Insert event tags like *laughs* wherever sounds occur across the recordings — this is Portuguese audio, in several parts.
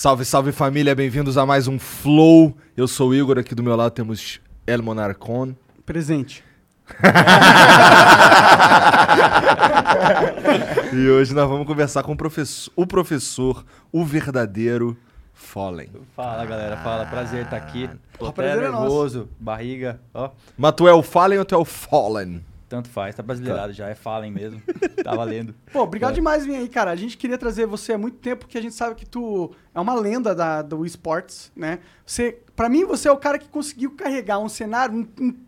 Salve, salve família, bem-vindos a mais um Flow. Eu sou o Igor, aqui do meu lado temos El Monarcon. Presente. *laughs* E hoje nós vamos conversar com o professor, o, professor, o verdadeiro Fallen. Fala galera, fala, prazer estar aqui. Tô O até prazer é nosso. nervoso, barriga, ó, Mas tu é o Fallen ou tu é o Fallen? Tanto faz, tá brasileirado já, é Fallen mesmo, *laughs* tá valendo. Pô, obrigado demais vir aí, cara. A gente queria trazer você há muito tempo, porque a gente sabe que tu é uma lenda da, do esportes, né? Você, pra mim, você é o cara que conseguiu carregar um cenário em, em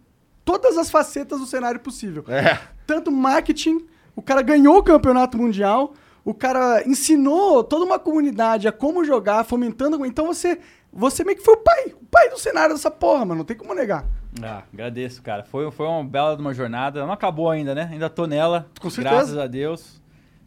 todas as facetas do cenário possível. É. Tanto marketing, o cara ganhou o campeonato mundial, o cara ensinou toda uma comunidade a como jogar, fomentando. Então você, você meio que foi o pai, o pai do cenário dessa porra, mano. Não tem como negar. Ah, agradeço, cara. Foi, foi uma bela de uma jornada, não acabou ainda, né? Ainda tô nela, Com certeza. graças a Deus.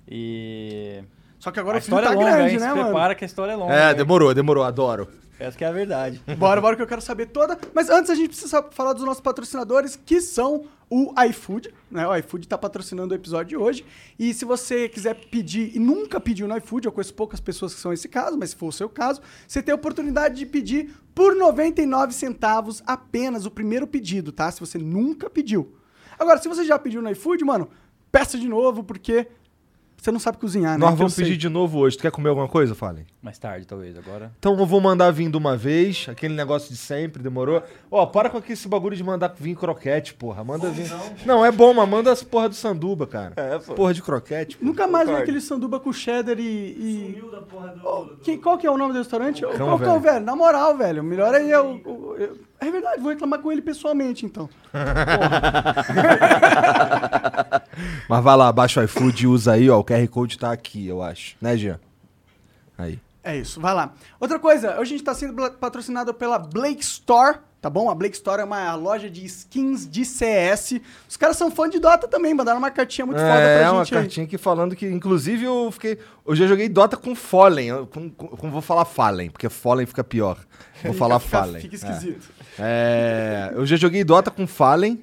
E Só que agora a o filho história tá é longa, grande, hein? né, Se mano? prepara que a história é longa. É, hein? demorou, demorou, adoro. Essa que é a verdade. Bora, bora que eu quero saber toda. Mas antes a gente precisa falar dos nossos patrocinadores, que são o iFood, né? O iFood tá patrocinando o episódio de hoje. E se você quiser pedir e nunca pediu no iFood, eu conheço poucas pessoas que são esse caso, mas se for o seu caso, você tem a oportunidade de pedir por 99 centavos apenas o primeiro pedido, tá? Se você nunca pediu. Agora, se você já pediu no iFood, mano, peça de novo, porque você não sabe cozinhar, né? Nós vamos sei. pedir de novo hoje. Tu quer comer alguma coisa, Fallen? Mais tarde, talvez, agora. Então eu vou mandar vir de uma vez, aquele negócio de sempre, demorou? Ó, para com esse bagulho de mandar vir croquete, porra. Manda vir. Não, é bom, mas manda as porra do sanduba, cara. É, Porra de croquete. pô. Nunca mais vi aquele sanduba com cheddar e. e... Sumiu da porra do. Ô, quem- qual que é o nome do restaurante? Cão qual que é o Velho. velho? Na moral, velho. O melhor aí é o. é verdade, vou reclamar com ele pessoalmente, então. *laughs* Mas vai lá, baixa o iFood e usa aí, ó. O QR Code tá aqui, eu acho. Né, Jean? Aí. É isso, vai lá. Outra coisa, hoje a gente tá sendo patrocinado pela Blake Store, tá bom? A Blake Store é uma loja de skins de CS. Os caras são fã de Dota também, mandaram uma cartinha muito foda é, pra uma gente aí. cartinha aqui falando que, inclusive, eu fiquei. Eu já joguei Dota com Fallen. eu- Com, com, com- vou falar Fallen, porque Fallen fica pior. Vou falar Fica- Fallen. Fica É. esquisito. É, eu já joguei Dota com Fallen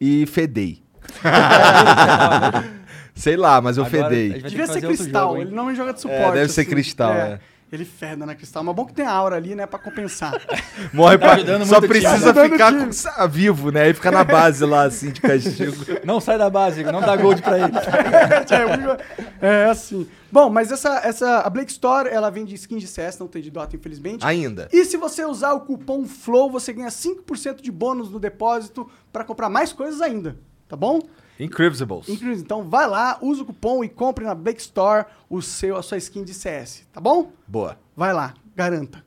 e fedei. *laughs* Sei lá, mas eu Agora, fedei. Devia que ser cristal, jogo, ele não joga de suporte. É, deve ser assim. cristal, é. Ele feda na cristal, mas bom que tem a aura ali, né, pra compensar. *laughs* Morre pra... ajudando Só time. precisa o ficar com- vivo, né? E ficar na base lá, assim, de castigo. *laughs* Não sai da base, não dá gold pra ele. *laughs* é assim. Bom, mas essa, essa a Blake Store, ela vende skins de CS, não tem de Dota, infelizmente. Ainda. E se você usar o cupom FLOW, você ganha 5% de bônus no depósito pra comprar mais coisas ainda, tá bom? Incredibles. Então vai lá, usa o cupom e compre na Blake Store o seu, a sua skin de CS, tá bom? Boa. Vai lá, garanta.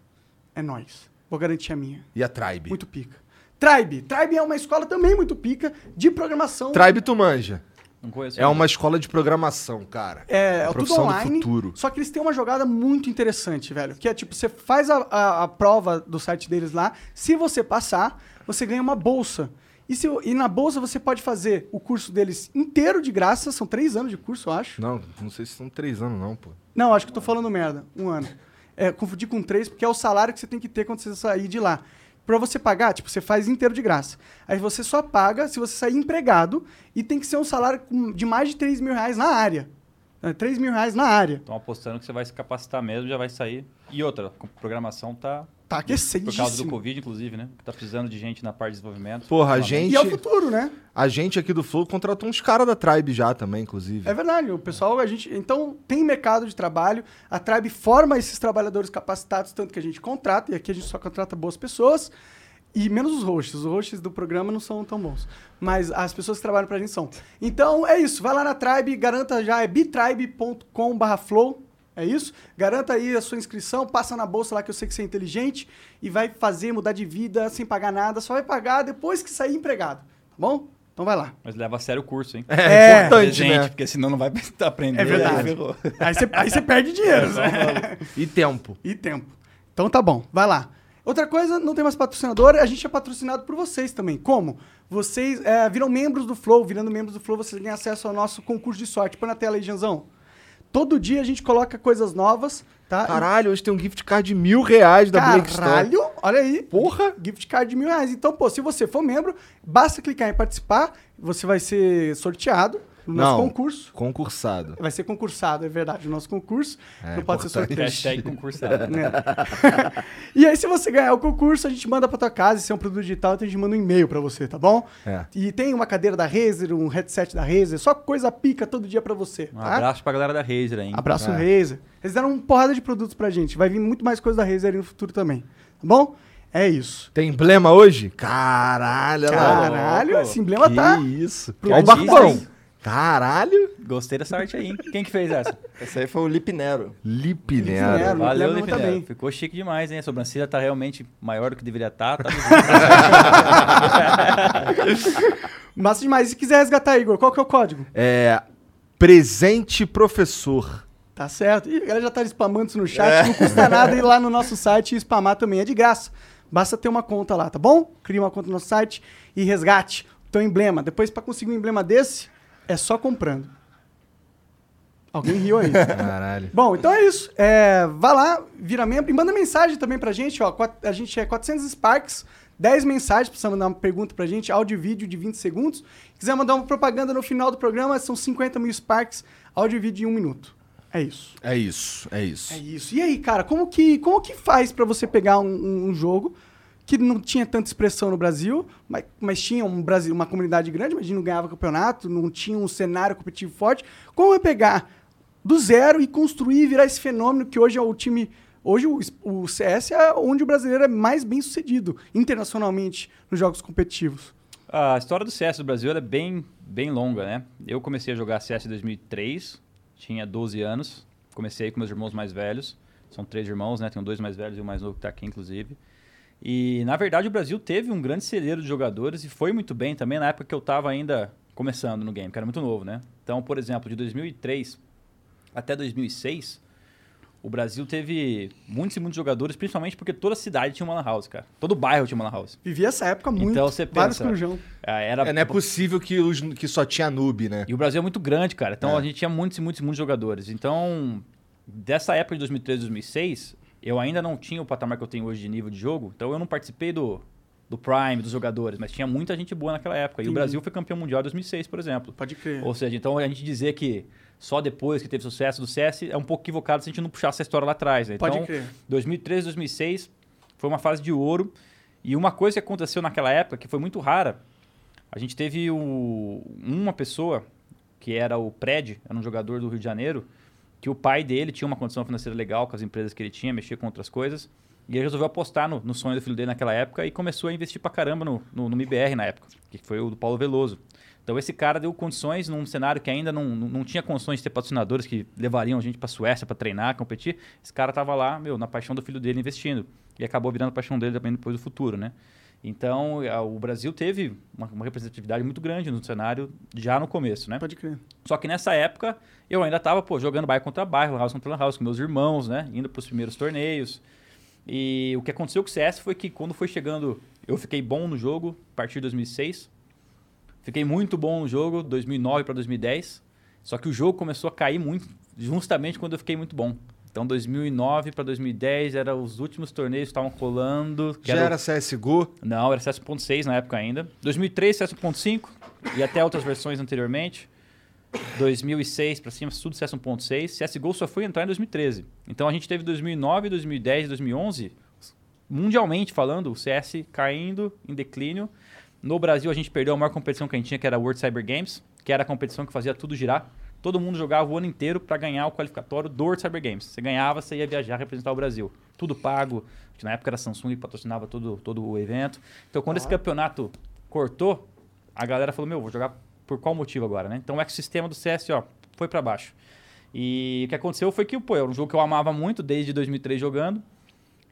É nóis. Vou garantir a minha. E a Tribe? Muito pica. Tribe. Tribe é uma escola também muito pica de programação. Tribe tu manja. Não conheço. É uma escola de programação, cara. É, A é tudo profissão do online. futuro. Só que eles têm uma jogada muito interessante, velho. Que é tipo, você faz a, a, a prova do site deles lá. Se você passar, você ganha uma bolsa. E, se, e na bolsa você pode fazer o curso deles inteiro de graça. São três anos de curso, eu acho. Não, não sei se são três anos, não, pô. Não, acho que eu tô falando merda. Um ano. É, confundi com três, porque é o salário que você tem que ter quando você sair de lá. Pra você pagar, tipo, você faz inteiro de graça. Aí você só paga se você sair empregado e tem que ser um salário de mais de 3 mil reais na área. É, 3 mil reais na área. Estão apostando que você vai se capacitar mesmo, já vai sair. E outra, com programação tá. Tá Por causa do aquecidíssimo. Covid, inclusive, né? Que tá precisando de gente na parte de desenvolvimento. Porra, a gente, E é o futuro, né? a gente aqui do Flow contratou uns caras da Tribe já também, inclusive. É verdade, o pessoal, a gente. Então, tem mercado de trabalho, a Tribe forma esses trabalhadores capacitados, tanto que a gente contrata, e aqui a gente só contrata boas pessoas, e menos os hosts. Os hosts do programa não são tão bons. Mas as pessoas que trabalham pra gente são. Então, é isso. Vai lá na Tribe, garanta já, é bitribe.com/flow. É isso? Garanta aí a sua inscrição, passa na bolsa lá que eu sei que você é inteligente e vai fazer mudar de vida sem pagar nada, só vai pagar depois que sair empregado, tá bom? Então vai lá. Mas leva a sério o curso, hein? É, importante, gente, né? porque senão não vai *laughs* aprender. É verdade. Aí você, aí você perde dinheiro. né? *laughs* E tempo. e tempo. Então tá bom, vai lá. Outra coisa, não tem mais patrocinador, a gente é patrocinado por vocês também. Como? Vocês é, viram membros do Flow, virando membros do Flow, vocês têm acesso ao nosso concurso de sorte. Põe na tela aí, Janzão. Todo dia a gente coloca coisas novas, tá? Caralho, hoje tem um gift card de mil reais da Blake Store. Caralho, olha aí. Porra! Gift card de mil reais. Então, pô, se você for membro, basta clicar em participar, você vai ser sorteado no nosso Não. concurso. Concursado. Vai ser concursado, é verdade, o nosso concurso. É, não pode ser sorteado. Hashtag concursado. né? *laughs* *laughs* e aí, se você ganhar o concurso, a gente manda pra tua casa. Se é um produto digital, então a gente manda um e-mail pra você, tá bom? É. E tem uma cadeira da Razer, um headset da Razer, só coisa pica todo dia pra você. Um tá? abraço pra galera da Razer aí. hein? Abraço É. Razer. Eles deram uma porrada de produtos pra gente. Vai vir muito mais coisa da Razer aí no futuro também. Tá bom? É isso. Tem emblema hoje? Caralho. Caralho, esse emblema Que tá. isso. Olha o artista, barbão. Caralho. Gostei dessa arte aí, hein? Quem que fez essa? Esse aí foi o Lipnero. Lipinero. Lipinero. Valeu, Lipinero. bem. Ficou chique demais, hein? A sobrancelha tá realmente maior do que deveria estar. Tá *laughs* Massa demais. E se quiser resgatar, Igor, qual que é o código? É. Presente professor. Tá certo. E a galera já tá spamando isso no chat. Não custa nada ir lá no nosso site e spamar também. É de graça. Basta ter uma conta lá, tá bom? Cria uma conta no nosso site e resgate o teu emblema. Depois, pra conseguir um emblema desse, é só comprando. Alguém riu aí. *laughs* Caralho. Bom, então é isso. É, vá lá, vira membro e manda mensagem também pra gente. Ó, a gente é 400 Sparks, 10 mensagens, precisa mandar uma pergunta pra gente, áudio e vídeo de 20 segundos. Quiser mandar uma propaganda no final do programa, são 50 mil Sparks, áudio e vídeo de um minuto. É isso. É isso, é isso. É isso. E aí, cara, como que, como que faz pra você pegar um, um- um jogo que não tinha tanta expressão no Brasil, mas, mas tinha um Brasil, uma comunidade grande, mas não ganhava campeonato, não tinha um cenário competitivo forte. Como é pegar do zero e construir e virar esse fenômeno que hoje é o time. Hoje o, o CS é onde o brasileiro é mais bem sucedido internacionalmente nos jogos competitivos. A história do CS do Brasil é bem, bem longa, né? Eu comecei a jogar CS em 2003, tinha 12 anos. Comecei com meus irmãos mais velhos. São três irmãos, né? Tenho dois mais velhos e o mais novo que tá aqui, inclusive. E, na verdade, o Brasil teve um grande celeiro de jogadores e foi muito bem também na época que eu estava ainda começando no game, que era muito novo, né? Então, por exemplo, de 2003 até 2006, o Brasil teve muitos e muitos jogadores, principalmente porque toda cidade tinha uma lan house, cara. Todo bairro tinha uma lan house. Vivi essa época muito. Então você vários pensa-. Ah, Era É, não é possível que, os, que só tinha noob, né? e o Brasil é muito grande, cara. Então É. a gente tinha muitos e muitos e muitos jogadores. Então, dessa época de 2003, 2006, eu ainda não tinha o patamar que eu tenho hoje de nível de jogo. Então eu não participei do, do Prime, dos jogadores, mas tinha muita gente boa naquela época. E o. Brasil foi campeão mundial em 2006, por exemplo. Pode crer. Ou seja, então a gente dizer que só depois que teve sucesso do CS é um pouco equivocado se a gente não puxar essa história lá atrás. Né? Pode Então, crer. 2003, 2006 foi uma fase de ouro. E uma coisa que aconteceu naquela época, que foi muito rara, a gente teve o- uma pessoa, que era o Pred, era um jogador do Rio de Janeiro, que o pai dele tinha uma condição financeira legal com as empresas que ele tinha, mexia com outras coisas. E ele resolveu apostar no, no sonho do filho dele naquela época e começou a investir pra caramba no, no, no MBR na época, que foi o do Paulo Veloso. Então esse cara deu condições num cenário que ainda não, não, não tinha condições de ter patrocinadores que levariam a gente pra Suécia pra treinar, competir. Esse cara tava lá, meu, na paixão do filho dele investindo. E acabou virando a paixão dele também depois do futuro, né? Então, a- o Brasil teve uma, uma representatividade muito grande no cenário já no começo, né? Pode crer. Só que nessa época eu ainda tava, pô, jogando bairro contra bairro, house contra house com meus irmãos, né? Indo pros primeiros torneios. E o que aconteceu com o CS foi que quando foi chegando, eu fiquei bom no jogo a partir de 2006. Fiquei muito bom no jogo 2009 para 2010. Só que o jogo começou a cair muito justamente quando eu fiquei muito bom. Então 2009 para 2010 eram os últimos torneios que estavam rolando. que Já era era CSGO? não, era CS 1.6 na época ainda. 2003, CS 1.5 e até outras versões anteriormente. 2006 pra cima, tudo CS 1.6. CSGO só foi entrar em 2013. Então a gente teve 2009, 2010, 2011 mundialmente falando, o CS caindo em declínio. No Brasil, a gente perdeu a maior competição que a gente tinha, que era a World Cyber Games, que era a competição que fazia tudo girar. Todo mundo jogava o ano inteiro para ganhar o qualificatório do World Cyber Games. Você ganhava, você ia viajar, representar o Brasil. Tudo pago. Na época era Samsung que patrocinava todo, todo o evento. Então, quando esse campeonato cortou, a galera falou: Meu, vou jogar por qual motivo agora, né? Então, o ecossistema do CS, ó, foi para baixo. E o que aconteceu foi que, pô, era um jogo que eu amava muito desde 2003 jogando.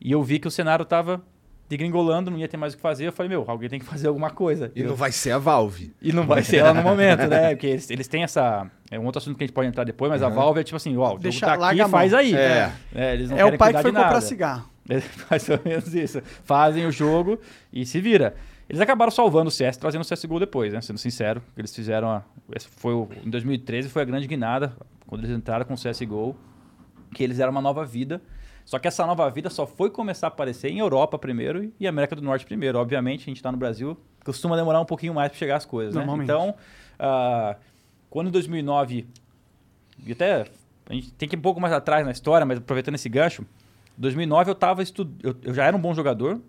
E eu vi que o cenário tava degringolando, não ia ter mais o que fazer. Eu falei, meu, alguém tem que fazer alguma coisa. E eu... não vai ser a Valve. E não vai ser ela no momento, né? Porque eles, eles têm essa. É um outro assunto que a gente pode entrar depois, mas Uhum. a Valve é tipo assim, ó, o jogo Deixa- tá aqui, faz aí. É. É, eles não É o pai que foi comprar cigarro. *laughs* É mais ou menos isso. Fazem o jogo e se vira. Eles acabaram salvando o CS, trazendo o CSGO depois, né? Sendo sincero, eles fizeram. A, esse foi o, em 2013 foi a grande guinada, quando eles entraram com o CSGO, que eles eram uma nova vida. Só que essa nova vida só foi começar a aparecer em Europa primeiro e América do Norte primeiro. Obviamente, a gente está no Brasil, costuma demorar um pouquinho mais para chegar as coisas, né? Então, ah, quando em 2009 e até a gente tem que ir um pouco mais atrás na história, mas aproveitando esse gancho, 2009 eu tava estu... eu, eu já era um bom jogador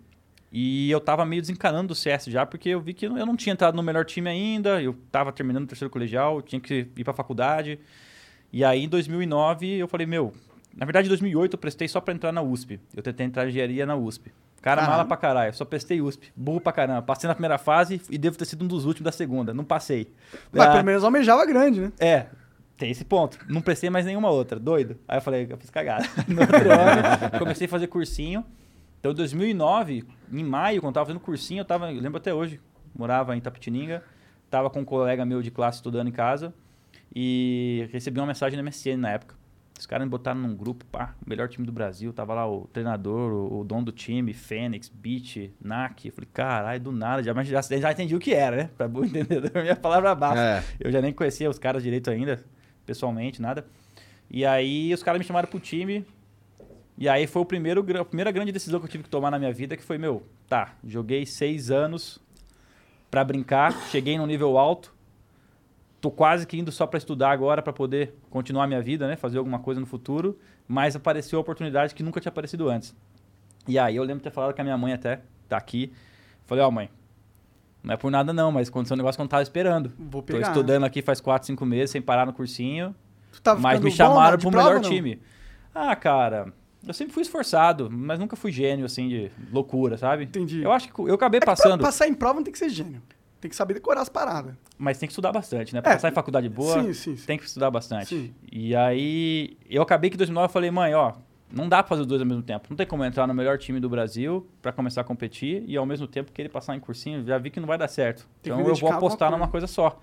e eu tava meio desencanando do CS já, porque eu vi que eu não tinha entrado no melhor time ainda, eu tava terminando o terceiro colegial, tinha que ir pra faculdade. E aí em 2009 eu falei, meu, na verdade em 2008 eu prestei só pra entrar na USP. Eu tentei entrar em engenharia na USP. Cara, Caramba. mala pra caralho, só prestei USP. Burro pra caramba. Passei na primeira fase e devo ter sido um dos últimos da segunda. Não passei. Mas Ah, pelo menos almejava grande, né? é, tem esse ponto. Não prestei mais nenhuma outra. Doido. Aí eu falei, eu fiz cagada. *laughs* No outro ano, comecei a fazer cursinho. Então, em 2009, em maio, quando eu tava fazendo cursinho, eu tava, eu lembro até hoje, morava em Tapetininga, tava com um colega meu de classe estudando em casa e recebi uma mensagem no MSN na época. Os caras me botaram num grupo, pá, o melhor time do Brasil. Tava lá o treinador, o, o dono do time, Fênix, Beat, NAC. Eu falei, caralho, do nada. Já, já, já entendi o que era, né? Pra bom *laughs* entendedor, minha palavra basta. É. Eu já nem conhecia os caras direito ainda, pessoalmente, nada. E aí os caras me chamaram pro time. E aí foi o primeiro, a primeira grande decisão que eu tive que tomar na minha vida, que foi, meu, tá, joguei seis anos pra brincar, cheguei num nível alto, tô quase que indo só pra estudar agora pra poder continuar a minha vida, né, fazer alguma coisa no futuro, mas apareceu a oportunidade que nunca tinha aparecido antes. E aí eu lembro de ter falado com a minha mãe até, tá aqui, falei, ó mãe, não é por nada não, mas aconteceu um negócio que eu não tava esperando. Vou Tô pegar. estudando aqui faz 4, 5 meses, sem parar no cursinho. Tu tava mas me bom chamaram de pro melhor time. Ah, cara, eu sempre fui esforçado, mas nunca fui gênio, assim, de loucura, sabe? Entendi. Eu acho que eu acabei É que pra passando, passar em prova não tem que ser gênio. Tem que saber decorar as paradas. mas tem que estudar bastante, né? Pra É, passar em faculdade boa, sim, sim, sim. tem que estudar bastante. Sim. E aí, eu acabei que em 2009 eu falei, mãe, ó, não dá pra fazer os dois ao mesmo tempo. Não tem como entrar no melhor time do Brasil pra começar a competir e ao mesmo tempo querer passar em cursinho. Já vi que não vai dar certo. Tem então eu vou apostar coisa. numa coisa só.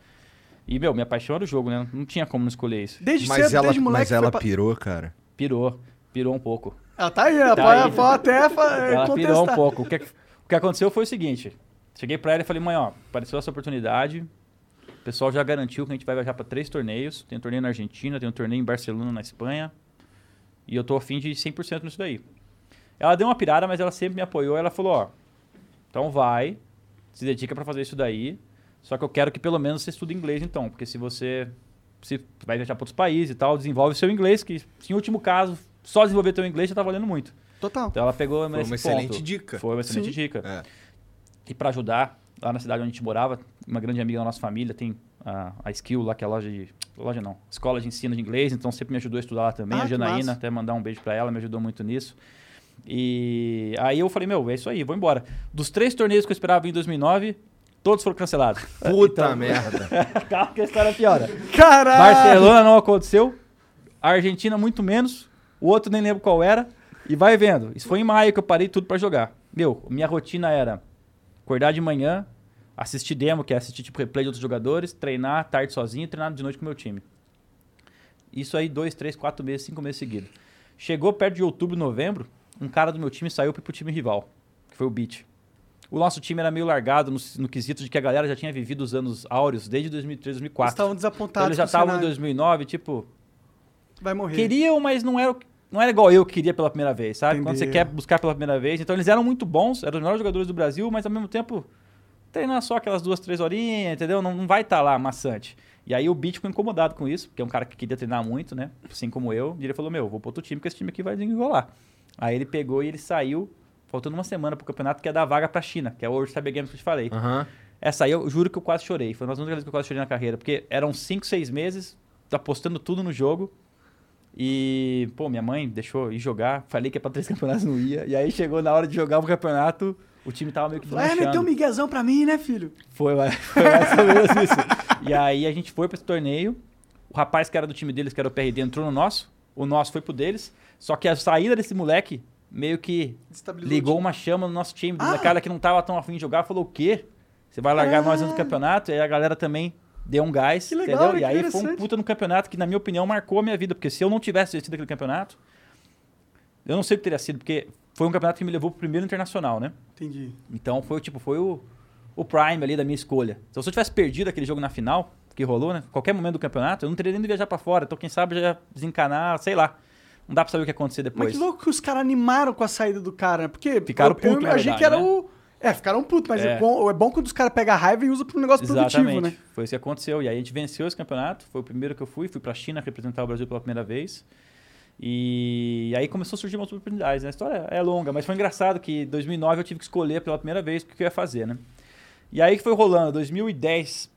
E, meu, minha paixão era o jogo, né? Não tinha como não escolher isso. Desde Mas cedo, ela, desde moleque. mas ela pra- pirou, cara. Pirou. Pirou um pouco. Ela tá aí, ela Tá pode, aí. pode até Ela pirou um contestar. pouco. O que, o que aconteceu foi o seguinte. Cheguei pra ela e falei, mãe, ó, apareceu essa oportunidade. O pessoal já garantiu que a gente vai viajar pra três torneios. Tem um torneio na Argentina, tem um torneio em Barcelona, na Espanha. E eu tô afim de 100% nisso daí. Ela deu uma pirada, mas ela sempre me apoiou. Ela falou, ó, então vai, se dedica pra fazer isso daí. Só que eu quero que pelo menos você estude inglês então. Porque se você se vai viajar pra outros países e tal, desenvolve seu inglês. Que em último caso, só desenvolver teu inglês já tá valendo muito. Total. Então ela pegou Foi nesse uma excelente ponto. dica. Foi uma excelente Sim. dica. É. E para ajudar, lá na cidade onde a gente morava, uma grande amiga da nossa família tem a, a Skill lá, que é a loja de. Loja não, escola de ensino de inglês, então sempre me ajudou a estudar lá também. Ah, a Janaína, até mandar um beijo para ela, me ajudou muito nisso. E aí eu falei, meu, é isso aí, vou embora. Dos três torneios que eu esperava em 2009, todos foram cancelados. *laughs* Puta Então- merda. *laughs* Calma que a história piora. Caralho! Barcelona não aconteceu. A Argentina muito menos. O outro nem lembro qual era. E vai vendo. Isso foi em maio que eu parei tudo pra jogar. Meu, minha rotina era acordar de manhã, assistir demo, que é assistir tipo replay de outros jogadores, treinar tarde sozinho e treinar de noite com o meu time. Isso aí, dois, três, quatro meses, cinco meses seguidos. Chegou perto de outubro, novembro, um cara do meu time saiu pro time rival, que foi o Beat. O nosso time era meio largado no, no quesito de que a galera já tinha vivido os anos áureos desde 2003, Eles 2004. estavam Então, desapontados. eles já estavam em cenário. 2009, tipo, Vai morrer. queriam, mas não era, o que- não era igual eu que queria pela primeira vez, sabe? Quando você Entendi. quer buscar pela primeira vez. Então eles eram muito bons, eram os melhores jogadores do Brasil, mas ao mesmo tempo, treinar só aquelas duas, três horinhas, entendeu? Não, não vai estar lá maçante. E aí o Beat ficou incomodado com isso, porque é um cara que queria treinar muito, né? Assim como eu. E ele falou, meu, vou pro outro time, porque esse time aqui vai desenrolar. Aí ele pegou e ele saiu, faltando uma semana pro campeonato, que é dar vaga pra China, que é o World Cyber Games que eu te falei. Aham. Essa aí eu juro que eu quase chorei. Foi uma das únicas vezes que eu quase chorei na carreira. Porque eram 5, 6 meses, apostando tudo no jogo. E, pô, minha mãe deixou ir jogar. Falei que é pra três *laughs* campeonatos, não ia. E aí chegou na hora de jogar o campeonato, o time tava meio que Vai meter um miguezão pra mim, né, filho? Foi, *laughs* foi mais ou menos isso. E aí a gente foi pra esse torneio. O rapaz que era do time deles, que era o PRD, entrou no nosso. O nosso foi pro deles. Só que a saída desse moleque meio que ligou uma chama no nosso time. Ah! Ah. cara que não tava tão afim de jogar falou: o quê? Você vai largar nós dentro do campeonato? E aí a galera também deu um gás. Que legal, entendeu? E aí foi um puta no campeonato que, na minha opinião, marcou a minha vida. Porque se eu não tivesse assistido aquele campeonato, eu não sei o que teria sido, porque foi um campeonato que me levou pro primeiro internacional, né? Entendi. Então foi tipo, foi o, o prime ali da minha escolha. Então se eu tivesse perdido aquele jogo na final, que rolou, né? Qualquer momento do campeonato, eu não teria nem ido viajar pra fora. Então quem sabe já desencanar, sei lá. Não dá pra saber o que acontecer Mas depois. que louco que os caras animaram com a saída do cara, né? Porque Ficaram eu, eu na achei que era né? o... É, ficaram putos, mas é. É. bom, é bom quando os caras pegam a raiva e usam pra um negócio produtivo, Exatamente. né? Foi isso que aconteceu. E aí a gente venceu esse campeonato. Foi o primeiro que eu fui. Fui pra China representar o Brasil pela primeira vez. E aí começou a surgir umas oportunidades. né? A história é longa, mas foi engraçado que em 2009 eu tive que escolher pela primeira vez o que eu ia fazer, né? E aí que foi rolando. 2010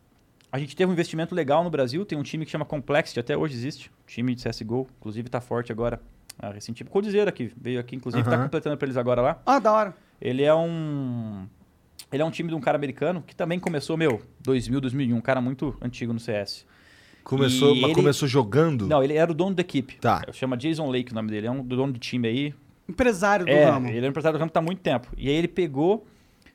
a gente teve um investimento legal no Brasil. Tem um time que chama Complexity, até hoje existe. Time de CSGO. Inclusive tá forte agora. Ah, recentemente. Codizeiro aqui. Veio aqui, inclusive. Tá Aham. completando pra eles agora lá. Ah, da hora. Ele é um. Ele é um time de um cara americano que também começou, meu, 2000, 2001, um cara muito antigo no CS. Começou, E mas ele- começou jogando? Não, ele era o dono da equipe. Tá. Chama Jason Lake o nome dele, é um dono de time aí. Empresário do É, ramo. ele é um empresário do ramo tá há muito tempo. E aí ele pegou,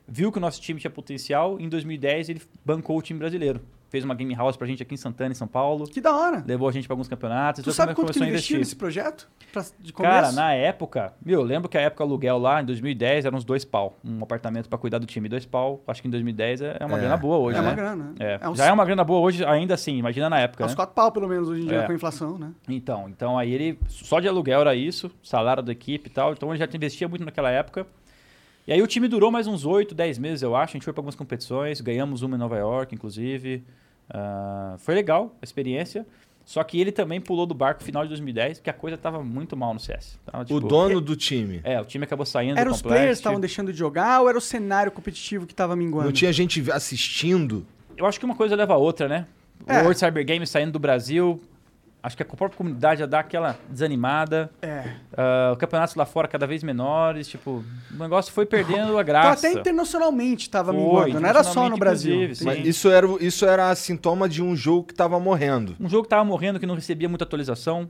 viu que o nosso time tinha potencial, em 2010 ele bancou o time brasileiro. Fez uma game house pra gente aqui em Santana, em São Paulo. Que da hora. Levou a gente pra alguns campeonatos. Tu então sabe come- quanto que ele investiu nesse projeto? Pra, de começo? Cara, na época, meu, eu lembro que a época aluguel lá, em 2010, eram uns dois pau. Um apartamento pra cuidar do time, dois pau. Acho que em 2010 é é uma É, grana boa hoje, É né? uma grana. É. uns, Já é uma grana boa hoje, ainda assim, imagina na época, é uns né? quatro pau, pelo menos, hoje em dia, É. com a inflação, né? Então, então aí ele, só de aluguel era isso, salário da equipe e tal, então ele já investia muito naquela época. E aí o time durou mais uns 8, 10 meses, eu acho, a gente foi pra algumas competições, ganhamos uma em Nova York, inclusive. Ah, foi legal a experiência, só que ele também pulou do barco no final de 2010, porque a coisa tava muito mal no CS. Tava, o tipo, dono do time. É, o time acabou saindo Eram os players que estavam deixando de jogar ou era o cenário competitivo que tava minguando? Não tinha gente assistindo. Eu acho que uma coisa leva a outra, né? O É. World Cyber Games saindo do Brasil, acho que a própria comunidade já dá aquela desanimada. É. Ah, campeonatos lá fora cada vez menores, tipo, o negócio foi perdendo a Então graça. até internacionalmente tava Foi, minguando, não era só no Brasil. sim. Mas isso era, o- isso era sintoma de um jogo que tava morrendo. Um jogo que tava morrendo, que não recebia muita atualização.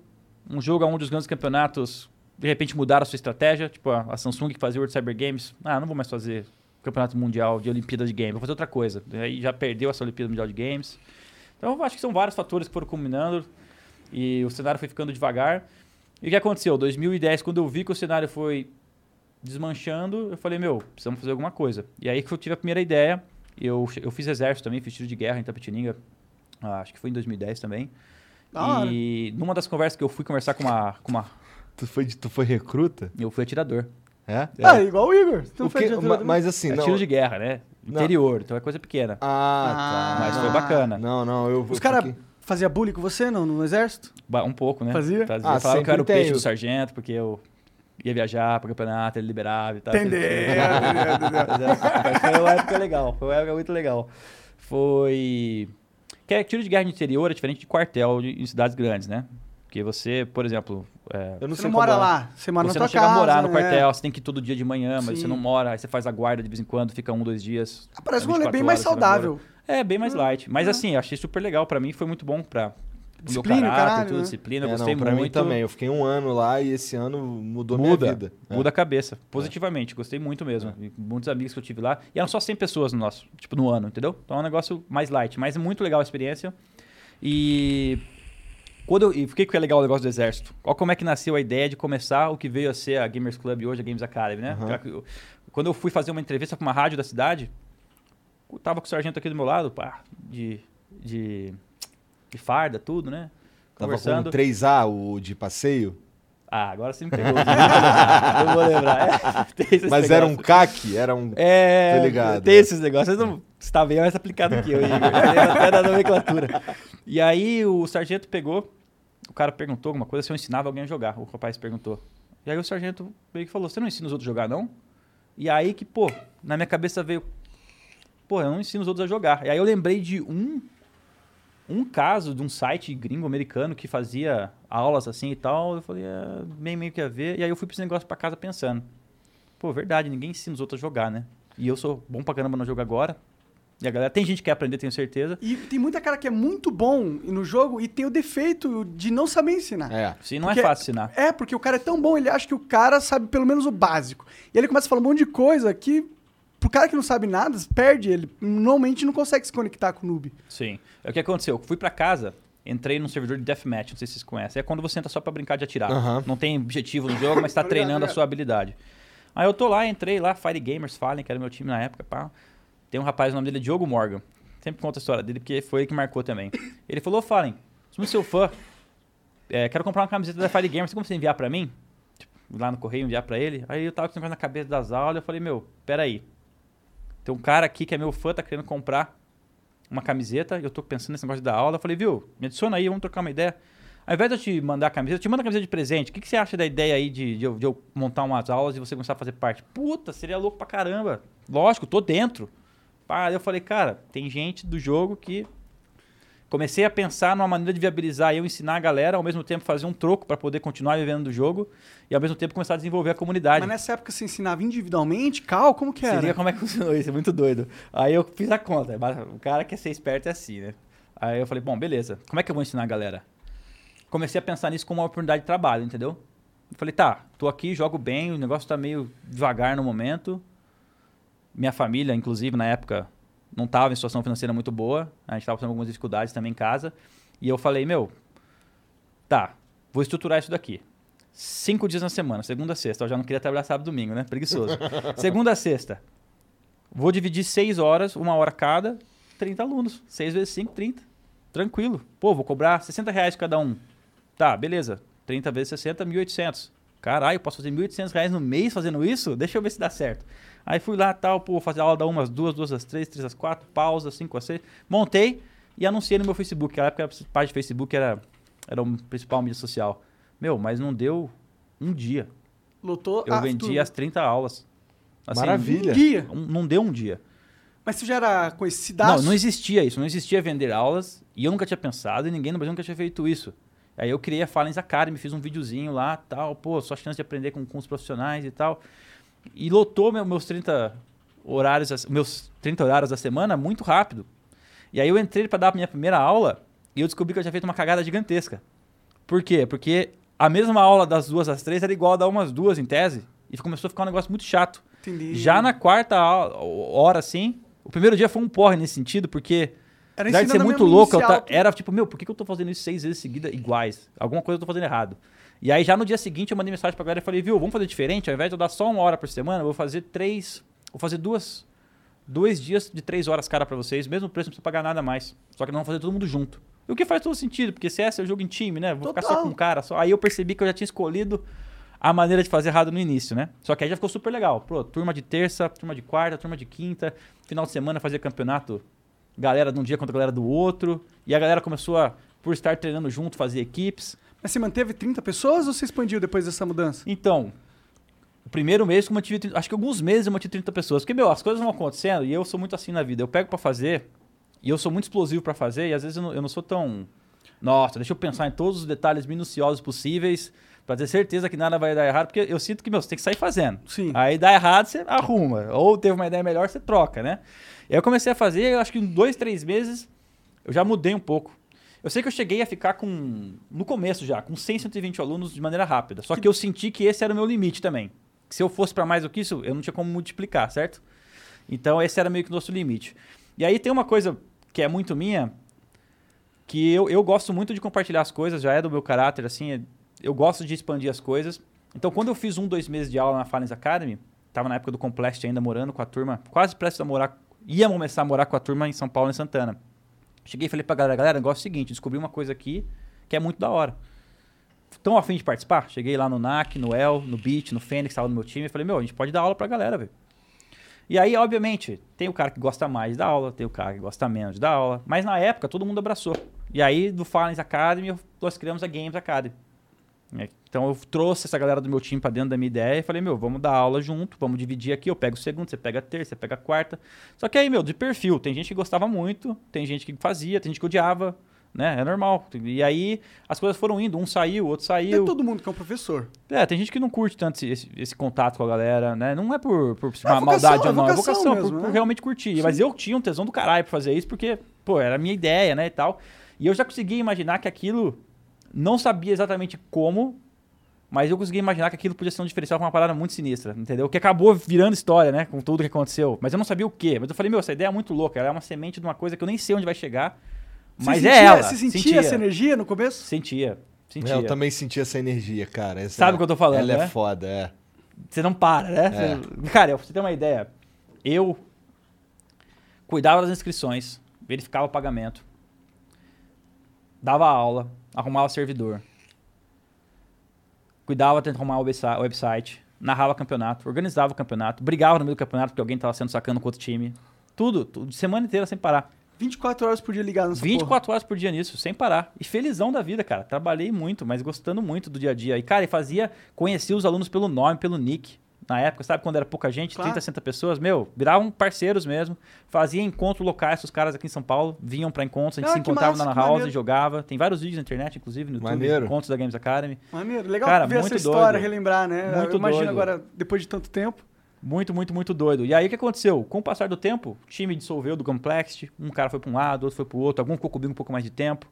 Um jogo onde os grandes campeonatos, de repente, mudaram a sua estratégia. Tipo, a, Samsung que fazia o World Cyber Games. Ah, não vou mais fazer campeonato mundial de Olimpíada de Games, vou fazer outra coisa. Aí já perdeu essa Olimpíada Mundial de Games. Então, eu acho que são vários fatores que foram combinando e o cenário foi ficando devagar. E o que aconteceu? 2010, quando eu vi que o cenário foi desmanchando, eu falei, meu, precisamos fazer alguma coisa. E aí que eu tive a primeira ideia. Eu, eu fiz exército também, fiz tiro de guerra em Tapetininga. Ah, acho que foi em 2010 também. Hora. E numa das conversas que eu fui conversar com uma. Com uma Tu foi, de- tu foi recruta? eu fui atirador. É? Ah, igual o Igor. Tu O fez que- ma- mas assim, é não. tiro de guerra, né? Não. Interior, então é coisa pequena. Ah, tá. Mas Ah. foi bacana. Não, não, eu Os caras fiquei- faziam bullying com você não, no exército? Ba- Um pouco, né? Fazia? Ah, Falavam que eu era o peixe do sargento, porque eu ia viajar para campeonato, ele liberava e tal. Entendeu, Mas é, *laughs* mas foi uma época legal, foi uma época muito legal. Foi. Que é, tiro de guerra no interior é diferente de quartel de- em cidades grandes, né? Porque você, por exemplo. é, Eu não Você sei não mora como é. lá, você mora você na não tua chega casa. a morar no né? quartel, você tem que ir todo dia de manhã, mas Sim. você não mora, aí você faz a guarda de vez em quando, fica um, dois dias. Ah, Parece um rolê 24 bem mais horas, você saudável. É, bem mais light. Mas Ah. assim, eu achei super legal pra mim, foi muito bom pra pro meu Disciplina, caráter, caralho, tudo, né? disciplina, eu É, gostei não, pra muito. mim também. Eu fiquei um ano lá e esse ano mudou Muda, minha vida. É. muda a cabeça, positivamente, gostei muito mesmo. E Muitos amigos que eu tive lá, e eram só 100 pessoas no nosso, tipo, no ano, entendeu? Então é um negócio mais light, mas é muito legal a experiência. E quando eu, e por que que é legal o negócio do exército? Olha como é que nasceu a ideia de começar o que veio a ser a Gamers Club hoje, a Games Academy, né? Eu- Quando eu fui fazer uma entrevista com uma rádio da cidade, tava com o sargento aqui do meu lado, pá, de, de, de farda, tudo, né? Tava com Conversando. o 3A, o de passeio. Ah, agora você me pegou. *laughs* eu vou lembrar. É, *laughs* Mas era um negócios. CAC, era um. É, Tô ligado, tem é. esses negócios. Você não está bem mais aplicado que eu, Igor. Você até da nomenclatura. E aí o sargento pegou, o cara perguntou alguma coisa, se eu ensinava alguém a jogar. O rapaz perguntou. E aí o sargento meio que falou, você não ensina os outros a jogar, não? E aí que, pô, na minha cabeça veio, pô, eu não ensino os outros a jogar. E aí eu lembrei de um um caso de um site gringo americano que fazia aulas assim e tal. Eu falei, é, bem meio que a ver. E aí eu fui pra esse negócio pra casa pensando. Pô, verdade, ninguém ensina os outros a jogar, né? E eu sou bom pra caramba no jogo agora. E a galera, tem gente que quer aprender, tenho certeza. E tem muita cara que é muito bom no jogo e tem o defeito de não saber ensinar. É. Sim, não Porque- é fácil ensinar. É, porque o cara é tão bom, ele acha que o cara sabe pelo menos o básico. E ele começa a falar um monte de coisa que, pro cara que não sabe nada, perde ele. Normalmente não consegue se conectar com o noob. Sim. É o que aconteceu. Eu fui pra casa, entrei num servidor de deathmatch, não sei se vocês conhecem. É quando você entra só pra brincar de atirar. Aham. Não tem objetivo no jogo, mas tá *laughs* treinando a sua habilidade. Aí eu tô lá, entrei lá, Fire Gamers Fallen, que era meu time na época, pá. Tem um rapaz, o nome dele é Diogo Morgan. Sempre conta a história dele, porque foi ele que marcou também. *coughs* Ele falou, Fallen, sou seu fã. É, quero comprar uma camiseta da Fire Gamers, tem como você enviar pra mim? Tipo, lá no correio, enviar pra ele. Aí eu tava com esse negócio na cabeça das aulas, eu falei, meu, peraí. Tem um cara aqui que é meu fã, tá querendo comprar uma camiseta, eu tô pensando nesse negócio da aula. Eu falei, viu, me adiciona aí, vamos trocar uma ideia. Ao invés de eu te mandar a camiseta, eu te mando a camiseta de presente. O que, que você acha da ideia aí de, de eu, de eu montar umas aulas e você começar a fazer parte? Puta, seria louco pra caramba. Lógico, tô dentro. Aí eu falei, cara, tem gente do jogo que. Comecei a pensar numa maneira de viabilizar eu ensinar a galera, ao mesmo tempo fazer um troco pra poder continuar vivendo do jogo e ao mesmo tempo começar a desenvolver a comunidade. Mas nessa época você ensinava individualmente, cal, como que era? liga como é que *laughs* funcionou isso, é muito doido. Aí eu fiz a conta. O cara quer ser esperto é assim, né? Aí eu falei, bom, beleza. Como é que eu vou ensinar a galera? Comecei a pensar nisso como uma oportunidade de trabalho, entendeu? Eu falei, tá, tô aqui, jogo bem, o negócio tá meio devagar no momento. Minha família, inclusive, na época, não tava em situação financeira muito boa. A gente tava passando algumas dificuldades também em casa. E eu falei, meu, tá, vou estruturar isso daqui. Cinco dias na semana, segunda a sexta. Eu já não queria trabalhar sábado e domingo, né? Preguiçoso. *laughs* segunda a sexta. Vou dividir seis horas, uma hora cada, 30 alunos. Seis vezes cinco, 30. Tranquilo. Pô, vou cobrar 60 reais cada um. Tá, beleza. 30 vezes 60, 1.800. Caralho, eu posso fazer 1.800 reais no mês fazendo isso? Deixa eu ver se dá certo. Aí fui lá, tal, pô, fazer aula da uma às duas, duas às três, três às quatro, pausa, cinco às seis. Montei e anunciei no meu Facebook. Naquela época a página de Facebook era, era o principal mídia social. Meu, mas não deu um dia. Lotou Eu vendi as 30 aulas. Assim, Maravilha. Um dia. um- não deu um dia. Mas você já era conhecido? Não, não existia isso. Não existia vender aulas. E eu nunca tinha pensado e ninguém no Brasil nunca tinha feito isso. Aí eu criei a Falens Academy, fiz um videozinho lá, tal, pô, só chance de aprender com, com os profissionais e tal. E lotou meu- meus 30 horários, meus 30 horários da semana muito rápido. E aí eu entrei para dar a minha primeira aula e eu descobri que eu tinha feito uma cagada gigantesca. Por quê? Porque a mesma aula das duas às três era igual a dar umas duas em tese. E começou a ficar um negócio muito chato. Entendi. Já na quarta aula- hora, assim, o primeiro dia foi um porre nesse sentido, porque Era apesar de ser muito louco, ta- era tipo, meu, por que que eu tô fazendo isso seis vezes seguida iguais? Alguma coisa eu tô fazendo errado. E aí já no dia seguinte eu mandei mensagem pra galera e falei, viu, vamos fazer diferente? Ao invés de eu dar só uma hora por semana, eu vou fazer três. Vou fazer duas. Dois dias de três horas cara pra vocês, mesmo preço, não precisa pagar nada mais. Só que não vamos fazer todo mundo junto. O que faz todo sentido, porque CS é jogo em time, né? Vou ficar só Total. com um cara só. Aí eu percebi que eu já tinha escolhido a maneira de fazer errado no início, né? Só que aí já ficou super legal. Pô, turma de terça, turma de quarta, turma de quinta, final de semana fazer campeonato, galera de um dia contra a galera do outro. E a galera começou a, por estar treinando junto, fazer equipes. Mas você manteve 30 pessoas ou você expandiu depois dessa mudança? Então, o primeiro mês que eu mantive, 30 acho que alguns meses eu mantive 30 pessoas. Porque, meu, as coisas vão acontecendo e eu sou muito assim na vida. Eu pego pra fazer e eu sou muito explosivo pra fazer e às vezes eu não, eu não sou tão... Nossa, deixa eu pensar em todos os detalhes minuciosos possíveis pra ter certeza que nada vai dar errado. Porque eu sinto que, meu, você tem que sair fazendo. Sim. Aí dá errado, você arruma. Ou teve uma ideia melhor, você troca, né? E aí eu comecei a fazer, eu acho que em dois, três meses eu já mudei um pouco. Eu sei que eu cheguei a ficar com, no começo já, com 100, 120 alunos de maneira rápida. Só que eu senti que esse era o meu limite também. Que se eu fosse para mais do que isso, eu não tinha como multiplicar, certo? Então esse era meio que o nosso limite. E aí tem uma coisa que é muito minha, que eu, eu gosto muito de compartilhar as coisas, já é do meu caráter, assim, é- eu gosto de expandir as coisas. Então quando eu fiz um, dois meses de aula na Falens Academy, tava na época do Complexity ainda morando com a turma, quase prestes a morar, ia começar a morar com a turma em São Paulo, em Santana. Cheguei e falei pra galera, galera, negócio é o seguinte, descobri uma coisa aqui que é muito da hora. Estão afim de participar? Cheguei lá no NAC, no El, no Beat, no Fênix, tava no meu time, e falei, meu, a gente pode dar aula pra galera, velho. E aí, obviamente, tem o cara que gosta mais da aula, tem o cara que gosta menos da aula, mas na época todo mundo abraçou. E aí, do Falens Academy, nós criamos a Games Academy. Então eu trouxe essa galera do meu time pra dentro da minha ideia e falei, meu, vamos dar aula junto, vamos dividir aqui, eu pego o segundo, você pega a terça, você pega a quarta. Só que aí, meu, de perfil, tem gente que gostava muito, tem gente que fazia, tem gente que odiava, né? É normal. E aí as coisas foram indo, um saiu, outro É saiu. todo mundo que é um professor. É, tem gente que não curte tanto esse, esse- esse contato com a galera, né? Não é por, por É vocação, maldade é ou não, é vocação vocação, mesmo, por, né? por realmente curtir. Mas eu tinha um tesão do caralho pra fazer isso, porque, pô, era a minha ideia, né, e tal. E eu já conseguia imaginar que aquilo, não sabia exatamente como, mas eu conseguia imaginar que aquilo podia ser um diferencial pra uma parada muito sinistra, entendeu? Que acabou virando história, né, com tudo que aconteceu. Mas eu não sabia o quê. Mas eu falei, meu, essa ideia é muito louca, ela é uma semente de uma coisa que eu nem sei onde vai chegar, Você mas sentia, é ela. Você sentia, essa energia no começo? Sentia, sentia. É, eu também senti essa energia, cara. Essa- Sabe o que eu tô falando, Ela né? é foda, é. Você não para, né? É. Você- Cara, pra você ter uma ideia, eu cuidava das inscrições, verificava o pagamento, dava aula, arrumava servidor, cuidava de arrumar o websi- o website, narrava campeonato, organizava o campeonato, brigava no meio do campeonato porque alguém tava sendo sacando com outro time. Tudo, tudo, semana inteira sem parar. 24 horas por dia ligado nessa 24 horas por dia nisso, sem parar. E felizão da vida, cara. Trabalhei muito, mas gostando muito do dia a dia. E, cara, e fazia, conhecia os alunos pelo nome, pelo nick. Na época, sabe quando era pouca gente, Claro. 30, 60 pessoas, meu, viravam parceiros mesmo. Fazia encontros locais, os caras aqui em São Paulo vinham pra encontros, a gente Ah, se encontrava massa, na House maneiro. e jogava. Tem vários vídeos na internet, inclusive, no YouTube, Maneiro. encontros da Games Academy. Maneiro, legal Cara, ver essa muito história, doido. relembrar, né? Muito Eu imagino doido. agora, depois de tanto tempo. Muito, muito, muito doido. E aí o que aconteceu? Com o passar do tempo, o time dissolveu do Complexity, um cara foi para um lado, outro foi para o outro, algum ficou comigo um pouco mais de tempo.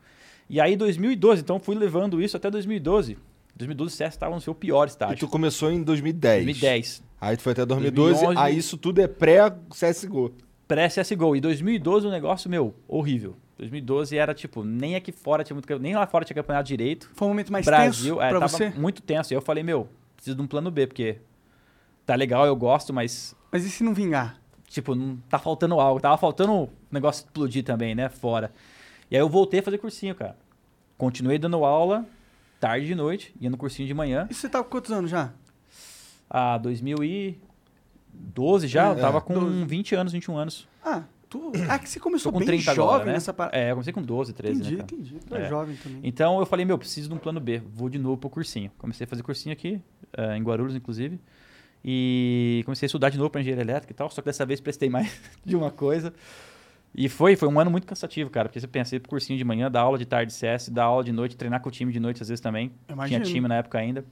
E aí 2012, então fui levando isso até 2012. 2012 o CS estava no seu pior E estágio. tu começou em 2010. 2010, Aí tu foi até 2012, 2011. aí isso tudo é pré-CSGO. pré-CSGO. E 2012 o negócio, meu, horrível. 2012 era tipo, nem aqui fora tinha muito, nem lá fora tinha campeonato direito. Foi um momento mais Brasil, tenso é, pra tava você? muito tenso. E eu falei, meu, preciso de um plano B, porque tá legal, eu gosto, mas Mas e se não vingar? tipo, não tá faltando algo. Tava faltando o negócio explodir também, né? Fora. E aí eu voltei a fazer cursinho, cara. Continuei dando aula, tarde de noite, ia no cursinho de manhã. E você tá com quantos anos já? A 2012 já, eu É, tava com 12. 20 anos, 21 anos. Ah, tu... ah que você começou com bem 30 jovem agora, né? nessa parada. É, eu comecei com 12, 13, entendi, né, entendi. Tu é, É. jovem também. Então eu falei, meu, preciso de um plano B. Vou de novo pro cursinho. Comecei a fazer cursinho aqui, eh, em Guarulhos, inclusive. E comecei a estudar de novo para engenharia elétrica e tal. Só que dessa vez prestei mais *laughs* de uma coisa. E foi, foi um ano muito cansativo, cara. Porque você pensei pro cursinho de manhã, dar aula de tarde de CS, dar aula de noite, treinar com o time de noite às vezes também. Imagino. Tinha time na época ainda.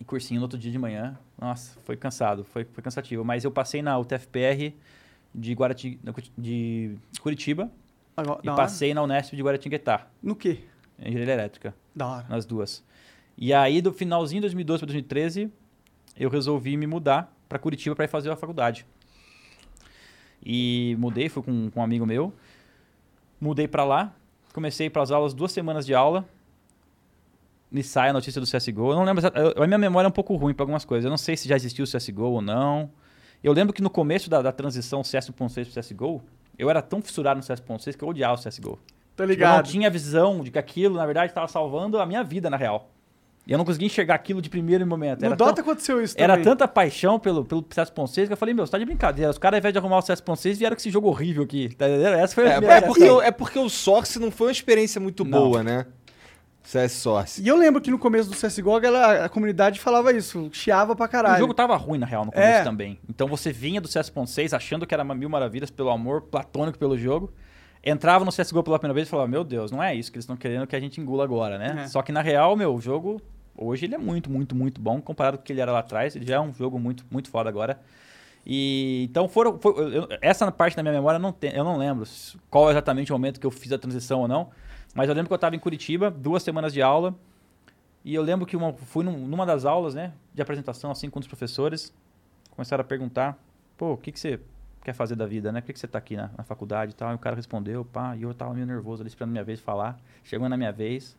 E cursinho no outro dia de manhã. Nossa, foi cansado, foi, foi cansativo. Mas eu passei na UTFPR de, Guarati, de Curitiba Agora, e da hora. passei na Unesp de Guaratinguetá, No quê? engenharia elétrica Da hora. nas duas. E aí, do finalzinho de 2012 para 2013, eu resolvi me mudar para Curitiba para ir fazer a faculdade. E mudei, fui com, com um amigo meu. Mudei para lá, comecei para as aulas, duas semanas de aula. Me sai a notícia do CSGO. Eu não lembro, eu- a minha memória é um pouco ruim para algumas coisas. Eu não sei se já existiu o CSGO ou não. Eu lembro que no começo da, da transição CS 1.6 para CSGO, eu era tão fissurado no CS 1.6 que eu odiava o CSGO. Tô Tipo, eu não ligado. tinha visão de que aquilo, na verdade, estava salvando a minha vida, na real. E eu não conseguia enxergar aquilo de primeiro momento. No Era, Dota tão- aconteceu isso era também. tanta paixão pelo, pelo CS.6 que eu falei, meu, você tá de brincadeira. Os caras, ao invés de arrumar o CS.6, vieram com esse jogo horrível aqui. Tá entendendo? Essa foi a É, primeira é, porque, o- é porque o Source não foi uma experiência muito Não. boa, né? CS Source. E eu lembro que no começo do CSGO, a, galera- a comunidade falava isso, chiava pra caralho. O jogo tava ruim, na real, no começo É. também. Então você vinha do CS.6 achando que era uma mil maravilhas pelo amor platônico pelo jogo. Entrava no CSGO pela primeira vez e falava, meu Deus, não é isso que eles estão querendo que a gente engula agora, né? É. Só que na real, meu, o jogo, hoje ele é muito, muito, muito bom. Comparado com o que ele era lá atrás, ele já é um jogo muito, muito foda agora. E então foram. foi- eu- essa parte da minha memória eu não, eu não lembro qual é exatamente o momento que eu fiz a transição ou não. Mas eu lembro que eu estava em Curitiba, duas semanas de aula. E eu lembro que uma, fui num- numa das aulas, né, de apresentação, assim, com os professores. Começaram a perguntar: pô, o que, que você quer fazer da vida, né? Por que, que você tá aqui na, na faculdade e tal? E o cara respondeu: pá, e eu tava meio nervoso ali esperando minha vez falar. Chegou na minha vez.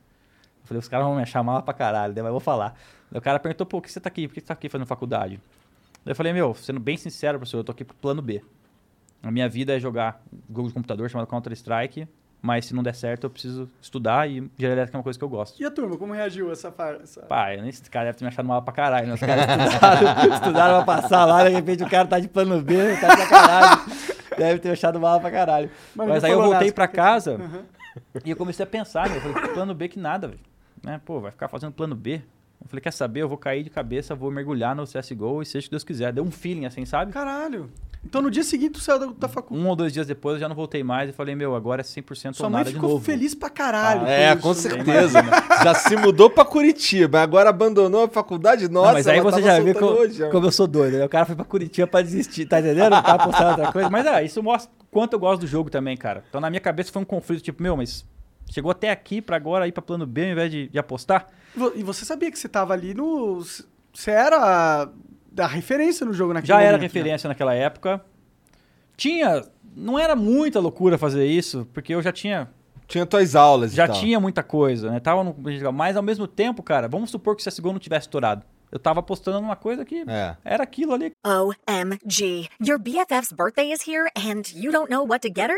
Eu falei: os caras vão me chamar lá pra caralho, né, mas eu vou falar. O cara perguntou: pô, por que você tá aqui? Por que você tá aqui fazendo faculdade? Daí eu falei: meu, sendo bem sincero, professor, eu tô aqui pro plano B. A minha vida é jogar jogo de computador chamado Counter-Strike. Mas se não der certo, eu preciso estudar e engenharia elétrica é uma coisa que eu gosto. E a turma, como reagiu essa parte? Pai, esse cara deve ter me achado mal pra caralho, né? Os caras *laughs* estudaram, estudaram pra passar lá, de repente o cara tá de plano B, tá de sacanagem. Deve ter achado mal pra caralho. Mas Mas, aí eu voltei nada, pra porque- casa Uhum. e eu comecei a pensar, meu, eu falei, plano B que nada, velho. Né? Pô, vai ficar fazendo plano B? Eu falei, quer saber? Eu vou cair de cabeça, vou mergulhar no CSGO e seja o que Deus quiser. Deu um feeling assim, sabe? Caralho. Então no dia seguinte tu saiu da, da faculdade. Um ou dois dias depois eu já não voltei mais e falei, meu, agora é 100% Sua ou mãe nada de ficou novo. feliz pra caralho. É, isso, com né? certeza. Já se mudou pra Curitiba, agora abandonou a faculdade. Nossa, Não, mas aí ela você tava já soltando como, hoje, como eu sou doido. né? O cara foi pra Curitiba pra desistir, tá entendendo? Não tava postando outra coisa. Mas é, isso mostra quanto eu gosto do jogo também, cara. Então na minha cabeça foi um conflito, tipo, meu, mas chegou até aqui pra agora ir pra plano B ao invés de, de apostar? E E você sabia que você tava ali no. Você era da referência no jogo naquele Já era momento, né? referência naquela época. Tinha. Não era muita loucura fazer isso, porque eu já tinha. Tinha tuas aulas Já e tal. tinha muita coisa, né? Tava no. Mas ao mesmo tempo, cara, vamos supor que o CSGO não tivesse estourado. Eu tava apostando numa coisa que É. era aquilo ali. OMG. Your BFF's birthday is here and you don't know what to get her?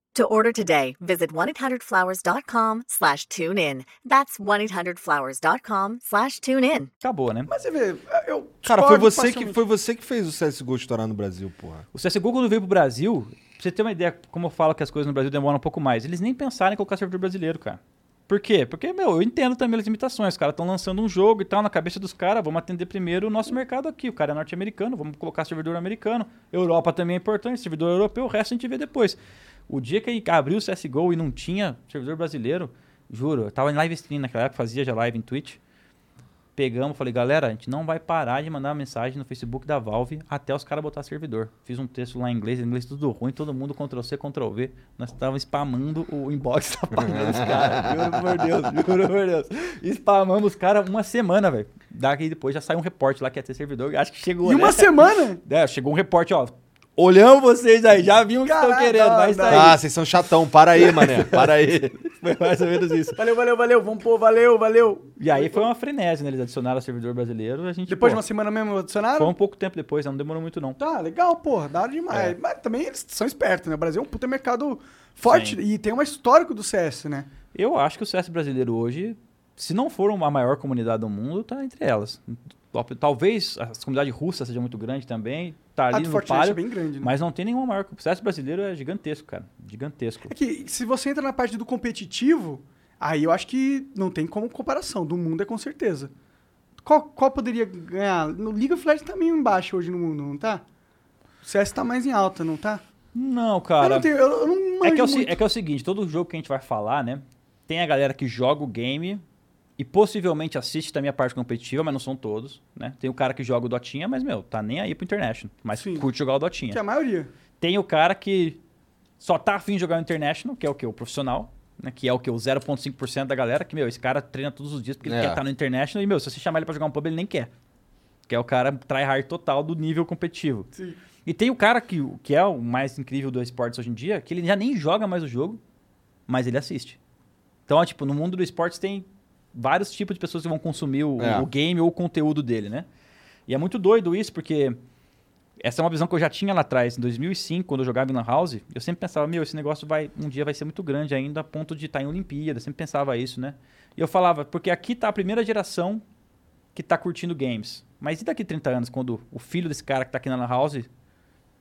To order today, visit 1-800-Flowers.com slash tune in. That's 1-800-Flowers.com slash tune in. Acabou, né? Mas você vê, eu. Cara, foi você, que, foi você que fez o CSGO estourar no Brasil, porra. O CSGO, quando veio pro Brasil, pra você ter uma ideia, como eu falo que as coisas no Brasil demoram um pouco mais, eles nem pensaram em colocar servidor brasileiro, cara. Por quê? Porque, meu, eu entendo também as limitações. Os caras estão lançando um jogo e tal, na cabeça dos caras, vamos atender primeiro o nosso mercado aqui. O cara é norte-americano, vamos colocar servidor americano. Europa também é importante, servidor europeu, o resto a gente vê depois. O dia que abriu o CSGO e não tinha servidor brasileiro, juro, eu tava em live stream naquela época, fazia já live em Twitch. Pegamos, falei, galera, a gente não vai parar de mandar mensagem no Facebook da Valve até os caras botar servidor. Fiz um texto lá em inglês, em inglês tudo ruim, todo mundo Ctrl-C, Ctrl-V. Nós estávamos spamando o inbox *laughs* da página dos caras. Juro por Deus, juro por Deus. Spamamos os caras uma semana, velho. Daqui depois já saiu um reporte lá que ia ter servidor. Acho que chegou, E uma né? semana? *laughs* É, chegou um reporte, ó. Olhamos vocês aí, já vimos o que estão querendo, não, mas tá aí. Ah, vocês são chatão. Para aí, mané. Para aí. *laughs* Foi mais ou menos isso. Valeu, valeu, valeu. Vamos pôr, valeu, valeu. E aí foi uma frenese, né? Eles adicionaram o servidor brasileiro. A gente, Depois de pô, uma semana mesmo adicionaram? Foi um pouco tempo depois, não demorou muito não. Tá, legal, porra, da hora demais. É. Mas também eles são espertos, né? O Brasil é um puta mercado forte Sim. e tem um histórico do CS, né? Eu acho que o CS brasileiro hoje, se não for a maior comunidade do mundo, tá entre elas. Talvez a comunidade russa seja muito grande também, tá A ali do no é palio, bem grande, né? mas não tem nenhuma maior. O CS brasileiro é gigantesco, cara. Gigantesco. É que se você entra na parte do competitivo, aí eu acho que não tem como comparação. Do mundo é com certeza. Qual, qual poderia ganhar? No League of Legends tá meio embaixo hoje no mundo, não tá? O CS tá mais em alta, não tá? Não, eu cara. não tenho, eu, eu não É que é, o, é que é o seguinte, todo jogo que a gente vai falar, né? Tem a galera que joga o game e possivelmente assiste também a parte competitiva, mas não são todos, né? Tem o cara que joga o Dotinha, mas, meu, tá nem aí pro International. Mas Sim. curte jogar o Dotinha. Que é a maioria. Tem o cara que só tá afim de jogar o International, que é o que? O profissional, né? Que é o que? O 0,5% da galera, que, meu, esse cara treina todos os dias porque É. ele quer estar no International e, meu, se você chamar ele pra jogar um pub, ele nem quer. Que é o cara tryhard total do nível competitivo. Sim. E tem o cara que, que é o mais incrível do esportes hoje em dia, que ele já nem joga mais o jogo, mas ele assiste. Então, ó, tipo, no mundo do esportes tem vários tipos de pessoas que vão consumir o, É. o game ou o conteúdo dele, né? E é muito doido isso, porque essa é uma visão que eu já tinha lá atrás, em 2005, quando eu jogava em Lan House, eu sempre pensava, meu, esse negócio vai um dia vai ser muito grande ainda, a ponto de estar em Olimpíada, eu sempre pensava isso, né? E eu falava, porque aqui tá a primeira geração que tá curtindo games. Mas e daqui 30 anos, quando o filho desse cara que tá aqui na Lan House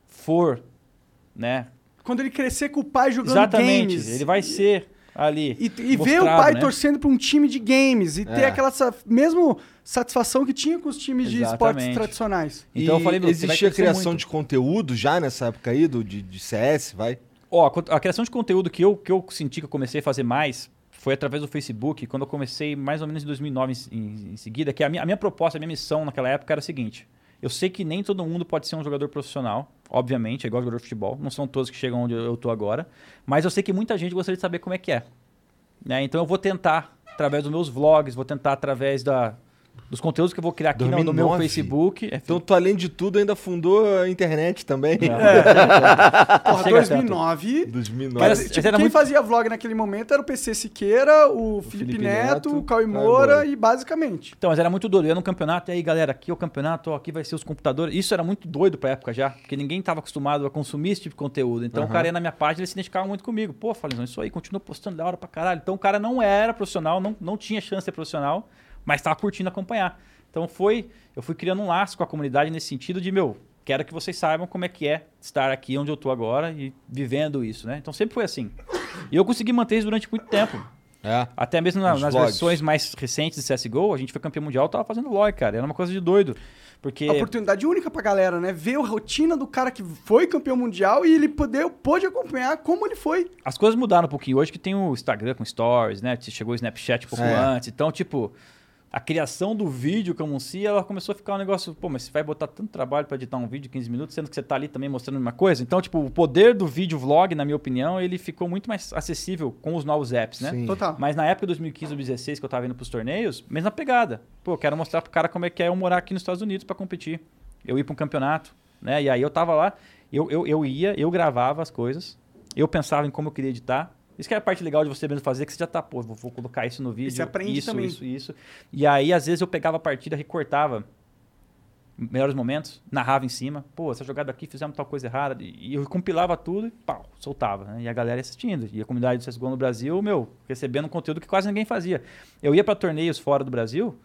for, né? Quando ele crescer com o pai jogando Exatamente, games. ele vai ser ali. E, e ver o pai né? torcendo pra um time de games e ter É. aquela sa- mesmo satisfação que tinha com os times de esportes Exatamente. tradicionais. Então eu E falei, meu, você vai existia criação muito. de conteúdo já nessa época aí, do, de, de CS, vai? Ó, a criação de conteúdo que eu, que eu senti que eu comecei a fazer mais foi através do Facebook, quando eu comecei mais ou menos em 2009 em, em- em seguida, que a minha, a minha proposta, a minha missão naquela época era a seguinte. Eu sei que nem todo mundo pode ser um jogador profissional, obviamente, é igual jogador de futebol, não são todos que chegam onde eu tô agora, mas eu sei que muita gente gostaria de saber como é que é. né? Então eu vou tentar, através dos meus vlogs, vou tentar através da, dos conteúdos que eu vou criar aqui no, no meu 2009? Facebook. É, Então tu, além de tudo, ainda fundou a internet também. *laughs* Porra, Chega 2009. 2009. Mas, Mas tipo, quem muito- fazia vlog naquele momento era o PC Siqueira, o, Felipe, Felipe Neto, Neto, o Cauê Caio Moura e basicamente. Então, mas era muito doido. Eu ia no campeonato, e aí, galera, aqui é o campeonato, ó, aqui vai ser os computadores. Isso era muito doido pra época já, porque ninguém tava acostumado a consumir esse tipo de conteúdo. Então, o cara ia na minha página e ele se identificava muito comigo. Pô, Falizão, isso aí, continua postando da hora pra caralho. Então, o cara não era profissional, não, não tinha chance de ser profissional, mas tava curtindo acompanhar. Então, foi, eu fui criando um laço com a comunidade nesse sentido de, meu, quero que vocês saibam como é que é estar aqui onde eu tô agora e vivendo isso, né? Então, sempre foi assim. E eu consegui manter isso durante muito tempo. É. Até mesmo na- nas vlogs. versões mais recentes de CSGO, a gente foi campeão mundial, tava fazendo vlog, cara. Era uma coisa de doido. Porque. A oportunidade única pra galera, né? Ver a rotina do cara que foi campeão mundial e ele poder, pôde acompanhar como ele foi. As coisas mudaram um pouquinho. Hoje que tem o Instagram com stories, né? Chegou o Snapchat um pouco É. antes. Então, tipo, a criação do vídeo como um si, ela começou a ficar um negócio, pô, mas você vai botar tanto trabalho pra editar um vídeo de 15 minutos, sendo que você tá ali também mostrando uma coisa. Então, tipo, o poder do vídeo vlog, na minha opinião, ele ficou muito mais acessível com os novos apps, né? Sim. Total. Mas na época de 2015 ou 2016, que eu tava indo pros torneios, mesma pegada. Pô, eu quero mostrar pro cara como é que é eu morar aqui nos Estados Unidos pra competir. Eu ir pra um campeonato, né? E aí eu tava lá, eu, eu, eu ia, eu gravava as coisas, eu pensava em como eu queria editar. Isso que é a parte legal de você mesmo fazer, que você já tá, pô, vou, vou colocar isso no vídeo. você aprende isso, também. isso, isso. E aí, às vezes, eu pegava a partida, recortava melhores momentos, narrava em cima, pô, essa jogada aqui fizemos tal coisa errada, e eu compilava tudo e pau, soltava, né? E a galera ia assistindo, e a comunidade do CSGO no Brasil, meu, recebendo um conteúdo que quase ninguém fazia. Eu ia pra torneios fora do Brasil,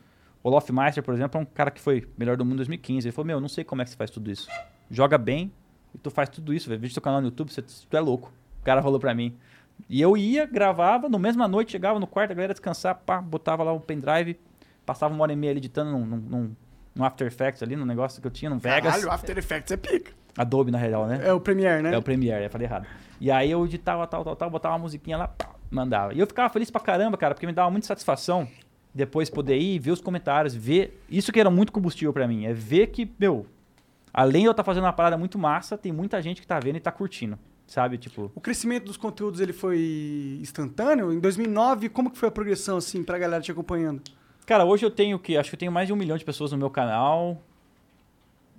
o Olof Meister, por exemplo, é um cara que foi melhor do mundo em 2015, ele falou, meu, não sei como é que você faz tudo isso. Joga bem, e tu faz tudo isso, velho, vídeo teu canal no YouTube, você, tu é louco. O cara falou pra mim. E eu ia, gravava, no mesma noite, chegava no quarto, a galera descansar, pá, botava lá o pendrive, passava uma hora e meia ali editando num, num, num, After Effects ali, num negócio que eu tinha, num Vegas. Caralho, o After Effects é pica. Adobe, na real, né? É o Premiere, né? É o Premiere, eu falei errado. E aí eu editava tal, tal, tal, botava uma musiquinha lá, pá, mandava. E eu ficava feliz pra caramba, cara, porque me dava muita satisfação depois poder ir, ver os comentários, ver. Isso que era muito combustível pra mim, é ver que, meu, além de eu estar fazendo uma parada muito massa, tem muita gente que tá vendo e tá curtindo, sabe? Tipo. O crescimento dos conteúdos ele foi instantâneo? Em 2009, como que foi a progressão, assim, pra galera te acompanhando? Cara, hoje eu tenho que acho que eu tenho mais de um milhão de pessoas no meu canal,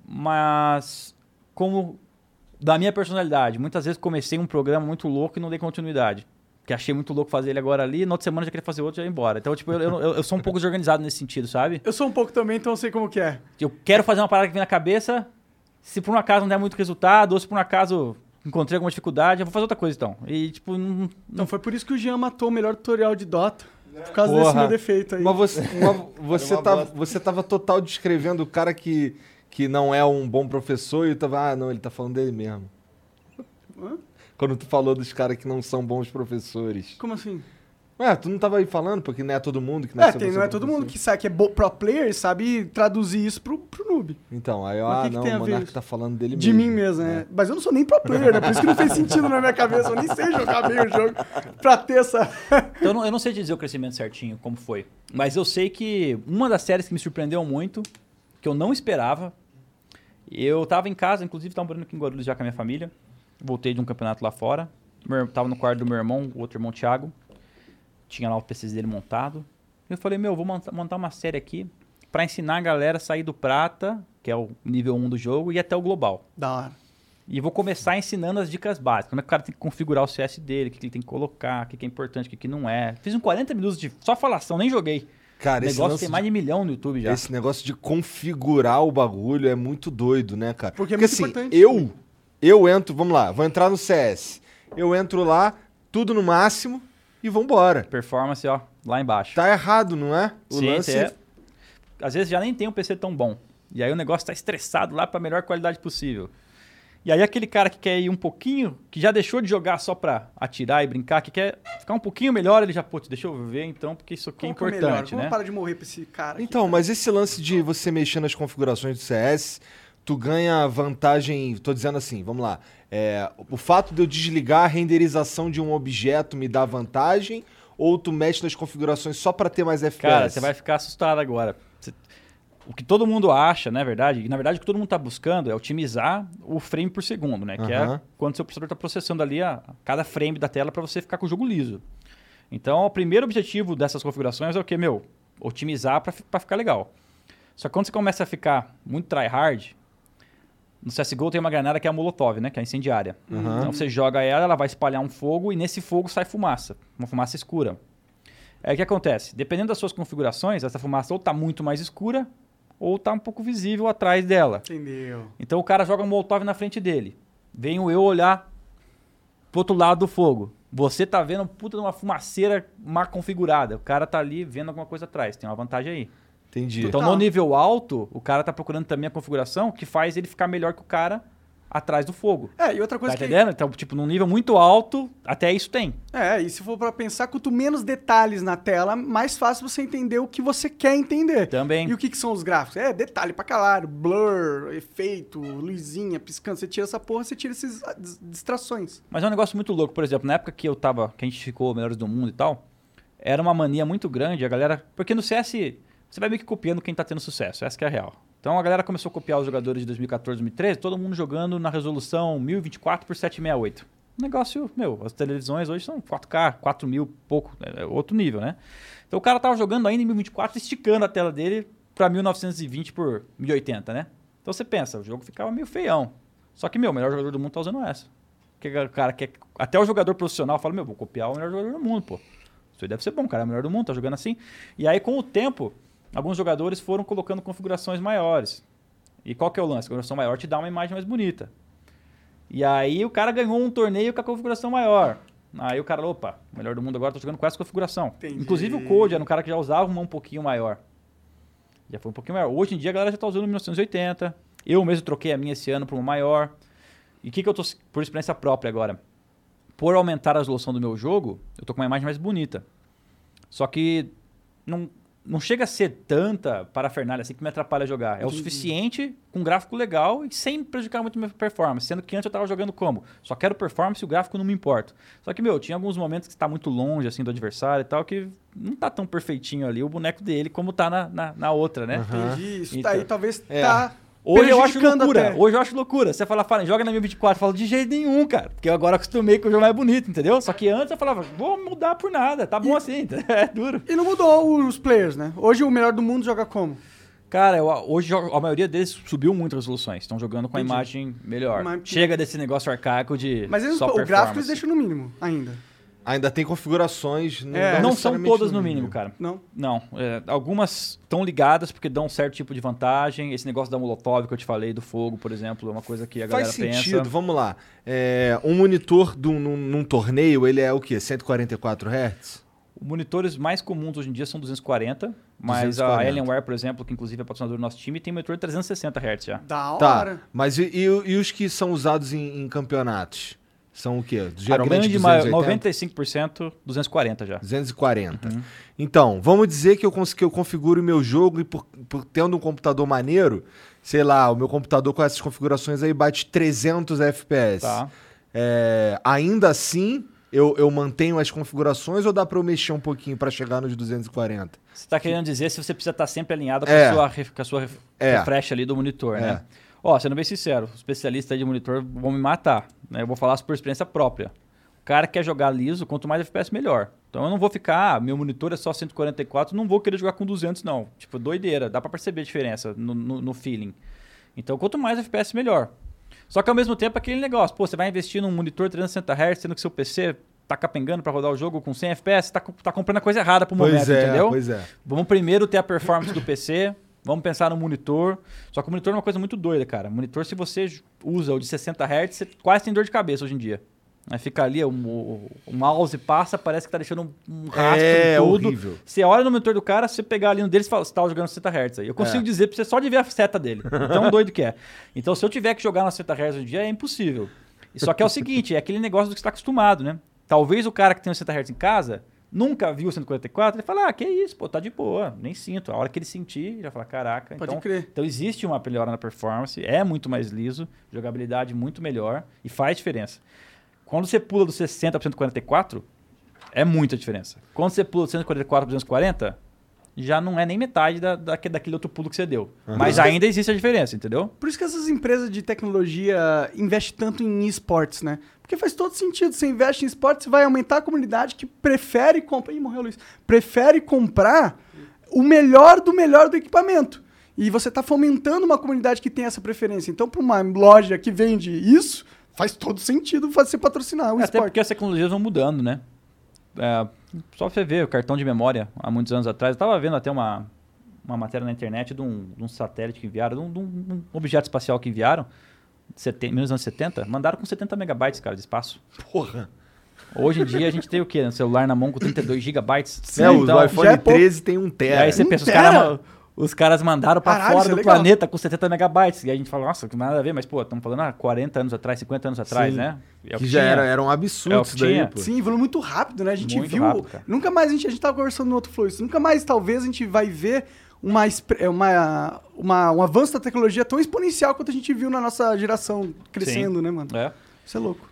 mas como da minha personalidade, muitas vezes comecei um programa muito louco e não dei continuidade. Que achei muito louco fazer ele agora ali, na outra semana já queria fazer outro e já ia embora. Então, tipo, eu, eu, eu sou um pouco desorganizado nesse sentido, sabe? Eu sou um pouco também, então eu sei como que é. Eu quero fazer uma parada que vem na cabeça, se por um acaso não der muito resultado, ou se por um acaso encontrei alguma dificuldade, eu vou fazer outra coisa então. E, tipo, não, Então foi por isso que o Jean matou o melhor tutorial de Dota. Por causa Porra. desse meu defeito aí. Mas você, *laughs* mas você, uma tava, bosta. você tava total descrevendo o cara que, que não é um bom professor e tava, ah, não, ele tá falando dele mesmo. Hã? Quando tu falou dos caras que não são bons professores. Como assim? Ué, tu não tava aí falando, porque não é todo mundo que É, nasceu tem, não é todo mundo que sabe que é bo- pro player e sabe traduzir isso pro, pro noob. Então, aí, eu, Mas o ah, que que não, tem a o ver Monark isso? tá falando dele De mesmo. mim mesmo, né? Mas eu não sou nem pro player, né? Por isso que não fez sentido na minha cabeça. Eu nem sei jogar bem o jogo pra ter essa. Então, eu não, eu não sei te dizer o crescimento certinho, como foi. Mas eu sei que uma das séries que me surpreendeu muito, que eu não esperava, eu tava em casa, inclusive tava morando aqui em Guarulhos já com a minha família. Voltei de um campeonato lá fora. Meu, tava no quarto do meu irmão, o outro irmão Thiago. Tinha lá o PC dele montado. Eu falei, meu, vou monta- montar uma série aqui pra ensinar a galera a sair do prata, que é o nível 1 do jogo, e até o global. Da hora. E vou começar ensinando as dicas básicas. Como é que o cara tem que configurar o CS dele, o que ele tem que colocar, o que que é importante, o que que não é. Fiz um 40 minutos de só falação, nem joguei. Cara, o esse negócio tem mais de milhão no YouTube já. Esse negócio de configurar o bagulho é muito doido, né, cara? Porque é muito assim, importante. eu, eu entro, vamos lá, vou entrar no CS. Eu entro lá, tudo no máximo e vambora. Performance, ó, lá embaixo. Tá errado, não é? O Sim, lance é- Às vezes já nem tem um PC tão bom. E aí o negócio tá estressado lá pra melhor qualidade possível. E aí aquele cara que quer ir um pouquinho, que já deixou de jogar só pra atirar e brincar, que quer ficar um pouquinho melhor, ele já, putz, deixa eu ver então, porque isso aqui é Como melhor? importante, Vamos né? parar de morrer pra esse cara. aqui. Então, mas esse lance de você mexer nas configurações do CS, tu ganha vantagem. Tô dizendo assim, vamos lá. É, o fato de eu desligar a renderização de um objeto me dá vantagem? Ou tu mexe nas configurações só pra ter mais FPS? Cara, você vai ficar assustado agora. O que todo mundo acha, na verdade, e na verdade o que todo mundo está buscando é otimizar o frame por segundo, né? Que é quando seu processador está processando ali a, cada frame da tela para você ficar com o jogo liso. Então, o primeiro objetivo dessas configurações é o que, meu? Otimizar para ficar legal. Só que quando você começa a ficar muito tryhard, no CSGO tem uma granada que é a Molotov, né? Que é a incendiária. Então você joga ela, ela vai espalhar um fogo e nesse fogo sai fumaça. Uma fumaça escura. Aí o que acontece? Dependendo das suas configurações, essa fumaça ou tá muito mais escura ou tá um pouco visível atrás dela. Entendeu? Então o cara joga um Molotov na frente dele. Venho eu olhar pro outro lado do fogo. Você tá vendo puta de uma fumaceira má configurada. O cara tá ali vendo alguma coisa atrás. Tem uma vantagem aí. Entendi. Então Total. no nível alto, o cara tá procurando também a configuração que faz ele ficar melhor que o cara atrás do fogo. É, e outra Tá coisa que. entendendo? Então, tipo, num nível muito alto, até isso tem. É, e se for pra pensar, quanto menos detalhes na tela, mais fácil você entender o que você quer entender. Também. E o que, que são os gráficos? É, detalhe pra caralho, blur, efeito, luzinha, piscando. Você tira essa porra, você tira essas ah, dis- distrações. Mas é um negócio muito louco. Por exemplo, na época que eu tava, que a gente ficou melhores do mundo e tal, era uma mania muito grande, a galera. Porque no CS, você vai meio que copiando quem tá tendo sucesso, essa que é a real. Então a galera começou a copiar os jogadores de 2014, 2013, todo mundo jogando na resolução 1024 por 768. Um negócio, meu, as televisões hoje são 4K, 4000, pouco, é outro nível, né? Então o cara tava jogando ainda em 1024, esticando a tela dele pra 1920 por 1080, né? Então você pensa, o jogo ficava meio feião. Só que, meu, o melhor jogador do mundo tá usando essa. Porque o cara quer. Até o jogador profissional fala, meu, vou copiar o melhor jogador do mundo, pô. Isso aí deve ser bom, o cara é o melhor do mundo, tá jogando assim. E aí, com o tempo, alguns jogadores foram colocando configurações maiores. E qual que é o lance? A configuração maior te dá uma imagem mais bonita. E aí o cara ganhou um torneio com a configuração maior. Aí o cara, opa, melhor do mundo agora, tô jogando com essa configuração. Entendi. Inclusive o Code era um cara que já usava uma um pouquinho maior. Já foi um pouquinho maior. Hoje em dia a galera já tá usando 1980. Eu mesmo troquei a minha esse ano para uma maior. E o que, que eu tô, por experiência própria agora? Por aumentar a resolução do meu jogo, eu tô com uma imagem mais bonita. Só que não, não chega a ser tanta parafernália assim que me atrapalha a jogar. É o suficiente, com um gráfico legal e sem prejudicar muito minha performance. Sendo que antes eu tava jogando como? Só quero performance e o gráfico não me importa. Só que, meu, tinha alguns momentos que você tá muito longe assim do adversário e tal, que não tá tão perfeitinho ali o boneco dele como tá na, na, na outra, né? Entendi. Isso Então, daí talvez é. tá. Hoje eu acho loucura. até. Hoje eu acho loucura. Você fala, fala, joga na 1024. Eu falo, de jeito nenhum, cara. Porque eu agora acostumei que o jogo é bonito, entendeu? Só que antes eu falava, vou mudar por nada. Tá bom assim. *laughs* É duro. E não mudou os players, né? Hoje o melhor do mundo joga como? Cara, eu- hoje a maioria deles subiu muito as resoluções. Estão jogando com a Entendi. imagem melhor. Mas- Chega desse negócio arcaico de. Mas eles, o gráfico eles deixam no mínimo ainda. Ainda tem configurações. Não, É, Não são todas no mínimo, cara. Não? Não. é, algumas estão ligadas porque dão um certo tipo de vantagem. Esse negócio da Molotov que eu te falei, do fogo, por exemplo, é uma coisa que a galera Faz sentido, pensa. vamos lá. É, um monitor do, num, num torneio, ele é o quê? 144 Hz? Monitores mais comuns hoje em dia são 240, mas 240. a Alienware, por exemplo, que inclusive é patrocinador do nosso time, tem monitor de 360 Hz já. Da Tá, hora. mas e, e- e os que são usados em, em campeonatos? São o quê? a Geralmente grande maioria, 280? 95% 240 já. 240. Uhum. Então, vamos dizer que eu, que eu configuro o meu jogo e por, por tendo um computador maneiro, sei lá, o meu computador com essas configurações aí bate 300 FPS. Tá. É, ainda assim, eu, eu mantenho as configurações ou dá pra eu mexer um pouquinho pra chegar nos 240? Você está querendo dizer se você precisa estar sempre alinhado com É. a sua, com a sua É. refresh ali do monitor, É. Ó, sendo bem sincero, os especialistas aí de monitor vão me matar. Né? Eu vou falar por experiência própria. O cara quer jogar liso, quanto mais FPS, melhor. Então eu não vou ficar, ah, meu monitor é só 144, não vou querer jogar com 200, não. Tipo, doideira, dá pra perceber a diferença no, no- no feeling. Então quanto mais FPS, melhor. Só que ao mesmo tempo aquele negócio, pô, você vai investir num monitor 360 Hz, sendo que seu PC tá capengando pra rodar o jogo com 100 FPS, tá, tá comprando a coisa errada pro momento, pois é, entendeu? pois é. Vamos primeiro ter a performance do PC, vamos pensar no monitor. Só que o monitor é uma coisa muito doida, cara. Monitor, se você usa o de 60 Hz, você quase tem dor de cabeça hoje em dia. Aí fica ali, o, o- o mouse passa, parece que tá deixando um, um rastro É em tudo. horrível. Você olha no monitor do cara, se você pegar ali no dele, você fala, você tá jogando 60 Hz aí. Eu consigo É. dizer pra você só de ver a seta dele. Tão doido que é. Então, se eu tiver que jogar na 60 Hz hoje em dia, é impossível. Só que é o seguinte, é aquele negócio do que você tá acostumado, né? Talvez o cara que tem o 60 Hz em casa nunca viu o 144, ele fala, ah, que isso, pô, tá de boa, nem sinto. A hora que ele sentir, ele vai falar, caraca. Pode então, crer. então existe uma melhora na performance, é muito mais liso, jogabilidade muito melhor e faz diferença. Quando você pula do 60 para 144, é muita diferença. Quando você pula do 144 para 240, já não é nem metade da, daque- daquele outro pulo que você deu. Mas ainda existe a diferença, entendeu? Por isso que essas empresas de tecnologia investem tanto em esportes, né? Porque faz todo sentido. Você investe em esportes, você vai aumentar a comunidade que prefere comprar. Ih, morreu o Luiz. Prefere comprar o melhor do melhor do equipamento. E você tá fomentando uma comunidade que tem essa preferência. Então, para uma loja que vende isso, faz todo sentido você patrocinar o Até esporte. porque as tecnologias vão mudando, né? É, só você ver o cartão de memória há muitos anos atrás. Eu tava vendo até uma, uma matéria na internet de um, de um satélite que enviaram, de um, de um- um objeto espacial que enviaram, seten- nos anos 70, mandaram com 70 megabytes, cara, de espaço. Porra. Hoje em dia a gente tem o quê? Um celular na mão com 32 gigabytes. o Então, iPhone já é pouco. 13 tem um e tera. aí você pensa, os, Tera? Os caras mandaram pra Caralho, fora é do legal. planeta com 70 megabytes. E aí a gente fala, nossa, que nada a ver, mas pô, estamos falando há 40 anos atrás, 50 anos atrás, Sim. né? É o que já era, era um É absurdo que isso daí, tinha. pô. Sim, evoluiu muito rápido, né? A gente Muito viu. rápido, nunca mais a gente, a gente tava conversando no outro Flow isso. Nunca mais, talvez, a gente vai ver uma, expre- uma, uma, um avanço da tecnologia tão exponencial quanto a gente viu na nossa geração crescendo, né, mano? É. Isso é louco.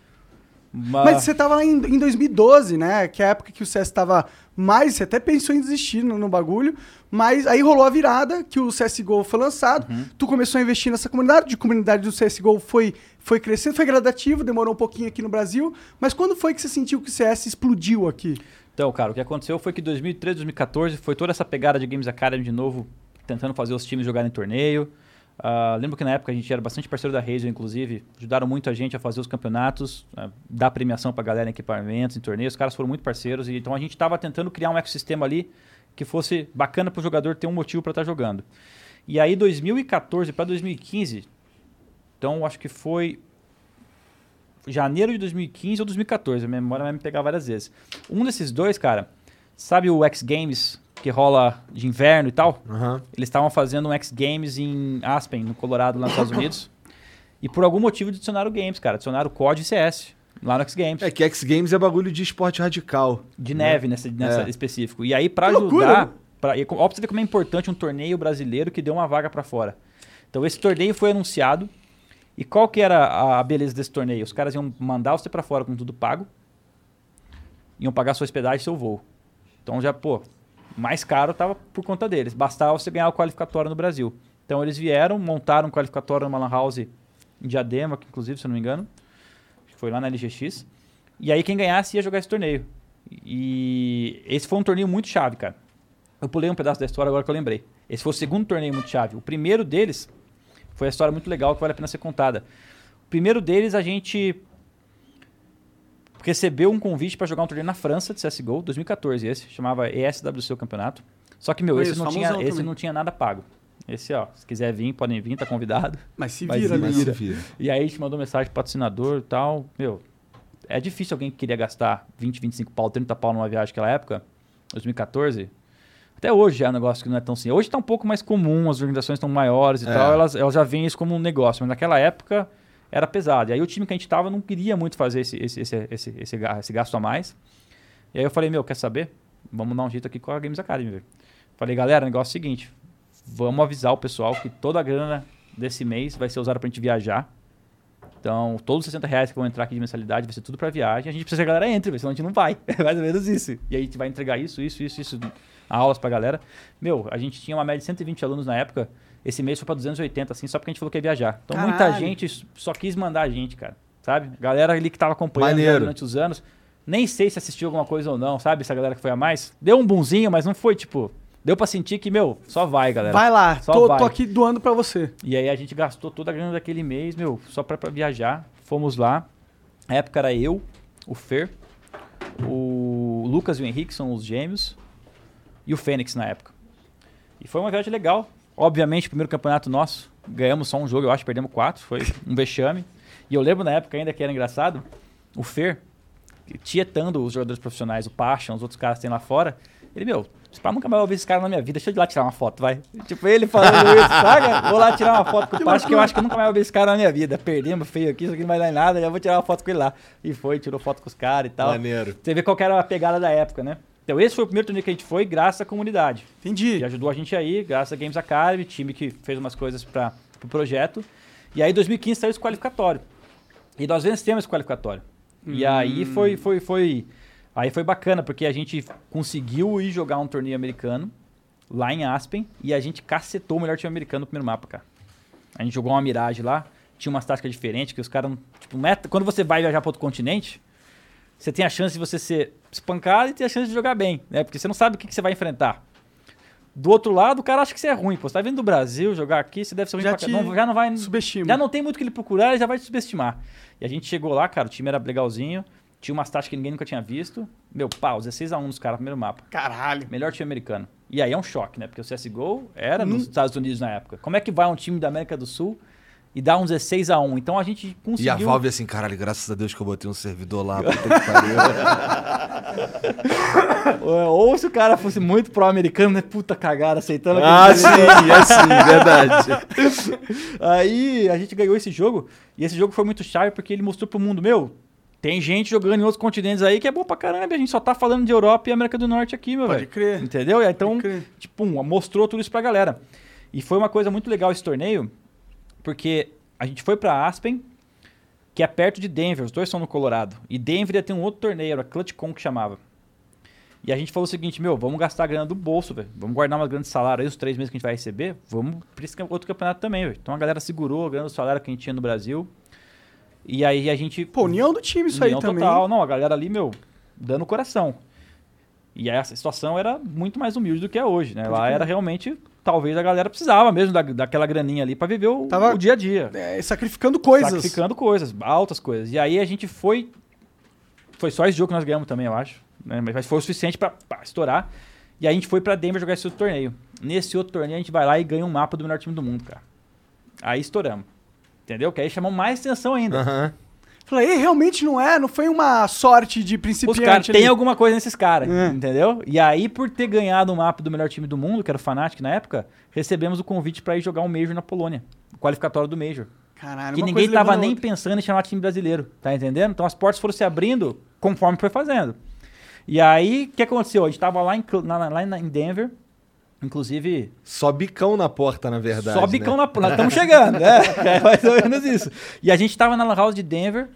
Mas, Mas você tava lá em, em 2012, né? Que é a época que o CS tava mais. Você até pensou em desistir no, no bagulho. Mas aí rolou a virada, que o CSGO foi lançado. Uhum. Tu começou a investir nessa comunidade. De comunidade do CSGO foi, foi crescendo, foi gradativo, demorou um pouquinho aqui no Brasil. Mas quando foi que você sentiu que o CS explodiu aqui? Então, cara, o que aconteceu foi que 2013, 2014 foi toda essa pegada de Games Academy de novo, tentando fazer os times jogarem torneio. Ah, lembro que na época a gente era bastante parceiro da Razer, inclusive, ajudaram muito a gente a fazer os campeonatos, ah, dar premiação pra galera em equipamentos, em torneios. Os caras foram muito parceiros, e então a gente estava tentando criar um ecossistema ali que fosse bacana pro jogador ter um motivo para estar jogando. E aí, 2014 para 2015, então acho que foi janeiro de 2015 ou 2014, a memória vai me pegar várias vezes. Um desses dois, cara, sabe o X Games que rola de inverno e tal? Aham. Eles estavam fazendo um X Games em Aspen, no Colorado, lá nos Estados Unidos. E por algum motivo adicionaram games, cara. Adicionaram COD e CS lá no X Games. É que X Games é bagulho de esporte radical. De neve nessa, nessa É. específico. E aí, loucura, ajudar. né? Pra, e, ó, pra você ver como é importante um torneio brasileiro que deu uma vaga pra fora. Então, esse torneio foi anunciado. E qual que era a, a beleza desse torneio? Os caras iam mandar você pra fora com tudo pago. Iam pagar sua hospedagem e seu voo. Então, já, pô, mais caro tava por conta deles. Bastava você ganhar o qualificatório no Brasil. Então, eles vieram, montaram um qualificatório numa Lan House em Diadema, que, inclusive, se eu não me engano. Foi lá na LGX. E aí quem ganhasse ia jogar esse torneio. E esse foi um torneio muito chave, cara. Eu pulei um pedaço da história agora que eu lembrei. Esse foi o segundo torneio muito chave. O primeiro deles foi a história muito legal que vale a pena ser contada. O primeiro deles a gente recebeu um convite para jogar um torneio na França de CSGO, 2014 esse, chamava ESWC o campeonato. Só que, meu, esse, Conheço, não tinha, esse também. não tinha nada pago. Esse, ó, se quiser vir, podem vir, tá convidado. Mas se vira, se né? Mas se mano? vira. E aí a gente mandou mensagem pro patrocinador e tal. Meu, é difícil alguém que queria gastar 20, 25 pau, 30 pau numa viagem naquela época, 2014. Até hoje é um negócio que não é tão assim. Hoje tá um pouco mais comum, as organizações estão maiores e É. tal, elas, elas já veem isso como um negócio. Mas naquela época era pesado. E aí o time que a gente tava não queria muito fazer esse, esse, esse, esse, esse, esse gasto a mais. E aí eu falei, meu, quer saber? Vamos dar um jeito aqui com a Games Academy. Falei, galera, o negócio é o seguinte. Vamos avisar o pessoal que toda a grana desse mês vai ser usada pra gente viajar. Então, todos os 60 reais que vão entrar aqui de mensalidade vai ser tudo pra viagem. A gente precisa que a galera entre, senão a gente não vai. *laughs* É mais ou menos isso. E aí a gente vai entregar isso, isso, isso, isso, aulas pra galera. Meu, a gente tinha uma média de 120 alunos na época. Esse mês foi pra 280, assim, só porque a gente falou que ia viajar. Então, muita Caralho. gente só quis mandar a gente, cara. Sabe? Galera ali que tava acompanhando Maneiro. durante os anos. Nem sei se assistiu alguma coisa ou não, sabe? Essa galera que foi a mais. Deu um bunzinho, mas não foi, tipo... Deu pra sentir que, meu, só vai, galera. Vai lá, Só tô, vai. tô aqui doando pra você. E aí a gente gastou toda a grana daquele mês, meu, só pra, pra viajar. Fomos lá. Na época era eu, o Fer, o Lucas e o Henrique, são os gêmeos, e o Fênix na época. E foi uma viagem legal. Obviamente, primeiro campeonato nosso, ganhamos só um jogo, eu acho, perdemos quatro, foi um vexame. E eu lembro na época ainda que era engraçado, o Fer, tietando os jogadores profissionais, o Pacha, os outros caras que tem lá fora, ele, meu, pá nunca mais vou ver esse cara na minha vida, deixa eu ir lá tirar uma foto, vai. Tipo, ele falando isso, *laughs* saca? Vou lá tirar uma foto com o Pacha, que eu acho que eu nunca mais vou ver esse cara na minha vida. Perdemos feio aqui, isso aqui não vai dar em nada, já vou tirar uma foto com ele lá. E foi, tirou foto com os caras e tal. Maneiro. Você vê qual que era a pegada da época, né? Então, esse foi o primeiro torneio que a gente foi, graças à comunidade. Entendi. Que ajudou a gente aí, graças a Games Academy, time que fez umas coisas para o pro projeto. E aí, em 2015, saiu esse qualificatório. E nós vencemos esse qualificatório. E aí foi, foi, foi. Aí foi bacana, porque a gente conseguiu ir jogar um torneio americano lá em Aspen e a gente cacetou o melhor time americano no primeiro mapa, cara. A gente jogou uma Mirage lá, tinha umas táticas diferentes, que os caras. Tipo, não é- quando você vai viajar para outro continente, você tem a chance de você ser espancado e tem a chance de jogar bem, né? Porque você não sabe o que, que você vai enfrentar. Do outro lado, o cara acha que você é ruim. Pô, você tá vindo do Brasil jogar aqui, você deve ser ruim Já pra te. Não, já não vai. Subestima. Já não tem muito o que ele procurar, ele já vai te subestimar. E a gente chegou lá, cara, o time era legalzinho. Tinha umas taxas que ninguém nunca tinha visto. Meu, pau, 16x1 nos caras, primeiro mapa. Caralho. Melhor time americano. E aí é um choque, né? Porque o CSGO era nos Estados Unidos na época. Como é que vai um time da América do Sul e dá um 16x1? Então a gente E conseguiu... a Valve assim, caralho, graças a Deus que eu botei um servidor lá, puta que pariu. *laughs* Ou se o cara fosse muito pró-americano, né? Puta cagada, aceitando ah, sim, é sim, verdade. *laughs* Aí a gente ganhou esse jogo. E esse jogo foi muito chave porque ele mostrou pro mundo, meu, tem gente jogando em outros continentes aí que é bom pra caramba. A gente só tá falando de Europa e América do Norte aqui, meu Pode velho. crer. Entendeu? E aí, Então, tipo, um, mostrou tudo isso pra galera. E foi uma coisa muito legal esse torneio, porque a gente foi pra Aspen, que é perto de Denver, os dois são no Colorado. E Denver ia ter um outro torneio, era ClutchCon que chamava. E a gente falou o seguinte, meu, vamos gastar a grana do bolso, velho. Vamos guardar uma grana de salário aí, os três meses que a gente vai receber. Vamos pra esse outro campeonato também, velho. Então a galera segurou a grana do salário que a gente tinha no Brasil. E aí a gente... Pô, união do time isso União aí também. total. Não, a galera ali, meu, dando o coração. E essa situação era muito mais humilde do que é hoje, né? Lá era realmente... Talvez a galera precisava mesmo da, daquela graninha ali pra viver o, Tava- o dia a dia. É, sacrificando coisas. Sacrificando coisas, altas coisas. E aí a gente foi. Foi só esse jogo que nós ganhamos também, eu acho. né? Mas foi o suficiente pra, pá, estourar. E aí a gente foi pra Denver jogar esse outro torneio. Nesse outro torneio a gente vai lá e ganha um mapa do melhor time do mundo, cara. Aí estouramos. Entendeu? Que aí chamou mais atenção ainda. Aham. Falei, "Ei, realmente não é? Não foi uma sorte de Os principiante caras, ali." tem alguma coisa nesses caras, É. entendeu? E aí, por ter ganhado o mapa do melhor time do mundo, que era o Fnatic na época, recebemos o convite pra ir jogar um Major na Polônia. O qualificatório do Major. Caralho, que ninguém tava nem pensando em chamar time brasileiro, tá entendendo? Então as portas foram se abrindo conforme foi fazendo. E aí, o que aconteceu? A gente tava lá em, lá em Denver, inclusive, Só bicão na porta, na verdade. só bicão né? na... Nós estamos chegando, né? *laughs* É mais ou menos isso. E a gente tava na Lan House de Denver,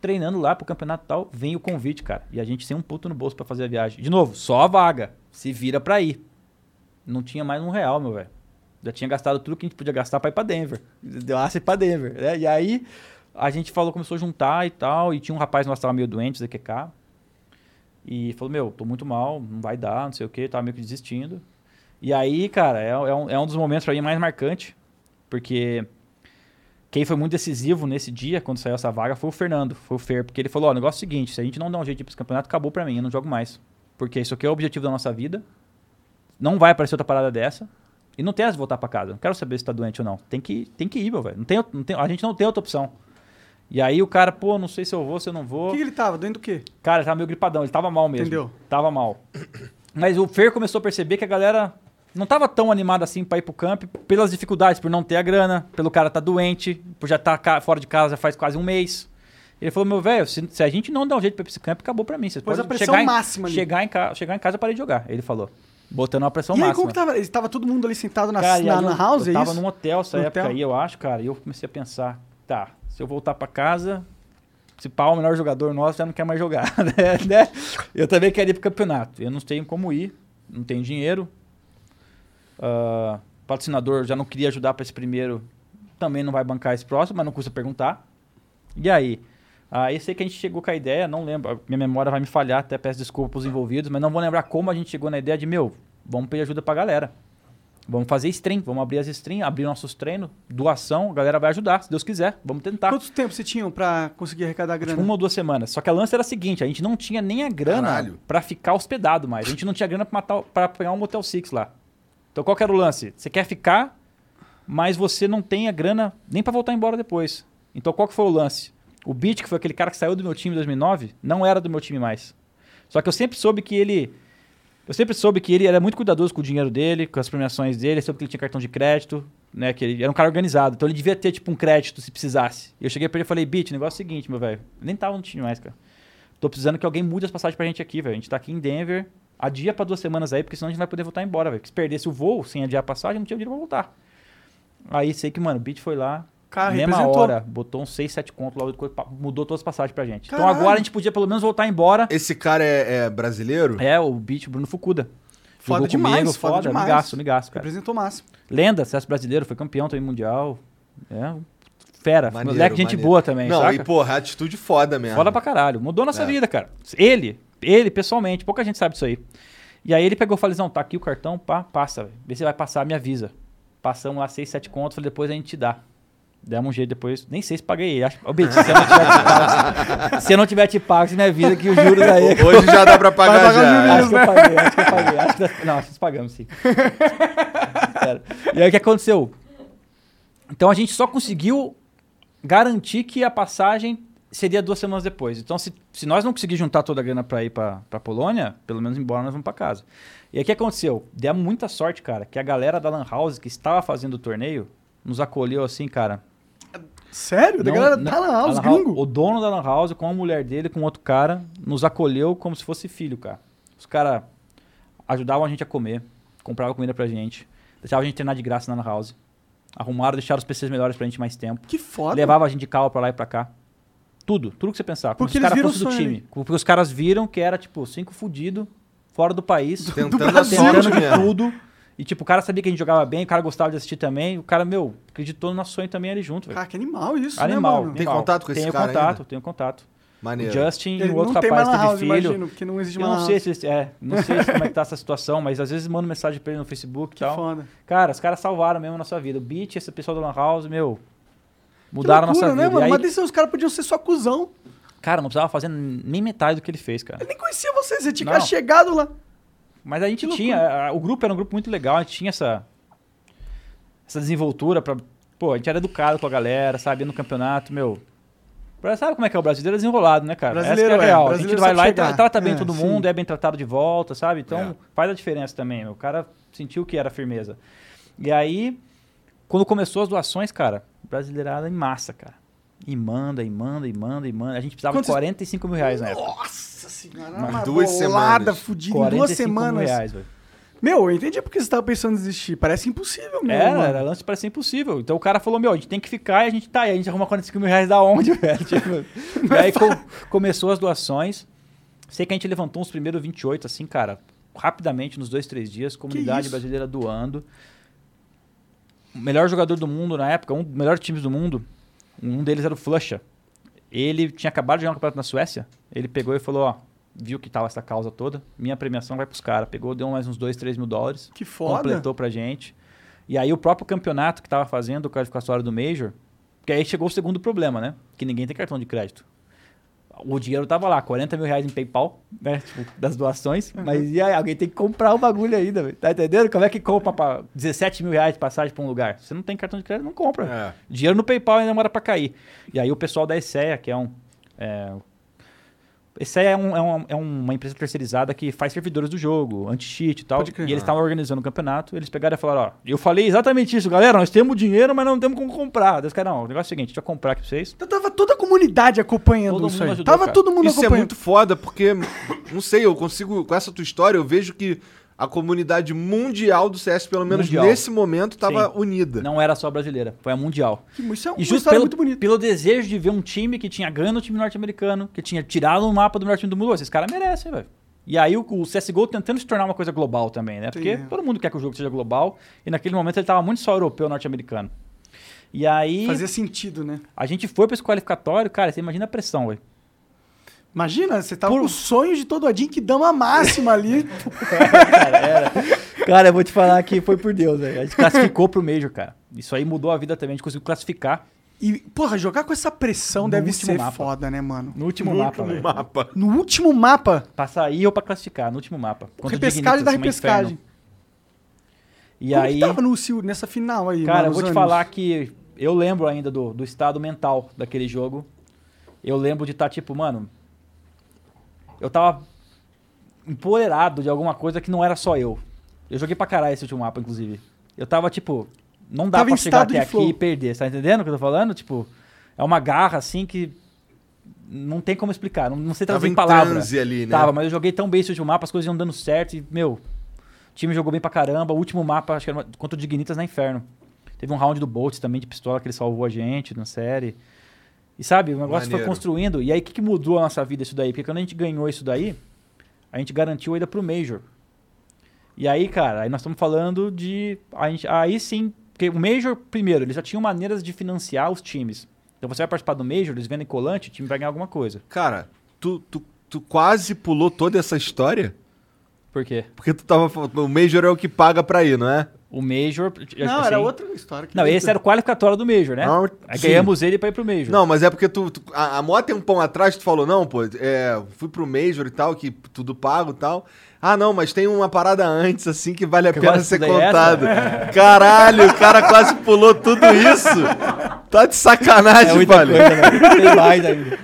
treinando lá pro campeonato e tal, vem o convite, cara. E a gente sem um puto no bolso pra fazer a viagem. De novo, só a vaga. Se vira pra ir. Não tinha mais um real, meu velho. Já tinha gastado tudo que a gente podia gastar pra ir pra Denver. Deu aço pra Denver, né? E aí a gente falou, começou a juntar e tal. E tinha um rapaz nosso que tava meio doente, ZQK. E falou, meu, tô muito mal, não vai dar, não sei o que, tava meio que desistindo. E aí, cara, é, é um, é um dos momentos pra mim mais marcantes. Porque quem foi muito decisivo nesse dia, quando saiu essa vaga, foi o Fernando, foi o Fer. Porque ele falou, ó, o negócio é o seguinte, se a gente não der um jeito de ir pra esse campeonato, acabou pra mim, eu não jogo mais. Porque isso aqui é o objetivo da nossa vida. Não vai aparecer outra parada dessa. E não tem essa de voltar pra casa. Não quero saber se tá doente ou não. Tem que, tem que ir, meu velho. Não tem, não tem, a gente não tem outra opção. E aí o cara, pô, não sei se eu vou, se eu não O vou. que, que ele tava? Doendo do quê? Cara, ele tava meio gripadão, ele tava mal mesmo. Entendeu? Tava mal. Mas o Fer começou a perceber que a galera não tava tão animada assim pra ir pro camp pelas dificuldades, por não ter a grana, pelo cara tá doente, por já estar tá fora de casa já faz quase um mês. Ele falou, meu velho, se, se a gente não der um jeito pra ir pra esse camp, acabou pra mim. Vocês Pôs a pressão chegar em- máxima ali. Chegar em, ca- chegar em casa, eu parei de jogar, ele falou. Botando uma pressão e aí, máxima. como que tava? Estava todo mundo ali sentado na, Cara, e na, na eu, house, eu é tava num hotel essa No época hotel? aí, eu acho, cara, e eu comecei a pensar, tá, se eu voltar pra casa, se pau o melhor jogador nosso já não quer mais jogar, *laughs* né? Eu também quero ir pro campeonato. Eu não tenho como ir, não tenho dinheiro. Ah, patrocinador já não queria ajudar pra esse primeiro, também não vai bancar esse próximo, mas não custa perguntar. E aí? Aí sei que a gente chegou com a ideia, não lembro, minha memória vai me falhar, até peço desculpa pros envolvidos, mas não vou lembrar como a gente chegou na ideia de, meu, vamos pedir ajuda pra galera. Vamos fazer stream, vamos abrir as streams, abrir nossos treinos, doação, a galera vai ajudar, se Deus quiser, vamos tentar. Quanto tempo você tinha pra conseguir arrecadar grana? Uma ou duas semanas. Só que a lance era a seguinte, a gente não tinha nem a grana pra ficar hospedado mais. A gente não tinha grana pra, matar, pra pegar um Motel Six lá. Então qual que era o lance? Você quer ficar, mas você não tem a grana nem pra voltar embora depois. Então qual que foi o lance? O Beat, que foi aquele cara que saiu do meu time em 2009, não era do meu time mais. Só que eu sempre soube que ele... Eu sempre soube que ele era muito cuidadoso com o dinheiro dele, com as premiações dele, soube que ele tinha cartão de crédito, né? Que ele era um cara organizado. Então ele devia ter, tipo, um crédito se precisasse. Eu cheguei pra ele e falei, Beat, o negócio é o seguinte, meu velho. Nem tava no time mais, cara. Tô precisando que alguém mude as passagens pra gente aqui, velho. A gente tá aqui em Denver, adia pra duas semanas aí, porque senão a gente não vai poder voltar embora, velho. Porque se perdesse o voo sem adiar a passagem, não tinha dinheiro pra voltar. Aí sei que, mano, o Beat foi lá, Cara, mesma representou. hora, botou uns 6, 7 contos lá, mudou todas as passagens pra gente. Caralho. Então agora a gente podia pelo menos voltar embora. Esse cara é, é brasileiro? É, o Beat, Bruno Fukuda. Foda Jogou demais, comigo, foda foda, demais. cara. Representou máximo. Lenda, acesso brasileiro, foi campeão também mundial. É, fera. Maneiro, Moleque, gente maneiro. boa também, Não, saca? e porra, atitude foda mesmo. Foda pra caralho. Mudou nossa É. vida, cara. Ele, ele, pessoalmente, pouca gente sabe disso aí. E aí ele pegou e falou, não, tá aqui o cartão, pá, passa. Vê se vai passar, me avisa. Passamos lá 6, 7 contos, falei, depois a gente te dá. Demos um jeito depois, nem sei se paguei. Acho, Betinho, se eu não tiver te pago, se eu não tiver te pago, você me avisa que os juros aí... Hoje já dá pra pagar pagar já. juros. Acho que eu paguei, acho que eu paguei. Acho que, não, acho que nós pagamos, sim. E aí o que aconteceu? Então a gente só conseguiu garantir que a passagem seria duas semanas depois. Então, se, se nós não conseguir juntar toda a grana pra ir pra, pra Polônia, pelo menos embora nós vamos pra casa. E aí o que aconteceu? Demos muita sorte, cara, que a galera da Lan House que estava fazendo o torneio nos acolheu assim, cara. Sério? Da Não- galera não- tá lá, a os Lan House- gringos. O dono da Lan House, com a mulher dele, com outro cara, nos acolheu como se fosse filho, cara. Os caras ajudavam a gente a comer, compravam comida pra gente, deixavam a gente treinar de graça na Lan House. Arrumaram, deixaram os PCs melhores pra gente mais tempo. Que foda. Levava a gente de carro pra lá e pra cá. Tudo, tudo que você pensar. Porque os caras o do time. Porque os caras viram que era, tipo, cinco fudidos, fora do país, Tentando a Brasil. tentando de mesmo. tudo. E, tipo, o cara sabia que a gente jogava bem, o cara gostava de assistir também. O cara, meu, acreditou no nosso sonho também ali junto, velho. Cara, que animal isso, Animal. né, mano? Tem animal. contato com esse tenho cara contato, ainda? Tenho contato. O Maneiro. Justin e Ele o outro rapaz teve house, filho. imagino, porque não existe Eu não sei se é, não sei se *laughs* como é que tá essa situação, mas às vezes mando mensagem pra ele no Facebook e Que tal. foda. Cara, os caras salvaram mesmo a nossa vida. O Beat, esse pessoal do Lan House, meu, mudaram que a loucura, nossa né, vida. mano? E aí, Mas desse, os caras podiam ser só cuzão. cara, não precisava fazer nem metade do que ele fez, cara. Eu nem conhecia vocês, você tinha Não. chegado lá. Mas a gente tinha, a- o grupo era um grupo muito legal, a gente tinha essa essa desenvoltura pra, pô, a gente era educado com a galera, sabe, ia no campeonato, meu. Sabe como é que é o brasileiro é desenrolado, né, cara? Brasileiro Essa é é, a real. A brasileiro gente vai lá e chegar. tra- trata bem É, todo sim. mundo, é bem tratado de volta, sabe? Então É. faz a diferença também, meu. O cara sentiu que era firmeza. E aí, quando começou as doações, cara, brasileirada em massa, cara. E manda, e manda, e manda, e manda. A gente precisava Quantos- de 45 mil reais na época. Nossa senhora, uma duas semanas. fudida em 45 duas mil semanas. reais, velho. Meu, eu entendi porque você tava pensando em desistir. Parece impossível mesmo. Era, mano. era lance para ser impossível. Então o cara falou, meu, a gente tem que ficar e a gente tá aí. A gente arruma 45 mil reais da onde, *laughs* velho? Tipo, e aí co- começou as doações. Sei que a gente levantou uns primeiros 28, assim, cara, rapidamente, nos dois, três dias. Comunidade brasileira doando. Melhor jogador do mundo na época, um dos melhores times do mundo, um deles era o Flusha. Ele tinha acabado de jogar um campeonato na Suécia. Ele pegou e falou, ó, viu que tava essa causa toda. Minha premiação vai pros caras. Pegou, deu mais uns 2, 3 mil dólares Que foda. completou pra gente. E aí o próprio campeonato que tava fazendo o qualificatório do Major, porque aí chegou o segundo problema, né? Que ninguém tem cartão de crédito. O dinheiro tava lá, 40 mil reais em PayPal, né? Tipo, das doações. Mas e aí, alguém tem que comprar o bagulho ainda, velho. Tá entendendo? Como é que compra pra 17 mil reais de passagem pra um lugar? Você não tem cartão de crédito, não compra. É. Dinheiro no PayPal ainda demora pra cair. E aí o pessoal da ESEA, que é um. É, ESEA é, um- é um- é uma empresa terceirizada que faz servidores do jogo, anti-cheat e tal. Crer. E eles estavam organizando o campeonato. Eles pegaram e falaram: Ó, eu falei exatamente isso, galera. Nós temos dinheiro, mas não temos como comprar. Daí os caras, não, o negócio é o seguinte: a gente vai comprar aqui pra vocês. Então tava toda a comunidade acompanhando Todo isso mundo aí. ajudou, tava cara. todo mundo Isso é acompanhando. muito foda, porque, não sei, eu consigo, com essa tua história, eu vejo que a comunidade mundial do CS, pelo menos Mundial. nesse momento, tava Sim. unida. Não era só brasileira, foi a mundial. Isso é uma E justo pelo, muito bonita. pelo desejo de ver um time que tinha ganho no time norte-americano, que tinha tirado o mapa do melhor time do mundo, esses caras merecem, velho. E aí o, o CSGO tentando se tornar uma coisa global também, né? Porque Sim. todo mundo quer que o jogo seja global, e naquele momento ele tava muito só europeu, norte-americano. E aí Fazia sentido, né? a gente foi pra esse qualificatório, cara, você imagina a pressão, velho. Imagina, você tava Por- com o sonho de todo Odin que dama máxima ali. cara, *laughs* era. Cara, eu vou te falar que foi por Deus, velho. A gente classificou pro Major, cara. Isso aí mudou a vida também, a gente conseguiu classificar E, porra, jogar com essa pressão No deve último ser mapa. foda, né, mano? no último mapa, velho. mapa. No último mapa, Pra sair ou pra classificar, no último mapa. Contra repescagem da repescagem. E Como aí, que tava no, nessa final aí, cara, mano, eu vou te ânimos? falar que eu lembro ainda do, do estado mental daquele jogo. Eu lembro de estar tipo, mano. Eu tava empolerado de alguma coisa que não era só eu. Eu joguei pra caralho esse último mapa, inclusive. Eu tava tipo, não dá Tava pra chegar até aqui flow. e perder. Você tá entendendo o que eu tô falando? Tipo, é uma garra assim que não tem como explicar. Não, não sei Tava trazer em em palavras. ali, né? Tava, mas eu joguei tão bem esse último mapa, as coisas iam dando certo e, meu, o time jogou bem pra caramba. O último mapa, acho que era uma- contra o Dignitas na Inferno. Teve um round do Boltz também de pistola que ele salvou a gente na série. E sabe, o negócio foi Maneiro. construindo. E aí, o que, que mudou a nossa vida isso daí? Porque quando a gente ganhou isso daí, a gente garantiu a ida pro Major. E aí, cara, aí nós estamos falando de. Gente, aí sim, porque o Major, primeiro, eles já tinham maneiras de financiar os times. Então você vai participar do Major, eles vendem colante, o time vai ganhar alguma coisa. Cara, tu, tu, tu quase pulou toda essa história? Por quê? Porque tu tava falando, o Major é o que paga pra ir, não é? O Major. Não, assim, era outra história. que Não, esse era o qualificatório do Major, né? Não, Aí sim. ganhamos ele pra ir pro Major. Não, mas é porque tu, tu- a, a mó tempão atrás tu falou, não, pô, é, fui pro Major e tal, que tudo pago e tal. Ah, não, mas tem uma parada antes, assim, que vale a Que pena ser é contado. *laughs* Caralho, o cara quase pulou tudo isso. Tá de é sacanagem, muita velho. coisa, velho. Tem mais ainda.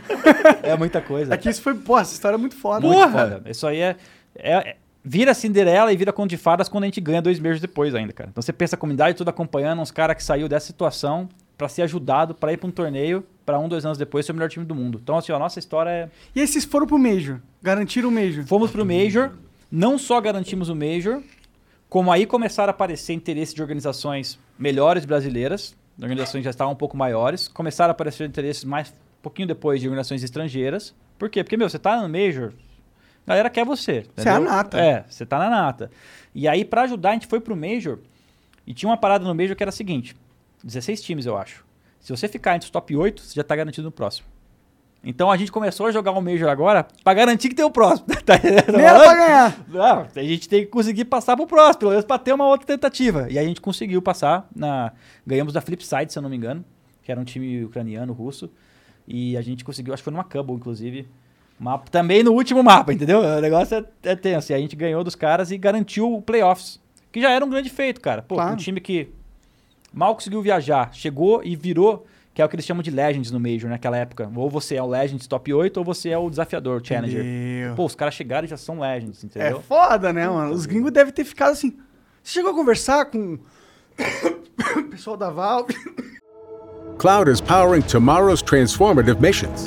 É muita coisa. Aqui isso foi, pô, essa história é muito foda. Muito Porra! foda. Isso aí é, é- é- Vira Cinderela e vira Conto de Fadas quando a gente ganha dois meses depois ainda, cara. Então você pensa a comunidade toda acompanhando uns caras que saiu dessa situação pra ser ajudado pra ir pra um torneio pra um, dois anos depois ser o melhor time do mundo. Então, assim, a nossa história é. E aí vocês foram pro Major, garantiram o Major. Fomos pro Major, não só garantimos o Major, como aí começaram a aparecer interesse de organizações melhores brasileiras, organizações que já estavam um pouco maiores, começaram a aparecer interesses mais um pouquinho depois de organizações estrangeiras. Por quê? Porque, meu, você tá no Major, a galera quer você. Você é a nata. É, você tá na nata. E aí, pra ajudar, a gente foi pro Major e tinha uma parada no Major que era a seguinte: 16 times, eu acho. Se você ficar entre os top 8, você já tá garantido no próximo. Então a gente começou a jogar o Major agora pra garantir que tem o próximo. *laughs* tá pra ganhar. Não, a gente tem que conseguir passar pro próximo, pelo menos pra ter uma outra tentativa. E a gente conseguiu passar na. Ganhamos da Flipside, se eu não me engano, que era um time ucraniano, russo. E a gente conseguiu, acho que foi numa Cubble, inclusive. Mapa, também no último mapa, entendeu? O negócio é, é tenso. E a gente ganhou dos caras e garantiu o playoffs. Que já era um grande feito, cara. Pô, Claro. um time que mal conseguiu viajar, chegou e virou, que é o que eles chamam de Legends no Major naquela época. Ou você é o Legends top 8, ou você é o desafiador, o Challenger. Entendeu? Pô, os caras chegaram e já são Legends, É entendeu? foda, né, mano? Os gringos devem ter ficado assim. Você chegou a conversar com *coughs* o pessoal da Valve? Cloud is powering tomorrow's transformative missions.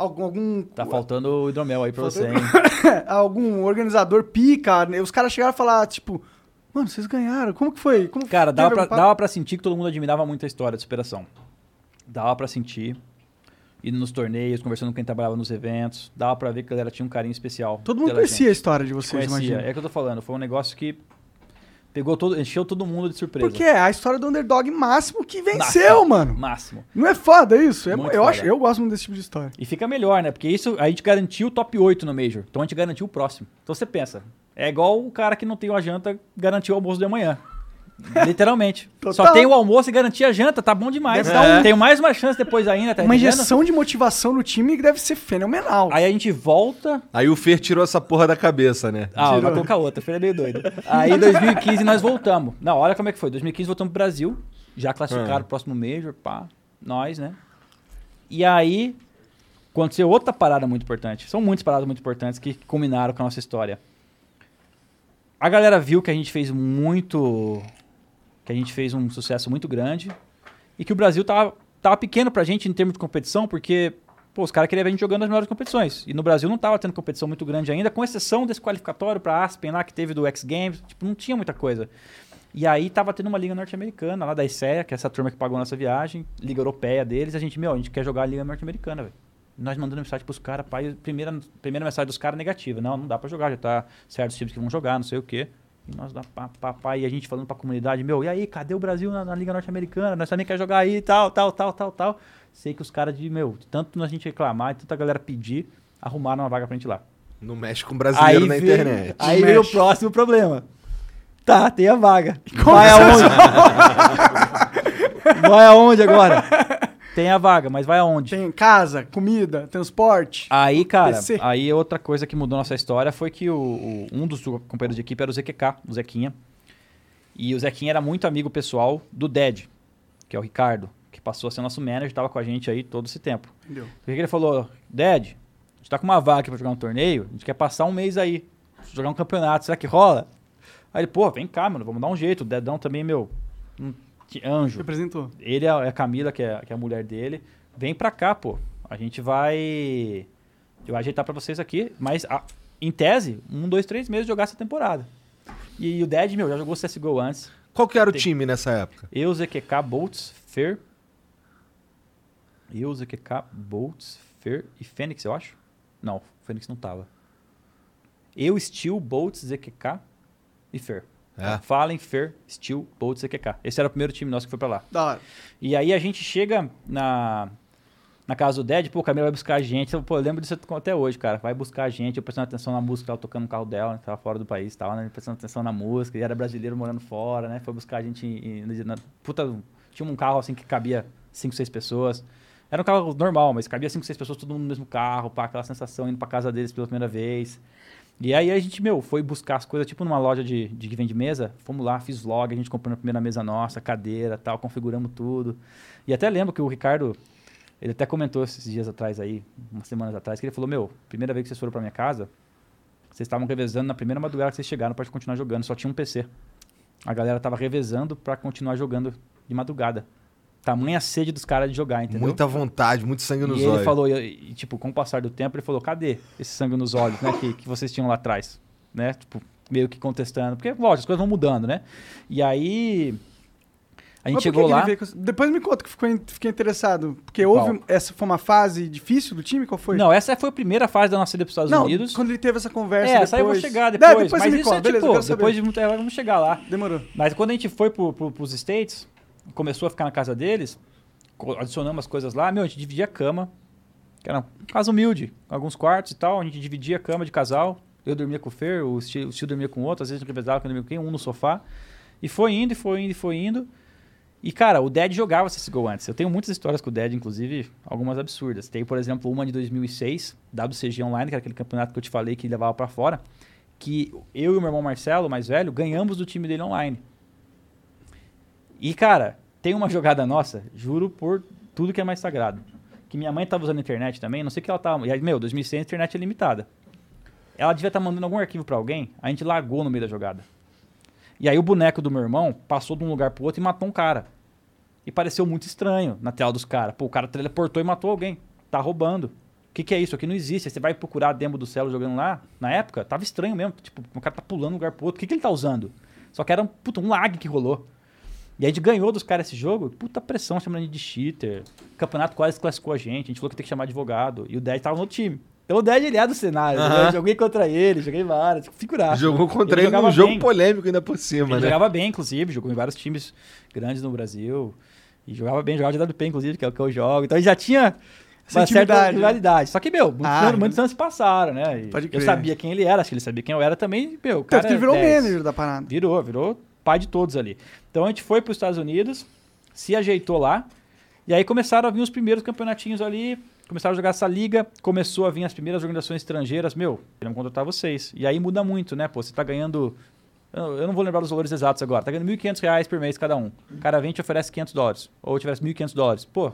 Algum, algum, Tá faltando o hidromel aí pra você, hein? *laughs* algum organizador pica, né? os caras chegaram a falar, tipo, mano, vocês ganharam, como que foi? Como Cara, dava pra, dava pra sentir que todo mundo admirava muito a história de superação. Dava pra sentir. Indo nos torneios, conversando com quem trabalhava nos eventos. Dava pra ver que a galera tinha um carinho especial. Todo mundo conhecia a gente. história de vocês, Conhecia. imagina. É que eu tô falando. Foi um negócio que pegou todo, encheu todo mundo de surpresa. Porque é a história do underdog máximo que venceu, mano. Máximo. Não é foda isso? É- eu, acho, foda. eu gosto muito desse tipo de história. E fica melhor, né? Porque isso a gente garantiu o top 8 no Major. Então a gente garantiu o próximo. Então você pensa, é igual o cara que não tem uma janta garantiu o almoço de amanhã. Literalmente. *laughs* Total. Só tem o almoço e garantir a janta, tá bom demais. Dar um- Tenho mais uma chance depois ainda, tá Uma injeção de motivação no time que deve ser fenomenal. Aí a gente volta. Aí o Fer tirou essa porra da cabeça, né? Ah, vai colocar outra, filho é meio doido. Aí em 2015 nós voltamos. Não, olha como é que foi. 2015 voltamos pro Brasil, já classificaram Ah. o próximo Major, pá, nós, né? E aí aconteceu outra parada muito importante. São muitas paradas muito importantes que culminaram com a nossa história. A galera viu que a gente fez muito. Que a gente fez um sucesso muito grande e que o Brasil tava, tava pequeno pra gente em termos de competição, porque pô, os caras queriam ver a gente jogando nas melhores competições. E no Brasil não tava tendo competição muito grande ainda, com exceção desse qualificatório pra Aspen lá que teve do X Games, tipo, não tinha muita coisa. E aí tava tendo uma liga norte-americana lá da ICEA, que é essa turma que pagou a nossa viagem, liga europeia deles, a gente, meu, a gente quer jogar a liga norte-americana, velho. Nós mandando mensagem pros caras, pai, primeira, primeira mensagem dos caras negativa. Não, não dá pra jogar, já tá certos times que vão jogar, não sei o quê. E nós pá, pá, e a gente falando pra comunidade, meu, e aí, cadê o Brasil na, na Liga Norte-Americana? Nós também quer jogar aí e tal, tal, tal, tal, tal. Sei que os caras de, meu, tanto a gente reclamar e tanta galera pedir, arrumaram uma vaga pra gente lá. Não mexe com brasileiro na veio- internet. Aí veio o próximo problema. Tá, tem a vaga. Vai aonde? *laughs* vai aonde agora? Tem a vaga, mas vai aonde? Tem casa, comida, transporte. Aí, cara, PC. aí outra coisa que mudou nossa história foi que o, o- um dos companheiros de equipe era o ZQK, o Zequinha. E o Zequinha era muito amigo pessoal do Ded, que é o Ricardo, que passou a ser nosso manager, tava com a gente aí todo esse tempo. Entendeu? O que que ele falou? Ded, a gente tá com uma vaga aqui pra jogar um torneio, a gente quer passar um mês aí, jogar um campeonato, será que rola? Aí ele, pô, vem cá, mano, vamos dar um jeito. O Dedão também, meu, anjo. Representou. Ele é a Camila, que é, que é a mulher dele. Vem pra cá, pô. A gente vai. Eu vou ajeitar pra vocês aqui. Mas, a- em tese, um, dois, três meses jogar essa temporada. E, o Dead, meu, já jogou CSGO antes. Qual que era o Tem. time nessa época? Eu, ZQK, Boltz, Fer. Eu, ZQK, Boltz, Fer e Fênix, eu acho. Não, o Fênix não tava. Eu, Steel, Boltz, ZQK e Fer. É. Fallen, Fer, Steel, Boltz, ZQK. Esse era o primeiro time nosso que foi pra lá. Da hora. E aí a gente chega na, na casa do Dead, pô, o Camila vai buscar a gente. Eu, pô, eu lembro disso até hoje, cara. Vai buscar a gente, eu prestando atenção na música, ela tocando no carro dela, né, tava fora do país, tava, né, prestando atenção na música, e era brasileiro morando fora, né? Foi buscar a gente em- em- na, puta, tinha um carro assim que cabia 5, 6 pessoas. Era um carro normal, mas cabia 5, 6 pessoas, todo mundo no mesmo carro, pá, aquela sensação indo pra casa deles pela primeira vez. E aí a gente, meu, foi buscar as coisas, tipo numa loja de, de que vende mesa. Fomos lá, fiz vlog, a gente comprando a primeira mesa nossa, cadeira tal, configuramos tudo. E até lembro que o Ricardo, ele até comentou esses dias atrás aí, umas semanas atrás, que ele falou, meu, primeira vez que vocês foram pra minha casa, vocês estavam revezando na primeira madrugada que vocês chegaram pra continuar jogando, só tinha um PC. A galera tava revezando pra continuar jogando de madrugada. Tamanha sede dos caras de jogar, entendeu? Muita vontade, muito sangue nos e ele olhos. falou, e, e, tipo, com o passar do tempo, ele falou, cadê esse sangue nos olhos, né, que, que vocês tinham lá atrás, né, tipo, meio que contestando, porque, lógico, as coisas vão mudando, né, e aí, a gente chegou lá, ele Depois me conta que ficou, fiquei interessado. Porque houve. Qual? Essa foi uma fase difícil do time? Qual foi? não, essa foi a primeira fase da nossa ida para os Estados Não, Unidos, quando ele teve essa conversa. é, essa aí eu vou depois- chegar É, depois, depois mas você me isso conta. é, Beleza, tipo, eu quero saber. depois de muito, é, vamos chegar lá, Demorou. mas quando a gente foi pro, pro, pros States, começou a ficar na casa deles, adicionamos as coisas lá, meu, a gente dividia a cama, que era uma casa humilde, alguns quartos e tal, a gente dividia a cama de casal, eu dormia com o Fer, o Steve, o dormia com o outro, às vezes a gente revezava, quem dormia com quem, um no sofá, e foi indo, e foi indo, e foi indo, e cara, o Dead jogava CSGO antes, eu tenho muitas histórias com o Dead, inclusive, algumas absurdas, tem, por exemplo, uma de 2006, WCG Online, que era aquele campeonato que eu te falei que levava pra fora, que eu e o meu irmão Marcelo, mais velho, ganhamos do time dele online. E, cara, tem uma jogada nossa, juro por tudo que é mais sagrado. Que minha mãe tava usando a internet também, não sei o que ela tava. E aí, meu, 2006 a internet é limitada. Ela devia estar mandando algum arquivo pra alguém, a gente largou no meio da jogada. E aí o boneco do meu irmão passou de um lugar pro outro e matou um cara. E pareceu muito estranho na tela dos caras. Pô, o cara teleportou e matou alguém. Tá roubando. O que, que é isso? Aqui não existe. Aí você vai procurar a demo do Celo jogando lá, na época, tava estranho mesmo. Tipo, o cara tá pulando de um lugar pro outro. O que, que ele tá usando? Só que era um, um lag que rolou. E a gente ganhou dos caras esse jogo, puta pressão, chamando a gente de cheater. O campeonato quase classificou a gente, a gente falou que tem que chamar advogado. E o Ded tava no time. Então o Ded ele é do cenário. Aham. Eu joguei contra ele, joguei várias, figuraça. Jogou contra Ele ele num jogo polêmico ainda por cima, Ele né? jogava bem, inclusive, jogou em vários times grandes no Brasil. E jogava bem, jogava de WP, inclusive, que é o que eu jogo. Então ele já tinha uma certa né? rivalidade. Só que, meu, muitos, Ah, anos, muitos anos se passaram, né? E Pode eu sabia quem ele era, acho que ele sabia quem eu era também. Meu, Tanto cara que ele virou é 10. manager da parada. Virou, virou pai de todos ali. Então a gente foi para os Estados Unidos, se ajeitou lá, e aí começaram a vir os primeiros campeonatinhos ali, começaram a jogar essa liga, começou a vir as primeiras organizações estrangeiras, meu, queremos contratar vocês. E aí muda muito, né? Pô, você tá ganhando. Eu não vou lembrar dos valores exatos agora, tá ganhando 1.500 reais por mês cada um. O cara vem e te oferece 500 dólares, ou te oferece 1.500 dólares. Pô,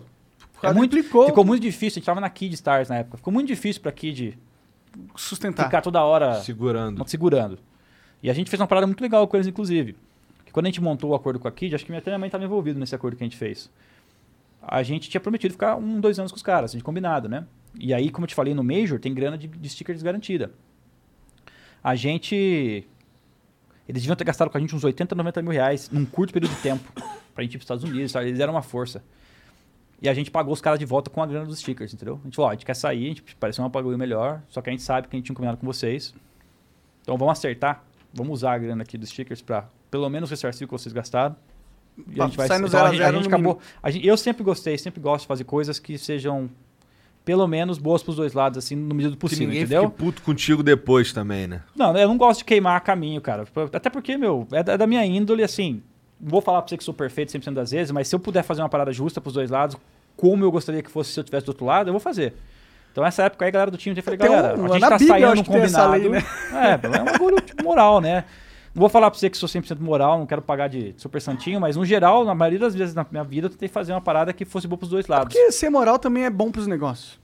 é muito, duplicou. ficou muito difícil, a gente tava na Kid Stars na época, ficou muito difícil pra Kid Sustentar. ficar toda hora Segurando. não segurando. E a gente fez uma parada muito legal com eles, inclusive. Quando a gente montou o acordo com a Kid, acho que até minha mãe estava envolvido nesse acordo que a gente fez. A gente tinha prometido ficar um, dois anos com os caras, a gente combinado, né? E aí, como eu te falei, no Major tem grana de, de sticker desgarantida. A gente. Eles deviam ter gastado com a gente uns 80, 90 mil reais num curto período de tempo pra gente ir pros Estados Unidos, sabe? Eles eram uma força. E a gente pagou os caras de volta com a grana dos stickers, entendeu? A gente falou, ó, a gente quer sair, a gente pareceu um bagulho melhor, só que a gente sabe que a gente tinha combinado com vocês. Então vamos acertar, vamos usar a grana aqui dos stickers pra pelo menos ressarcir o que vocês gastaram. E a gente vai então, zero a a gente, a zero gente acabou. a gente- eu sempre gostei, sempre gosto de fazer coisas que sejam pelo menos boas pros dois lados, assim, no medida do Que possível, ninguém entendeu? fique puto contigo depois também, né? Não, eu não gosto de queimar caminho, cara. Até porque, meu, é da, é minha índole, assim. Não vou falar pra você que sou perfeito 100% das vezes, mas se eu puder fazer uma parada justa pros dois lados, como eu gostaria que fosse se eu tivesse do outro lado, eu vou fazer. Então, nessa época aí, galera do time, eu falei, galera, um- a gente tá Bíblia, saindo um que combinado. lei, né? É, é um bagulho moral, né? Não vou falar pra você que sou 100% moral, não quero pagar de super santinho, mas no geral, na maioria das vezes na minha vida, eu tentei fazer uma parada que fosse boa pros dois lados. Porque ser moral também é bom pros negócios.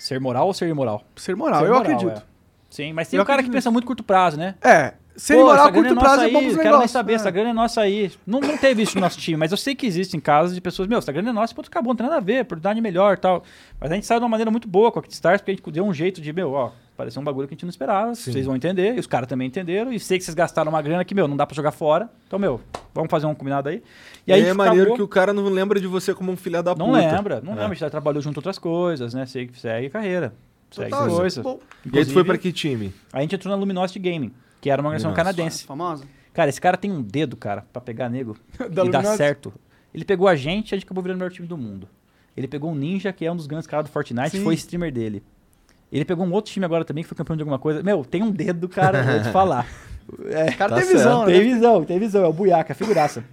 Ser moral ou ser imoral? Ser moral, Ser eu moral, acredito. é. Sim, mas tem Eu um cara que pensa muito curto prazo, né? É. Se ele morar a curto é prazo, nossa é bom aí, pros quero nem saber, É. essa grana é nossa aí. Não, não teve isso no nosso time, mas eu sei que existem casos de pessoas, meu, essa grana é nossa, ponto, acabou, não tem nada a ver, oportunidade melhor e tal. Mas a gente saiu de uma maneira muito boa com a Kickstars, porque a gente deu um jeito de, meu, ó, pareceu um bagulho que a gente não esperava, vocês vão entender, e os caras também entenderam, e sei que vocês gastaram uma grana que, meu, não dá pra jogar fora. Então, meu, vamos fazer um combinado aí. E aí a é maneiro acabou- que o cara não lembra de você como um filho da Não puta. lembra, não É. lembra, a gente já trabalhou junto outras coisas, né? Segue, segue carreira. Segue Total, coisa. E aí tu foi pra que time? A gente entrou na Luminosity Gaming, que era uma organização Nossa. canadense. Famosa. Cara, esse cara tem um dedo, cara, pra pegar nego *laughs* e dar certo. Ele pegou a gente e a gente acabou virando o melhor time do mundo. Ele pegou o Ninja, que é um dos grandes caras do Fortnite, Sim. foi streamer dele. Ele pegou um outro time agora também, que foi campeão de alguma coisa. Meu, tem um dedo, cara, vou te *laughs* falar. É, O cara Tá tem visão, tem né? visão, tem visão, é o Buiaca, figuraça.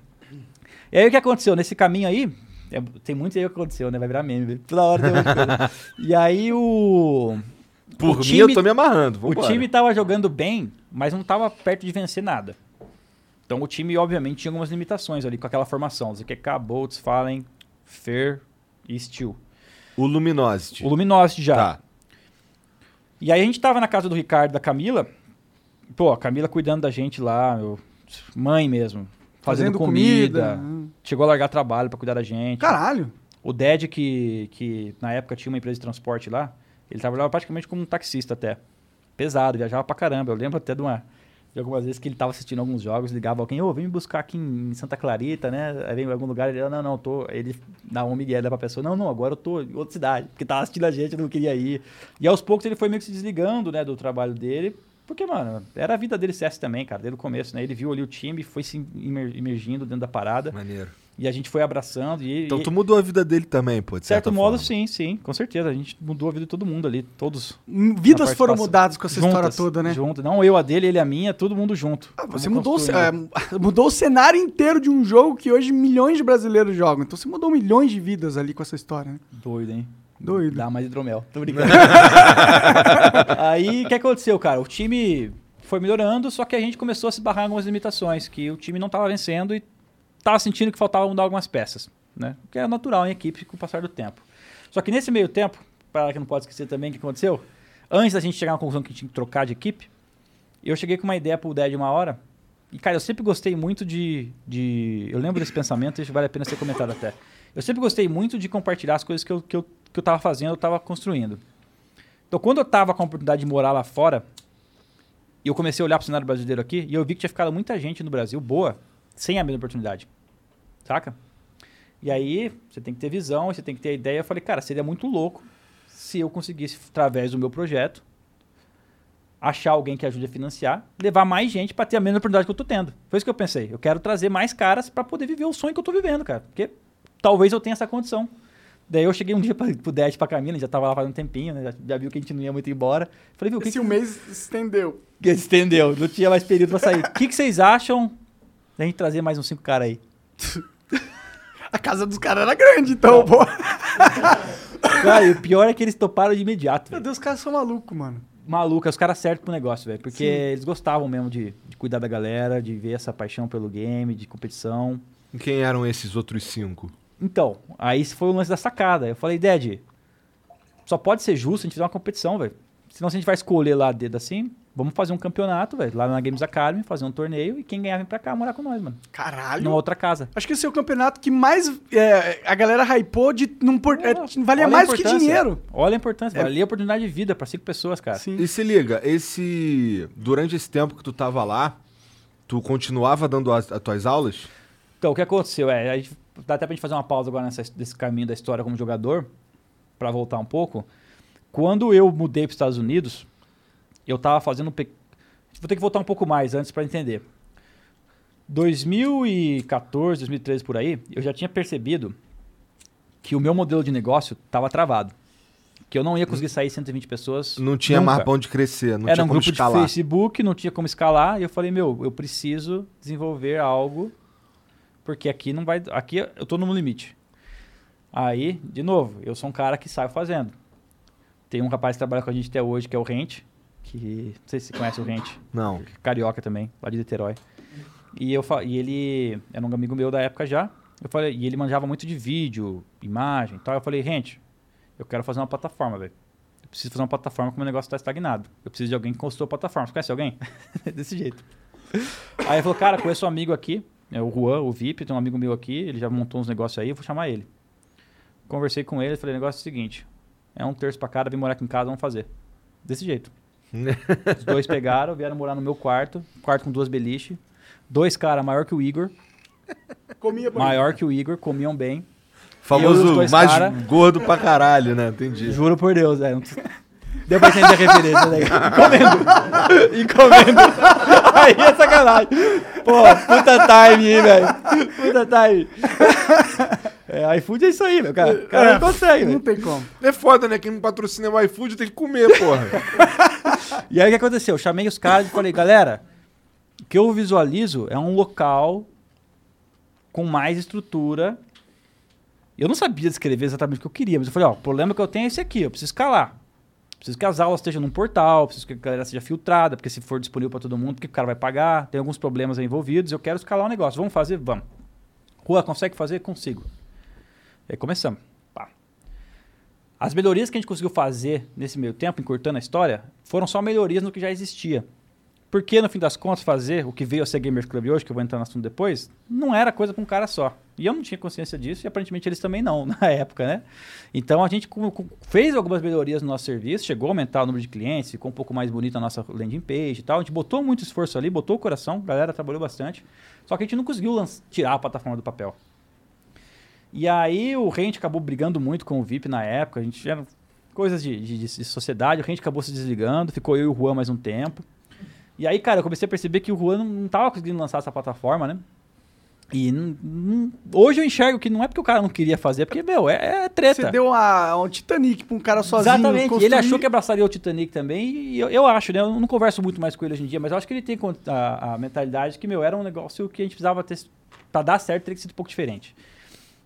E aí o que aconteceu? Nesse caminho aí, é, tem muito aí o que aconteceu, né? Vai virar meme, velho. toda hora tem uma coisa. *laughs* E aí o. Por o mim, time- eu tô me amarrando. O Vambora. time tava jogando bem, mas não tava perto de vencer nada. Então o time, obviamente, tinha algumas limitações ali com aquela formação. ZQK, Boltz, Fallen, Fer e Steel. O Luminosity. O Luminosity já. Tá. E aí a gente tava na casa do Ricardo e da Camila. Pô, a Camila cuidando da gente lá, meu, mãe mesmo. Fazendo, Fazendo comida. comida. Chegou a largar trabalho pra cuidar da gente. Caralho. O Ded, que, que na época tinha uma empresa de transporte lá, ele trabalhava praticamente como um taxista até. Pesado, viajava pra caramba. Eu lembro até de, uma, de algumas vezes que ele tava assistindo alguns jogos, ligava alguém, ô, vem me buscar aqui em Santa Clarita, né? Aí vem em algum lugar, ele, não, não, tô. Ele dá um migué pra pessoa, não, não, agora eu tô em outra cidade, porque tava assistindo a gente, não queria ir. E aos poucos ele foi meio que se desligando, né, do trabalho dele, porque, mano, era a vida dele CS também, cara, desde o começo, né? Ele viu ali o time, foi se imer- imergindo dentro da parada, Maneiro. E a gente foi abraçando. E, Então e- tu mudou a vida dele também, pô, de de certo certa modo, forma. sim, sim, com certeza. A gente mudou a vida de todo mundo ali, todos. Vidas na foram mudadas com essa história Juntas, toda, né? Junto. Não eu a dele, ele a minha, todo mundo junto. Ah, você mudou o, é, *laughs* mudou o cenário inteiro de um jogo que hoje milhões de brasileiros jogam. Então você mudou milhões de vidas ali com essa história, né? Doido, hein? Doido. Dá mais hidromel. Tô *laughs* brincando. *laughs* Aí, o que aconteceu, cara? O time foi melhorando, só que a gente começou a se barrar em algumas limitações, que o time não tava vencendo e tava sentindo que faltava mudar algumas peças, né? Que é natural em equipe com o passar do tempo. Só que nesse meio tempo, para que não pode esquecer também o que aconteceu, antes da gente chegar na conclusão que tinha que trocar de equipe, eu cheguei com uma ideia pro Ded uma hora, e cara, eu sempre gostei muito de, de... Eu lembro desse pensamento, isso vale a pena ser comentado até. Eu sempre gostei muito de compartilhar as coisas que eu, que eu, que eu fazendo, eu tava construindo. Então, quando eu tava com a oportunidade de morar lá fora, e eu comecei a olhar pro cenário brasileiro aqui, e eu vi que tinha ficado muita gente no Brasil boa, sem a mesma oportunidade. Saca? E aí, você tem que ter visão, você tem que ter ideia. Eu falei, cara, seria muito louco se eu conseguisse, através do meu projeto, achar alguém que ajude a financiar, levar mais gente para ter a mesma oportunidade que eu tô tendo. Foi isso que eu pensei. Eu quero trazer mais caras para poder viver o sonho que eu tô vivendo, cara. Porque talvez eu tenha essa condição. Daí eu cheguei um dia pra, pro Dad pra Camila, já tava lá faz um tempinho, né? Já, já viu que a gente não ia muito embora. Falei, viu, o que, Esse que um mês estendeu. que estendeu? Não tinha mais período pra sair. O que, que vocês acham da gente trazer mais uns cinco caras aí? *laughs* A casa dos caras era grande, então, pô. *laughs* Cara, e o pior é que eles toparam de imediato, Meu velho. Deus, os caras são malucos, mano. Maluco, é os caras certos pro negócio, velho. Porque Sim. eles gostavam mesmo de, de cuidar da galera, de ver essa paixão pelo game, de competição. E Quem eram esses outros cinco? Então, aí esse foi o lance da sacada. Eu falei, Dad, só pode ser justo a gente fizer uma competição, velho. Senão se a gente vai escolher lá dedo assim, vamos fazer um campeonato, velho, lá na Games Academy, fazer um torneio e quem ganhar vem pra cá morar com nós, mano. Caralho. Numa outra casa. Acho que esse é o campeonato que mais é, a galera hypou de. Não por, é, valia mais do que dinheiro. Olha a importância, É. valia a oportunidade de vida pra cinco pessoas, cara. Sim. E se liga, esse. Durante esse tempo que tu tava lá, tu continuava dando as, as tuas aulas? Então, o que aconteceu? É, a gente, dá até pra gente fazer uma pausa agora nessa, nesse caminho da história como jogador, pra voltar um pouco. Quando eu mudei para os Estados Unidos, eu tava fazendo. um pe- Vou ter que voltar um pouco mais antes pra entender. 2014, 2013 por aí, eu já tinha percebido que o meu modelo de negócio tava travado. Que eu não ia conseguir sair 120 pessoas. Não tinha nunca. mais pra onde crescer, não Era tinha um como grupo escalar. de Facebook, não tinha como escalar. E eu falei, meu, eu preciso desenvolver algo, porque aqui não vai. Aqui eu tô no limite. Aí, de novo, eu sou um cara que saio fazendo. Tem um rapaz que trabalha com a gente até hoje, que é o Rente, que. Não sei se você conhece o Rente, Não. carioca também, lá de Niterói. E, eu, e ele era um amigo meu da época já. Eu falei, e ele manjava muito de vídeo, imagem e tal. Eu falei, Rente, eu quero fazer uma plataforma, velho. Eu preciso fazer uma plataforma porque o meu negócio está estagnado. Eu preciso de alguém que construa a plataforma. Você conhece alguém? *laughs* Desse jeito. Aí ele falou, cara, conheço um amigo aqui, é o Juan, o VIP, tem um amigo meu aqui, ele já montou uns negócios aí, eu vou chamar ele. Conversei com ele, falei, o negócio é o seguinte, é um terço pra cada, vem morar aqui em casa, vamos fazer. Desse jeito. *laughs* Os dois pegaram, vieram morar no meu quarto, quarto com duas beliches, dois caras maior que o Igor, Comia pra maior que o Igor, comiam bem. Famoso mais cara- gordo pra caralho, né? Entendi. Juro por Deus, é. Deu pra entender a referência, né? *laughs* Comendo. E comendo. Aí é sacanagem. Pô, puta time, hein, velho. Puta time. É, iFood é isso aí, meu cara. O cara não consegue, Não tem como. É foda, né? Quem não patrocina o iFood tem que comer, porra. *laughs* E aí o que aconteceu? Eu chamei os caras e falei, galera, o que eu visualizo é um local com mais estrutura. Eu não sabia descrever exatamente o que eu queria, mas eu falei, ó, o problema que eu tenho é esse aqui, eu preciso escalar. Preciso que as aulas estejam num portal, preciso que a galera seja filtrada, porque se for disponível para todo mundo, porque o cara vai pagar, tem alguns problemas aí envolvidos, eu quero escalar o negócio. Vamos fazer? Vamos. Rua, consegue fazer? Consigo. Aí começamos. Pá. As melhorias que a gente conseguiu fazer nesse meio tempo, encurtando a história, foram só melhorias no que já existia. Porque, no fim das contas, fazer o que veio a ser Gamers Club hoje, que eu vou entrar no assunto depois, não era coisa com um cara só. E eu não tinha consciência disso, e aparentemente eles também não, *laughs* na época, né? Então a gente fez algumas melhorias no nosso serviço, chegou a aumentar o número de clientes, ficou um pouco mais bonita a nossa landing page e tal. A gente botou muito esforço ali, botou o coração, a galera trabalhou bastante. Só que a gente não conseguiu tirar a plataforma do papel. E aí o Rente acabou brigando muito com o VIP na época, a gente era coisas de, de- de sociedade, o Rente acabou se desligando, ficou eu e o Juan mais um tempo. E aí, cara, eu comecei a perceber que o Juan não, não tava conseguindo lançar essa plataforma, né? E não- não- hoje eu enxergo que não é porque o cara não queria fazer, porque, meu, é, é treta. Você deu uma, um Titanic pra um cara sozinho. Exatamente, e ele construir. achou que abraçaria o Titanic também, e eu, eu acho, né? Eu não converso muito mais com ele hoje em dia, mas eu acho que ele tem a, a mentalidade que, meu, era um negócio que a gente precisava ter. Pra dar certo, teria que ser um pouco diferente.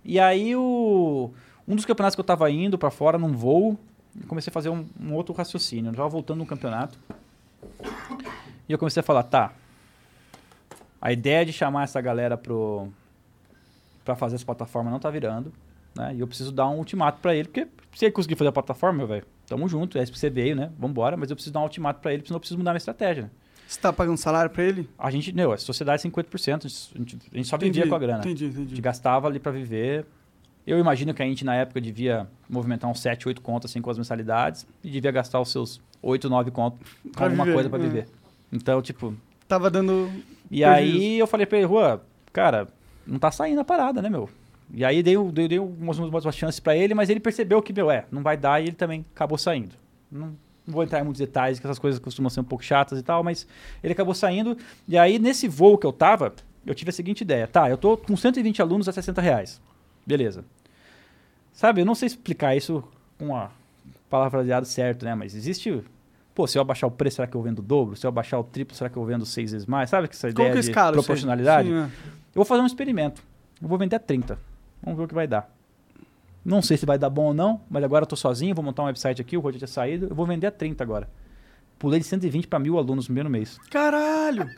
E aí, o, um dos campeonatos que eu tava indo pra fora num voo, comecei a fazer um, um outro raciocínio. Eu tava voltando num campeonato, e eu comecei a falar, tá. A ideia de chamar essa galera pro, pra fazer essa plataforma não tá virando né? E eu preciso dar um ultimato pra ele, porque se ele conseguir fazer a plataforma, velho, tamo junto, é isso que você veio, né? Vambora, mas eu preciso dar um ultimato pra ele, senão eu preciso mudar minha estratégia, né? Você tá pagando salário pra ele? A gente, meu, a sociedade é 50%, a gente, a gente só vivia com a grana. Entendi, A gente entendi. gastava ali pra viver. Eu imagino que a gente, na época, devia movimentar uns 7, 8 contas assim, com as mensalidades e devia gastar os seus 8, 9 contas com alguma viver, coisa pra é. viver. Então, tipo, Tava dando. e Prejuízo. aí eu falei pra ele, Rua, cara, não tá saindo a parada, né, meu? E aí dei, dei, dei umas, umas chances pra ele, mas ele percebeu que, meu, é, não vai dar e ele também acabou saindo. Não, não vou entrar em muitos detalhes, que essas coisas costumam ser um pouco chatas e tal, mas ele acabou saindo. E aí, nesse voo que eu tava, eu tive a seguinte ideia. Tá, eu tô com 120 alunos a 60 reais. Beleza. Sabe, eu não sei explicar isso com a palavreado certo, né? Mas existe... Pô, se eu abaixar o preço, será que eu vendo o dobro? Se eu abaixar o triplo, será que eu vendo seis vezes mais? Sabe que essa ideia que de escala? proporcionalidade? Sim, é. Eu vou fazer um experimento. Eu vou vender a 30. Vamos ver o que vai dar. Não sei se vai dar bom ou não, mas agora eu tô sozinho, vou montar um website aqui, o Roger tinha saído, eu vou vender a 30 agora. Pulei de 120 para mil alunos no primeiro mês. Caralho!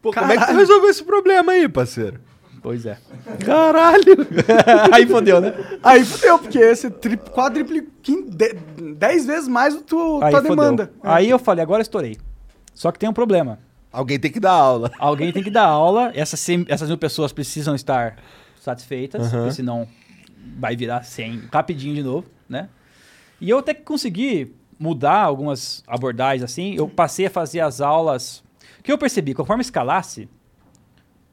Pô, como é que tu resolveu esse problema aí, parceiro? Pois é. Caralho! *laughs* Aí fodeu, né? Aí fudeu, porque esse tri, quadripliquim, de, 10 vezes mais o tu, Aí tua fodeu. demanda. Aí eu falei, agora estourei. Só que tem um problema. Alguém tem que dar aula. Alguém tem que dar aula, essas, 100 essas mil pessoas precisam estar satisfeitas, porque senão vai virar 100 rapidinho de novo, né? E eu até que consegui mudar algumas abordagens assim, eu passei a fazer as aulas. O que eu percebi, conforme escalasse,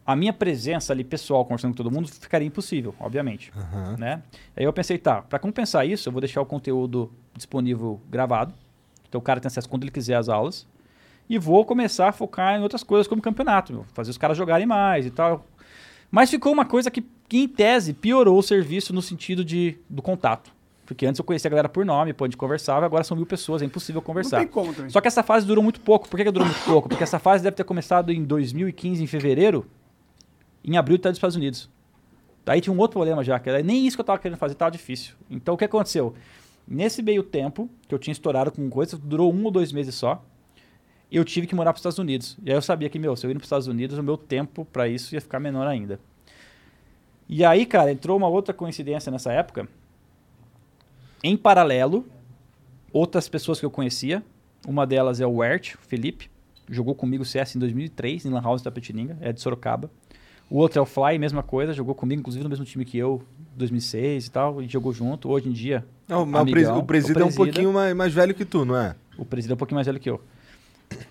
a minha presença ali pessoal conversando com todo mundo ficaria impossível, obviamente, né? Aí eu pensei, tá, para compensar isso, eu vou deixar o conteúdo disponível gravado. Então o cara tem acesso quando ele quiser às aulas. E vou começar a focar em outras coisas como campeonato, meu, fazer os caras jogarem mais e tal. Mas ficou uma coisa que, que, em tese, piorou o serviço no sentido de, do contato. Porque antes eu conhecia a galera por nome, pô, a gente conversava, agora são mil pessoas, é impossível Não conversar. tem como também. Só que essa fase durou muito pouco. Por que, que durou muito pouco? Porque essa fase deve ter começado em 2015, em fevereiro. Em abril tá dos Estados Unidos. Aí tinha um outro problema já, que era nem isso que eu tava querendo fazer, tava difícil. Então o que aconteceu? Nesse meio tempo, que eu tinha estourado com coisa, durou um ou dois meses só, eu tive que morar para os Estados Unidos. E aí eu sabia que, meu, se eu ir para os Estados Unidos, o meu tempo para isso ia ficar menor ainda. E aí, cara, entrou uma outra coincidência nessa época. Em paralelo, outras pessoas que eu conhecia Uma delas é o Wert, o Felipe. Jogou comigo CS em 2003, em Lan House da Petininga, é de Sorocaba. O outro é o Fly, mesma coisa, jogou comigo, inclusive no mesmo time que eu, 2006 e tal, e jogou junto. Hoje em dia, Não, mas o, presi amigão. o presídio é um Presida. pouquinho mais, mais velho que tu, não é? O presidente é um pouquinho mais velho que eu.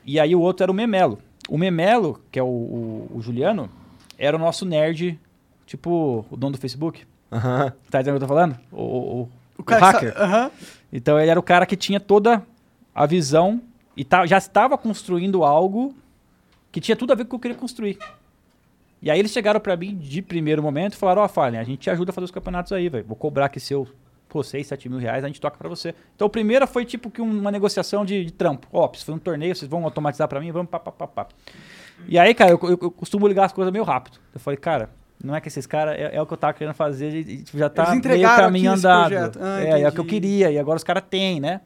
E aí o outro era o Memelo. O Memelo, que é o, o- o Juliano, era o nosso nerd, tipo o dono do Facebook. Aham. Tá entendendo o que eu tô falando? O, o- o- o hacker. sa- Aham. Então ele era o cara que tinha toda a visão e tá- já estava construindo algo que tinha tudo a ver com o que eu queria construir. E aí eles chegaram pra mim de primeiro momento e falaram, ó, Fallen, a gente te ajuda a fazer os campeonatos aí, velho. Vou cobrar aqui seu, pô, 6, 7 mil reais, a gente toca pra você. Então o primeiro foi tipo que um- uma negociação de, de trampo. Ó, se for um torneio, vocês vão automatizar pra mim, vamos pá, pá, pá, pá. E aí, cara, eu, eu- eu costumo ligar as coisas meio rápido. Eu falei, cara, não é que esses caras, é, é o que eu tava querendo fazer, e, tipo, já tá meio caminho andado. Ah, é, é o que eu queria, e agora os caras têm, né?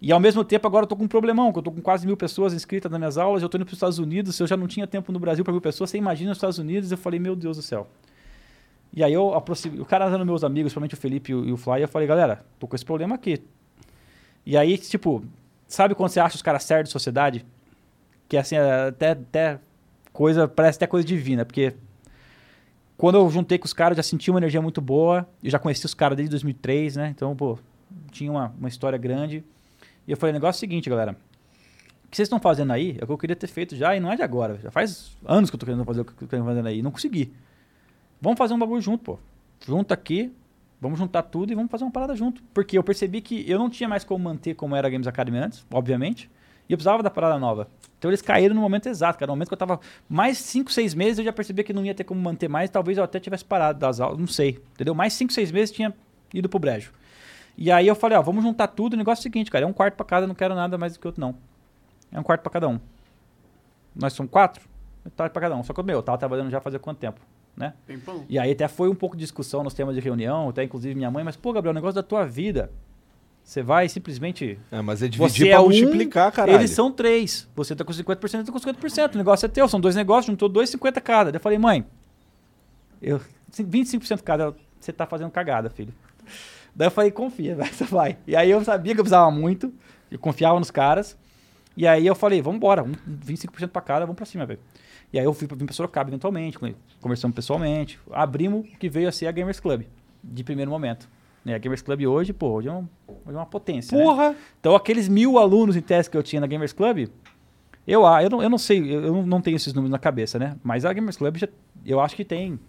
E ao mesmo tempo, agora eu tô com um problemão, que eu tô com quase mil pessoas inscritas nas minhas aulas, eu tô indo para os Estados Unidos, se eu já não tinha tempo no Brasil para mil pessoas, você imagina nos Estados Unidos, eu falei, meu Deus do céu. E aí eu aproximei, o cara era meus amigos, principalmente o Felipe e o, e o Fly, eu falei, galera, tô com esse problema aqui. E aí, tipo, sabe quando você acha os caras certos de sociedade? Que assim, é até, até coisa, parece até coisa divina, porque quando eu juntei com os caras, já senti uma energia muito boa, eu já conheci os caras desde 2003, né? Então, pô, tinha uma, uma história grande. E eu falei, o negócio é o seguinte, galera. O que vocês estão fazendo aí é o que eu queria ter feito já e não é de agora. Já faz anos que eu tô querendo fazer o que eu tô fazendo aí não consegui. Vamos fazer um bagulho junto, pô. Junta aqui, vamos juntar tudo e vamos fazer uma parada junto. Porque eu percebi que eu não tinha mais como manter como era a Games Academy antes, obviamente. E eu precisava da parada nova. Então eles caíram no momento exato, cara. No momento que eu tava mais 5, 6 meses, eu já percebi que não ia ter como manter mais. Talvez eu até tivesse parado das aulas, não sei. Entendeu? Mais 5, 6 meses tinha ido pro brejo. E aí eu falei, ó, vamos juntar tudo. O negócio é o seguinte, cara, é um quarto pra cada, não quero nada mais do que outro, não. É um quarto pra cada um. Nós somos quatro, metade pra cada um. Só que, meu, eu tava trabalhando já fazia quanto tempo, né? E aí até foi um pouco de discussão nos temas de reunião, até inclusive minha mãe, mas, pô, Gabriel, o negócio da tua vida, você vai simplesmente... É, mas é Você dividir é pra um, multiplicar, caralho. eles são três. Você tá com 50%, eu tô com 50%. O negócio é teu, são dois negócios, juntou dois, 50 cada. Daí eu falei, mãe, eu, 25% cada, você tá fazendo cagada, filho. Daí eu falei, confia, *laughs* vai, você vai. E aí eu sabia que eu precisava muito, eu confiava nos caras. E aí eu falei, vamos embora, um- 25% pra cada, vamos pra cima, velho. E aí eu fui pra, vim pra Sorocaba eventualmente, conversamos pessoalmente. Abrimos o que veio a ser a Gamers Club, de primeiro momento. Né, a Gamers Club hoje, pô, hoje é, um- hoje é uma potência, né? Porra! Então, aqueles mil alunos em teste que eu tinha na Gamers Club, eu, ah, eu, não, eu não sei, eu não- tenho esses números na cabeça, né? Mas a Gamers Club, já, eu acho que tem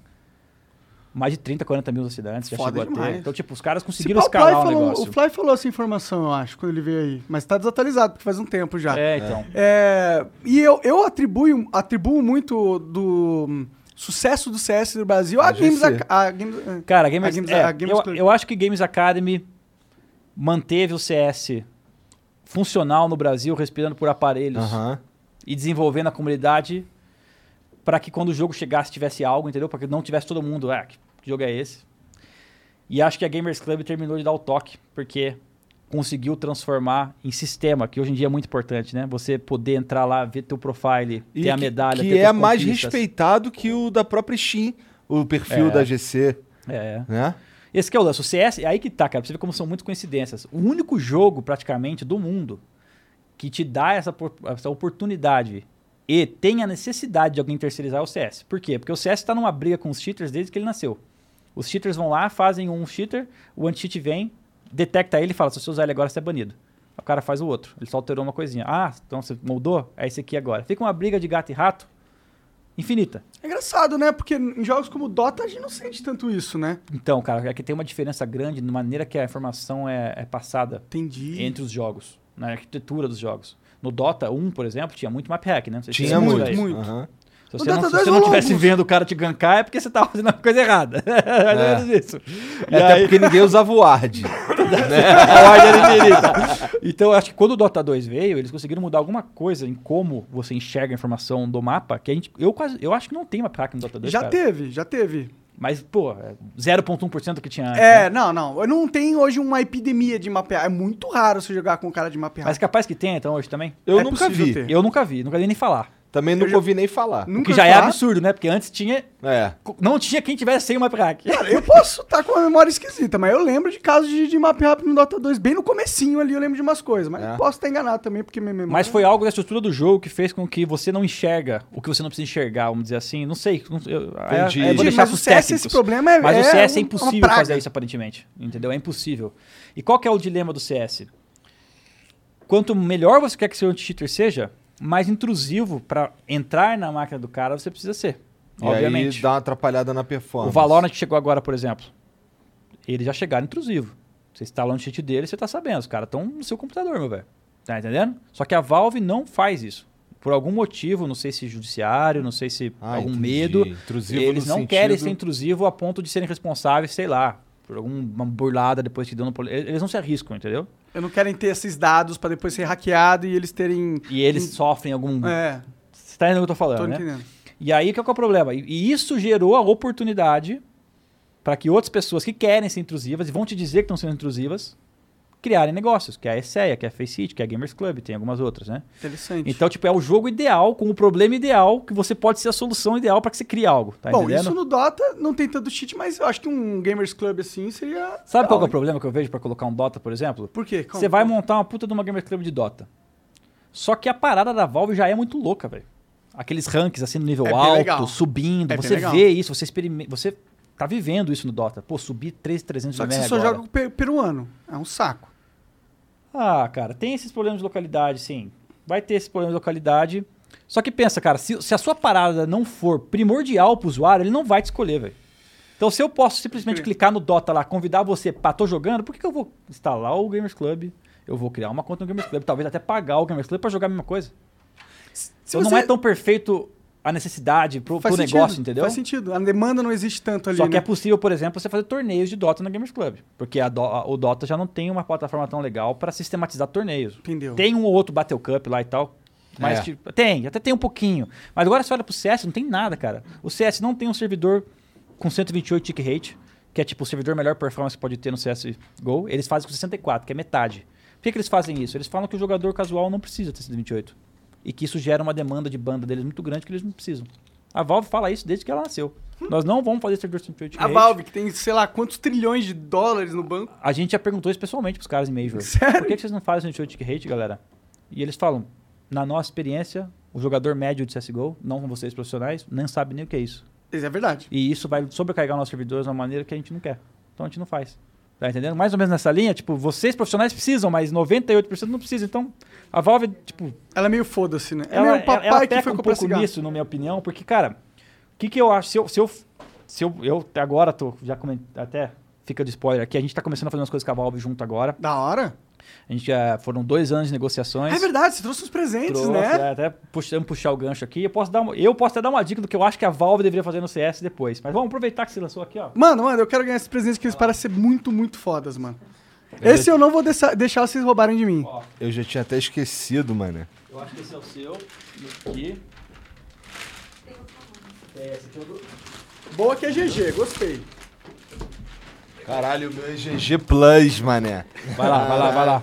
mais de 30, 40 mil assinantes, já Foda chegou a demais. ter. Então, tipo, os caras Se conseguiram o, escalar o falou, negócio. o Fly falou essa informação, eu acho, quando ele veio aí. Mas tá desatualizado, porque faz um tempo já. É, então. É, e eu, eu atribuo, atribuo muito do sucesso do CS no Brasil a A Games... Ac- A, Games eh, Cara, a Gamers, a Games- é, a Gamers eu, Club. eu acho que Games Academy manteve o CS funcional no Brasil, respirando por aparelhos Aham. e desenvolvendo a comunidade para que quando o jogo chegasse tivesse algo, entendeu? Para que não tivesse todo mundo, ah, que jogo é esse? E acho que a Gamers Club terminou de dar o toque, porque conseguiu transformar em sistema, que hoje em dia é muito importante, né? Você poder entrar lá, ver teu profile, E ter a que- medalha, Que ter é mais respeitado que o da própria Steam, o perfil É. da GC, É. né? Esse que é o lance. O CS, é aí que tá, cara. Pra você ver como são muitas coincidências. O único jogo, praticamente, do mundo que te dá essa, essa oportunidade e tem a necessidade de alguém terceirizar é o CS. Por quê? Porque o CS tá numa briga com os cheaters desde que ele nasceu. Os cheaters vão lá, fazem um cheater, o anti-cheat vem, detecta ele e fala: se você usar ele agora, você é banido. O cara faz o outro. Ele só alterou uma coisinha. Ah, então você moldou? É esse aqui agora. Fica uma briga de gato e rato infinita. É engraçado, né? Porque em jogos como Dota a gente não sente tanto isso, né? Então, cara, é que tem uma diferença grande na maneira que a informação é, é passada Entendi. entre os jogos, na arquitetura dos jogos. No Dota 1, por exemplo, tinha muito map hack, né? Não sei se Tinha você lembra muito. muito. Aham. Se você não, se 2 você não rolou tivesse alguns. vendo o cara te gankar, é porque você tava fazendo a coisa errada. *laughs* É mais ou menos isso. E Até aí- porque ninguém usava o Ward. *laughs* a ordem era infinita. Então, eu acho que quando o Dota 2 veio, eles conseguiram mudar alguma coisa em como você enxerga a informação do mapa, que a gente, eu quase, eu acho que não tem map hack no Dota 2, Já cara. teve, já teve. Mas, pô, é 0.1% que tinha antes, É, né? não, não. Não tem hoje uma epidemia de mapear. É muito raro você jogar com um cara de mapear. Mas capaz que tenha, então, hoje também. Eu É nunca vi. ter. Eu nunca vi, nunca nem falar. Também nunca ouvi nem falar. O que já é falar. absurdo, né? Porque antes tinha. É. Não tinha quem tivesse sem uma crack. Cara, eu posso estar com uma memória esquisita, mas eu lembro de casos de, de map rápido no Dota 2, bem no comecinho ali eu lembro de umas coisas, mas É. posso estar enganado também, porque minha memória... Mas foi algo da estrutura do jogo que fez com que você não enxerga o que você não precisa enxergar, vamos dizer assim. Não sei. Não, eu, aí- Entendi. eu vou deixar mas o CS técnicos. esse problema é- Mas é o CS é impossível fazer isso aparentemente. Entendeu? É impossível. E qual que é o dilema do CS? Quanto melhor você quer que seu anti-cheater seja, mais intrusivo pra entrar na máquina do cara você precisa ser. E obviamente. aí dá uma atrapalhada na performance. O Valorant chegou agora, por exemplo, eles já chegaram intrusivo. Você instala um cheat dele, você tá sabendo. Os caras estão no seu computador, meu velho. Tá entendendo? Só que a Valve não faz isso. Por algum motivo, não sei se judiciário, não sei se Ah, algum entendi. medo, Intrusivo eles não querem sentido- ser intrusivo a ponto de serem responsáveis, sei lá, por alguma burlada depois que poli- Eles não se arriscam, entendeu? Eu não quero ter esses dados pra depois ser hackeado e eles terem... E eles sofrem algum... É, Você tá entendendo o que eu tô falando, tô né? entendendo. E aí, que é, que é o problema? E, e isso gerou a oportunidade para que outras pessoas que querem ser intrusivas e vão te dizer que estão sendo intrusivas criarem negócios, que é a Esseia, que é a Faceit, que é a Gamers Club, tem algumas outras, né? Interessante. Então, tipo, é o jogo ideal, com o problema ideal, que você pode ser a solução ideal para que você crie algo, tá Bom, entendendo? isso no Dota não tem tanto cheat, mas eu acho que um Gamers Club assim seria... Sabe qual é o problema que eu vejo para colocar um Dota, por exemplo? Por quê? Como- Você vai montar uma puta de uma Gamers Club de Dota. Só que a parada da Valve já é muito louca, velho. Aqueles ranks assim no nível É alto, legal. subindo, É você legal. vê isso, você experimenta, você tá vivendo isso no Dota. Pô, subir 3,300 Só que você só agora. joga peruano. É um saco. Ah, cara, tem esses problemas de localidade, sim. Vai ter esse problema de localidade. Só que pensa, cara, se, se a sua parada não for primordial pro usuário, ele não vai te escolher, velho. Então, se eu posso simplesmente Sim. clicar no Dota lá, convidar você pra tô jogando, por que, que eu vou instalar o Gamers Club? Eu vou criar uma conta no Gamers Club, talvez até pagar o Gamers Club pra jogar a mesma coisa. Se Então não você- é tão perfeito a necessidade pro, pro sentido, negócio, entendeu? Faz sentido. A demanda não existe tanto ali, Só que né? é possível, por exemplo, você fazer torneios de Dota na Gamers Club. Porque a Do- a- o Dota já não tem uma plataforma tão legal pra sistematizar torneios. Entendeu. Tem um ou outro Battle Cup lá e tal. Mas É. tipo, tem, até tem um pouquinho. Mas agora você olha pro CS, não tem nada, cara. O CS não tem um servidor com 128 tick rate, que é tipo o servidor melhor performance que pode ter no CSGO. Eles fazem com 64, que é metade. Por que, que eles fazem isso? Eles falam que o jogador casual não precisa ter 128. E que isso gera uma demanda de banda deles muito grande que eles não precisam. A Valve fala isso desde que ela nasceu. Nós não vamos fazer servidor 128 tick A. Valve, que tem, sei lá, quantos trilhões de dólares no banco. A gente já perguntou isso pessoalmente pros caras em Major. Sério? Por que que vocês não fazem 128 tick rate, galera? E eles falam, na nossa experiência, o jogador médio de CSGO, não vocês profissionais, nem sabe nem o que é isso. Isso é verdade. E isso vai sobrecarregar nossos servidores de uma maneira que a gente não quer. Então a gente não faz. Tá entendendo? Mais ou menos nessa linha, tipo, vocês profissionais precisam, mas 98% não precisam. Então, a Valve, tipo, Ela é meio foda-se, né? É ela, meio ela, papai ela que peca foi um pouco cigarro. nisso, na minha opinião, porque, cara, o que, que eu acho? Se eu, se eu, se eu, eu até agora tô, já comentei, até fica de spoiler aqui, a gente tá começando a fazer umas coisas com a Valve junto agora. Da hora. A gente já foram dois anos de negociações. É verdade, você trouxe uns presentes, Trouxe, né? é, até puxando puxar o gancho aqui. Eu posso, dar uma, eu posso até dar uma dica do que eu acho que a Valve deveria fazer no CS depois. Mas vamos aproveitar que você lançou aqui, ó. Mano, mano, eu quero ganhar esses presentes que eles parecem ser muito, muito fodas, mano. Esse eu não vou deixar, deixar vocês roubarem de mim. Ó, Eu já tinha até esquecido, mano. eu acho que esse é o seu. Aqui. É, esse aqui é o do... Boa que é GG, gostei. Caralho, o meu é GG Plus, mané. Vai lá, vai lá, vai lá.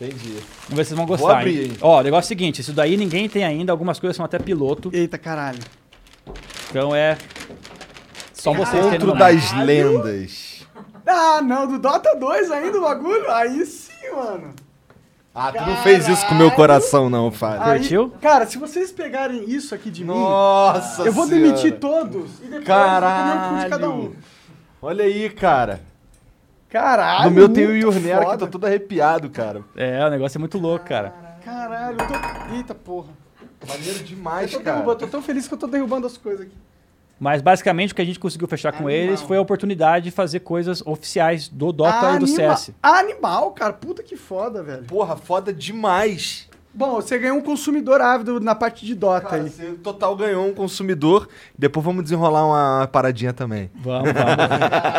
Entendi. Vamos ver se vocês vão gostar. abrir, hein? hein? Ó, o negócio é o seguinte: isso daí ninguém tem ainda, algumas coisas são até piloto. Eita, caralho. Então é. Só vocês terem Outro das lendas. Ah, não, do Dota 2 ainda o bagulho? Aí sim, mano. Ah, tu não fez isso com o meu coração, não, Fábio. Aí- Curtiu? cara, se vocês pegarem isso aqui de mim, Nossa eu vou Senhora. demitir todos e depois eu vou comer o cu de cada um. Olha aí, cara. Caralho. no meu tem o Yurnera que tá todo arrepiado, cara. É, o negócio é muito louco, cara. Caralho, eu tô. Eita porra. Maneiro Eu demais, tô, cara. derrubando, tô tão feliz que eu tô derrubando as coisas aqui. Mas basicamente o que a gente conseguiu fechar com Animal. eles foi a oportunidade de fazer coisas oficiais do Dota e do Anima- CS. Animal, cara. Puta que foda, velho. Porra, foda demais. Bom, você ganhou um consumidor ávido na parte de Dota Cara, aí. você total ganhou um consumidor. Depois vamos desenrolar uma paradinha também. Vamos, vamos.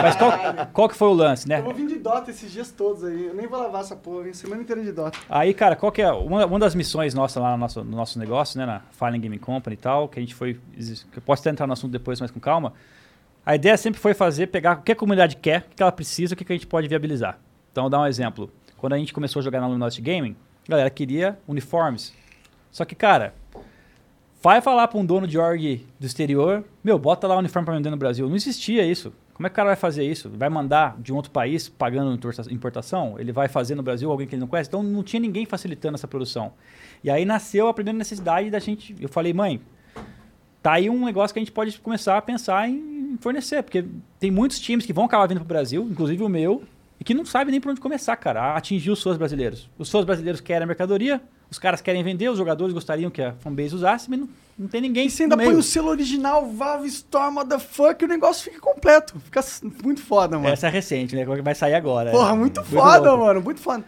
Mas qual, qual que foi o lance, né? Eu vou vir de Dota esses dias todos aí. Eu nem vou lavar essa porra, vem semana inteira de Dota. Aí, cara, qual que é uma, uma das missões nossas lá no nosso, no nosso negócio, né, na Fallen Gaming Company e tal, que a gente foi, que eu posso até entrar no assunto depois, mas com calma. A ideia sempre foi fazer, pegar o que a comunidade quer, o que ela precisa, o que a gente pode viabilizar. Então, vou dar um exemplo. Quando a gente começou a jogar na Luminosity Gaming, a galera queria uniformes. Só que, cara, Vai falar pra um dono de org do exterior, meu, bota lá o uniforme pra vender no Brasil. Não existia isso. Como é que o cara vai fazer isso? Vai mandar de um outro país pagando importa- importação? Ele vai fazer no Brasil alguém que ele não conhece? Então não tinha ninguém facilitando essa produção. E aí nasceu a primeira necessidade da gente. Eu falei, mãe, tá aí um negócio que a gente pode começar a pensar em fornecer, porque tem muitos times que vão acabar vindo pro Brasil, inclusive o meu, e que não sabem nem por onde começar, cara, a atingir os seus brasileiros. Os seus brasileiros querem a mercadoria, os caras querem vender, os jogadores gostariam que a fanbase usasse, mas não, não tem ninguém. E você ainda no põe meio. o selo original, Valve Store, motherfucker, e o negócio fica completo. Fica muito foda, mano. Essa é recente, né? Vai sair agora. Porra, é. muito foda, louco. mano, muito foda.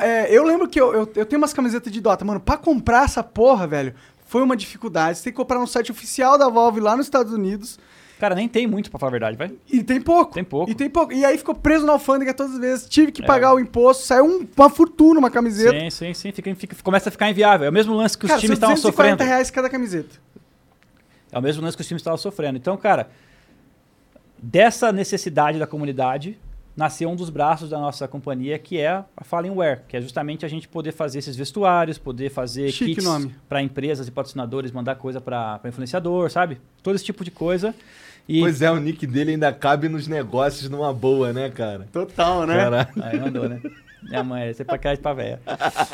É, eu lembro que eu, eu, eu tenho umas camisetas de Dota, mano, pra comprar essa porra, velho, foi uma dificuldade. Você tem que comprar no site oficial da Valve lá nos Estados Unidos. Cara, nem tem muito, pra falar a verdade, vai. E tem pouco. Tem pouco. E tem pouco. E aí ficou preso na alfândega todas as vezes. Tive que É. pagar o imposto. Saiu um- uma fortuna uma camiseta. Sim, sim, sim. Fica, fica- começa a ficar inviável. É o mesmo lance que os Cara, times estavam 240 sofrendo. reais cada camiseta. É o mesmo lance que os times estavam sofrendo. Então, cara, dessa necessidade da comunidade, nasceu um dos braços da nossa companhia, que é a Fallenware, que é justamente a gente poder fazer esses vestuários, poder fazer Chique kits para empresas e patrocinadores, mandar coisa para influenciador, sabe? Todo esse tipo de coisa. E Pois é, o nick dele ainda cabe nos negócios numa boa, né, cara? Total, né? Caralho. *laughs* Aí mandou, né? Minha mãe, você é pra crédito pra véia.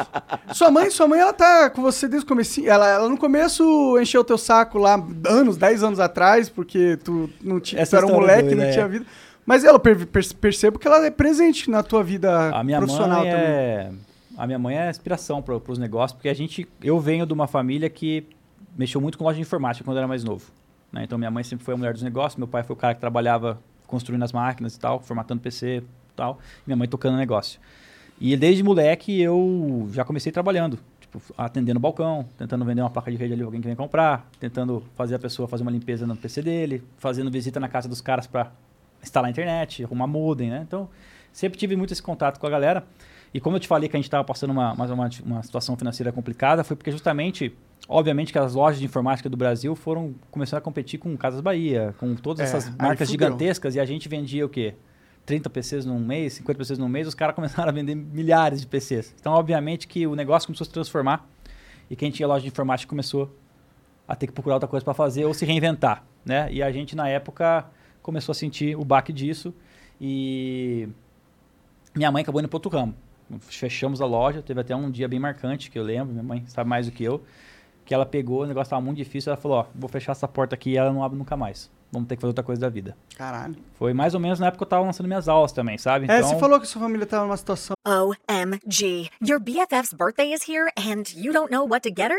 *laughs* Sua mãe, sua mãe, ela tá com você desde o começo. Ela, ela no começo encheu o teu saco lá anos, 10 anos atrás, porque tu não tinha, tu era um moleque, doida, não é. tinha vida. Mas ela per- per- percebo que ela é presente na tua vida A minha profissional mãe também. é a minha mãe é inspiração para os negócios, porque a gente eu venho de uma família que mexeu muito com loja de informática quando eu era mais novo. né? Então minha mãe sempre foi a mulher dos negócios, meu pai foi o cara que trabalhava construindo as máquinas e tal, formatando PC e tal, e minha mãe tocando negócio. E desde moleque eu já comecei trabalhando, tipo, atendendo balcão, tentando vender uma placa de rede ali alguém que vem comprar, tentando fazer a pessoa fazer uma limpeza no PC dele, fazendo visita na casa dos caras para instalar a internet, arrumar modem, né? Então, sempre tive muito esse contato com a galera. E como eu te falei que a gente estava passando uma, mais uma, uma situação financeira complicada, foi porque justamente, obviamente, que as lojas de informática do Brasil foram começando a competir com Casas Bahia, com todas É, essas marcas gigantescas, e a gente vendia o quê? 30 PCs num mês, 50 PCs num mês, os caras *laughs* começaram a vender milhares de PCs. Então, obviamente, que o negócio começou a se transformar e quem tinha loja de informática começou a ter que procurar outra coisa para fazer ou se reinventar, né? E a gente, na época, começou a sentir o baque disso e minha mãe acabou indo para outro ramo. Fechamos a loja, teve até um dia bem marcante que eu lembro, minha mãe sabe mais do que eu, que ela pegou, o negócio estava muito difícil, ela falou, ó, vou fechar essa porta aqui e ela não abre nunca mais. Vamos ter que fazer outra coisa da vida. Caralho. Foi mais ou menos na época que eu tava lançando minhas aulas também, sabe? É, Então, você falou que sua família tava numa situação. OMG. Your BFF's birthday is here and you don't know what to get her?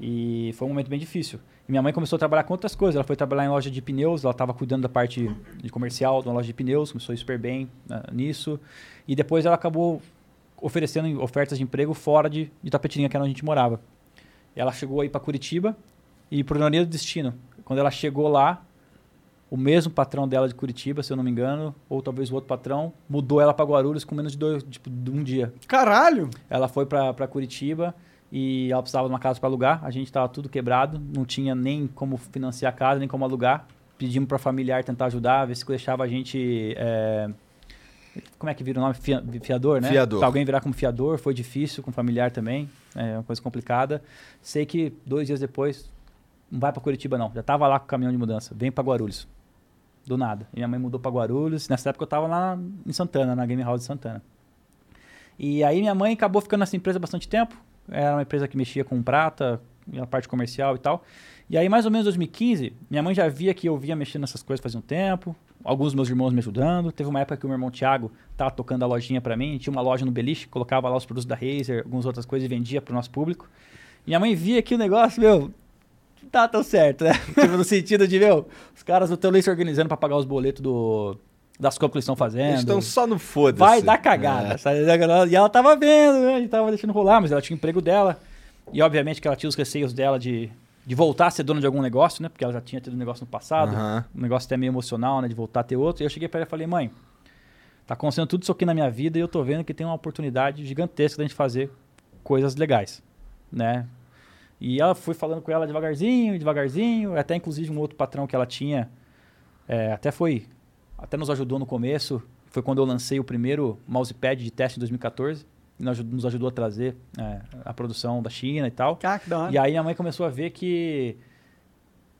e foi um momento bem difícil. E minha mãe começou a trabalhar com outras coisas. Ela foi trabalhar em loja de pneus, ela estava cuidando da parte de comercial de uma loja de pneus, começou super bem né, nisso. E depois ela acabou oferecendo ofertas de emprego fora de, de Tapetininga, que era onde a gente morava. Ela chegou aí para Curitiba e por ironia do destino, quando ela chegou lá, o mesmo patrão dela de Curitiba, se eu não me engano, ou talvez o outro patrão, mudou ela para Guarulhos com menos de, dois, tipo, de um dia. Caralho! Ela foi pra Curitiba e ela precisava de uma casa para alugar. A gente tava tudo quebrado, não tinha nem como financiar a casa, nem como alugar. Pedimos para familiar tentar ajudar, ver se deixava a gente. é, Como é que vira o nome? Fia- Fiador, né? Fiador. Pra alguém virar como fiador, foi difícil, com familiar também. É uma coisa complicada. Sei que dois dias depois, não vai para Curitiba não, já tava lá com o caminhão de mudança, vem para Guarulhos. Do nada. Minha mãe mudou para Guarulhos. Nessa época eu tava lá em Santana, na Game House de Santana. E aí minha mãe acabou ficando nessa empresa bastante tempo. Era uma empresa que mexia com prata, a parte comercial e tal. E aí, mais ou menos em 2015, minha mãe já via que eu via mexendo nessas coisas fazia um tempo. Alguns dos meus irmãos me ajudando. Teve uma época que o meu irmão Thiago tava tocando a lojinha para mim. Tinha uma loja no Beliche, colocava lá os produtos da Razer, algumas outras coisas e vendia pro nosso público. Minha mãe via que o negócio, meu, tá tão certo, né? *laughs* tipo, no sentido de, meu, os caras estão nem se organizando para pagar os boletos do, das compras que eles estão fazendo. Eles estão só no foda-se. Vai dar cagada. É. E ela tava vendo, né? A gente tava deixando rolar, mas ela tinha o emprego dela. E obviamente que ela tinha os receios dela de, de voltar a ser dona de algum negócio, né? Porque ela já tinha tido um negócio no passado, Aham. um negócio até meio emocional, né? De voltar a ter outro. E eu cheguei pra ela e falei, mãe, tá acontecendo tudo isso aqui na minha vida e eu tô vendo que tem uma oportunidade gigantesca da gente fazer coisas legais, né? E ela foi falando com ela devagarzinho, devagarzinho, até inclusive um outro patrão que ela tinha, é, até foi, até nos ajudou no começo, foi quando eu lancei o primeiro mousepad de teste em 2014, e nos ajudou, nos ajudou a trazer é, a produção da China e tal. Ah, que da hora. E aí a mãe começou a ver que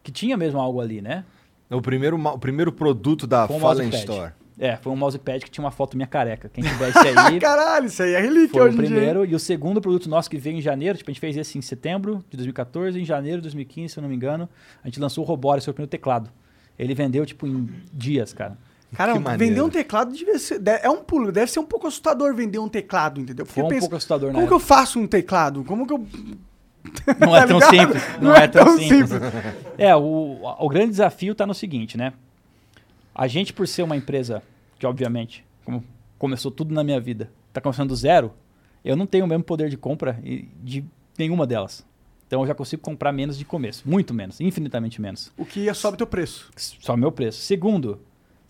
que tinha mesmo algo ali, né? O primeiro, o primeiro produto da o Fallen mousepad. Store. É, foi um mousepad que tinha uma foto minha careca. Quem tivesse aí, *laughs* Caralho, isso aí é relíquia foi o hoje dia. primeiro. E o segundo produto nosso que veio em janeiro, tipo, a gente fez esse em setembro de 2014, em janeiro de 2015, se eu não me engano, a gente lançou o Robore, seu primeiro teclado. Ele vendeu, tipo, em dias, cara. Cara, vender um teclado ser, é um pulo, deve ser um pouco assustador vender um teclado, entendeu? Porque Foi um pensa, pouco assustador, né? como que eu faço um teclado? Como que eu *laughs* Não é *laughs* Tá tão simples. Não, é, tão, simples. É, o, o grande desafio está no seguinte, né? A gente, por ser uma empresa que, obviamente, como começou tudo na minha vida, está começando do zero, eu não tenho o mesmo poder de compra de nenhuma delas. Então eu já consigo comprar menos de começo. Muito menos, infinitamente menos. O que sobe teu preço. Só meu preço. Segundo,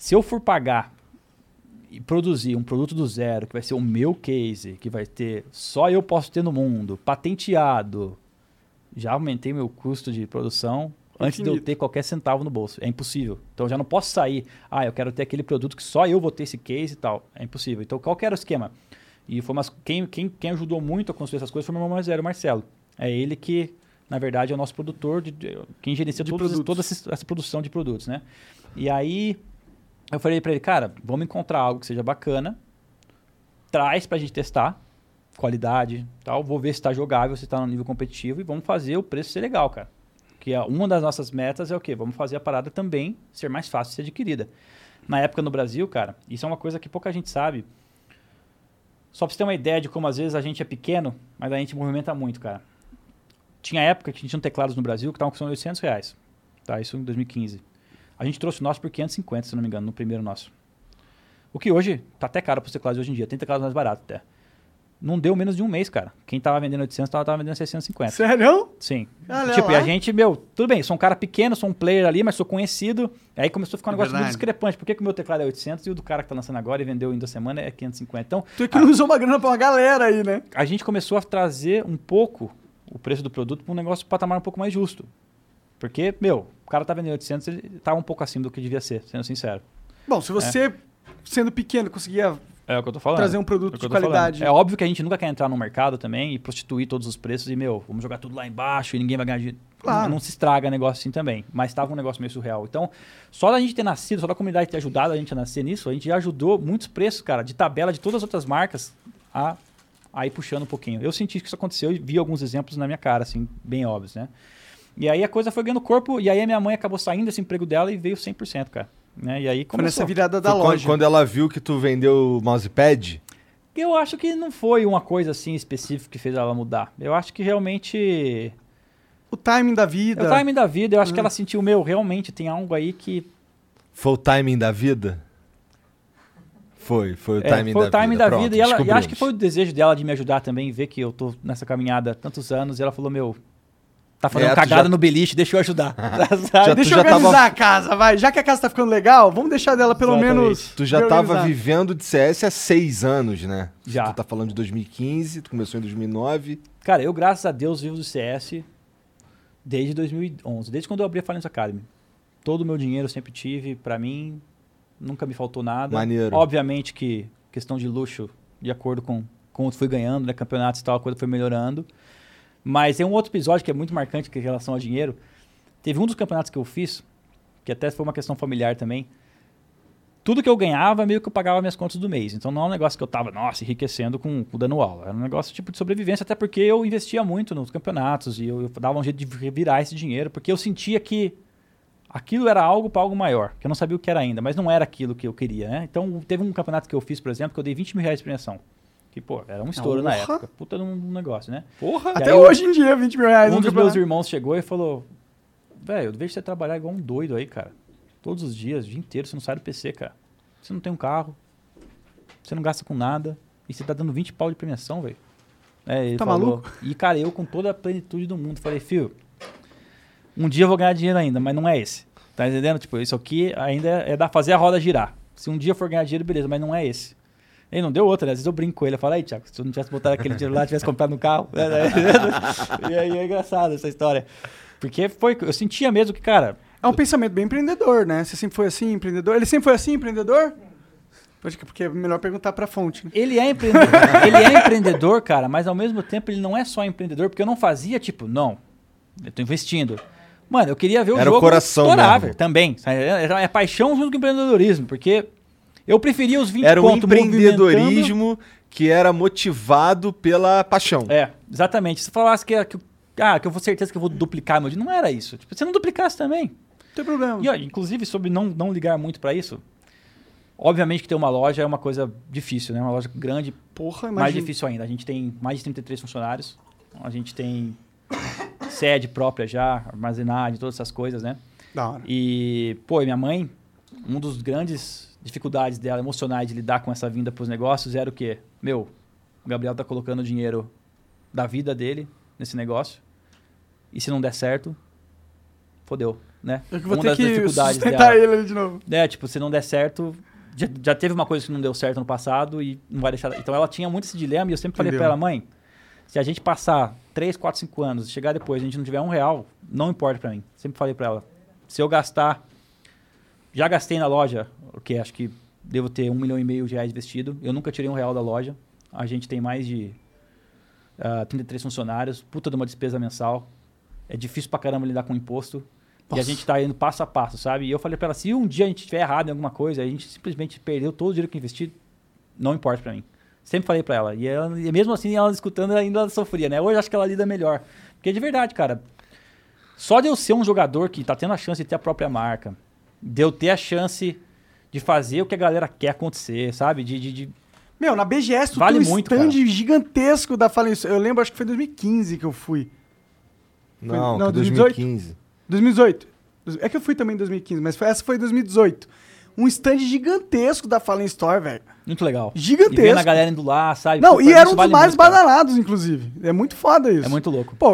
se eu for pagar e produzir um produto do zero, que vai ser o meu case, que vai ter só eu posso ter no mundo, patenteado, já aumentei meu custo de produção antes de eu Infinito. ter qualquer centavo no bolso. É impossível. Então eu já não posso sair, ah, eu quero ter aquele produto que só eu vou ter esse case e tal. É impossível. Então qual que era o esquema? E foi umas, quem, quem, quem ajudou muito a construir essas coisas foi meu irmão mais velho, o Marcelo. É ele que, na verdade, é o nosso produtor, de, de- quem gerencia De todos, toda essa, essa produção de produtos, né? E aí eu falei pra ele, cara, vamos encontrar algo que seja bacana, traz pra gente testar, qualidade tal, vou ver se tá jogável, se tá no nível competitivo e vamos fazer o preço ser legal, cara. Que é uma das nossas metas é o quê? Vamos fazer a parada também ser mais fácil de ser adquirida. Na época no Brasil, cara, isso é uma coisa que pouca gente sabe. Só pra você ter uma ideia de como às vezes a gente é pequeno, mas a gente movimenta muito, cara. Tinha época que a gente tinha teclados no Brasil que estavam custando 800 reais. Tá, isso em 2015. A gente trouxe o nosso por 550, se não me engano, no primeiro nosso. O que hoje tá até caro para os teclados hoje em dia. Tem teclados mais baratos até. Não deu menos de um mês, cara. Quem tava vendendo 800 tava, tava vendendo 650. Sério? Sim. Olha tipo, e a gente, meu, tudo bem, sou um cara pequeno, sou um player ali, mas sou conhecido. Aí começou a ficar um É negócio muito verdade. discrepante. Por que, que o meu teclado é 800 e o do cara que tá lançando agora e vendeu em duas semanas é 550? Então, Tu economizou uma grana pra uma galera aí, né? a gente começou a trazer um pouco o preço do produto para um negócio de patamar um pouco mais justo. Porque, meu, cara tá vendendo 800, ele tava um pouco acima do que devia ser, sendo sincero. Bom, se você, sendo pequeno, conseguia É o que eu tô falando. trazer um produto É de tô falando. qualidade. É óbvio que a gente nunca quer entrar no mercado também e prostituir todos os preços e, meu, vamos jogar tudo lá embaixo e ninguém vai ganhar dinheiro. Claro. Não, não se estraga negócio assim também. Mas tava um negócio meio surreal. Então, só da gente ter nascido, só da comunidade ter ajudado a gente a nascer nisso, a gente já ajudou muitos preços, cara, de tabela de todas as outras marcas a, a ir puxando um pouquinho. Eu senti que isso aconteceu e vi alguns exemplos na minha cara, assim, bem óbvios, né? E aí a coisa foi ganhando corpo, e aí a minha mãe acabou saindo desse emprego dela e veio 100%, cara. Né? E aí Foi começou. nessa virada da Foi loja. quando ela viu que tu vendeu o mousepad, Eu acho que não foi uma coisa assim específica que fez ela mudar. Eu acho que realmente. O timing da vida. É o timing da vida. Eu acho que ela sentiu, meu, realmente tem algo aí que. foi o timing da vida? Foi, foi o É, timing foi da o timing vida. da Pronto, vida. E, ela, e acho que foi o desejo dela de me ajudar também, ver que eu tô nessa caminhada há tantos anos. E ela falou, meu, tá fazendo É, cagada já- no beliche, deixa eu ajudar. *laughs* Já- Sabe? Deixa eu organizar tava- a casa, vai. Já que a casa tá ficando legal, vamos deixar dela pelo Exatamente. menos. Tu já tava vivendo de CS há seis anos, né? Já. Tu tá falando de 2015, tu começou em 2009. Cara, eu, graças a Deus, vivo do CS desde 2011, desde quando eu abri a Falência Academy. Todo o meu dinheiro eu sempre tive, pra mim, nunca me faltou nada. Maneiro. Obviamente que questão de luxo, de acordo com eu fui ganhando, né, campeonatos e tal, a coisa foi melhorando. Mas tem um outro episódio que é muito marcante que em relação ao dinheiro. Teve um dos campeonatos que eu fiz, que até foi uma questão familiar também. Tudo que eu ganhava, meio que eu pagava minhas contas do mês. Então não é um negócio que eu tava, nossa, enriquecendo com, com dando aula. Era um negócio tipo de sobrevivência, até porque eu investia muito nos campeonatos e eu, eu dava um jeito de revirar esse dinheiro, porque eu sentia que aquilo era algo para algo maior, que eu não sabia o que era ainda, mas não era aquilo que eu queria, né? Então teve um campeonato que eu fiz, por exemplo, que eu dei 20 mil reais de premiação. Que, pô, era um estouro na época. Puta de um negócio, né? Porra! E Até eu- hoje em dia, 20 mil reais. um dos meus irmãos chegou e falou: Velho, eu vejo você trabalhar igual um doido aí, cara. Todos os dias, o dia inteiro, você não sai do PC, cara. Você não tem um carro, você não gasta com nada, e você tá dando 20 pau de premiação, velho. É, ele Tá falou. maluco? E, cara, eu com toda a plenitude do mundo, falei, fio, Um dia eu vou ganhar dinheiro ainda, mas não é esse. Tá entendendo? Tipo, isso aqui ainda é da fazer a roda girar. Se um dia eu for ganhar dinheiro, beleza, mas não é esse. E não deu outra, né? Às vezes eu brinco com ele, eu falo, aí, Thiago, se eu não tivesse botado aquele dinheiro lá, tivesse comprado no carro. *laughs* né? e aí é engraçado essa história. Porque foi, eu sentia mesmo que, cara, É um pensamento bem empreendedor, né? Você sempre foi assim, empreendedor? Ele sempre foi assim, empreendedor? Acho que porque é melhor perguntar pra fonte, né? Ele é empreendedor, *laughs* ele é empreendedor, cara, mas ao mesmo tempo ele não é só empreendedor, porque eu não fazia, tipo, não, eu tô investindo. Mano, eu queria ver o Era o jogo coração estourar, mesmo. também. É, é paixão junto com empreendedorismo, porque eu preferia os 20 Era um empreendedorismo que era motivado pela paixão. É, exatamente. Se falasse que, que, ah, que eu vou certeza que eu vou duplicar meu dinheiro, não era isso. Tipo, se não duplicasse também. Não tem problema. E, ó, inclusive, sobre não, não ligar muito pra isso, obviamente que ter uma loja é uma coisa difícil, né? Uma loja grande, Porra, mais imagina. difícil ainda. A gente tem mais de 33 funcionários, a gente tem sede própria já, armazenagem, todas essas coisas, né? Da hora. E, pô, e minha mãe, um dos grandes dificuldades dela emocionais de lidar com essa vinda pros negócios era o quê? Meu, o Gabriel tá colocando dinheiro da vida dele nesse negócio. E se não der certo, fodeu, né? Eu que vou Uma ter que dificuldades sustentar dela. ele ali de novo. É, tipo, se não der certo, já, já teve uma coisa que não deu certo no passado e não vai deixar. Então ela tinha muito esse dilema e eu sempre falei pra ela, mãe, se a gente passar 3, 4, 5 anos chegar depois a gente não tiver um real, não importa pra mim. Sempre falei pra ela, se eu gastar, já gastei na loja, o que acho que devo ter um milhão e meio de reais investido. Eu nunca tirei um real da loja. A gente tem mais de ah, 33 funcionários, puta de uma despesa mensal. É difícil pra caramba lidar com imposto. E a Nossa. gente tá indo passo a passo, sabe? E eu falei pra ela, se um dia a gente estiver errado em alguma coisa, a gente simplesmente perdeu todo o dinheiro que investi, não importa pra mim. Sempre falei pra ela. E, ela, e mesmo assim, ela escutando, ela ainda sofria, né? Hoje acho que ela lida melhor. Porque de verdade, cara, só de eu ser um jogador que tá tendo a chance de ter a própria marca, de eu ter a chance de fazer o que a galera quer acontecer, sabe? De, de, de- Meu, na BGS tu Vale tem um muito, stand cara. gigantesco da Fallen Eu lembro, acho que foi em 2015 que eu fui. Não, Não, que 2018? 2015. 2018. É que eu fui também em 2015, mas foi, essa foi em 2018. Um stand gigantesco da Fallen Store, velho. muito legal. Gigantesco. E vendo a galera indo lá, sabe? Não, Pô, e era um dos vale mais badalados, inclusive. É muito foda isso. É muito louco. Pô,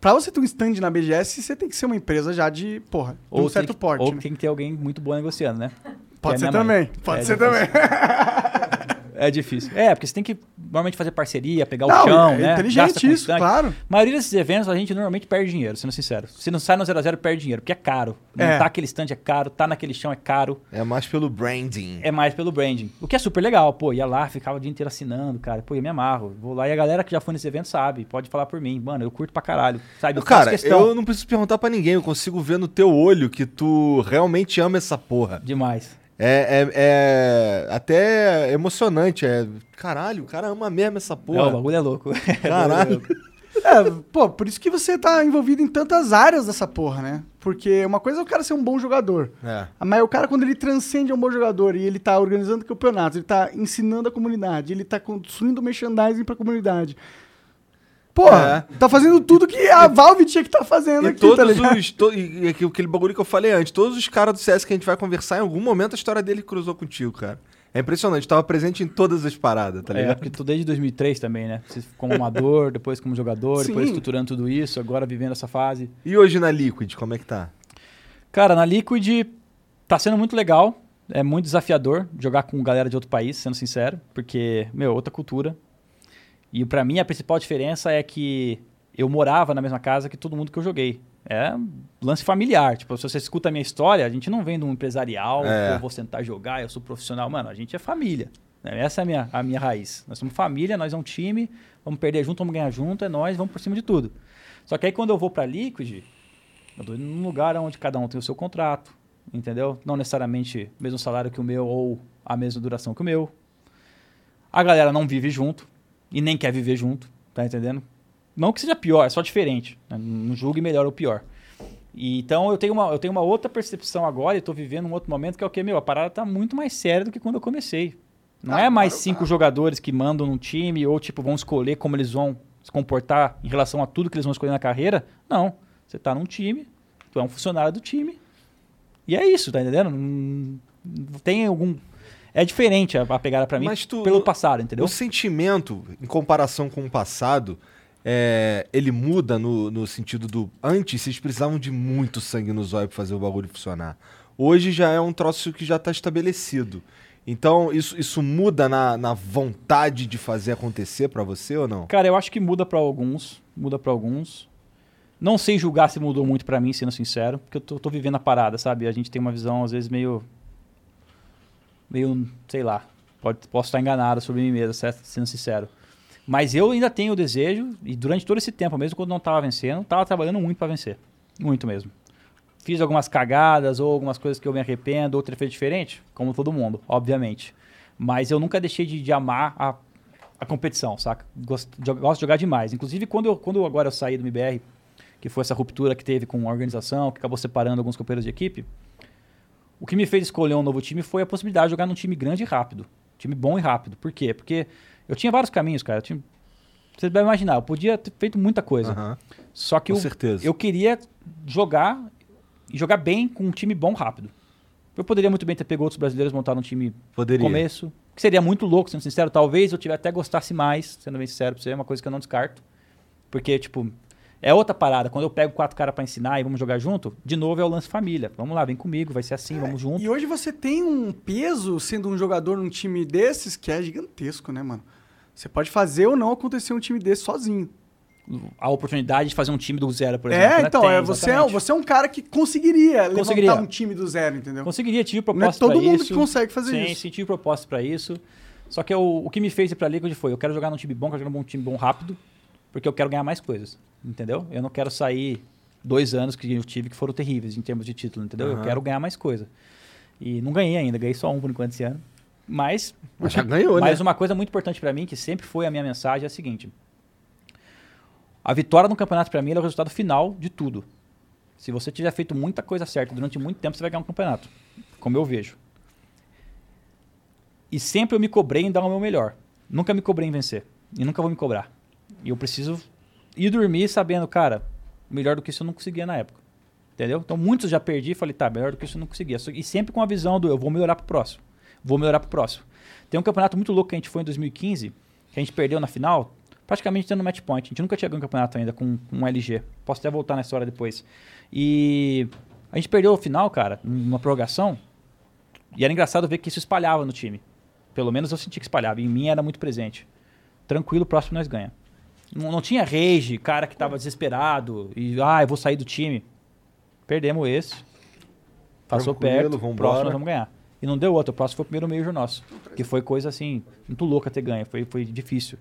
pra você ter um stand na BGS, você tem que ser uma empresa já de, porra, de um tem certo que, porte. Ou né? tem que ter alguém muito bom negociando, né? *laughs* Pode é ser mãe. também. Pode É ser difícil. também. *laughs* É difícil. É, porque você tem que normalmente fazer parceria, pegar Não, o chão, é né? inteligente isso, claro. A maioria desses eventos a gente normalmente perde dinheiro, sendo sincero. Se não sai no 0x0, perde dinheiro, porque é caro. É. Montar aquele stand é caro, tá naquele chão é caro. É mais pelo branding. É mais pelo branding. O que é super legal, pô. Ia lá, ficava o dia inteiro assinando, cara. Pô, eu me amarro. Vou lá e a galera que já foi nesse evento sabe. Pode falar por mim. Mano, eu curto pra caralho. Sabe? Eu Cara, faço questão. eu não preciso perguntar pra ninguém, eu consigo ver no teu olho que tu realmente ama essa porra. Demais. É, é, é até emocionante. É, caralho, o cara ama mesmo essa É, o porra. bagulho é louco. *laughs* Caralho. É, pô, por isso que você tá envolvido em tantas áreas dessa porra, né? Porque uma coisa é o cara ser um bom jogador. É. Mas o cara, quando ele transcende a um bom jogador e ele tá organizando campeonatos, ele tá ensinando a comunidade, ele tá construindo merchandising pra comunidade. Porra, tá fazendo tudo que a Valve tinha que tá fazendo E aqui, tá todos ligado? os. to- e, e aquele bagulho que eu falei antes, todos os caras do CS que a gente vai conversar, em algum momento a história dele cruzou contigo, cara. É impressionante, tava presente em todas as paradas, tá É, ligado? porque tu desde 2003 também, né? Você como amador, *laughs* depois como jogador, depois Sim. estruturando tudo isso, agora vivendo essa fase. E hoje na Liquid, como é que tá? Cara, na Liquid tá sendo muito legal. É muito desafiador jogar com galera de outro país, sendo sincero, porque, meu, outra cultura. E pra mim a principal diferença é que eu morava na mesma casa que todo mundo que eu joguei. É um lance familiar. Tipo, se você escuta a minha história, a gente não vem de um empresarial, É. eu vou sentar jogar, eu sou profissional. Mano, a gente é família. né? Essa é a minha, a minha raiz. Nós somos família, nós é um time, vamos perder junto, vamos ganhar junto, é nós, vamos por cima de tudo. Só que aí quando eu vou pra Liquid, eu tô indo num lugar onde cada um tem o seu contrato, entendeu? Não necessariamente o mesmo salário que o meu ou a mesma duração que o meu. A galera não vive junto e nem quer viver junto, tá entendendo? Não que seja pior, é só diferente. né? Não julgue melhor ou pior. E, então eu tenho, uma, eu tenho uma outra percepção agora e tô vivendo um outro momento que é o que, meu, a parada tá muito mais séria do que quando eu comecei. Não Ah, é mais claro, cinco jogadores que mandam num time ou, tipo, vão escolher como eles vão se comportar em relação a tudo que eles vão escolher na carreira. Não. Você tá num time, tu é um funcionário do time. E é isso, tá entendendo? Não tem algum. É diferente a, a pegada pra mim Mas tu- pelo passado, entendeu? O sentimento, em comparação com o passado, é, ele muda no, no sentido do. Antes, vocês precisavam de muito sangue no zóio pra fazer o bagulho funcionar. Hoje já é um troço que já tá estabelecido. Então, isso, isso muda na, na vontade de fazer acontecer pra você ou não? Cara, eu acho que muda pra alguns. Muda pra alguns. Não sei julgar se mudou muito pra mim, sendo sincero, porque eu tô, tô vivendo a parada, sabe? A gente tem uma visão, às vezes, meio. Meio. sei lá. Pode, posso estar enganado sobre mim mesmo, sendo sincero. Mas eu ainda tenho o desejo, e durante todo esse tempo, mesmo quando não tava vencendo, tava trabalhando muito pra vencer. Muito mesmo. Fiz algumas cagadas ou algumas coisas que eu me arrependo, ou teria feito diferente, como todo mundo, obviamente. Mas eu nunca deixei de, de amar a, a competição, saca? Gosto, de- gosto de jogar demais. Inclusive, quando, eu, quando agora eu saí do MBR, que foi essa ruptura que teve com a organização, que acabou separando alguns companheiros de equipe, o que me fez escolher um novo time foi a possibilidade de jogar num time grande e rápido. Time bom e rápido. Por quê? Porque eu tinha vários caminhos, cara. Tinha- Você deve imaginar, eu podia ter feito muita coisa. Aham. Só que eu, eu queria jogar e jogar bem com um time bom rápido. Eu poderia muito bem ter pego outros brasileiros, montar um time Poderia. no começo. Que seria muito louco, sendo sincero. Talvez eu tivesse até gostasse mais, sendo bem sincero pra você, é uma coisa que eu não descarto. Porque, tipo, é outra parada. Quando eu pego quatro caras pra ensinar e vamos jogar junto, de novo é o lance família. Vamos lá, vem comigo, vai ser assim, vamos junto. E hoje você tem um peso sendo um jogador num time desses que é gigantesco, né, mano? Você pode fazer ou não acontecer um time desse sozinho. A oportunidade de fazer um time do zero, por exemplo. é, né? então, Tem, é, você, é, você é um cara que conseguiria, Conseguiria. levantar um time do zero, entendeu? Conseguiria, tive Não é proposta todo mundo isso. que consegue fazer Sim, isso. sim, tive proposta pra isso. Só que eu- o que me fez ir pra Liquid foi, eu quero jogar num time bom, quero jogar num time bom rápido, porque eu quero ganhar mais coisas, entendeu? Eu não quero sair dois anos que eu tive que foram terríveis em termos de título, entendeu? Eu Aham. quero ganhar mais coisa. E não ganhei ainda, ganhei só um por enquanto esse ano. Mas, Mas já ganhou, né? mas uma coisa muito importante pra mim, que sempre foi a minha mensagem, é a seguinte. A vitória no campeonato pra mim é o resultado final de tudo. Se você tiver feito muita coisa certa durante muito tempo, você vai ganhar um campeonato. Como eu vejo. E sempre eu me cobrei em dar o meu melhor. Nunca me cobrei em vencer. E nunca vou me cobrar. E eu preciso ir dormir sabendo, cara, melhor do que isso eu não conseguia na época. Entendeu? Então muitos já perdi e falei, tá, melhor do que isso eu não conseguia. E sempre com a visão do eu vou melhorar pro próximo. Vou melhorar pro próximo. Tem um campeonato muito louco que a gente foi em 2015, que a gente perdeu na final, praticamente tendo match point. A gente nunca tinha ganho um campeonato ainda com, com um LG. Posso até voltar na história depois. E a gente perdeu o final, cara, numa prorrogação. E era engraçado ver que isso espalhava no time. Pelo menos eu senti que espalhava. E em mim era muito presente. Tranquilo, próximo nós ganha. Não, não tinha rage, cara que tava desesperado e, ah, eu vou sair do time. Perdemos esse. Passou perto, vambora. próximo nós vamos ganhar. E não deu outro, o próximo foi o primeiro major nosso. Que foi coisa assim, muito louca ter ganho, foi, foi difícil.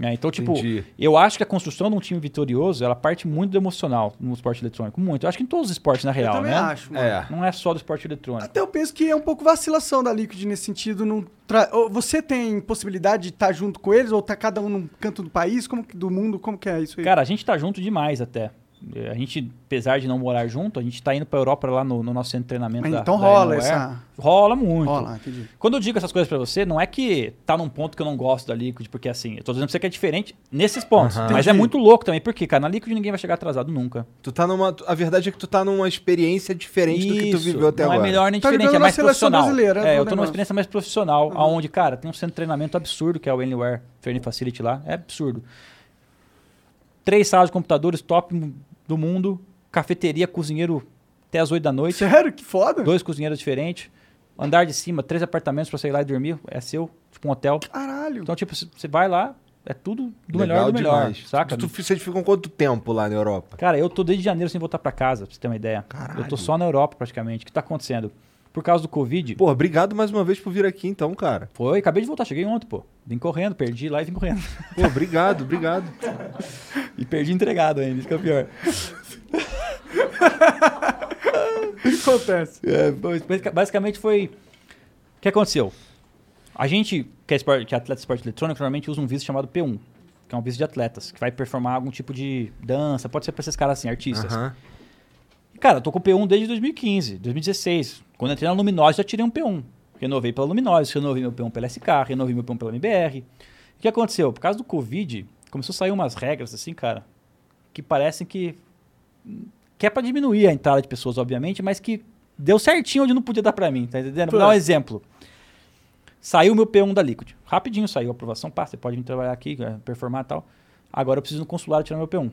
É, então, tipo, Entendi. eu acho que a construção de um time vitorioso, ela parte muito do emocional no esporte eletrônico. Muito. Eu acho que em todos os esportes, na real, eu também né? acho, mano. É. Não é só do esporte eletrônico. Até eu penso que é um pouco vacilação da Liquid nesse sentido. Não tra- Você tem possibilidade de estar junto com eles ou tá cada um num canto do país, como que- do mundo? Como que é isso aí? Cara, a gente tá junto demais até. É, A gente, apesar de não morar junto, a gente tá indo pra Europa lá no, no nosso centro de treinamento. Mas da, então da rola essa- Rola muito. Rola, entendi. Quando eu digo essas coisas pra você, não é que tá num ponto que eu não gosto da Liquid, porque assim, eu tô dizendo pra você que é diferente nesses pontos. Aham. Mas é muito louco também, porque, cara, na Liquid ninguém vai chegar atrasado nunca. Tu tá numa. A verdade é que tu tá numa experiência diferente do que tu Isso, viveu até não agora. é melhor nem Tá diferente, é mais seleção profissional. brasileira, é, do eu tô numa negócio. experiência mais profissional, aonde, cara, tem um centro de treinamento absurdo, que é o Anywhere Training Facility lá, é absurdo. Três salas de computadores top do mundo, cafeteria, cozinheiro até as 8 da noite, Sério? Que foda. dois cozinheiros diferentes, andar de cima, três apartamentos pra sair lá e dormir, é seu, tipo um hotel. Caralho. Então, tipo, você vai lá, é tudo do Legal melhor do melhor, demais. saca? Tu, vocês ficam quanto tempo lá na Europa? Cara, eu tô desde janeiro sem voltar pra casa, pra você ter uma ideia. Eu tô só na Europa praticamente. O que tá acontecendo? Por causa do Covid, Pô, obrigado mais uma vez por vir aqui então, cara. foi, acabei de voltar, cheguei ontem, pô. Vim correndo, perdi lá e vim correndo. Pô, obrigado, obrigado. *laughs* E perdi entregado ainda, isso que é pior. O *laughs* que acontece? É, basic- basicamente foi. O que aconteceu? A gente, que é, espor- que é atleta de esporte eletrônico, normalmente usa um visto chamado P1, que é um visto de atletas, que vai performar algum tipo de dança, pode ser pra esses caras assim, artistas. Aham. E, Cara, eu tô com P1 desde 2015, 2016. Quando eu entrei na Luminose, já tirei um P1. Renovei pela Luminose, renovei meu P1 pela SK, renovei meu P1 pela MBR. O que aconteceu? Por causa do Covid, começou a sair umas regras assim, cara, que parecem que. que é pra diminuir a entrada de pessoas, obviamente, mas que deu certinho onde não podia dar pra mim, tá entendendo? Vou dar um exemplo. Saiu meu P1 da Liquid. Rapidinho saiu a aprovação, pá, você pode vir trabalhar aqui, eh, performar e tal. Agora eu preciso no consulado tirar meu P1.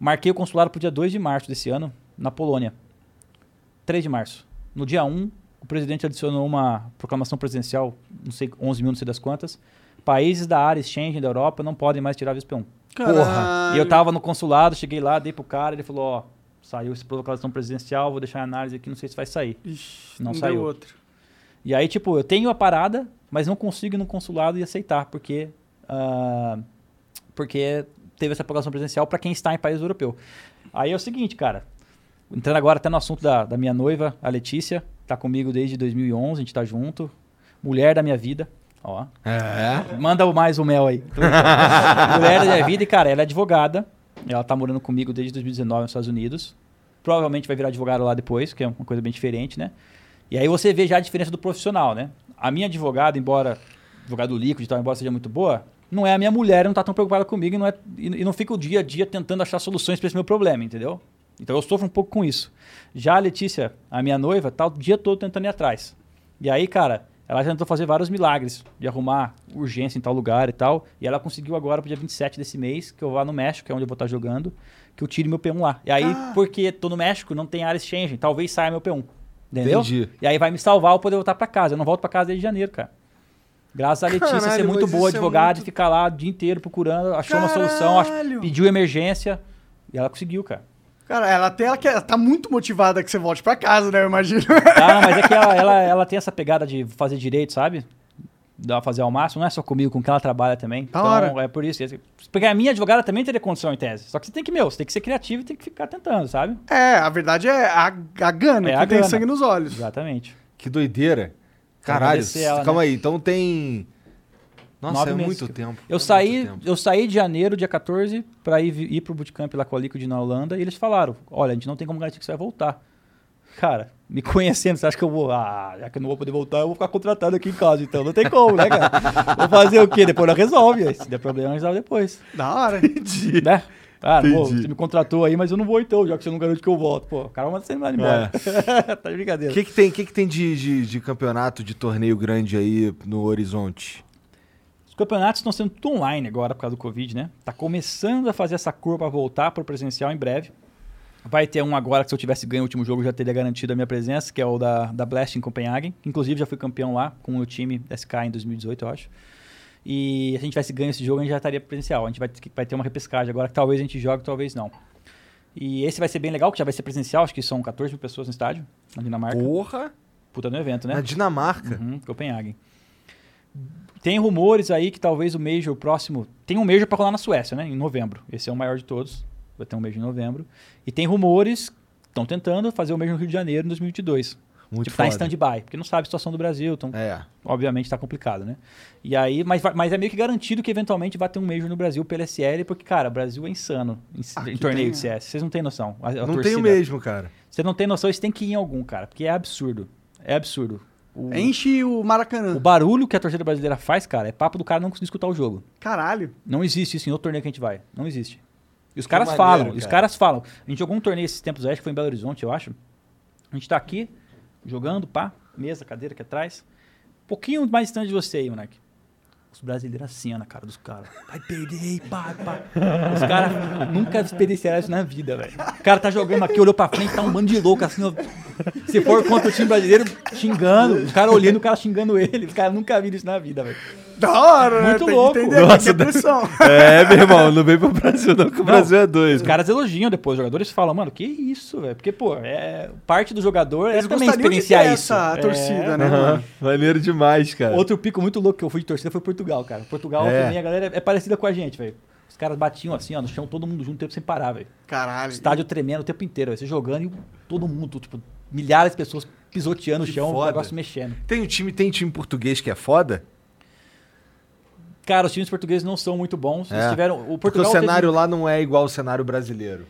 Marquei o consulado pro dia 2 de março desse ano, na Polônia. 3 de março. No dia 1, o presidente adicionou uma proclamação presidencial, não sei, 11 mil, não sei das quantas. Países da área Schengen da Europa não podem mais tirar visto P1. Caralho. E eu tava no consulado, cheguei lá, dei pro cara, ele falou, ó, saiu essa proclamação presidencial, vou deixar a análise aqui, não sei se vai sair. Ixi, Não deu saiu. outro. E aí, tipo, eu tenho a parada, mas não consigo ir no consulado e aceitar, porque. ah, porque teve essa proclamação presidencial para quem está em país europeu. Aí é o seguinte, cara. Entrando agora até no assunto da, da minha noiva, a Letícia, tá comigo desde 2011, a gente tá junto. Mulher da minha vida. Ó. É. Manda mais o mel aí. *laughs* Mulher da minha vida e, cara, ela é advogada. Ela tá morando comigo desde 2019 nos Estados Unidos. Provavelmente vai virar advogada lá depois, que é uma coisa bem diferente, né? E aí você vê já a diferença do profissional, né? A minha advogada, embora advogado líquido e tal, embora seja muito boa, não é a minha mulher, não tá tão preocupada comigo e não, é, e, e não fica o dia a dia tentando achar soluções para esse meu problema, entendeu? Então eu sofro um pouco com isso. Já a Letícia, a minha noiva, tá o dia todo tentando ir atrás. E aí, cara, ela já tentou fazer vários milagres de arrumar urgência em tal lugar e tal. E ela conseguiu agora pro dia 27 desse mês, que eu vá no México, que é onde eu vou estar jogando, que eu tire meu P1 lá. E aí, porque tô no México, não tem área exchange, talvez saia meu P1. Entendeu? Entendi. E aí vai me salvar eu poder voltar pra casa. Eu não volto pra casa desde janeiro, cara. Graças a Letícia Caralho, ser muito boa é advogada muito- e ficar lá o dia inteiro procurando, achou uma solução, Caralho! pediu emergência e ela conseguiu, cara. Cara, ela, tem, ela, quer- ela tá muito motivada que você volte pra casa, né? Eu imagino. Ah, *laughs* mas é que ela, ela, ela tem essa pegada de fazer direito, sabe? Dá fazer ao máximo, não é só comigo, com quem ela trabalha também. Da então, hora. é por isso. Porque a minha advogada também teria condição em tese. Só que você tem que, meu, você tem que ser criativo e tem que ficar tentando, sabe? É, a verdade é a, a gana, É que a tem gana. sangue nos olhos. Exatamente. Que doideira. Caralho. ela, Calma né? aí, então tem. Nossa, é meses. muito tempo. Eu é saí, tempo. eu saí de janeiro, dia 14, pra ir, ir pro bootcamp lá com a Liquid na Holanda, e eles falaram: olha, a gente não tem como garantir que você vai voltar. Cara, me conhecendo, você acha que eu vou. Ah, já que eu não vou poder voltar, eu vou ficar contratado aqui em casa, então não tem como, né, cara? *laughs* Vou fazer o quê? Depois nós resolve. aí Se der problema, resolve depois. Da hora. Né? Ah, não Entendi. você me contratou aí, mas eu não vou então, já que você não garante que eu volto. Pô, o cara vai mandar você embora. *laughs* tá de O brincadeira. que, que tem, que que tem de, de, de campeonato, de torneio grande aí no horizonte? Os campeonatos estão sendo tudo online agora por causa do Covid, né? Tá começando a fazer essa curva voltar pro presencial em breve. Vai ter um agora que se eu tivesse ganho o último jogo já teria garantido a minha presença, que é o da, da Blast em Copenhagen. Inclusive já fui campeão lá com o meu time SK em 2018, eu acho. E se a gente tivesse ganho esse jogo, a gente já estaria presencial. A gente vai, ter- vai ter uma repescagem agora que talvez a gente jogue, talvez não. E esse vai ser bem legal, que já vai ser presencial, acho que são 14 mil pessoas no estádio, na Dinamarca. Porra! Puta no evento, né? Na Dinamarca. Uhum, Copenhagen. Tem rumores aí que talvez o Major próximo. Tem um Major pra rolar na Suécia, né? Em novembro. Esse é o maior de todos. Vai ter um Major em novembro. E tem rumores. Estão tentando fazer o Major no Rio de Janeiro em 2022. Muito tipo, tá em foda. stand-by. Porque não sabe a situação do Brasil. Então, É. obviamente, tá complicado, né? E aí, mas, mas é meio que garantido que eventualmente vai ter um Major no Brasil pela SL, porque, cara, o Brasil é insano em, Aqui em torneio tem, de CS. Vocês não têm noção. A, a Não torcida. tenho mesmo, cara. Você não tem noção, você tem que ir em algum, cara. Porque é absurdo. É absurdo. O- Enche o Maracanã. o barulho que a torcida brasileira faz, cara, é papo do cara não conseguir escutar o jogo. Caralho. Não existe isso em outro torneio que a gente vai. Não existe. E os Que caras maneiro, falam, e os cara. caras falam. A gente jogou um torneio esses tempos acho que foi em Belo Horizonte, eu acho. A gente tá aqui, jogando, pá, mesa, cadeira aqui atrás. Um pouquinho mais distante de você aí, moleque. Os brasileiros assim, ó, na cara dos caras. *laughs* Vai perder, pá, pá. Os caras nunca experienciaram isso na vida, velho. O cara tá jogando aqui, olhou pra frente, tá um bando de louco assim, ó. Se for contra o time brasileiro, xingando. O cara olhando, o cara xingando ele. Os caras nunca viram isso na vida, velho. Da hora, né? Muito tem louco. que entender Nossa, que *laughs* é. É, meu irmão, não vem pro Brasil não, que o Não, Brasil é doido. Os caras elogiam depois, os jogadores falam, mano, que isso, velho? Porque, pô, é, parte do jogador Eles é também gostariam de ter experienciar isso. essa É. torcida, né, mano? Maneiro demais, cara. Outro pico muito louco que eu fui de torcida foi Portugal, cara. Portugal É. também, a galera é parecida com a gente, velho. Os caras batiam assim, ó, no chão, todo mundo junto, o tempo sem parar, velho. Caralho. Estádio tremendo o tempo inteiro, velho. Você jogando e todo mundo, tipo, milhares de pessoas pisoteando Que o chão, o foda. negócio mexendo. Tem um time, tem time português que é foda? Cara, os times portugueses não são muito bons. Eles É. tiveram. O Porque Portugal o teve- cenário lá não é igual ao cenário brasileiro.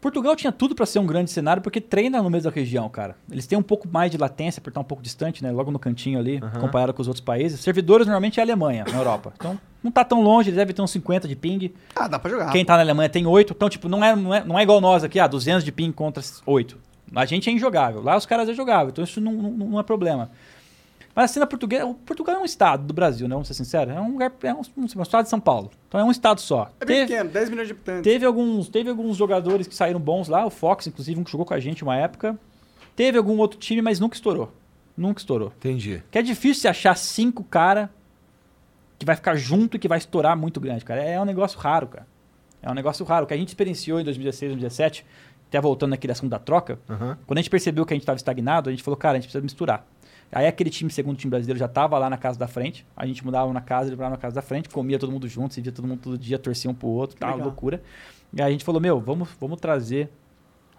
Portugal tinha tudo pra ser um grande cenário porque treina no mesmo da região, cara. Eles têm um pouco mais de latência por estar um pouco distante, né? Logo no cantinho ali, Aham. comparado com os outros países. Servidores normalmente é a Alemanha, na Europa. Então, não tá tão longe, eles devem ter uns 50 de ping. Ah, dá pra jogar. Quem tá na Alemanha tem 8. Então, tipo, não é, não é, não é igual nós aqui, ah, 200 de ping contra 8. A gente é injogável. Lá os caras é jogável, então isso não, não, não é problema. Mas a cena portuguesa, o Portugal é um estado do Brasil, né? Vamos ser sinceros. É um lugar, é um, um estado de São Paulo. Então é um estado só. É bem Teve- pequeno, 10 milhões de habitantes. Teve alguns, teve alguns jogadores que saíram bons lá, o Fox, inclusive, um que jogou com a gente uma época. Teve algum outro time, mas nunca estourou. Nunca estourou. Entendi. Que é difícil você achar cinco cara que vai ficar junto e que vai estourar muito grande, cara. É um negócio raro, cara. É um negócio raro. O que a gente experienciou em 2016, 2017, até voltando aqui da segunda troca, Aham. quando a gente percebeu que a gente estava estagnado, a gente falou, cara, a gente precisa misturar. Aí aquele time, segundo time brasileiro, já estava lá na casa da frente. A gente mudava na casa, ele morava na casa da frente, comia todo mundo junto, se via todo mundo todo dia, torcia um pro outro, tal, Legal. loucura. E aí a gente falou, meu, vamos, vamos trazer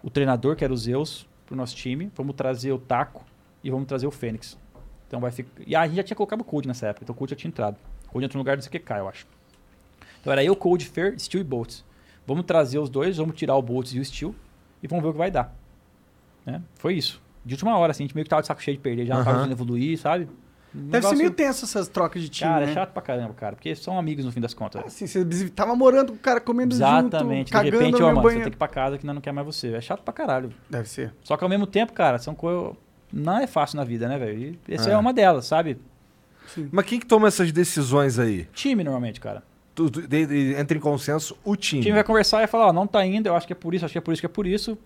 o treinador, que era o Zeus, pro nosso time, vamos trazer o Taco e vamos trazer o Fênix. Então vai ficar. E a gente já tinha colocado o Cold nessa época, então o Cold já tinha entrado. O Cold entrou no lugar do ZQK, eu acho. Então era eu, Cold, Fer, Steel e Boltz. Vamos trazer os dois, vamos tirar o Boltz e o Steel e vamos ver o que vai dar. Né? Foi isso. De última hora, assim, a gente meio que tava de saco cheio de perder, já não tava conseguindo evoluir, sabe? Um Deve negócio- ser meio tenso essas trocas de time, Cara, né? é chato pra caramba, cara, porque são amigos no fim das contas. Assim, você tava morando com o cara comendo Exatamente. junto, cagando de repente, ó, mano, você tem que ir pra casa que nós não quer mais você. É chato pra caralho. Deve ser. Só que ao mesmo tempo, cara, são coisas. Não é fácil na vida, né, velho? E essa É. é. uma delas, sabe? Mas quem que toma essas decisões aí? Time, normalmente, cara. Tu- tu- de- de- entra em consenso o O time. time vai conversar e vai falar, ó, não tá indo, eu acho que é por isso, acho que é por isso, que é por isso.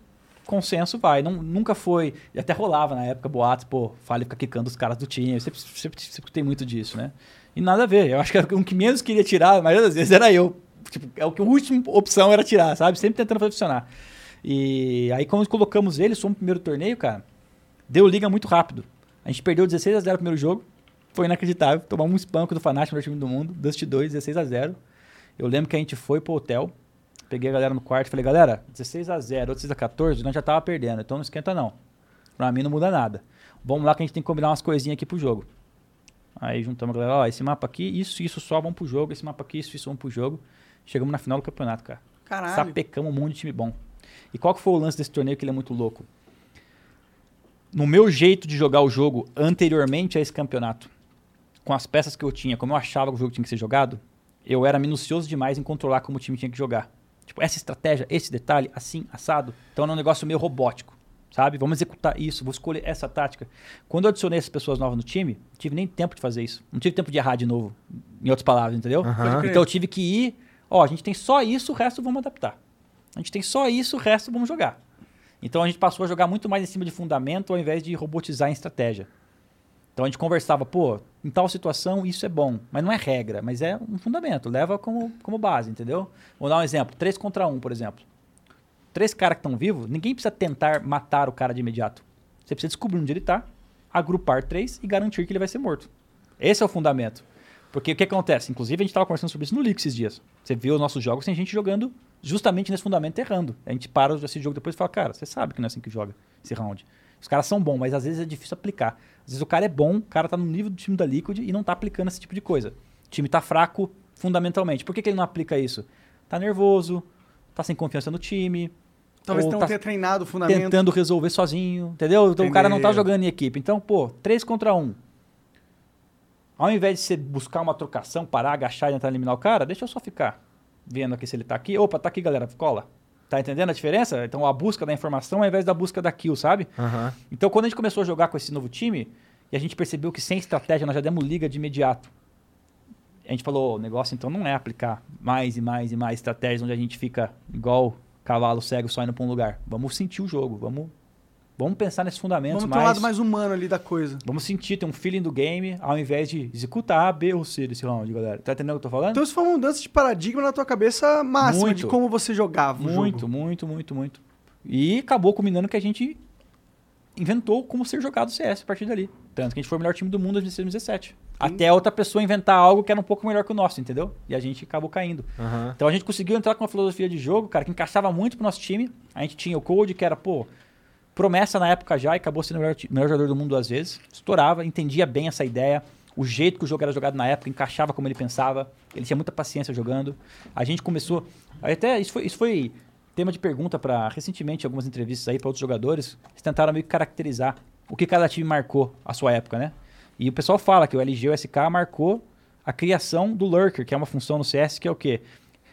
Consenso vai. Não, nunca foi. E até rolava na época boatos, pô, fale fica quicando os caras do time. Sempre, sempre, sempre tem muito disso, né? E nada a ver. Eu acho que o que menos queria tirar, maioria das vezes era eu. Tipo, é o que a última opção era tirar, sabe? Sempre tentando fazer funcionar. E aí, quando colocamos ele, somos no primeiro torneio, cara, deu liga muito rápido. A gente perdeu 16 a 0 no primeiro jogo. Foi inacreditável. Tomamos um espanco do Fnatic, melhor time do mundo. Dust 2, 16 a 0 Eu lembro que a gente foi pro hotel. Peguei a galera no quarto e falei, galera, 16 a 0 ou 16 a 14, nós já tava perdendo, então não esquenta não. Pra mim não muda nada. Vamos lá que a gente tem que combinar umas coisinhas aqui pro jogo. Aí juntamos a galera, ó, esse mapa aqui, isso, isso só vamos pro jogo, esse mapa aqui, isso, isso vamos pro jogo. Chegamos na final do campeonato, cara. Caralho. Sapecamos um monte de time bom. E qual que foi o lance desse torneio que ele é muito louco? No meu jeito de jogar o jogo anteriormente a esse campeonato, com as peças que eu tinha, como eu achava que o jogo tinha que ser jogado, eu era minucioso demais em controlar como o time tinha que jogar. Tipo, essa estratégia, esse detalhe, assim, assado. Então era um negócio meio robótico, sabe? Vamos executar isso, vou escolher essa tática. Quando eu adicionei essas pessoas novas no time, não tive nem tempo de fazer isso. Não tive tempo de errar de novo, em outras palavras, entendeu? Aham. Então eu tive que ir, ó, a gente tem só isso, o resto vamos adaptar. A gente tem só isso, o resto vamos jogar. Então a gente passou a jogar muito mais em cima de fundamento ao invés de robotizar em estratégia. Então a gente conversava, pô, em tal situação isso é bom, mas não é regra, mas é um fundamento, leva como, como base, entendeu? Vou dar um exemplo, 3 contra 1, por exemplo. Três caras que estão vivos, ninguém precisa tentar matar o cara de imediato. Você precisa descobrir onde ele tá, agrupar três e garantir que ele vai ser morto. Esse é o fundamento. Porque o que acontece? Inclusive, a gente estava conversando sobre isso no League esses dias. Você vê os nossos jogos, tem gente jogando justamente nesse fundamento errando. A gente para esse jogo depois e fala, cara, você sabe que não é assim que joga esse round. Os caras são bons, mas às vezes é difícil aplicar. Às vezes o cara é bom, o cara tá no nível do time da Liquid e não tá aplicando esse tipo de coisa. O time tá fraco fundamentalmente. Por que, que ele não aplica isso? Tá nervoso, tá sem confiança no time. Talvez não tá tenha treinado o fundamento. tentando resolver sozinho, entendeu? Então o cara não tá jogando em equipe. Então, pô, 3 contra 1. Ao invés de você buscar uma trocação, parar, agachar e tentar eliminar o cara, deixa eu só ficar vendo aqui se ele tá aqui. Opa, tá aqui, galera, cola. Tá entendendo a diferença? Então a busca da informação ao invés da busca da kill, sabe? Aham. Então quando a gente começou a jogar com esse novo time, e a gente percebeu que sem estratégia nós já demos liga de imediato. A gente falou, o negócio então não é aplicar mais e mais e mais estratégias onde a gente fica igual cavalo cego só indo pra um lugar. Vamos sentir o jogo, vamos, vamos pensar nesses fundamentos Vamos ter um mais... lado mais humano ali da coisa. Vamos sentir, ter um feeling do game, ao invés de executar A, B ou C desse round, galera. Tá entendendo o que eu tô falando? Então isso foi uma mudança de paradigma na tua cabeça máxima Muito. de como você jogava Muito, jogo. muito, muito, muito. E acabou culminando que a gente inventou como ser jogado o CS a partir dali. Tanto que a gente foi o melhor time do mundo em 2017. Até outra pessoa inventar algo que era um pouco melhor que o nosso, entendeu? E a gente acabou caindo. Aham. Então a gente conseguiu entrar com uma filosofia de jogo, cara, que encaixava muito pro nosso time. A gente tinha o Code, que era, pô, promessa na época já e acabou sendo o melhor, melhor jogador do mundo duas vezes. Estourava, entendia bem essa ideia. O jeito que o jogo era jogado na época encaixava como ele pensava. Ele tinha muita paciência jogando. A gente começou. Até isso foi, isso foi tema de pergunta para recentemente algumas entrevistas aí para outros jogadores. Eles tentaram meio que caracterizar o que cada time marcou a sua época, né? E o pessoal fala que o LG o SK marcou a criação do Lurker, que é uma função no CS que é o quê?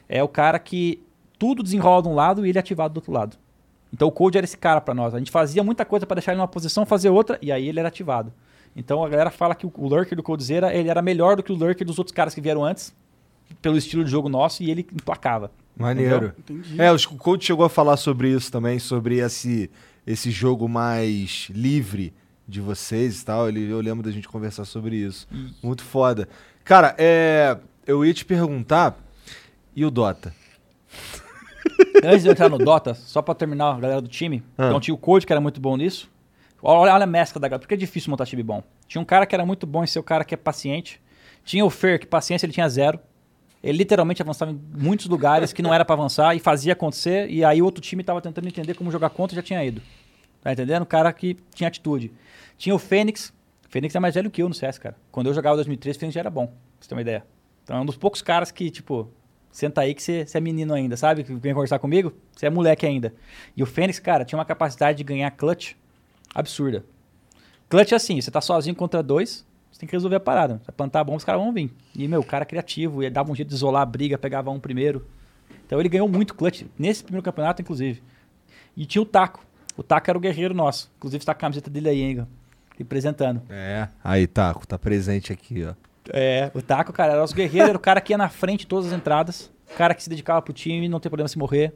É o cara que tudo desenrola de um lado e ele é ativado do outro lado. Então o Code era esse cara pra nós. A gente fazia muita coisa pra deixar ele numa posição, fazer outra, e aí ele era ativado. Então a galera fala que o, Lurker do Coldzera ele era melhor do que o Lurker dos outros caras que vieram antes, pelo estilo de jogo nosso, e ele emplacava. Maneiro. Entendi. É, o coach chegou a falar sobre isso também, sobre esse, esse jogo mais livre de vocês e tal. Ele, eu lembro da gente conversar sobre isso. Muito foda. Cara, é, eu ia te perguntar, e o Dota? Antes de entrar no Dota, só pra terminar a galera do time, Ah. então tinha o Code que era muito bom nisso. Olha, olha a mescla da galera, porque é difícil montar time bom. Tinha um cara que era muito bom em ser o cara que é paciente. Tinha o Fer, que paciência ele tinha zero. Ele literalmente avançava em muitos lugares que não era pra avançar e fazia acontecer. E aí o outro time tava tentando entender como jogar contra e já tinha ido. Tá entendendo? O cara que tinha atitude. Tinha o Fênix. O Fênix é mais velho que eu no CS, cara. Quando eu jogava em 2003, o Fênix já era bom, pra você ter uma ideia. Então é um dos poucos caras que, tipo, senta aí que você é menino ainda, sabe? Que vem conversar comigo, você é moleque ainda. E o Fênix, cara, tinha uma capacidade de ganhar clutch absurda. Clutch é assim, você tá sozinho contra dois, você tem que resolver a parada. Você plantar a bomba, os caras vão vir. E, meu, o cara é criativo, ele dava um jeito de isolar a briga, pegava um primeiro. Então ele ganhou muito clutch, nesse primeiro campeonato, inclusive. E tinha o Taco. O Taco era o guerreiro nosso. Inclusive está a camiseta dele aí, hein, representando. É. Aí, Taco, tá presente aqui, ó. É, o Taco, cara, era o nosso guerreiro, era o cara que ia na frente de todas as entradas, o cara que se dedicava pro time, não tem problema se morrer.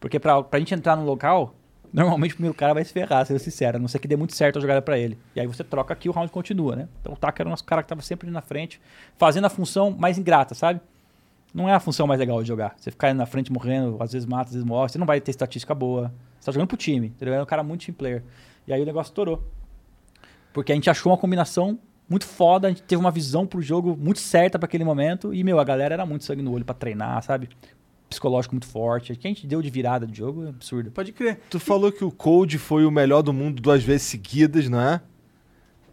Porque pra, pra gente entrar no local, normalmente o primeiro cara vai se ferrar, sendo sincero, a não ser que dê muito certo a jogada pra ele. E aí você troca aqui o round continua, né? Então o Taco era o nosso cara que tava sempre na frente, fazendo a função mais ingrata, sabe? Não é a função mais legal de jogar. Você ficar na frente morrendo, às vezes mata, às vezes morre, você não vai ter estatística boa. Você tá jogando pro time, entendeu? É um cara muito team player. E aí o negócio estourou. Porque a gente achou uma combinação muito foda, a gente teve uma visão pro jogo muito certa pra aquele momento. E, meu, a galera era muito sangue no olho pra treinar, sabe? Psicológico muito forte. O que a gente deu de virada de jogo é absurdo. Pode crer. Tu falou que o Cold foi o melhor do mundo duas vezes seguidas, não é?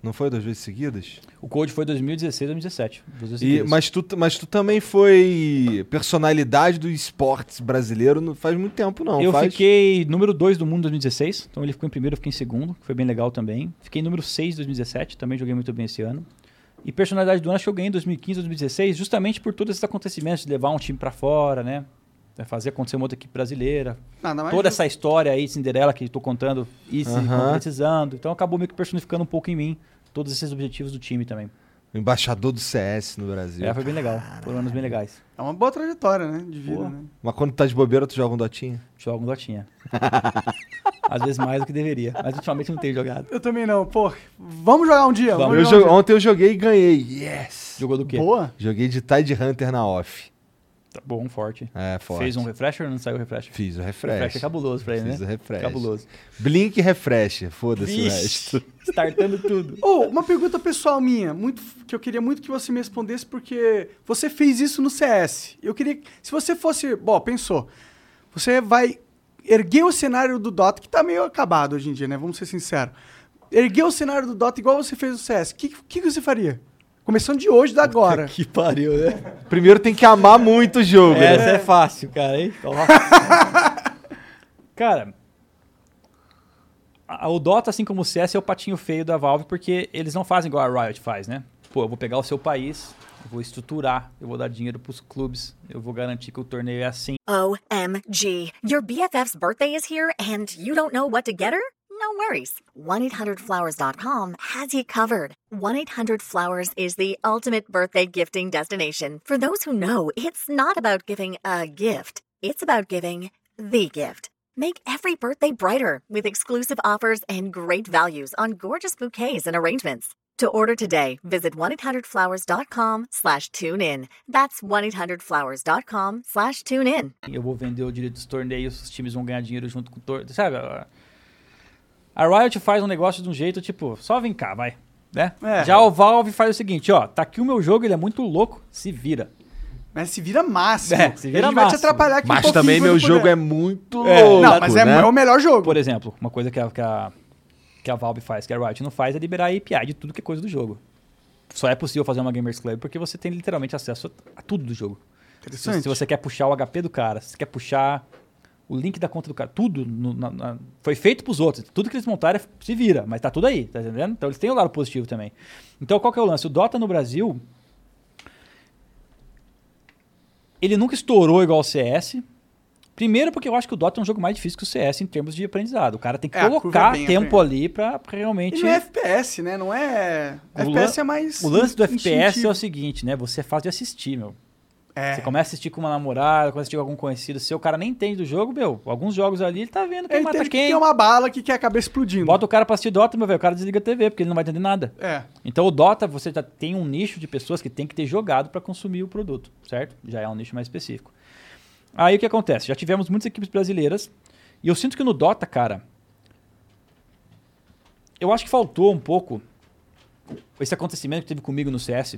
Não foi duas vezes seguidas? O Code foi 2016, 2017. duas vezes E, seguidas. mas, tu, mas tu também foi personalidade do esportes brasileiro não faz muito tempo, não. eu faz... fiquei número 2 do mundo em 2016, então ele ficou em primeiro, eu fiquei em segundo, que foi bem legal também. Fiquei número 6 em 2017, também joguei muito bem esse ano. E personalidade do ano acho que eu ganhei em 2015, 2016, justamente por todos esses acontecimentos de levar um time pra fora, né? Fazer acontecer uma outra equipe brasileira. Nada mais. Toda justo. essa história aí, Cinderela, que tô contando, e se concretizando. Então acabou meio que personificando um pouco em mim todos esses objetivos do time também. O embaixador do CS no Brasil. É, foi bem legal. Foram anos bem legais. É uma boa trajetória, né? De vida, Pô. né? Mas quando tá de bobeira, tu joga um dotinha? Jogo um Dotinha. *laughs* Às vezes mais do que deveria. Mas ultimamente não tenho jogado. Eu também não. Pô, vamos jogar um dia. Vamos. Vamos, Eu jogar um dia. Ontem eu joguei e ganhei. Yes! Jogou do quê? Boa. Joguei de Tide Hunter na off. Tá bom, forte. É, forte. Fez um refresher ou não saiu o refresher? Fiz o refresher é refresh. cabuloso pra ele, Fiz né? o refresh. Cabuloso. Blink refresh. Foda-se o resto. *laughs* startando tudo. Ô, uma pergunta pessoal minha, muito que eu queria muito que você me respondesse, porque você fez isso no CS. Eu queria. Se você fosse. Bom, pensou. Você vai erguer o cenário do Dota, que tá meio acabado hoje em dia, né? Vamos ser sinceros. Erguer o cenário do Dota igual você fez no CS. O que, que, que você faria? Começando de hoje, da agora. Que pariu, né? Primeiro tem que amar muito o jogo, né? Essa é fácil, cara, hein? *laughs* Cara, o Dota, assim como o CS, é o patinho feio da Valve, porque eles não fazem igual a Riot faz, né? Pô, eu vou pegar o seu país, eu vou estruturar, eu vou dar dinheiro pros clubes, eu vou garantir que o torneio é assim. OMG. Your BFF's birthday is here and you don't know what to get her? No worries. 1-800-Flowers.com has you covered. 1-800-Flowers is the ultimate birthday gifting destination. For those who know, it's not about giving a gift. It's about giving the gift. Make every birthday brighter with exclusive offers and great values on gorgeous bouquets and arrangements. To order today, visit 1-800-Flowers.com slash tune in. That's 1-800-Flowers.com slash tune in. eu vou vender o direito dos torneios, os times vão ganhar dinheiro junto com o torneio. Sabe? A Riot faz um negócio de um jeito, tipo, só vem cá, vai. Né? É. Já o Valve faz o seguinte, ó, tá aqui o meu jogo, ele é muito louco, se vira. Mas se vira máximo. É, se vira a gente vai te máximo. atrapalhar aqui um Mas pouquinho também meu jogo é muito É, louco, Não, mas é, né? é o melhor jogo. Por exemplo, uma coisa que a, que, a, que a Valve faz, que a Riot não faz, é liberar a API de tudo que é coisa do jogo. Só é possível fazer uma Gamers Club porque você tem literalmente acesso a, a tudo do jogo. Se, se você quer puxar o HP do cara, se você quer puxar o link da conta do cara, tudo no- na- na- foi feito pros outros. Tudo que eles montaram se vira, mas tá tudo aí, tá entendendo? Então eles têm o lado positivo também. Então qual que é o lance? O Dota no Brasil, ele nunca estourou igual o CS, Primeiro porque eu acho que o Dota é um jogo mais difícil que o CS em termos de aprendizado. O cara tem que É, colocar é bem tempo ali pra, pra realmente... E não é FPS, né? Não é. O FPS é mais. O lance do FPS é instintivo. o seguinte, né? Você é fácil de assistir, meu. É. Você começa a assistir com uma namorada, começa a assistir com algum conhecido seu, o cara nem entende do jogo, meu. Alguns jogos ali ele tá vendo quem Ele mata entende que quem. tem uma bala que quer acabar explodindo. Bota o cara pra assistir Dota, meu velho, o cara desliga a TV, porque ele não vai entender nada. É. Então o Dota, você já tem um nicho de pessoas que tem que ter jogado pra consumir o produto, certo? Já é um nicho mais específico. Aí o que acontece? Já tivemos muitas equipes brasileiras e eu sinto que no Dota, cara, eu acho que faltou um pouco esse acontecimento que teve comigo no CS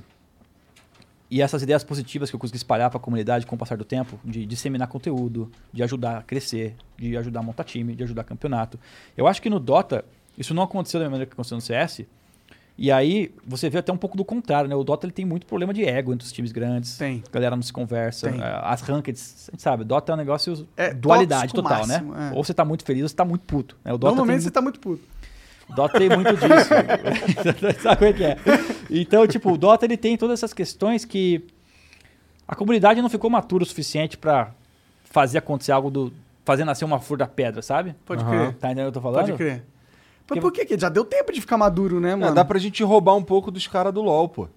e essas ideias positivas que eu consegui espalhar pra comunidade com o passar do tempo, de disseminar conteúdo, de ajudar a crescer, de ajudar a montar time, de ajudar campeonato. Eu acho que no Dota isso não aconteceu da mesma maneira que aconteceu no CS. E aí você vê até um pouco do contrário, né? O Dota ele tem muito problema de ego entre os times grandes. Tem. A galera não se conversa. Tem. eh, As rankeds, a gente sabe, Dota é um negócio É dualidade total, máximo, né? é. Ou você tá muito feliz ou você tá muito puto. Né? O Dota tem Normalmente você muito- tá muito puto. Dota tem muito disso. *laughs* Sabe como é que é? Então, tipo, o Dota ele tem todas essas questões que a comunidade não ficou matura o suficiente pra fazer acontecer algo do. fazer nascer uma flor da pedra, sabe? Pode Aham. crer. Tá entendendo o que eu tô falando? Pode crer. Mas Porque- por que que já deu tempo de ficar maduro, né, É, mano? dá pra gente roubar um pouco dos caras do LoL, pô.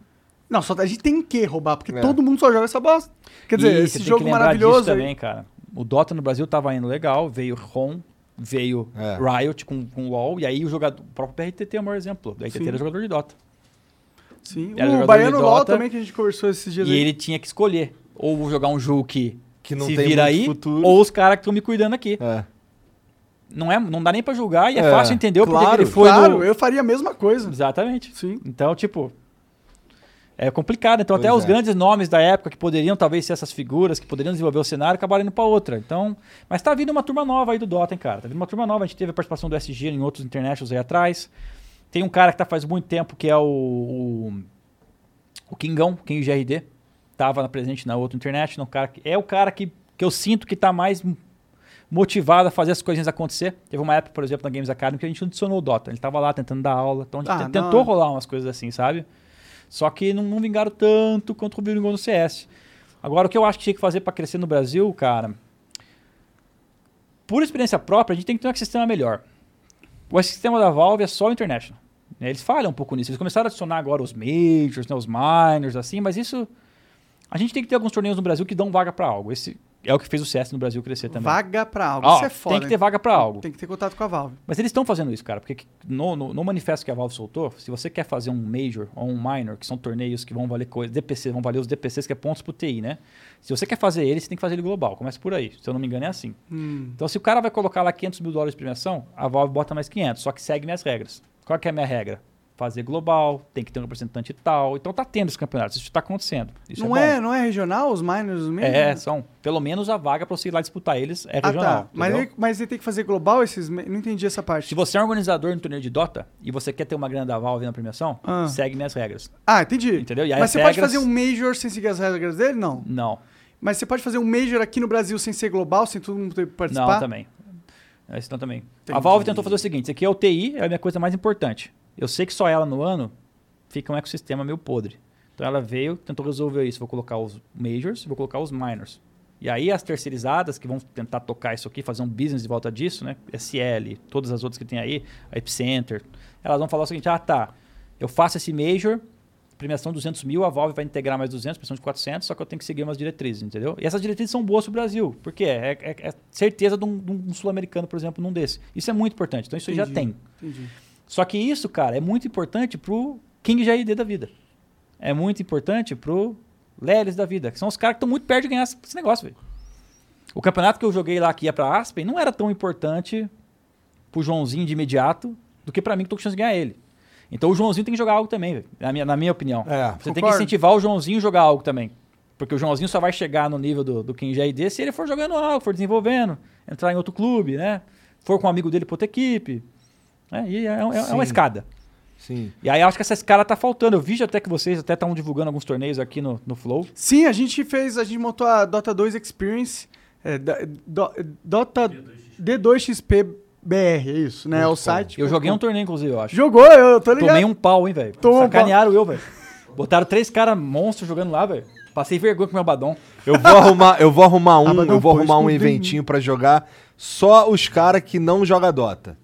Não, só a gente tem que roubar, porque É. todo mundo só joga essa bosta. Quer dizer, E você esse tem jogo maravilhoso disso aí- também, cara. O Dota no Brasil tava indo legal, veio ROM, veio É. Riot com, com LoL, e aí o jogador. O próprio PRTT é o maior exemplo. O PRTT era jogador de Dota. Sim. Era O Baiano de LOL Dota, também, que a gente conversou esses dias E aí. ele tinha que escolher. Ou vou jogar um jogo que, Que não se tem vira muito aí, futuro. ou os caras que estão me cuidando aqui. É. Não, é, não dá nem pra julgar e é, É, fácil entender o porquê claro, que ele foi claro, no... eu faria a mesma coisa. Exatamente. Sim. Então, tipo... É complicado. Então, até Pois os é. grandes nomes da época que poderiam talvez ser essas figuras, que poderiam desenvolver o cenário, acabaram indo pra outra. Então... Mas tá vindo uma turma nova aí do Dota, hein, cara. Tá vindo uma turma nova. A gente teve a participação do SG em outros internationals aí atrás. Tem um cara que tá faz muito tempo, que é o... O, o Kingão, King GRD. Tava na- presente na outra international. Cara que, é o cara que, que eu sinto que tá mais motivado a fazer as coisinhas acontecer. Teve uma época, por exemplo, na Games Academy que a gente adicionou o Dota. Ele tava lá tentando dar aula. Então a gente Ah, tentou hora. rolar umas coisas assim, sabe? Só que não, não vingaram tanto quanto o vingou no CS. Agora, o que eu acho que tinha que fazer para crescer no Brasil, cara, por experiência própria, a gente tem que ter um sistema melhor. O sistema da Valve é só o International. né? Eles falham um pouco nisso. Eles começaram a adicionar agora os Majors, né, os Minors, assim, mas isso. A gente tem que ter alguns torneios no Brasil que dão vaga para algo. Esse é o que fez o CS no Brasil crescer também. Vaga pra algo. Ó, Isso é foda. tem que ter vaga para algo. Tem que ter contato com a Valve. Mas eles estão fazendo isso, cara, porque no, no, no manifesto que a Valve soltou, se você quer fazer um Major ou um Minor, que são torneios que vão valer coisa, DPC, vão valer os DPCs, que é pontos pro TI, né? Se você quer fazer ele, você tem que fazer ele global. Começa por aí. Se eu não me engano, é assim. Hum. Então, se o cara vai colocar lá 500 mil dólares de premiação, a Valve bota mais 500, só que segue minhas regras. Qual que é a minha regra? Fazer global, tem que ter um representante tal. Então tá tendo esse campeonato, isso está acontecendo. Isso não, é, é, não é regional os minors mesmo? É, são. Pelo menos a vaga para você ir lá disputar eles é Ah, regional. tá. Mas ele, mas ele tem que fazer global esses. Não entendi essa parte. Se você é um organizador no torneio de Dota e você quer ter uma grana da Valve na premiação, Ah. segue minhas regras. Ah, entendi. Entendeu? Mas as você pode regras- fazer um Major sem seguir as regras dele? Não. Não. Mas você pode fazer um Major aqui no Brasil sem ser global, sem todo mundo participar? Não, também. É, Isso não também. A Entendi. Valve tentou fazer o seguinte: isso aqui é o TI, é a minha coisa mais importante. Eu sei que só ela no ano fica um ecossistema meio podre. Então ela veio, tentou resolver isso. Vou colocar os majors, vou colocar os minors. E aí as terceirizadas que vão tentar tocar isso aqui, fazer um business de volta disso, né? SL, todas as outras que tem aí, a Epicenter, elas vão falar o seguinte: ah, tá, eu faço esse major, premiação 200 mil, a Valve vai integrar mais 200, premiação de 400, só que eu tenho que seguir umas diretrizes, entendeu? E essas diretrizes são boas para o Brasil, porque é, é- é certeza de um, um sul-americano, por exemplo, num desse. Isso é muito importante, então isso aí já Entendi. tem. Entendi. Só que isso, cara, é muito importante pro King JD da vida. É muito importante pro Lelis da vida, que são os caras que estão muito perto de ganhar esse negócio, velho. O campeonato que eu joguei lá, que ia pra Aspen, não era tão importante pro Joãozinho de imediato do que pra mim que tô com chance de ganhar ele. Então o Joãozinho tem que jogar algo também, na minha, na minha opinião. É, Você tem que concordo. incentivar o Joãozinho a jogar algo também. Porque o Joãozinho só vai chegar no nível do, do King JD se ele for jogando algo, for desenvolvendo, entrar em outro clube, né? For com um amigo dele pra outra equipe. Né? E é, é- é uma escada. Sim. E aí eu acho que essa escala tá faltando. Eu vi até que vocês até estavam divulgando alguns torneios aqui no, no Flow. Sim, a gente fez, a gente montou a Dota 2 Experience, é, do- Dota D2XPBR, é isso, né? É o site. Eu joguei um torneio, inclusive, eu acho. Jogou, eu tô ligado. Tomei um pau, hein, velho. Tomou um Sacanearam eu, velho. Botaram três caras monstros jogando lá, velho. Passei vergonha com meu Badon. Eu vou arrumar, eu vou arrumar um, eu vou arrumar um eventinho pra jogar só os caras que não jogam Dota.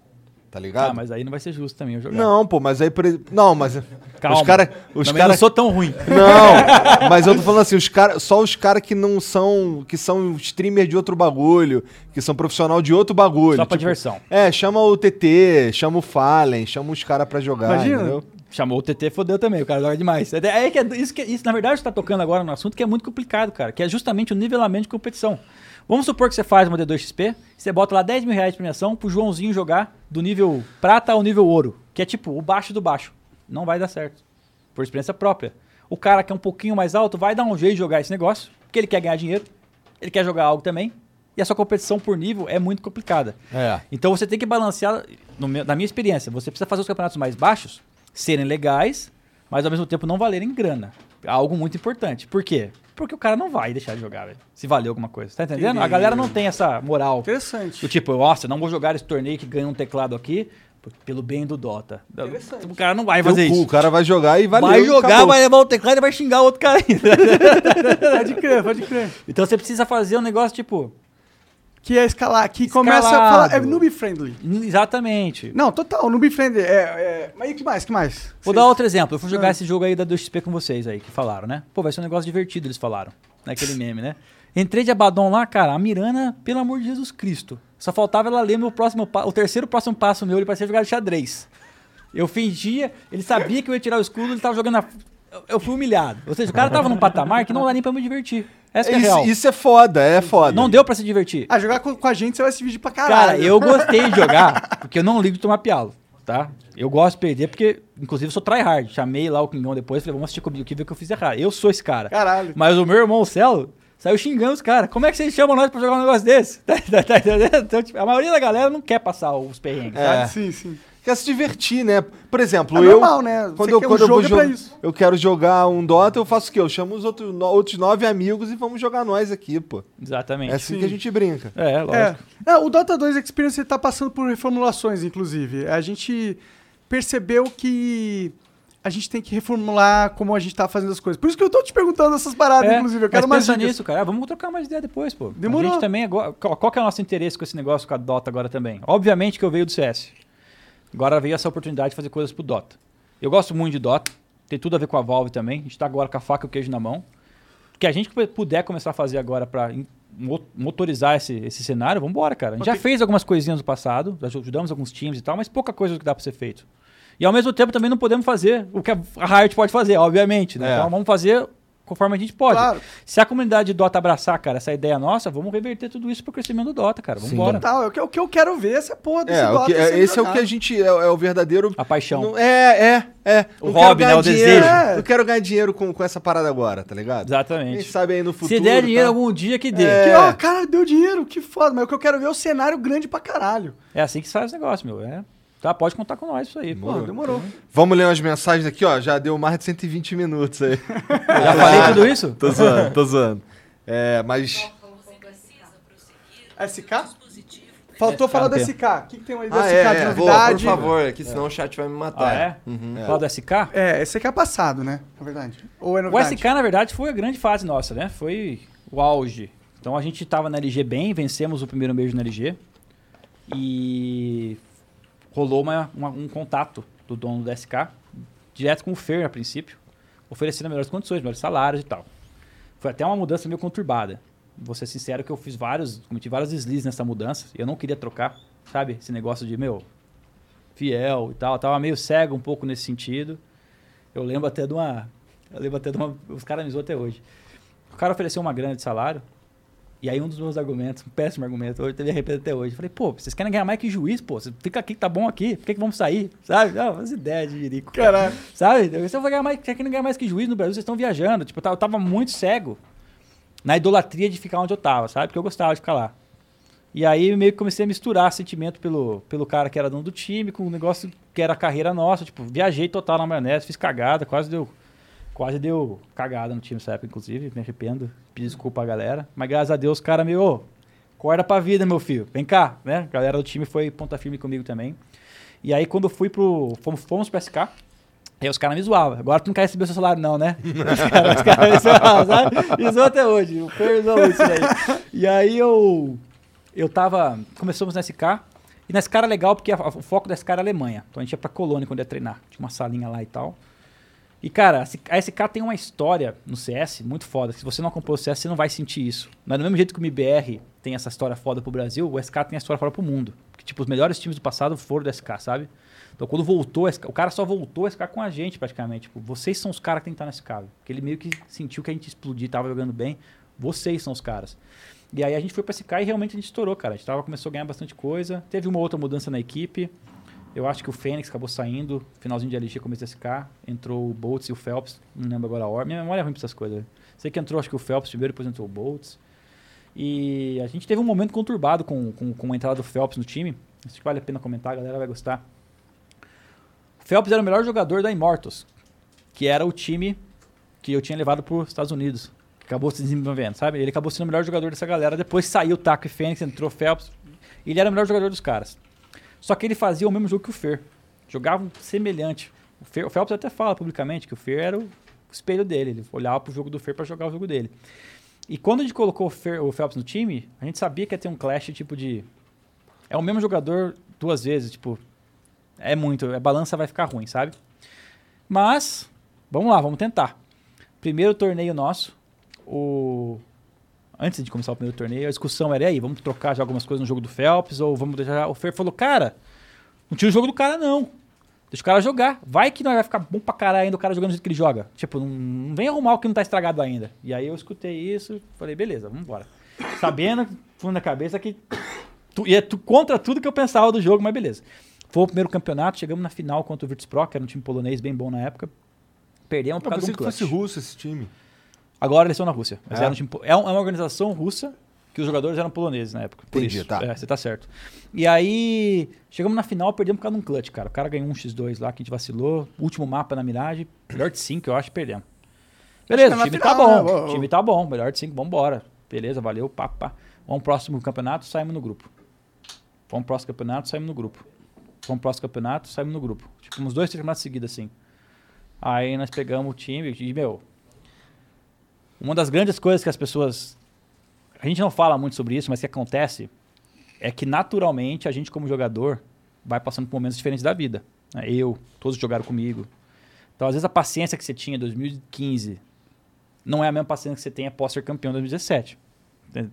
Tá ligado? Ah, mas aí não vai ser justo também eu jogar. Não, pô, mas aí por ex- não, mas Calma. os caras os cara... não sou tão ruim. Não, *laughs* mas eu tô falando assim, os cara, só os caras que não são, que são streamer de outro bagulho, que são profissional de outro bagulho. Só pra tipo, diversão. É, chama o TT, chama o Fallen, chama os caras pra jogar, Imagina. entendeu? Chamou o TT, fodeu também, o cara joga demais. É, é que é- isso, que, isso, na verdade, você tá tocando agora no assunto que é muito complicado, cara, que é justamente o nivelamento de competição. Vamos supor que você faz uma D2XP, você bota lá 10 mil reais de premiação pro Joãozinho jogar do nível prata ao nível ouro, que é tipo o baixo do baixo. Não vai dar certo. Por experiência própria. O cara que é um pouquinho mais alto vai dar um jeito de jogar esse negócio, porque ele quer ganhar dinheiro, ele quer jogar algo também, e a sua competição por nível é muito complicada. É. Então você tem que balancear, no meu- na minha experiência, você precisa fazer os campeonatos mais baixos serem legais, mas ao mesmo tempo não valerem grana. Algo muito importante. Por quê? Porque o cara não vai deixar de jogar, velho. Se valer alguma coisa. Tá entendendo? A galera não tem essa moral. Interessante. Do tipo, nossa, não vou jogar esse torneio que ganha um teclado aqui pelo bem do Dota. O cara não vai fazer cu, isso. o cara vai jogar e vai e jogar, acabou. vai levar o teclado e vai xingar o outro cara ainda. *laughs* Pode crer, pode crer. então você precisa fazer um negócio tipo. Que é escalar, que começa a Escalado. falar. É noob friendly. Exatamente. Não, total, noob friendly. É, é... Mas e que mais? que mais? Vou Vocês- dar outro exemplo. Eu fui jogar Ah. esse jogo aí da 2XP com vocês aí, que falaram, né? Pô, vai ser um negócio divertido, eles falaram. Naquele *laughs* meme, né? Entrei de Abaddon lá, cara, a Mirana, pelo amor de Jesus Cristo. Só faltava ela ler meu próximo o terceiro próximo passo meu, ele parecia jogar xadrez. Eu fingia, ele sabia que eu ia tirar o escudo, ele tava jogando na... eu- Eu fui humilhado. Ou seja, o cara tava num patamar que não dá nem pra me divertir. Essa que é a real. Isso, isso é foda, é foda. Não deu pra se divertir. Ah, jogar com, com a gente você vai se dividir pra caralho. Cara, eu gostei de jogar, porque eu não ligo de tomar pialo, tá? Eu gosto de perder porque, inclusive, eu sou tryhard. Chamei lá o Kingão depois, falei, vamos assistir comigo aqui, ver o que eu fiz errado. Eu sou esse cara. Caralho. Mas o meu irmão, o Celo, saiu xingando os caras. Como é que vocês chamam nós pra jogar um negócio desse? Tá, tá- tá entendendo? Então, tipo, a maioria da galera não quer passar os perrengues, É. sabe? Sim, sim. Quer se divertir, né? Por exemplo, É eu. normal, né? Quando Você eu, quando eu vou jogo é eu quero jogar um Dota, eu faço o quê? Eu chamo os outros, no- outros nove amigos e vamos jogar nós aqui, pô. Exatamente. É assim Sim. que a gente brinca. É, É. lógico. É, o Dota 2 Experience tá passando por reformulações, inclusive. A gente percebeu que a gente tem que reformular como a gente tá fazendo as coisas. Por isso que eu tô te perguntando essas paradas, É, inclusive. Eu quero mas mais pensa dicas. nisso, cara. Ah, Vamos trocar mais ideia depois, pô. Demorou. A gente também agora, qual, qual que é o nosso interesse com esse negócio com a Dota agora também? Obviamente que eu veio do CS. Agora veio essa oportunidade de fazer coisas pro Dota. Eu gosto muito de Dota. Tem tudo a ver com a Valve também. A gente tá agora com a faca e o queijo na mão. O que a gente puder começar a fazer agora mo- motorizar esse, esse cenário, vamos embora, cara. A gente já fez algumas coisinhas no passado, já ajudamos alguns times e tal, mas pouca coisa que dá pra ser feito. E ao mesmo tempo também não podemos fazer o que a Riot pode fazer, obviamente. Né? É. Então vamos fazer conforme a gente pode. Claro. Se a comunidade de Dota abraçar, cara, essa ideia nossa, vamos reverter tudo isso pro crescimento do Dota, cara. Vamos embora. Total, é o que, o que eu quero ver essa porra desse É, o Dota que- é, esse é o que a gente. É, é o verdadeiro. A paixão. Não- é, é, é. O hobby, né? O dinheiro. desejo. É. Não quero ganhar dinheiro com, com essa parada agora, tá ligado? Quem Exatamente. sabe aí no futuro. Se der dinheiro tá? algum dia que dê. É. Que, ó, cara, deu dinheiro, que foda. Mas o que eu quero ver é o cenário grande pra caralho. É assim que sai os negócios, meu. É. Tá, pode contar com nós isso aí. Pô, Pô, demorou. Vamos ler umas mensagens aqui, ó. Já deu mais de 120 minutos aí. *laughs* Já falei tudo isso? tô zoando, tô zoando. É, mas. SK? Faltou SK falar do. SK. O que, que tem aí do Ah, SK é, de é. Novidade? por favor, que senão o chat vai me matar. Ah, é? Uhum. Falar do SK? É, SK é passado, né? Na verdade. Ou é O novidade? SK, na verdade, foi a grande fase nossa, né? Foi o auge. Então a gente tava na LG bem, vencemos o primeiro mês na LG. E rolou uma- uma- um contato do dono do SK, direto com o Fer a princípio, oferecendo melhores condições, melhores salários e tal. Foi até uma mudança meio conturbada. Vou ser sincero que eu fiz vários, cometi vários deslizes nessa mudança. Eu não queria trocar, sabe? Esse negócio de, meu, fiel e tal. Eu tava meio cego um pouco nesse sentido. Eu lembro até de uma. Eu lembro até de uma. Os caras me zoam até hoje. O cara ofereceu uma grana de salário. E aí um dos meus argumentos, um péssimo argumento, hoje eu me arrependo até hoje. Falei, pô, vocês querem ganhar mais que juiz, pô. Você fica aqui que tá bom aqui. Por que, que vamos sair? Sabe? Não, as ideias de jirico. Caralho. Sabe? Se eu vou ganhar mais, quer ganhar mais que juiz no Brasil, vocês estão viajando. Tipo, eu tava, eu tava muito cego na idolatria de ficar onde eu tava, sabe? Porque eu gostava de ficar lá. E aí meio que comecei a misturar sentimento pelo, pelo cara que era dono do time com o negócio que era a carreira nossa. Tipo, viajei total na maionese, fiz cagada, quase deu. Quase deu cagada no time nessa época, inclusive. Me arrependo. Pedi desculpa à galera. Mas graças a Deus, o cara meio. ô, Acorda pra vida, meu filho. Vem cá, né? A galera do time foi ponta firme comigo também. E aí, quando eu fui pro. Fomos, fomos pro SK. Aí os caras me zoavam. Agora tu não quer receber o seu salário, não, né? *laughs* Os caras, me zoavam, sabe? Me zoam até hoje. O Fer zoou isso daí. E aí eu. Eu tava. Começamos na SK. E na SK era legal porque a- a- o foco da SK era a Alemanha. Então a gente ia pra Colônia quando ia treinar. Tinha uma salinha lá e tal. E, cara, a SK tem uma história no CS muito foda. Se você não acompanhou o CS, você não vai sentir isso. Mas do mesmo jeito que o MBR tem essa história foda pro Brasil, o SK tem a história foda pro mundo. Tipo, os melhores times do passado foram do SK, sabe? Então, quando voltou, SK o cara só voltou a SK com a gente, praticamente. Tipo, vocês são os caras que tem que estar SK. velho. Porque ele meio que sentiu que a gente explodir, tava jogando bem. Vocês são os caras. E aí a gente foi pra SK e realmente a gente estourou, cara. A gente tava, começou a ganhar bastante coisa. Teve uma outra mudança na equipe. Eu acho que o Fênix acabou saindo, finalzinho de LG, começo da SK. Entrou o Boltz e o Phelps. Não lembro agora a hora. Minha memória é ruim pra essas coisas. Sei que entrou, acho que o Phelps primeiro, depois entrou o Boltz. E a gente teve um momento conturbado com, com, com a entrada do Phelps no time. Acho que vale a pena comentar, a galera vai gostar. O Phelps era o melhor jogador da Immortals, que era o time que eu tinha levado para os Estados Unidos. Acabou se desenvolvendo, sabe? Ele acabou sendo o melhor jogador dessa galera. Depois saiu o Taco e Fênix, entrou o Phelps. Ele era o melhor jogador dos caras. Só que ele fazia o mesmo jogo que o Fer. Jogavam semelhante. O, Fer, o Phelps até fala publicamente que o Fer era o espelho dele. Ele olhava pro jogo do Fer para jogar o jogo dele. E quando a gente colocou o, Fer, o Phelps no time, a gente sabia que ia ter um clash tipo de. É o mesmo jogador duas vezes, tipo. É muito. A balança vai ficar ruim, sabe? Mas, vamos lá, vamos tentar. Primeiro torneio nosso, o. Antes de começar o primeiro torneio, a discussão era: e aí, vamos trocar já algumas coisas no jogo do Phelps? Ou vamos deixar. O Fer falou: cara, não tira o jogo do cara, não. Deixa o cara jogar. Vai que não vai ficar bom pra caralho ainda o cara jogando do jeito que ele joga. Tipo, não, não vem arrumar o que não tá estragado ainda. E aí eu escutei isso falei, beleza, vamos embora. Sabendo, fundo na cabeça que tu, ia tu, contra tudo que eu pensava do jogo, mas beleza. Foi o primeiro campeonato, chegamos na final contra o Virtus Pro, que era um time polonês bem bom na época. Perdemos por Eu causa pensei de que um fosse clutch. russo esse time. Agora eles estão na Rússia. Mas É? era um time é, um- é uma organização russa que os jogadores eram poloneses na época. Por Entendi, isso. tá. É, você tá certo. E aí, chegamos na final, perdemos por causa de um clutch, cara. O cara ganhou um X2 lá, que a gente vacilou. Último mapa na Mirage, melhor de 5, eu acho, perdemos. Beleza, é o na time final, tá bom. né? O time tá bom, melhor de 5, vambora. Beleza, valeu, pá, pá. Vamos pro próximo campeonato, saímos no grupo. Vamos pro próximo campeonato, saímos no grupo. Vamos pro próximo campeonato, saímos no grupo. Tipo, uns dois, três campeonatos seguidos, assim. Aí nós pegamos o time e, meu, uma das grandes coisas que as pessoas. A gente não fala muito sobre isso, mas que acontece é que naturalmente a gente, como jogador, vai passando por momentos diferentes da vida. né? Eu, todos jogaram comigo. Então, às vezes, a paciência que você tinha em 2015 não é a mesma paciência que você tem após ser campeão em 2017.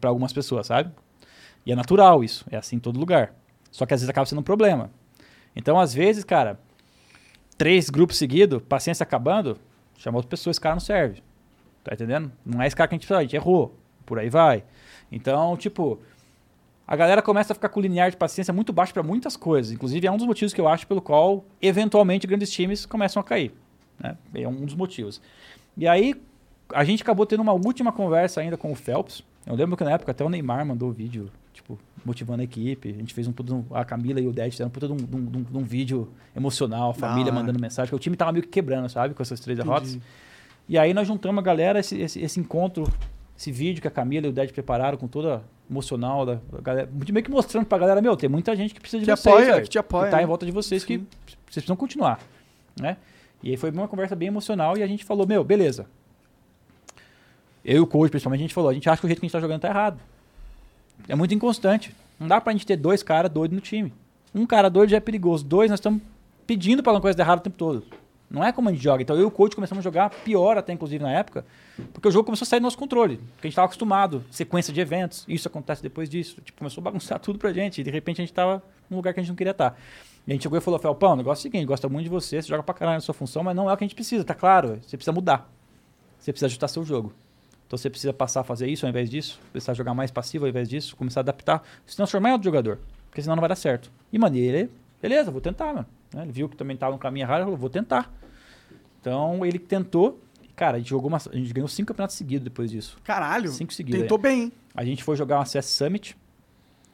Para algumas pessoas, sabe? E é natural isso. É assim em todo lugar. Só que às vezes acaba sendo um problema. Então, às vezes, cara, três grupos seguidos, paciência acabando, chama outra pessoa, esse cara não serve. Tá entendendo? Não é esse cara que a gente precisa, a gente errou. Por aí vai. Então, tipo, a galera começa a ficar com o linear de paciência muito baixo para muitas coisas. Inclusive, é um dos motivos que eu acho pelo qual, eventualmente, grandes times começam a cair. Né? É um dos motivos. E aí, a gente acabou tendo uma última conversa ainda com o Phelps. Eu lembro que na época até o Neymar mandou vídeo, tipo, motivando a equipe. A gente fez um puta, um- a Camila e o Ded fizeram um puta de um, de um- de um- de vídeo emocional, a família hora. mandando mensagem, porque o time tava meio que quebrando, sabe, com essas três derrotas. E aí nós juntamos a galera, esse, esse, esse encontro, esse vídeo que a Camila e o Ded prepararam com toda emocional da, galera, meio que mostrando pra galera, meu, tem muita gente que precisa de Que vocês, apoia, velho, que te apoia, tá né? em volta de vocês que Sim. vocês precisam continuar, né? E aí foi uma conversa bem emocional e a gente falou, meu, beleza. Eu e o coach, principalmente, a gente falou, a gente acha que o jeito que a gente tá jogando tá errado. É muito inconstante. Não dá pra gente ter dois caras doidos no time. Um cara doido já é perigoso. Dois, nós estamos pedindo pra uma coisa dar errado o tempo todo. Não é como a gente joga. Então eu e o coach começamos a jogar pior até, inclusive, na época, porque o jogo começou a sair do nosso controle. Porque a gente estava acostumado, sequência de eventos, isso acontece depois disso. Tipo, começou a bagunçar *laughs* tudo pra gente. E de repente a gente estava num lugar que a gente não queria estar. E a gente chegou e falou, Felpão, o negócio é o seguinte, gosta muito de você, você joga pra caralho na sua função, mas não é o que a gente precisa, tá claro? Você precisa mudar. Você precisa ajustar seu jogo. Então você precisa passar a fazer isso ao invés disso, precisar jogar mais passivo ao invés disso, começar a adaptar, se transformar em outro jogador. Porque senão não vai dar certo. E, mano, ele, beleza, vou tentar, mano. Né? Ele viu que também tava no caminho errado, ele falou, vou tentar. Então ele tentou, e, cara, a gente jogou uma, a gente ganhou cinco campeonatos seguidos depois disso. Caralho. Cinco seguidos. Tentou bem, hein? A gente foi jogar uma CS Summit,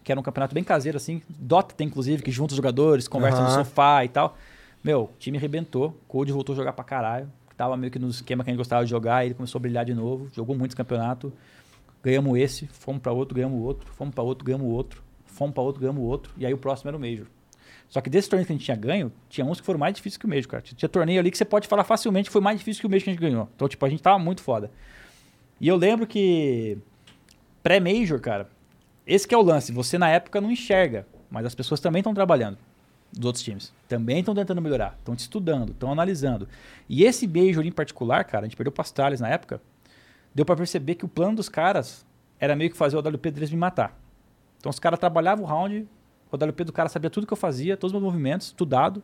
que era um campeonato bem caseiro, assim. Dota tem, inclusive, que junta os jogadores, conversa no Aham. sofá e tal. Meu, o time arrebentou. O Code voltou a jogar pra caralho. Tava meio que no esquema que a gente gostava de jogar. Ele começou a brilhar de novo. Jogou muitos campeonatos. Ganhamos esse, fomos pra outro, ganhamos outro. Fomos pra outro, ganhamos outro. Fomos pra outro, ganhamos outro. E aí o próximo era o Major. Só que desses torneios que a gente tinha ganho, tinha uns que foram mais difíceis que o Major, cara. Tinha torneio ali que você pode falar facilmente que foi mais difícil que o Major que a gente ganhou. Então, tipo, a gente tava muito foda. E eu lembro que pré-Major, cara, esse que é o lance. Você na época não enxerga, mas as pessoas também estão trabalhando dos outros times. Também estão tentando melhorar, estão te estudando, estão analisando. E esse Major em particular, cara, a gente perdeu para na época, deu para perceber que o plano dos caras era meio que fazer o WP deles me matar. Então os caras trabalhavam o round, o WP do cara sabia tudo que eu fazia, todos os meus movimentos, estudado.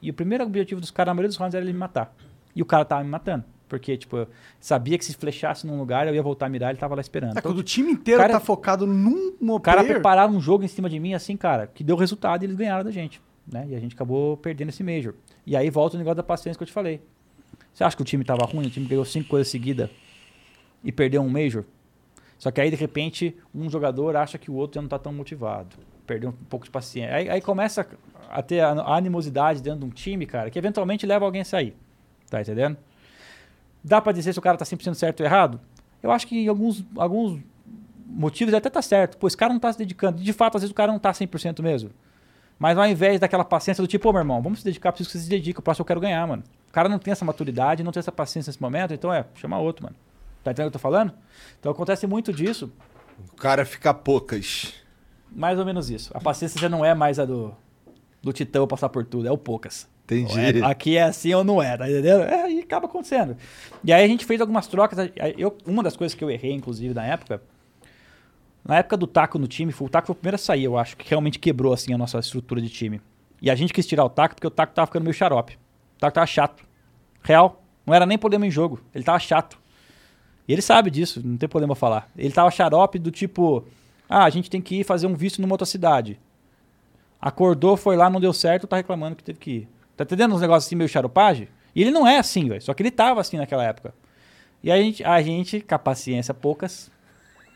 E o primeiro objetivo dos caras na maioria dos rounds era ele me matar. E o cara tava me matando. Porque, tipo, eu sabia que se flechasse num lugar, eu ia voltar a mirar, ele tava lá esperando. É, Então, quando o time inteiro cara- tá focado num o cara player, preparava um jogo em cima de mim, assim, cara, que deu resultado e eles ganharam da gente. Né? E a gente acabou perdendo esse Major. E aí volta o negócio da paciência que eu te falei. Você acha que o time tava ruim? O time ganhou cinco coisas seguidas e perdeu um Major? Só que aí, de repente, um jogador acha que o outro já não tá tão motivado. Perdeu um pouco de paciência. Aí, aí começa a ter a a animosidade dentro de um time, cara, que eventualmente leva alguém a sair. Tá entendendo? Dá pra dizer se o cara tá 100% certo ou errado? Eu acho que em alguns, alguns motivos até tá certo. Pô, esse cara não tá se dedicando. De fato, às vezes o cara não tá 100% mesmo. Mas ao invés daquela paciência do tipo, ô meu irmão, vamos se dedicar, preciso que você se dedique, o próximo eu quero ganhar, mano. O cara não tem essa maturidade, não tem essa paciência nesse momento, então é, chama outro, mano. Tá entendendo o que eu tô falando? Então acontece muito disso, O cara fica poucas. Mais ou menos isso. A paciência já não é mais a do, do Titã passar por tudo, é o poucas. Entendi. É, aqui é assim ou não é, tá entendendo? É, e acaba acontecendo. E aí a gente fez algumas trocas. Eu, uma das coisas que eu errei, inclusive, na época, na época do Taco no time, foi, o Taco foi o primeiro a sair, eu acho, que realmente quebrou assim a nossa estrutura de time. E a gente quis tirar o Taco porque o Taco tava ficando meio xarope. O Taco tava chato. Real. Não era nem problema em jogo. Ele tava chato. E ele sabe disso, não tem problema falar. Ele tava xarope do tipo, ah, a gente tem que ir fazer um visto numa outra cidade. Acordou, foi lá, não deu certo, tá reclamando que teve que ir. Tá entendendo uns negócios assim meio xaropagem? E ele não é assim, velho. Só que ele tava assim naquela época. E a gente, a gente, com a paciência poucas,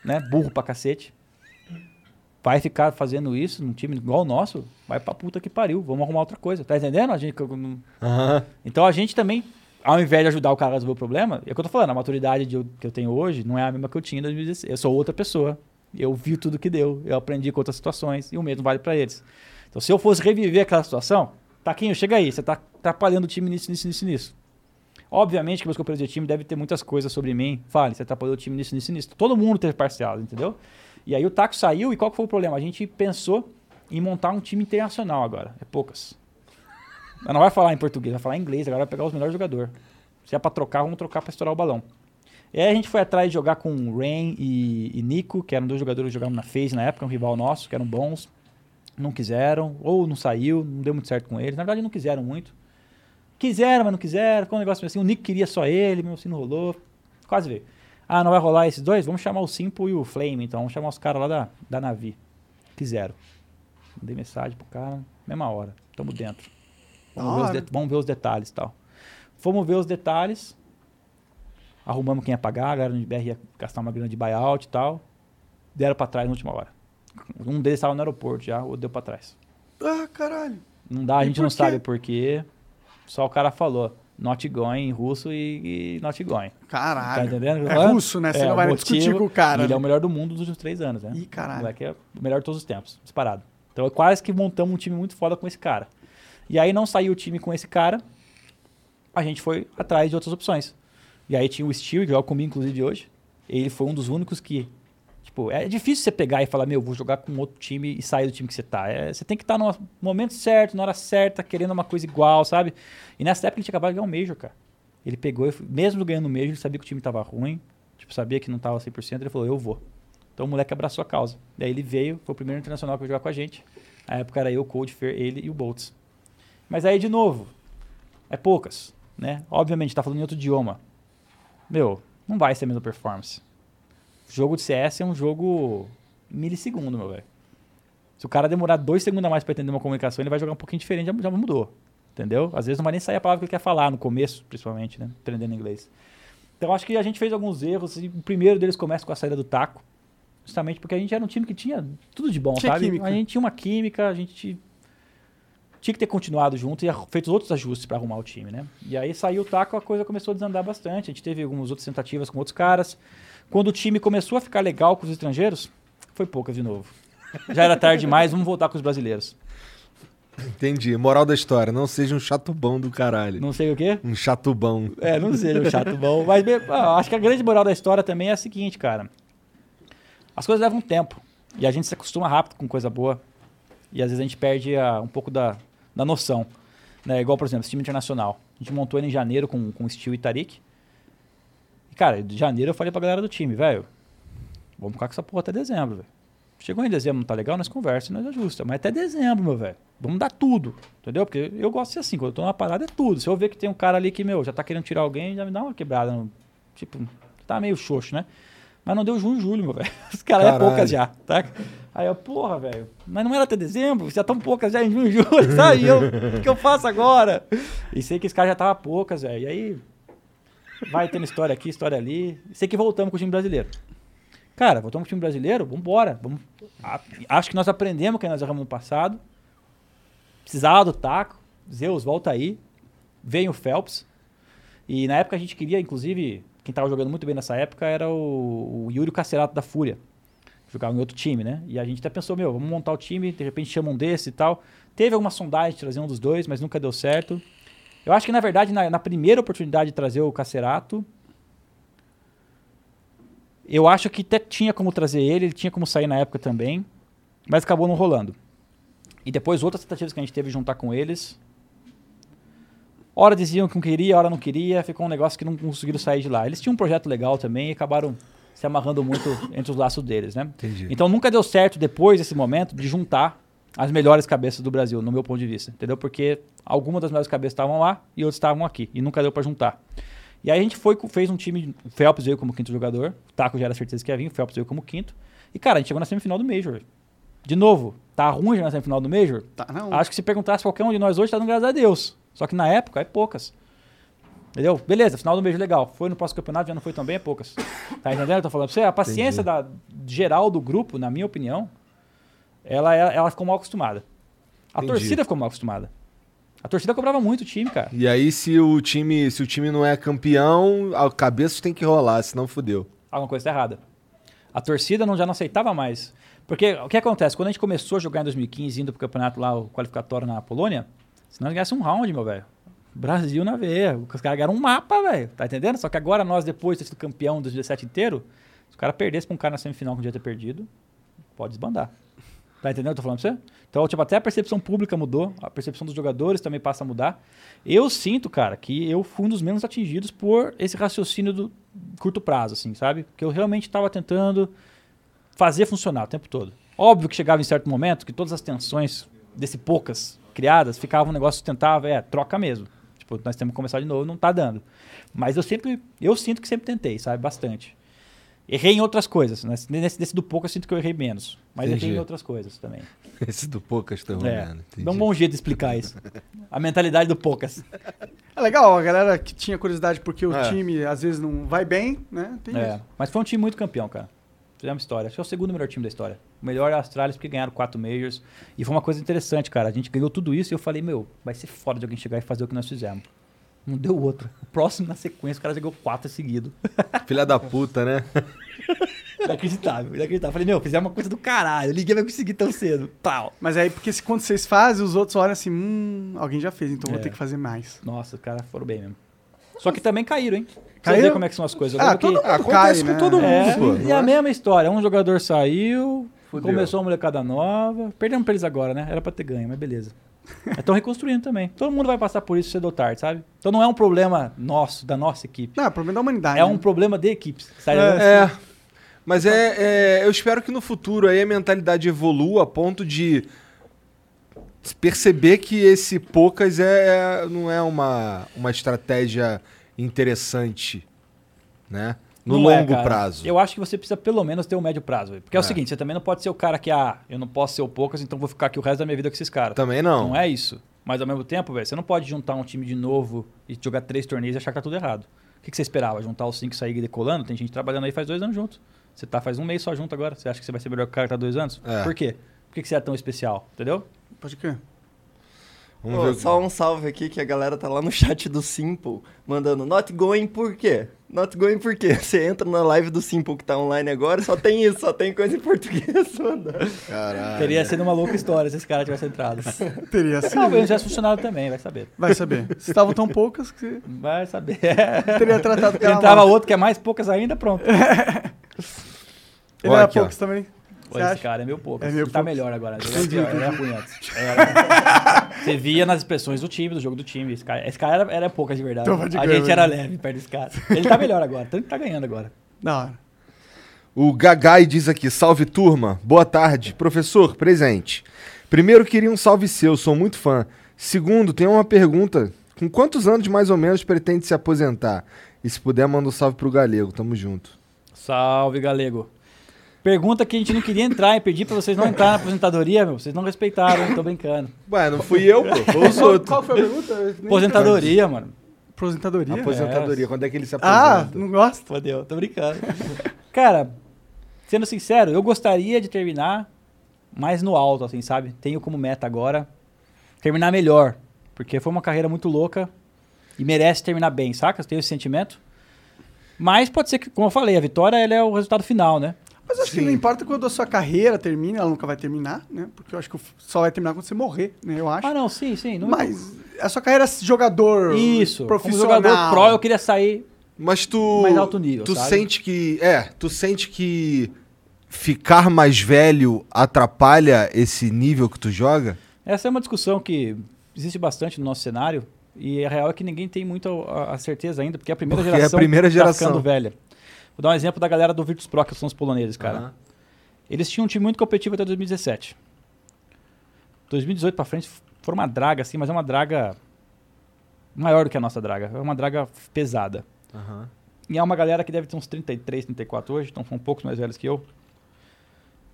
né? Burro pra cacete. Vai ficar fazendo isso num time igual o nosso, vai pra puta que pariu. Vamos arrumar outra coisa. Tá entendendo? A gente, então a gente também, ao invés de ajudar o cara a resolver o problema, é o que eu tô falando, a maturidade de- que eu tenho hoje não é a mesma que eu tinha em 2016. Eu sou outra pessoa. Eu vi tudo que deu, eu aprendi com outras situações e o mesmo vale pra eles. Então se eu fosse reviver aquela situação, Taquinho, chega aí, você tá atrapalhando o time nisso, nisso, nisso, nisso. Obviamente que meus companheiros de time devem ter muitas coisas sobre mim. Fale, você atrapalhou o time nisso, nisso, nisso. Todo mundo teve parcial, entendeu? E aí o Taco saiu e qual foi o problema? A gente pensou em montar um time internacional agora. É poucas. Mas não vai falar em português, vai falar em inglês. Agora vai pegar os melhores jogadores. Se é pra trocar, vamos trocar pra estourar o balão. E aí a gente foi atrás de jogar com Rain e, e Nico, que eram dois jogadores que jogavam na FaZe na época, um rival nosso, que eram bons. Não quiseram, ou não saiu, não deu muito certo com eles. Na verdade, não quiseram muito. Quiseram, mas não quiseram. Ficou um negócio assim. O Nico queria só ele, mesmo assim não rolou. Quase veio. Ah, não vai rolar esses dois? Vamos chamar o Simple e o Flame, então. Vamos chamar os caras lá da, da Navi. Quiseram. Mandei mensagem pro cara, mesma hora. Tamo dentro. Vamos, ver os, de- vamos ver os detalhes e tal. Fomos ver os detalhes. Arrumamos quem ia pagar, a galera do BR ia gastar uma grana de buyout e tal. Deram pra trás na última hora. Um deles estava no aeroporto já, o outro deu pra trás. Ah, caralho. Não dá, a E gente não quê? sabe por quê. Só o cara falou. Not going em russo e, e not going. Tá Caralho. entendendo? É russo, né? Você É, não o vai motivo- discutir com o cara. Ele é o né? melhor do mundo dos últimos três anos, né? Ih, caralho. O moleque é o melhor de todos os tempos, disparado. Então, quase que montamos um time muito foda com esse cara. E aí não saiu o time com esse cara, a gente foi atrás de outras opções. E aí tinha o Steel, que joga comigo, inclusive, hoje. Ele foi um dos únicos que. Tipo, é difícil você pegar e falar, meu, vou jogar com outro time e sair do time que você tá. É, você tem que estar no momento certo, na hora certa, querendo uma coisa igual, sabe? E nessa época ele tinha acabado de ganhar um Major, cara. Ele pegou, mesmo ganhando o Major, ele sabia que o time tava ruim, tipo, sabia que não tava 100%, ele falou, eu vou. Então o moleque abraçou a causa. Daí ele veio, foi o primeiro internacional que veio jogar com a gente. Na época era eu, Cold Fair, ele e o Boltz. Mas aí, de novo, é poucas, né? Obviamente, tá falando em outro idioma. Meu, não vai ser a mesma performance. Jogo de CS é um jogo milissegundo, meu velho. Se o cara demorar dois segundos a mais pra entender uma comunicação, ele vai jogar um pouquinho diferente, já, já mudou. Entendeu? Às vezes não vai nem sair a palavra que ele quer falar, no começo, principalmente, né? Aprendendo inglês. Então acho que a gente fez alguns erros. E o primeiro deles começa com a saída do taco. Justamente porque a gente era um time que tinha tudo de bom, Tinha sabe? química. A gente tinha uma química, a gente tinha que ter continuado junto e feito outros ajustes para arrumar o time, né? E aí saiu o taco, a coisa começou a desandar bastante. A gente teve algumas outras tentativas com outros caras. Quando o time começou a ficar legal com os estrangeiros, foi poucas de novo. Já era tarde demais, vamos voltar com os brasileiros. Entendi. Moral da história, não seja um chatubão do caralho. Não sei o quê. Um chatubão. É, não seja um chato bom. Mas ah, acho que a grande moral da história também é a seguinte, cara. As coisas levam tempo. E a gente se acostuma rápido com coisa boa. E às vezes a gente perde ah, um pouco da, da noção. Né? Igual, por exemplo, esse time internacional. A gente montou ele em janeiro com, com o Steel e Tarik. E, cara, de janeiro eu falei pra galera do time, velho, vamos ficar com essa porra até dezembro, velho. Chegou em dezembro, não tá legal, nós conversa e nós ajusta. Mas até dezembro, meu velho. Vamos dar tudo. Entendeu? Porque eu gosto de ser assim, quando eu tô numa parada é tudo. Se eu ver que tem um cara ali que, meu, já tá querendo tirar alguém, já me dá uma quebrada. no- Tipo, tá meio xoxo, né? Mas não deu junho e julho, meu velho. *laughs* Os caras é poucas já, tá? Aí eu, porra, velho, mas não era até dezembro, já tão poucas já em junho *laughs* julho, tá? E eu, o que eu faço agora? E sei que esse cara já tava poucas, velho. E aí, vai tendo história aqui, história ali. Sei que voltamos com o time brasileiro. Cara, voltamos com o time brasileiro, vambora. Vamos... Acho que nós aprendemos o que nós erramos no passado. Precisava do taco. Zeus, volta aí. Vem o Phelps. E na época a gente queria, inclusive, quem tava jogando muito bem nessa época era o, o Yuri Cacerato da Fúria. Jogava em outro time, né? E a gente até pensou, meu, vamos montar o time, de repente chama um desse e tal. Teve alguma sondagem de trazer um dos dois, mas nunca deu certo. Eu acho que, na verdade, na, na primeira oportunidade de trazer o Cacerato, eu acho que até tinha como trazer ele, ele tinha como sair na época também, mas acabou não rolando. E depois outras tentativas que a gente teve de juntar com eles. Hora diziam que não queria, hora não queria, ficou um negócio que não conseguiram sair de lá. Eles tinham um projeto legal também e acabaram se amarrando muito *laughs* entre os laços deles, né? Entendi. Então nunca deu certo depois desse momento de juntar as melhores cabeças do Brasil, no meu ponto de vista, entendeu? Porque algumas das melhores cabeças estavam lá e outras estavam aqui e nunca deu pra juntar. E aí a gente foi, fez um time, o Phelps veio como quinto jogador, o Taco já era certeza que ia vir, o Phelps veio como quinto. E cara, a gente chegou na semifinal do Major. De novo, tá ruim já na semifinal do Major? Tá, não. Acho que se perguntasse qualquer um de nós hoje, tá dando graças a Deus. Só que na época é poucas. Entendeu? Beleza, final do Major legal. Foi no próximo campeonato, já não foi tão bem, é poucas. Tá entendendo? Eu tô falando pra você, a paciência da, geral do grupo, na minha opinião, ela, ela, ela ficou mal acostumada. A Entendi. torcida ficou mal acostumada. A torcida cobrava muito o time, cara. E aí, se o time, se o time não é campeão, a cabeça tem que rolar, senão fudeu. alguma coisa tá errada. A torcida não, já não aceitava mais. Porque o que acontece? Quando a gente começou a jogar em 2015, indo pro campeonato lá, o qualificatório na Polônia, se nós ganhássemos um round, meu velho. Brasil na veia. Os caras ganharam um mapa, velho. Tá entendendo? Só que agora nós, depois de ter sido campeão dos 17 inteiro, se o cara perdesse pra um cara na semifinal que não devia ter perdido, pode desbandar. Tá entendendo o que eu tô falando pra você? Então, tipo, até a percepção pública mudou, a percepção dos jogadores também passa a mudar. Eu sinto, cara, que eu fui um dos menos atingidos por esse raciocínio do curto prazo, assim, sabe? Porque eu realmente estava tentando fazer funcionar o tempo todo. Óbvio que chegava em certo momento que todas as tensões desse poucas criadas ficavam um negócio sustentável, é, troca mesmo. Tipo, nós temos que começar de novo, não tá dando. Mas eu sempre, eu sinto que sempre tentei, sabe? Bastante. Errei em outras coisas. né? Nesse, nesse do pouco eu sinto que eu errei menos. Mas Entendi. errei em outras coisas também. *laughs* Esse do Poucas tá É. Dá um bom jeito de explicar isso. A mentalidade do poucas. É legal, a galera que tinha curiosidade porque o É. time às vezes não vai bem, né? Tem É, isso. mas foi um time muito campeão, cara. Fizemos história. Acho que é o segundo melhor time da história. O melhor é a Astralis, porque ganharam quatro Majors. E foi uma coisa interessante, cara. A gente ganhou tudo isso e eu falei, meu, vai ser foda de alguém chegar e fazer o que nós fizemos. Não deu outro. O próximo na sequência, o cara jogou quatro seguido. *laughs* Filha da puta, né? *laughs* Inacreditável, inacreditável. Falei, meu, fizemos uma coisa do caralho. Ninguém vai conseguir tão cedo. Pau. Mas aí, porque se, quando vocês fazem, os outros olham assim, hum, alguém já fez, então vou É. ter que fazer mais. Nossa, os caras foram bem mesmo. Só que também caíram, hein? Pra Caíram? ver como é que são as coisas. Ah, que- todo mundo Acontece cai, com né? todo mundo, É, pô. e a mesma história. Um jogador saiu, Fudeu. começou uma molecada nova. Perdemos pra eles agora, né? Era pra ter ganho, mas beleza. *laughs* Estão reconstruindo também. Todo mundo vai passar por isso cedo ou tarde, sabe? Então não é um problema nosso, da nossa equipe. Não, é problema da humanidade. É né? um problema de equipes. Sabe? É. Mas é, é, Eu espero que no futuro aí a mentalidade evolua a ponto de perceber que esse poucas é, não é uma, uma estratégia interessante, né? No Não é, longo cara. prazo. Eu acho que você precisa pelo menos ter um médio prazo. velho. Porque é, É. o seguinte, você também não pode ser o cara que, ah, eu não posso ser o poucas, então vou ficar aqui o resto da minha vida com esses caras. Também não. Não é isso. Mas ao mesmo tempo, velho, você não pode juntar um time de novo e jogar três torneios e achar que tá tudo errado. O que, que você esperava? Juntar os cinco e sair decolando? Tem gente trabalhando aí faz dois anos junto. Você tá faz um mês só junto agora. Você acha que você vai ser melhor que o cara que tá dois anos? É. Por quê? Por que, que você é tão especial? Entendeu? Pode crer. Vamos ver. só um salve aqui que a galera tá lá no chat do Simple, mandando not going por quê? Not going por quê? Você entra na live do Simple que tá online agora, só tem isso, só tem coisa em português *laughs* mandando. Caralho. Teria sido uma louca história se esse cara tivesse entrado. *laughs* Teria sido. Talvez não tivesse funcionado também, vai saber. Vai saber. Se estavam tão poucas que Vai saber. *laughs* teria tratado Entrava outro que é mais poucas ainda, pronto. Ele Ó, era aqui, ó. poucos também. Pô, esse acha? cara é meu pouco. É Ele meio tá pouco. melhor agora. Ele era, pior, ele era ruim antes. Era- Você via nas expressões do time, do jogo do time. Esse cara, esse cara era, era poucas de verdade. Então, pode A gente era leve perto desse cara. Ele tá melhor agora, tanto que tá ganhando agora. Da hora. O Gagai diz aqui: salve turma, boa tarde. Professor, presente. Primeiro, queria um salve seu, sou muito fã. Segundo, tenho uma pergunta: com quantos anos mais ou menos pretende se aposentar? E se puder, manda um salve pro Galego, tamo junto. Salve, galego. Pergunta que a gente não queria entrar e pedi pra vocês não entrar na aposentadoria, meu. Vocês não respeitaram? Tô brincando. Ué, não fui eu, pô, foi os Qual, outros. qual foi a pergunta? Aposentadoria, mano. Aposentadoria? Aposentadoria, quando é que ele se Ah, aposenta? não gosta? Fodeu, tô brincando. Cara, sendo sincero, eu gostaria de terminar mais no alto, assim, sabe? Tenho como meta agora terminar melhor. Porque foi uma carreira muito louca e merece terminar bem, saca? Eu tenho esse sentimento. Mas pode ser que, como eu falei, a vitória ela é o resultado final, né? Mas acho que não importa quando a sua carreira termina, ela nunca vai terminar, né? Porque eu acho que só vai terminar quando você morrer, né? Eu acho. Ah, não, sim, sim. Não... Mas a sua carreira de jogador Isso. Como profissional. jogador pro, eu queria sair Mas tu. Mais alto nível, Tu sabe? sente que. É, tu sente que ficar mais velho atrapalha esse nível que tu joga? Essa é uma discussão que existe bastante no nosso cenário e a real é que ninguém tem muito a, a certeza ainda, porque é a primeira Porque é a geração primeira tá geração. ficando velha. Vou dar um exemplo da galera do Virtus Pro, que são os poloneses, cara. Aham. Eles tinham um time muito competitivo até 2017. 2018 pra frente foi uma draga, assim, mas é uma draga maior do que a nossa draga. É uma draga pesada. Aham. E é uma galera que deve ter uns 33, 34 hoje, então são um poucos mais velhos que eu.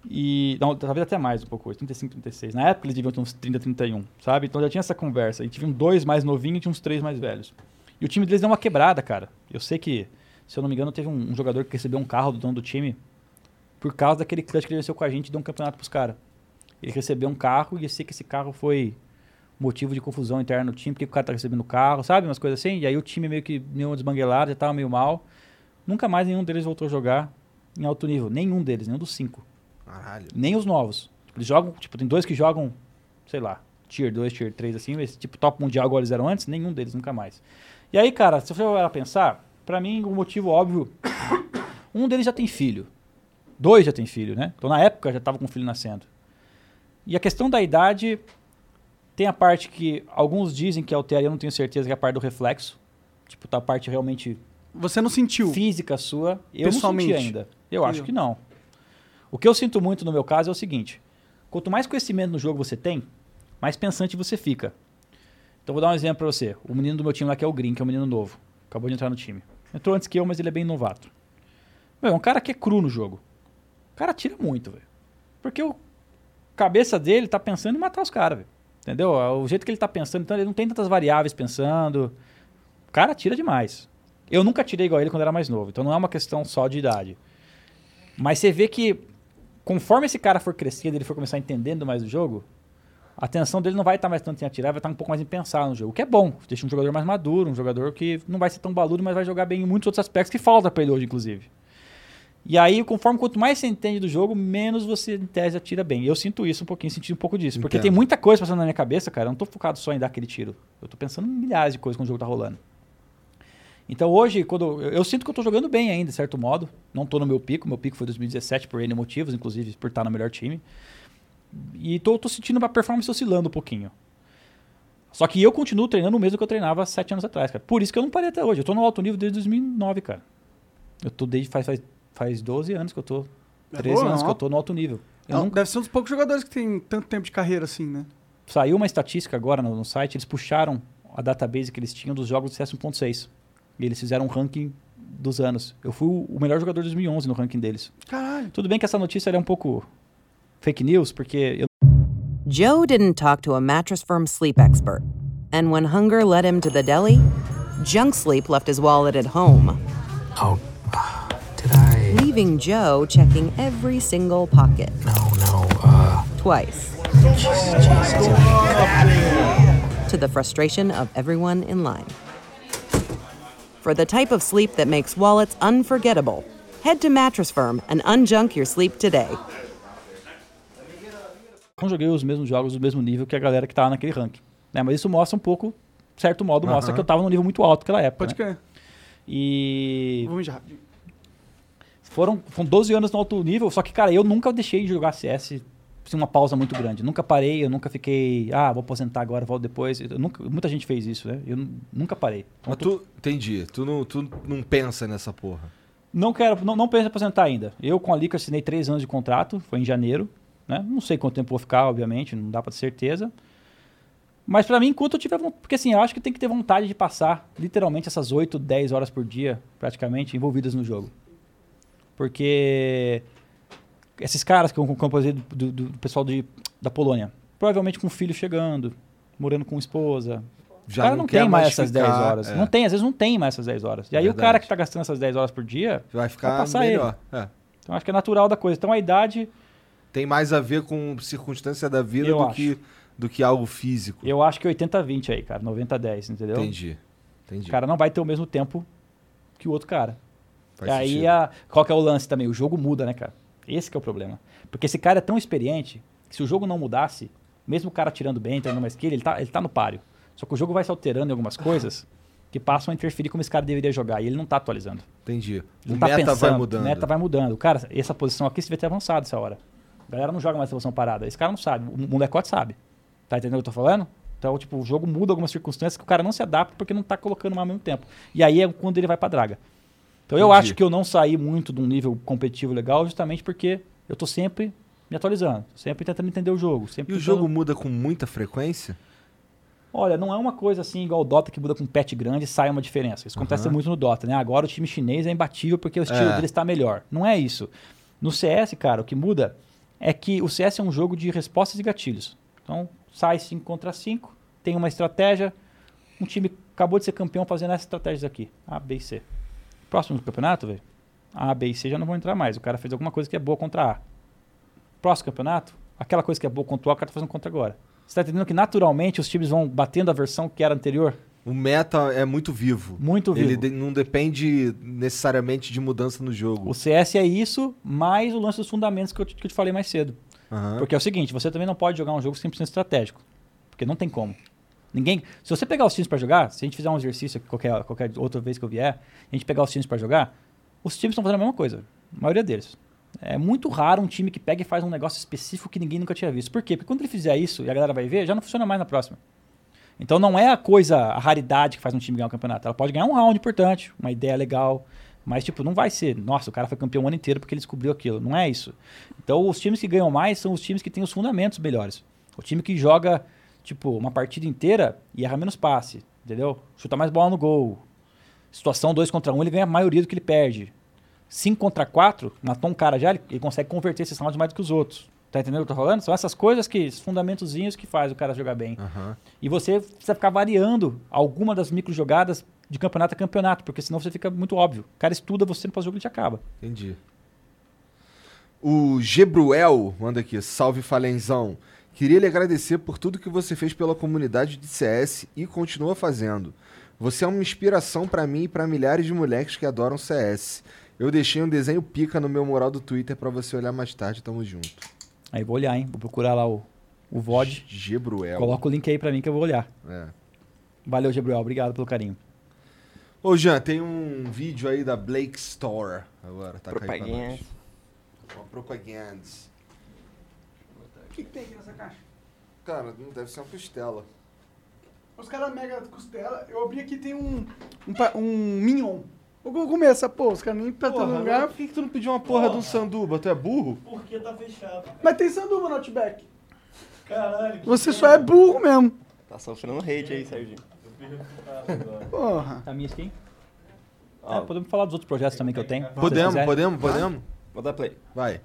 E. Não, talvez até mais um pouco hoje, 35, 36. Na época eles deviam ter uns 30, 31, sabe? Então já tinha essa conversa. E tinha dois mais novinhos e tinha uns três mais velhos. E o time deles deu uma quebrada, cara. Eu sei que, se eu não me engano, teve um, um jogador que recebeu um carro do dono do time por causa daquele clutch que ele venceu com a gente e deu um campeonato pros caras. Ele recebeu um carro e eu sei que esse carro foi motivo de confusão interna no time, porque o cara tá recebendo o carro, sabe? Umas coisas assim. E aí o time meio que deu uma desmanguelada, já tava meio mal. Nunca mais nenhum deles voltou a jogar em alto nível. Nenhum deles, nenhum dos cinco. Caralho. Nem os novos. Eles jogam, tipo, tem dois que jogam, sei lá, tier 2, tier 3, assim, mas tipo top mundial igual eles eram antes, nenhum deles nunca mais. E aí, cara, se você for pensar, pra mim o motivo óbvio, um deles já tem filho. Dois já tem filho, né? Então na época já tava com o filho nascendo. E a questão da idade tem a parte que alguns dizem que altera, eu não tenho certeza que é a parte do reflexo. Tipo, tá a parte realmente Você não sentiu? física sua, eu não senti ainda. Eu acho que não. O que eu sinto muito no meu caso é o seguinte: quanto mais conhecimento no jogo você tem, mais pensante você fica. Então vou dar um exemplo pra você. O menino do meu time lá que é o Green, que é um menino novo, acabou de entrar no time. Entrou antes que eu, mas ele é bem novato. Meu, é um cara que é cru no jogo. O cara tira muito, velho. Porque o cabeça dele tá pensando em matar os caras, velho. Entendeu? O jeito que ele tá pensando, então ele não tem tantas variáveis pensando. O cara tira demais. Eu nunca tirei igual ele quando era mais novo, então não é uma questão só de idade. Mas você vê que conforme esse cara for crescendo, ele for começar entendendo mais o jogo, a atenção dele não vai estar mais tanto em atirar, vai estar um pouco mais em pensar no jogo, o que é bom. Deixa um jogador mais maduro, um jogador que não vai ser tão baludo, mas vai jogar bem em muitos outros aspectos que falta pra ele hoje, inclusive. E aí, conforme quanto mais você entende do jogo, menos você, em tese, atira bem. Eu sinto isso um pouquinho, senti um pouco disso. Porque Entendo. tem muita coisa passando na minha cabeça, cara. Eu não tô focado só em dar aquele tiro. Eu tô pensando em milhares de coisas quando o jogo tá rolando. Então hoje, quando eu, eu sinto que eu tô jogando bem ainda, de certo modo. Não tô no meu pico. Meu pico foi 2017 por N motivos, inclusive por estar no melhor time. E tô, tô sentindo a performance oscilando um pouquinho. Só que eu continuo treinando o mesmo que eu treinava sete anos atrás, cara. Por isso que eu não parei até hoje. Eu tô no alto nível desde 2009, cara. Eu tô desde faz, faz, faz 12 anos que eu tô. É 13 boa, anos não? que eu tô no alto nível. Não, nunca- Deve ser um dos poucos jogadores que tem tanto tempo de carreira assim, né? Saiu uma estatística agora no, no site, eles puxaram a database que eles tinham dos jogos do CS 1.6. E eles fizeram um ranking dos anos. Eu fui o melhor jogador de 2011 no ranking deles. Caralho. Tudo bem que essa notícia é um pouco fake news, porque eu Joe didn't talk to a mattress firm sleep expert. And when hunger led him to the deli, Junk Sleep left his wallet at home, Oh, did I? leaving Joe checking every single pocket No, no. Uh, twice. Jesus. to the frustration of everyone in line. For the type of sleep that makes wallets unforgettable, head to Mattress Firm and unjunk your sleep today. Não joguei os mesmos jogos do mesmo nível que a galera que tava naquele ranking. Né? Mas isso mostra um pouco, de certo modo, mostra que eu tava num nível muito alto naquela época. Pode né? crer. E Vamos já foram, foram 12 anos no alto nível, só que, cara, eu nunca deixei de jogar CS sem uma pausa muito grande. Nunca parei, eu nunca fiquei, ah, vou aposentar agora, volto depois. Eu nunca, muita gente fez isso, né? Eu nu- nunca parei. Então, Mas tu, entendi. Tu não, tu não pensa nessa porra. Não quero, não, não penso em aposentar ainda. Eu com a Lica assinei três anos de contrato, foi em janeiro. Né? Não sei quanto tempo vou ficar, obviamente, não dá pra ter certeza. Mas pra mim, enquanto eu tiver vontade. Porque assim, eu acho que tem que ter vontade de passar literalmente essas 8, 10 horas por dia, praticamente, envolvidas no jogo. Porque esses caras que eu composei do, do- do pessoal de, da Polônia, provavelmente com filho chegando, morando com esposa, Já o cara não não, tem mais mais essas ficar, 10 horas. é. Não tem, às vezes não tem mais essas 10 horas. E aí o Verdade. cara que tá gastando essas 10 horas por dia, Vai ficar passar melhor. É. então acho que é natural da coisa. Então a idade, Tem mais a ver com circunstância da vida Eu do acho. que, do que algo físico. eu acho que 80-20 aí, cara. 90-10, entendeu? Entendi. Entendi. O cara não vai ter o mesmo tempo que o outro cara. Faz e aí, a, qual que é o lance também? O jogo muda, né, cara? Esse que é o problema. Porque esse cara é tão experiente que se o jogo não mudasse, mesmo o cara tirando bem, tendo mais skill, ele tá, ele tá no páreo. Só que o jogo vai se alterando em algumas coisas que passam a interferir como esse cara deveria jogar. E ele não tá atualizando. Entendi. Ele O tá meta vai pensando, mudando. O meta vai mudando. Cara, essa posição aqui você devia ter avançado essa hora. A galera não joga mais posição parada. Esse cara não sabe. O molecote sabe. Tá entendendo o que eu tô falando? Então, tipo, o jogo muda algumas circunstâncias que o cara não se adapta porque não tá colocando mais ao mesmo tempo. E aí é quando ele vai pra draga. Então eu Entendi. acho que eu não saí muito de um nível competitivo legal justamente porque eu tô sempre me atualizando. Sempre tentando entender o jogo. Sempre E o tentando- jogo muda com muita frequência? Olha, não é uma coisa assim igual o Dota que muda com patch grande e sai uma diferença. Isso acontece Aham. muito no Dota, né? Agora o time chinês é imbatível porque o estilo É. dele está melhor. Não é isso. No CS, cara, o que muda é que o CS é um jogo de respostas e gatilhos. Então, sai 5 contra 5, tem uma estratégia, um time acabou de ser campeão fazendo essas estratégias aqui, A, B e C. Próximo do campeonato, velho, A, B e C já não vão entrar mais. O cara fez alguma coisa que é boa contra A. Próximo campeonato, aquela coisa que é boa contra o A, o cara tá fazendo contra agora. Você tá entendendo que naturalmente os times vão batendo a versão que era anterior? O meta é muito vivo. Muito vivo. Ele de- não depende necessariamente de mudança no jogo. O CS é isso, mais o lance dos fundamentos que eu te, que eu te falei mais cedo. Aham. Porque é o seguinte, você também não pode jogar um jogo 100% estratégico. Porque não tem como. Ninguém. Se você pegar os times pra jogar, se a gente fizer um exercício qualquer, qualquer outra vez que eu vier, a gente pegar os times pra jogar, os times estão fazendo a mesma coisa. A maioria deles. É muito raro um time que pega e faz um negócio específico que ninguém nunca tinha visto. Por quê? Porque quando ele fizer isso e a galera vai ver, já não funciona mais na próxima. Então não é a coisa, a raridade que faz um time ganhar um campeonato. Ela pode ganhar um round importante, uma ideia legal, mas tipo, não vai ser, nossa, o cara foi campeão o ano inteiro porque ele descobriu aquilo. Não é isso. Então os times que ganham mais são os times que têm os fundamentos melhores. O time que joga, tipo, uma partida inteira e erra menos passe, entendeu? Chuta mais bola no gol. Situação 2 contra 1, um, ele ganha a maioria do que ele perde. 5 contra 4, matou um cara já, ele, ele consegue converter esses rounds mais do que os outros. Tá entendendo o que eu tô falando? São essas coisas que, esses fundamentozinhos que faz o cara jogar bem. Aham. E você precisa ficar variando alguma das micro jogadas de campeonato a campeonato, porque senão você fica muito óbvio. O cara estuda você no pós-jogo e te acaba. Entendi. O Gebruel manda aqui, salve Falenzão. Queria lhe agradecer por tudo que você fez pela comunidade de CS e continua fazendo. Você é uma inspiração pra mim e pra milhares de moleques que adoram CS. Eu deixei um desenho pica no meu mural do Twitter pra você olhar mais tarde, tamo junto. Aí vou olhar, hein? Vou procurar lá o, o VOD. Gebruel. Coloca o link aí pra mim que eu vou olhar. É. Valeu, Gabriel. Obrigado pelo carinho. Ô Jean, tem um vídeo aí da Blake Store agora, tá caindo pra Propaganda. nós. Uma propaganda. O que, que tem aqui nessa caixa? Cara, não deve ser uma costela. Os caras mega costela. Eu abri aqui tem um. Um, um mignon. Vou começar, pô, os caras nem pra todo Porra, lugar. por que, que tu não pediu uma porra, de um sanduba? Tu é burro? Porque tá fechado. Mas tem sanduba no Outback. Caralho. Você só é burro mesmo. Tá sofrendo hate aí, Serginho. Eu fui recuperado agora. Porra. Tá minha skin? É, podemos falar dos outros projetos também que eu tenho. Podemos, podemos, podemos? Vou dar play. Vai.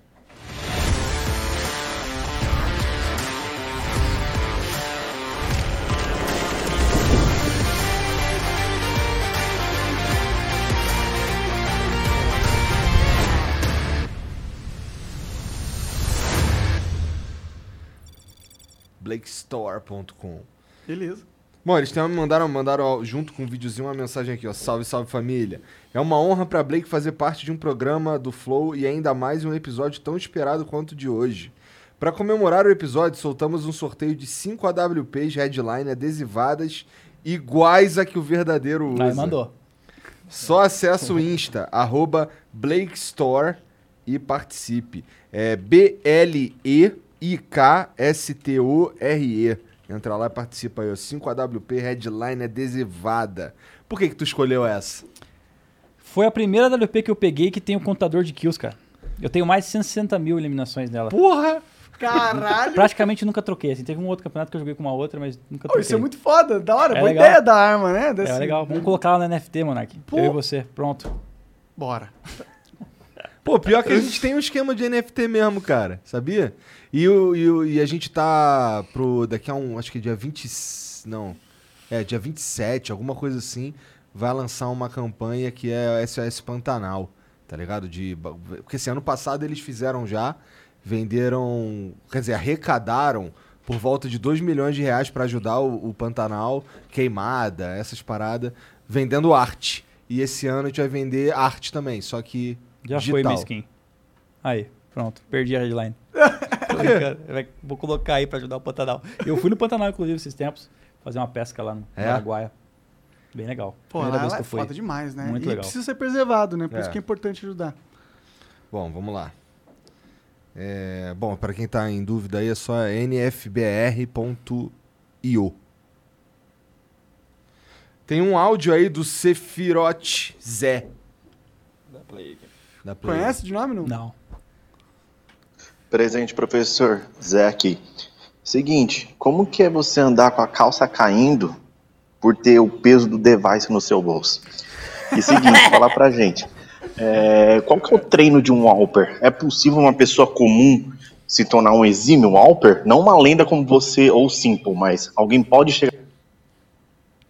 blakestore.com Beleza. Bom, eles tem, mandaram, mandaram junto com um videozinho uma mensagem aqui, ó. Salve, salve família. É uma honra pra Blake fazer parte de um programa do Flow e ainda mais um episódio tão esperado quanto o de hoje. Pra comemorar o episódio, soltamos um sorteio de 5 AWPs headline adesivadas iguais a que o verdadeiro usa. Aí mandou. Só acesse o Insta, arroba Blake Store e participe. É B-L-E-I-K-S-T-O-R-E. Entra lá e participa aí, ó. 5 AWP Headline adesivada. Por que que tu escolheu essa? Foi a primeira WP que eu peguei que tem o contador de kills, cara. Eu tenho mais de 160 mil eliminações nela. Porra! Caralho! *laughs* Praticamente nunca troquei. Assim, teve um outro campeonato que eu joguei com uma outra, mas nunca troquei. isso é muito foda, da hora. É Boa legal. ideia da arma, né? Desse- É legal. Vamos colocar ela na NFT, Monark. Pô. Eu e você. Pronto. Bora. Pô, pior que a gente tem um esquema de NFT mesmo, cara. Sabia? E, o, e, o- e a gente tá pro. Daqui a um. Acho que dia 20. Não. É, dia 27, alguma coisa assim. Vai lançar uma campanha que é SOS Pantanal. Tá ligado? De, porque esse ano passado eles fizeram já. Venderam. Quer dizer, arrecadaram por volta de 2 milhões de reais pra ajudar o, o Pantanal, queimada, essas paradas, vendendo arte. E esse ano a gente vai vender arte também, só que. Já digital. foi minha skin. Aí, pronto. Perdi a headline. *laughs* Vou colocar aí pra ajudar o Pantanal. Eu fui no Pantanal, inclusive, esses tempos, fazer uma pesca lá no É? Araguaia. Bem legal. Pô, Primeira lá, vez que é foda demais, né? Muito e legal. precisa ser preservado, né? Por É. isso que é importante ajudar. Bom, vamos lá. É, bom, para quem tá em dúvida aí, é só nfbr.io. Tem um áudio aí do Sephiroth Zé. Da Play. Conhece de nome, não? Não. Presente, professor. Zé aqui. Seguinte, como que é você andar com a calça caindo por ter o peso do device no seu bolso? E seguinte, *laughs* falar pra gente. é, qual que é o treino de um Alper? É possível uma pessoa comum se tornar um exímio Alper? Não uma lenda como você ou Simple, mas alguém pode chegar...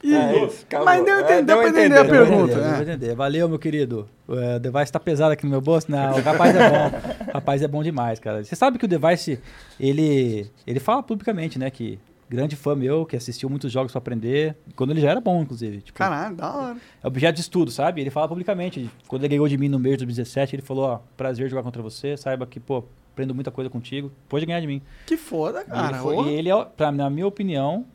É isso, mas deu, É, entender, deu deu a pra entender a entender, pra pergunta. entender, deu pra né? entender. Valeu, meu querido. É, O device tá pesado aqui no meu bolso? Não, o rapaz é bom. O *laughs* rapaz é bom demais, cara. Você sabe que o device, ele, ele fala publicamente, né? Que grande fã meu, que assistiu muitos jogos pra aprender. Quando ele já era bom, inclusive. Tipo, Caralho, da hora. é objeto de estudo, sabe? Ele fala publicamente. Quando ele ganhou de mim no mês de 2017, ele falou: Ó, prazer jogar contra você. Saiba que, pô, aprendo muita coisa contigo. Pode ganhar de mim. Que foda, E cara. ele, foi, e ele é, pra, na minha opinião,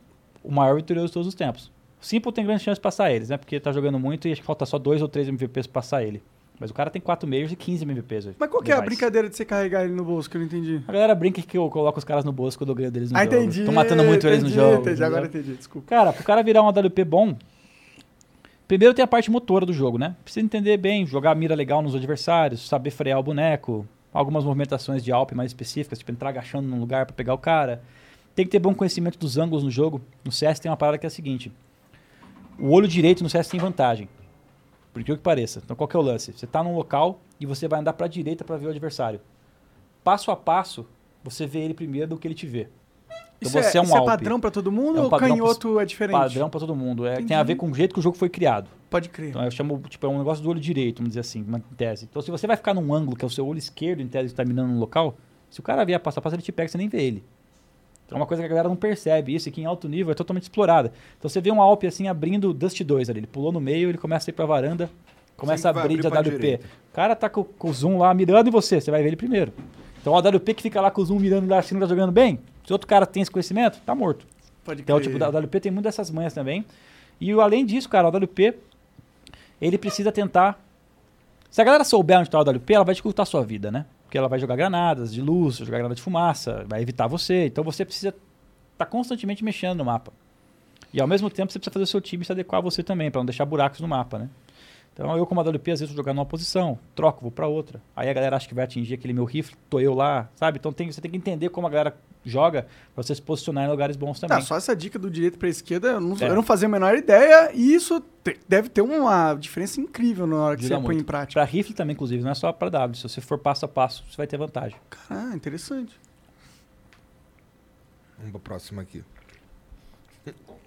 o maior vitorioso de todos os tempos. Simple tem grande chance de passar eles, né? Porque tá jogando muito e acho que falta só dois ou três MVPs pra passar ele. Mas o cara tem 4 meios e 15 MVPs. hoje, Mas qual que é a brincadeira de você carregar ele no bolso, que eu não entendi? A galera brinca que eu coloco os caras no bolso quando eu ganho deles no ah, jogo. entendi. Tô matando muito eles no entendi, jogo. Entendi, agora entendi, desculpa. Cara, pro cara virar um AWP bom, primeiro tem a parte motora do jogo, né? Precisa entender bem, jogar a mira legal nos adversários, saber frear o boneco, algumas movimentações de Alp mais específicas, tipo entrar agachando num lugar pra pegar o cara. Tem que ter bom conhecimento dos ângulos no jogo. No CS tem uma parada que é a seguinte: o olho direito no CS tem vantagem. Por que que pareça. Então qual que é o lance? Você tá num local e você vai andar pra direita pra ver o adversário. Passo a passo, você vê ele primeiro do que ele te vê. Então Isso, você é, é um isso é padrão pra todo mundo É um ou canhoto é diferente? Padrão pra todo mundo. É, tem a ver com o jeito que o jogo foi criado. Pode crer. Então eu chamo, tipo, é um negócio do olho direito, vamos dizer assim, uma tese. Então se você vai ficar num ângulo que é o seu olho esquerdo, em tese, que tá mirando no local, se o cara vier passo a passo, ele te pega, você nem vê ele. É uma coisa que a galera não percebe, isso aqui em alto nível é totalmente explorada. Então você vê um Alp assim abrindo Dust 2 ali, ele pulou no meio, ele começa a ir pra varanda, começa a abrir de abrir pra AWP. O cara tá com, com o zoom lá mirando em você, você vai ver ele primeiro. Então o AWP que fica lá com o zoom mirando lá, achando que tá jogando bem, se outro cara tem esse conhecimento, tá morto. Pode Então, crer. tipo, o AWP tem muitas dessas manhas também. E o- além disso, cara, o AWP, ele precisa tentar. Se a galera souber onde tá o AWP, ela vai dificultar a sua vida, né? Porque ela vai jogar granadas de luz, jogar granada de fumaça, vai evitar você. Então você precisa estar constantemente mexendo no mapa. E ao mesmo tempo você precisa fazer o seu time se adequar a você também, para não deixar buracos no mapa, né? Então eu, como AWP, às vezes vou jogar numa posição, troco, vou para outra. Aí a galera acha que vai atingir aquele meu rifle, tô eu lá, sabe? Então tem, você tem que entender como a galera joga pra você se posicionar em lugares bons também. Tá, só essa dica do direito pra esquerda, eu não, É. eu não fazia a menor ideia, e isso te- deve ter uma diferença incrível na hora que Ajuda você põe muito. em prática. Pra rifle também, inclusive, não é só pra W. Se você for passo a passo, você vai ter vantagem. Ah, interessante. Vamos pra próxima aqui. Vou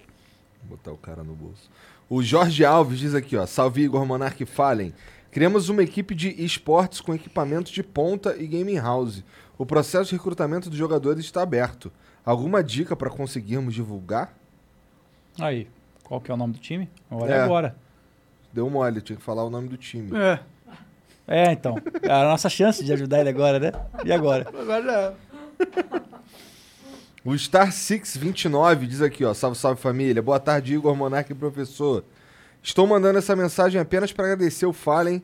botar o cara no bolso. O Jorge Alves diz aqui, ó. Salve Igor Monark Fallen. Criamos uma equipe de esportes com equipamentos de ponta e gaming house. O processo de recrutamento dos jogadores está aberto. Alguma dica para conseguirmos divulgar? Aí, qual que é o nome do time? Agora É. é agora. Deu mole, tinha que falar o nome do time. É. É, então. É a nossa chance de ajudar ele agora, né? E agora? Agora já. O Star 629 diz aqui, ó. Salve, salve família. Boa tarde, Igor, Monarque e professor. Estou mandando essa mensagem apenas para agradecer o Fallen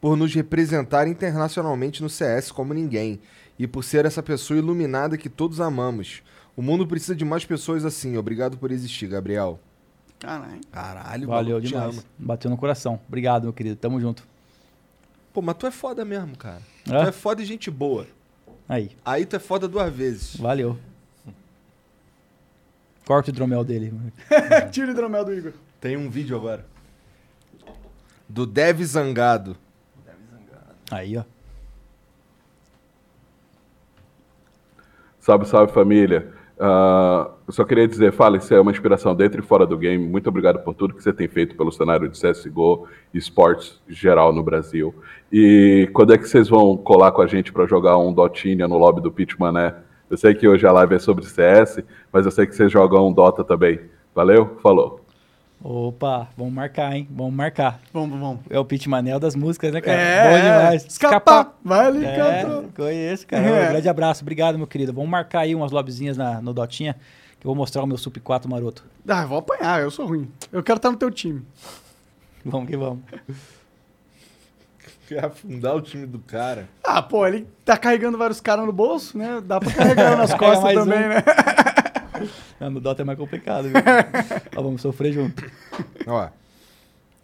por nos representar internacionalmente no CS como ninguém e por ser essa pessoa iluminada que todos amamos. O mundo precisa de mais pessoas assim. Obrigado por existir, Gabriel. Caralho. Caralho, Valeu demais. Bateu no coração. Obrigado, meu querido. Tamo junto. Pô, mas tu é foda mesmo, cara. Tu É? é foda e gente boa. Aí, Aí tu é foda duas vezes. valeu. Corta o hidromel dele. *laughs* Tira o hidromel do Igor. Tem um vídeo agora. Do Dev Zangado. Aí, ó. Salve, salve família. Ah, eu só queria dizer, fala, isso é uma inspiração dentro e fora do game. Muito obrigado por tudo que você tem feito pelo cenário de CSGO e esportes geral no Brasil. E quando é que vocês vão colar com a gente para jogar um Dotinha no lobby do Pitch Mané? Eu sei que hoje a live é sobre CS, mas eu sei que vocês jogam um Dota também. Valeu? Falou. Opa, vamos marcar, hein? Vamos marcar. Vamos, vamos. É o Pit Manel das músicas, né, cara? É, Bom demais. Escapar. Vai ali, É, canto. conheço, cara. É. Um grande abraço. Obrigado, meu querido. Vamos marcar aí umas lobbyzinhas na, no Dotinha, que eu vou mostrar o meu Sup 4 maroto. Ah, eu vou apanhar, eu sou ruim. Eu quero estar no teu time. Vamos que vamos. Quer afundar o time do cara. Ah, pô, ele tá carregando vários caras no bolso, né? Dá pra carregar nas *laughs* É, costas também, um. né? *laughs* No Dota é mais complicado, viu? *laughs* Ó, vamos sofrer junto. Ó.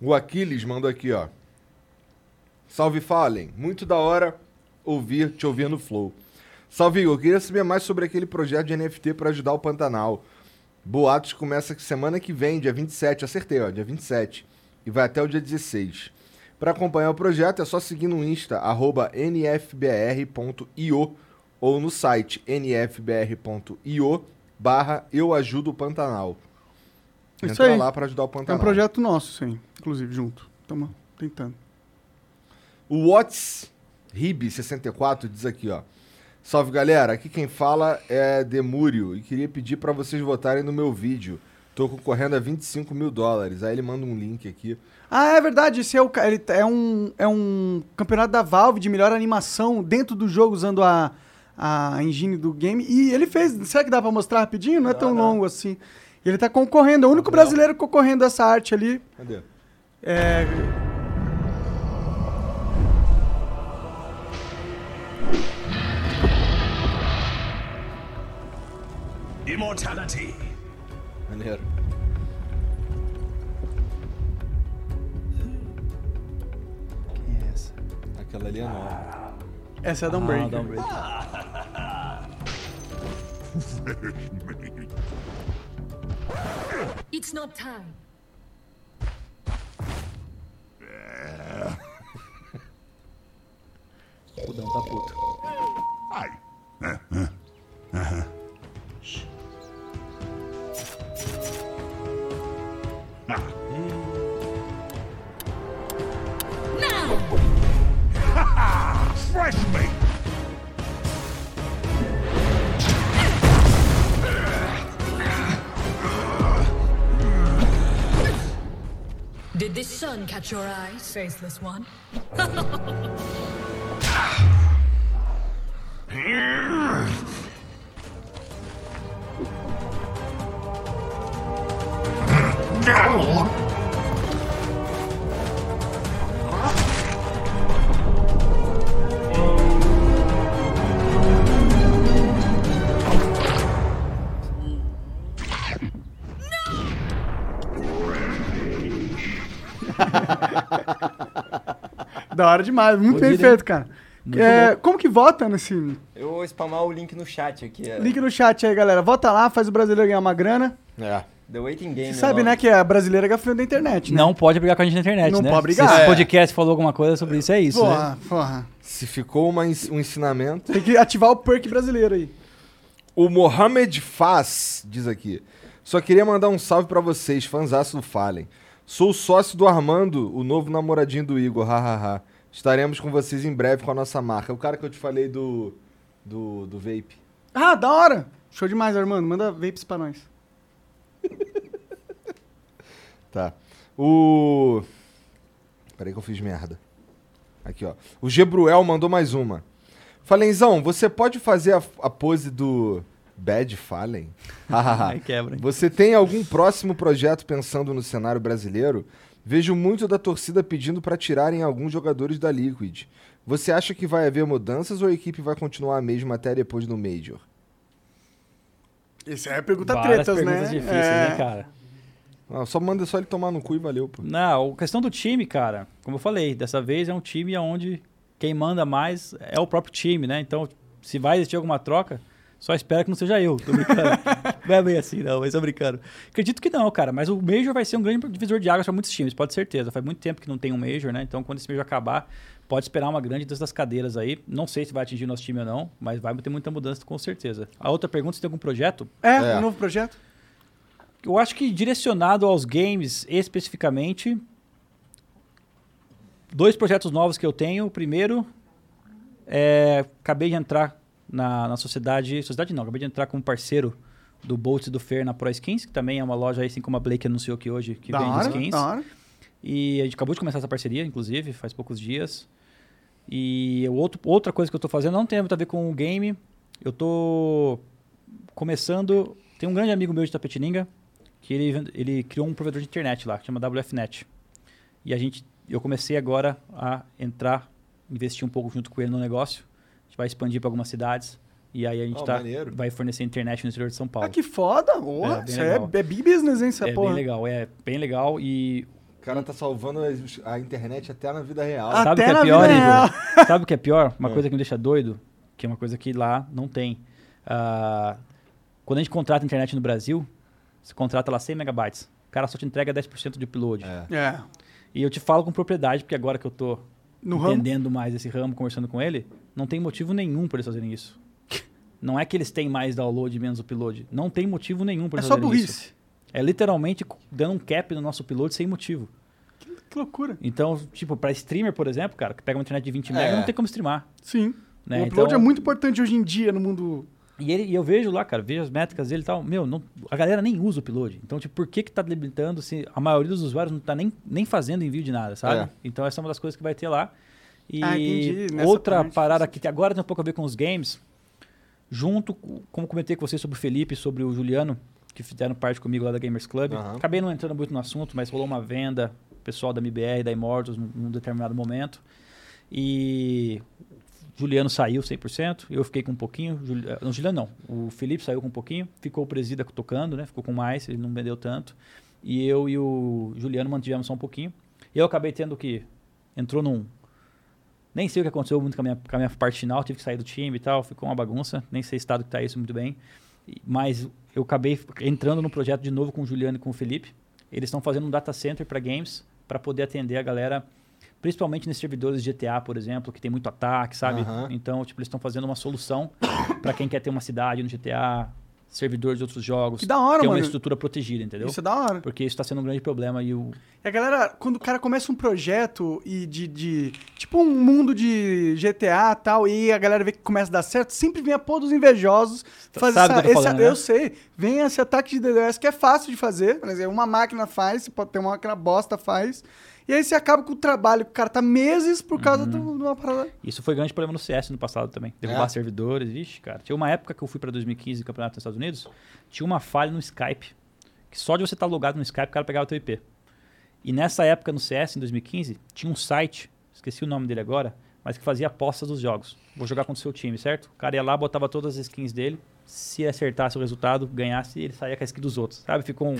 O Aquiles mandou aqui, ó. Salve Fallen. Muito da hora ouvir, te ouvir no Flow. Salve Igor, eu queria saber mais sobre aquele projeto de NFT para ajudar o Pantanal. Boatos começa semana que vem, dia 27, acertei, ó, dia 27. E vai até o dia 16. Para acompanhar o projeto é só seguir no Insta, arroba nfbr.io ou no site nfbr.io barra eu ajudo o Pantanal. Isso Entra aí. lá para ajudar o É Pantanal. um projeto nosso, sim. Inclusive, junto. Tamo tentando. O Watts Rib64 diz aqui, ó. Salve galera, aqui quem fala é Demúrio e queria pedir pra vocês votarem no meu vídeo. Tô concorrendo a 25 mil dólares. Aí ele manda um link aqui. Ah, é verdade. Esse é, o, ele é, um, é um campeonato da Valve de melhor animação dentro do jogo, usando a, a engine do game. E ele fez. Será que dá pra mostrar rapidinho? Não é tão longo assim. Ele tá concorrendo. É o único brasileiro concorrendo a essa arte ali. Cadê? É. Immortality. Maneiro. Quem é essa? Aquela ali é nova. Essa é a Ah, Dawnbreaker. Dawnbreaker. *laughs* It's not time. *laughs* O Dão tá puto. *laughs* Fresh *laughs* meat. Did this sun catch your eyes, faceless one? *laughs* *laughs* Da hora demais. Muito bem Fodido, feito, cara. É, como que vota nesse. Eu vou spamar o link no chat aqui. É. Link no chat aí, galera. Vota lá, faz o brasileiro ganhar uma grana. É. The Waiting Game. Você sabe, né, que a brasileira é frente da internet, né? Não pode brigar com a gente na internet, Não né? pode brigar. Se esse É. podcast falou alguma coisa sobre isso, é isso, Porra, né? porra. Se ficou uma um ensinamento. Tem que ativar o perk brasileiro aí. O Mohamed Faz diz aqui. Só queria mandar um salve pra vocês, fãzaço do Fallen. Sou sócio do Armando, o novo namoradinho do Igor, hahaha. Estaremos com vocês em breve com a nossa marca. O cara que eu te falei do. do, do vape. Ah, da hora. Show demais, Armando. Manda vapes pra nós. Tá. O. Peraí que eu fiz merda. Aqui, ó. O Gebruel mandou mais uma. Falenzão, você pode fazer a, a pose do Bad Fallen? *laughs* Aí quebra, você tem algum próximo projeto pensando no cenário brasileiro? Vejo muito da torcida pedindo para tirarem alguns jogadores da Liquid. Você acha que vai haver mudanças ou a equipe vai continuar a mesma até depois do Major? Isso é pergunta Várias tretas, perguntas né? difíceis, É. né, cara? Ah, só manda só ele tomar no cu e valeu, pô. Não, a questão do time, cara, como eu falei, dessa vez é um time onde quem manda mais é o próprio time, né? Então, se vai existir alguma troca, só espera que não seja eu. Tô brincando. *laughs* não é bem assim, não, mas tô brincando. Acredito que não, cara, mas o Major vai ser um grande divisor de águas para muitos times, pode ter certeza. Faz muito tempo que não tem um Major, né? Então, quando esse Major acabar, pode esperar uma grande das cadeiras aí. Não sei se vai atingir nosso time ou não, mas vai ter muita mudança com certeza. A outra pergunta, se tem algum projeto? É, um novo projeto? Eu acho que direcionado aos games especificamente, dois projetos novos que eu tenho. O primeiro é acabei de entrar na, na sociedade, sociedade não, acabei de entrar como parceiro do Bolt e do Fer na Pro Skins, que também é uma loja aí, assim como a Blake anunciou aqui hoje, que Da vende hora, skins. da hora. E a gente acabou de começar essa parceria, inclusive, faz poucos dias. E outro, outra coisa que eu tô fazendo não tem muito a ver com o game. Eu tô começando. Tem um grande amigo meu de Tapetininga que ele, ele criou um provedor de internet lá, que chama WFNet. E a gente, eu comecei agora a entrar, investir um pouco junto com ele no negócio. A gente vai expandir para algumas cidades. E aí a gente Oh, tá, maneiro. vai fornecer internet no interior de São Paulo. Ah, que foda! Porra, É, bem isso é, legal. é big business, hein, essa é porra. bem legal, é bem legal. E O cara tá salvando a internet até na vida real. Sabe o que é pior, Igor? Sabe o que é pior? Uma coisa que me deixa doido, que é uma coisa que lá não tem. Ah, quando a gente contrata internet no Brasil, você contrata lá 100 megabytes. O cara só te entrega 10% de upload. É. E eu te falo com propriedade, porque agora que eu tô No ramo? entendendo mais esse ramo, conversando com ele, não tem motivo nenhum para eles fazerem isso. Não é que eles têm mais download e menos upload. Não tem motivo nenhum para É eles só fazerem burrice. isso. É literalmente dando um cap no nosso upload sem motivo. Que loucura. Então, tipo, para streamer, por exemplo, cara, que pega uma internet de 20 mega, É. não tem como streamar. Sim. Né? O upload Então- é muito importante hoje em dia no mundo. E, ele- e eu vejo lá, cara, vejo as métricas dele e tal. Meu, não- a galera nem usa o upload. Então, tipo, por que que tá limitando se a maioria dos usuários não tá nem, nem fazendo envio de nada, sabe? É. Então, essa é uma das coisas que vai ter lá. E Ah, entendi. Outra parte, parada que agora tem um pouco a ver com os games, junto, com- como comentei com vocês sobre o Felipe e sobre o Juliano, que fizeram parte comigo lá da Gamers Club. Aham. Acabei não entrando muito no assunto, mas rolou uma venda, pessoal da MBR, da Immortals, num, num determinado momento. E Juliano saiu 100%, eu fiquei com um pouquinho. Juli- eh, Não, Juliano não. O Felipe saiu com um pouquinho, ficou o Presida tocando, né? Ficou com mais, ele não vendeu tanto. E eu e o Juliano mantivemos só um pouquinho. Eu acabei tendo que. Entrou num. Nem sei o que aconteceu muito com a minha, com a minha parte final, tive que sair do time e tal, ficou uma bagunça. Nem sei estado que tá isso muito bem. E- Mas eu acabei entrando no projeto de novo com o Juliano e com o Felipe. Eles estão fazendo um data center para games, para poder atender a galera, principalmente nesses servidores de GTA, por exemplo, que tem muito ataque, sabe? Aham. Então, tipo, eles estão fazendo uma solução *coughs* para quem quer ter uma cidade no GTA, servidores de outros jogos. Que da hora, ter mano. uma estrutura protegida, entendeu? Isso é da hora. Porque isso está sendo um grande problema e o E a galera, quando o cara começa um projeto e de, de- Tipo um mundo de GTA e tal, e a galera vê que começa a dar certo, sempre vem a pôr dos invejosos. Fazer Sabe essa, que eu tô esse- falando, né? Eu sei. Vem esse ataque de DDoS que é fácil de fazer. Por exemplo, uma máquina faz, pode ter uma máquina bosta faz. E aí você acaba com o trabalho que o cara tá meses por causa Uhum. do- de uma parada. Isso foi grande problema no CS no passado também. Derrubar É? servidores. Vixe, cara. Tinha uma época que eu fui para 2015 campeonato nos Estados Unidos, tinha uma falha no Skype. Que só de você estar logado no Skype, o cara pegava o teu IP. E nessa época no CS, em 2015, tinha um site, esqueci o nome dele agora, mas que fazia apostas dos jogos. Vou jogar contra o seu time, certo? O cara ia lá, botava todas as skins dele. Se acertasse o resultado, ganhasse, ele saía com a skin dos outros. Sabe? Ficou um.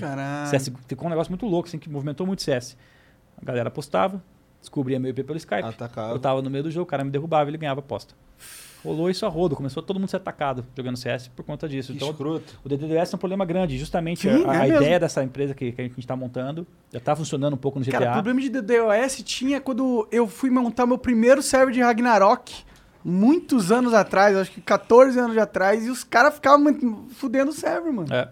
CS ficou um negócio muito louco, assim, que movimentou muito CS. A galera apostava, descobria meu IP pelo Skype. Atacava. Eu tava no meio do jogo, o cara me derrubava e ele ganhava a aposta. Rolou isso a rodo, começou todo mundo a ser atacado jogando CS por conta disso. Que então, escroto. o DDoS é um problema grande. Justamente Sim, a, é a mesmo. ideia dessa empresa que, que a gente está montando já está funcionando um pouco no GTA. Cara, o problema de DDoS tinha quando eu fui montar meu primeiro server de Ragnarok, muitos anos atrás, acho que 14 anos atrás, e os caras ficavam muito- fudendo o server, mano. É.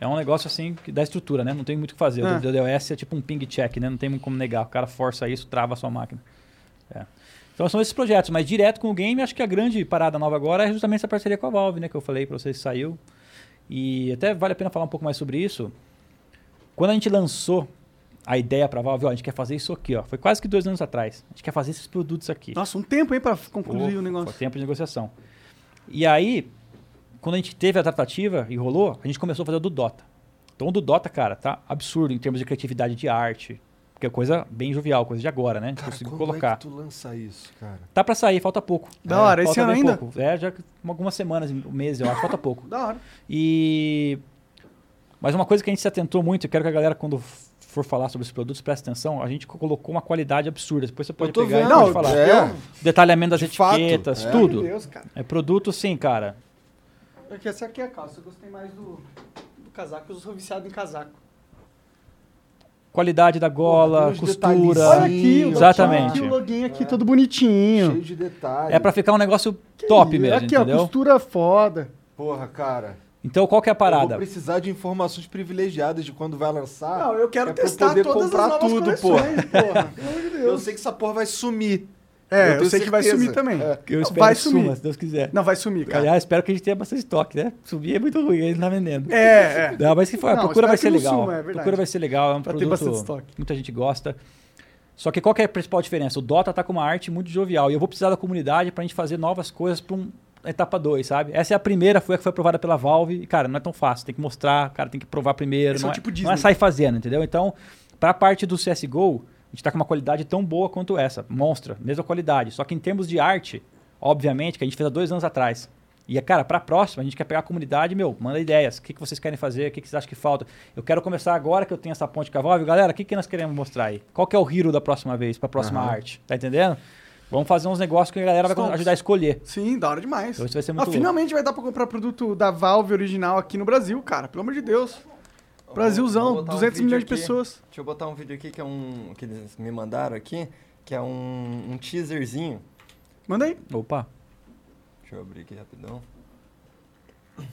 É um negócio assim que dá estrutura, né? Não tem muito o que fazer. É. O DDoS é tipo um ping check, né? Não tem como negar. O cara força isso, trava a sua máquina. É. Então são esses projetos, mas direto com o game, acho que a grande parada nova agora é justamente essa parceria com a Valve, né? Que eu falei pra vocês que saiu. E até vale a pena falar um pouco mais sobre isso. Quando a gente lançou a ideia pra Valve, ó, a gente quer fazer isso aqui, ó. Foi quase que dois anos atrás. A gente quer fazer esses produtos aqui. Nossa, um tempo, hein, pra concluir Pô, o negócio. Foi tempo de negociação. E aí, quando a gente teve a tratativa e rolou, a gente começou a fazer o do Dota. Então o do Dota, cara, tá absurdo em termos de criatividade de arte. Porque é coisa bem jovial, coisa de agora, né? A gente Cara, conseguiu quando colocar. é que tu lança isso, cara? Tá pra sair, falta pouco. Da hora, esse falta ano ainda? Pouco. É, já algumas semanas, meses, eu acho, falta pouco. Da hora. E. Mas uma coisa que a gente se atentou muito, eu quero que a galera, quando for falar sobre os produtos, preste atenção, a gente colocou uma qualidade absurda. Depois você pode tô pegar vendo, e pode não, falar. é. Detalhamento das De fato, etiquetas, é. tudo. Meu Deus, cara. É produto, sim, cara. Porque essa aqui é a calça. Eu gostei mais do, do casaco. Eu sou viciado em casaco. Qualidade da gola, uns costura. Olha aqui, o Exatamente. Aqui, o login aqui todo bonitinho. Cheio de detalhes. É pra ficar um negócio top Ih, mesmo, Aqui, ó, entendeu? costura foda. Porra, cara. Então qual que é a Eu vou parada? precisar de informações privilegiadas de quando vai lançar. Não, eu quero é pra testar poder todas comprar as novas tudo, coleções, porra. porra. De *laughs* Deus. Eu sei que essa porra vai sumir. É, eu, tenho sei que vai sumir também. É. Eu espero vai que sumir. suma, se Deus quiser. Não, vai sumir, cara. Aliás, espero que a gente tenha bastante estoque, né? Subir é muito ruim, ele não tá vendendo. É, é. Não, mas que foi, a procura vai ser legal. suma, é a procura vai ser legal, é um Pra ter produto bastante estoque. muita gente gosta. Só que qual que é a principal diferença? O Dota tá com uma arte muito jovial e eu vou precisar da comunidade pra gente fazer novas coisas pra um etapa 2, sabe? Essa é a primeira, foi a que foi aprovada pela Valve e, cara, não é tão fácil, tem que mostrar, cara, tem que provar primeiro, Esse é não é, tipo não é sair fazendo, entendeu? Então, pra parte do CSGO, a gente tá com uma qualidade tão boa quanto essa, monstra, mesma qualidade. Só que em termos de arte, obviamente, que a gente fez há dois anos atrás. E, cara, pra próxima, a gente quer pegar a comunidade, meu, manda ideias. O que, que vocês querem fazer? O que, que vocês acham que falta? Eu quero começar agora que eu tenho essa ponte com a Valve. Galera, o que, que nós queremos mostrar aí? Qual que é o hero da próxima vez, pra próxima Aham. arte? Tá entendendo? Vamos fazer uns negócios que a galera vai ajudar a escolher. Sim, da hora demais. Então isso vai ser Ah, muito louco. finalmente vai dar pra comprar produto da Valve original aqui no Brasil, cara. Pelo amor de Deus. Brasilzão, Vou botar um 200 vídeo milhões de aqui. pessoas. Deixa eu botar um vídeo aqui que é um. que eles me mandaram aqui, que é um, um teaserzinho. Manda aí. Opa. Deixa eu abrir aqui rapidão. Tem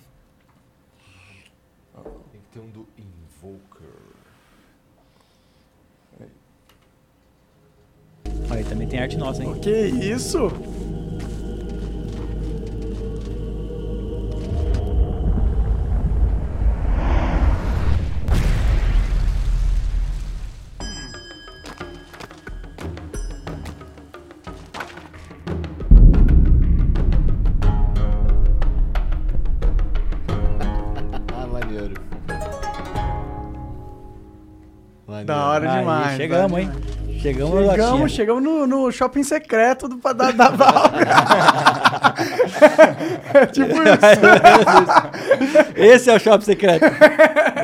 que ter um do Invoker. Aí também tem arte nossa, hein? Que isso? Demais. chegamos, hein? demais. Chegamos, no Chegamos, chegamos no, no shopping secreto do, da, da Valve. *laughs* é tipo isso. Esse é o shopping secreto.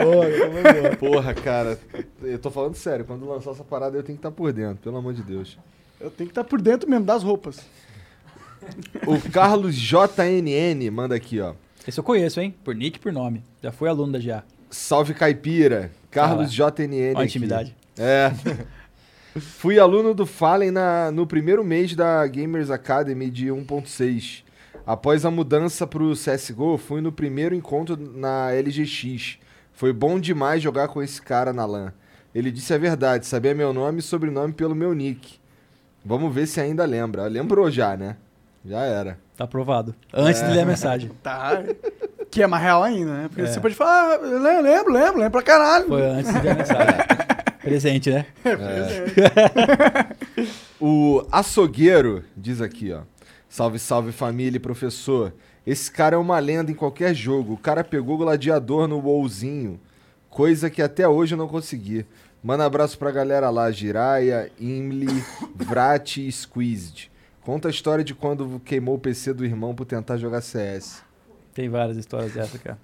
Boa. Porra, cara. Eu tô falando sério. Quando lançar essa parada, eu tenho que estar por dentro. Pelo amor de Deus. Eu tenho que estar por dentro mesmo das roupas. O Carlos JNN manda aqui, ó. Esse eu conheço, hein? Por nick e por nome. Já fui aluno da GA. Salve Caipira. Carlos Ah. JNN. Aqui. intimidade. É. *laughs* Fui aluno do Fallen na, no primeiro mês da Gamers Academy de 1.6. Após a mudança pro CSGO, fui no primeiro encontro na LGX. Foi bom demais jogar com esse cara na LAN. Ele disse a verdade, sabia meu nome e sobrenome pelo meu nick. Vamos ver se ainda lembra. Lembrou já, né? Já era. Tá aprovado. Antes É. de ler a mensagem. Tá. Que é mais real ainda, né? Porque É. você pode falar, ah, lembro, lembro, lembro pra caralho. Foi antes de ler a mensagem. *laughs* Presente, né? É, *laughs* O açougueiro diz aqui, ó. Salve, salve família e professor. Esse cara é uma lenda em qualquer jogo. O cara pegou o gladiador no WoWzinho. Coisa que até hoje eu não consegui. Manda abraço pra galera lá, Jiraya, Imli, Vrat e Squeezed. Conta a história de quando queimou o PC do irmão por tentar jogar CS. Tem várias histórias dessa, cara.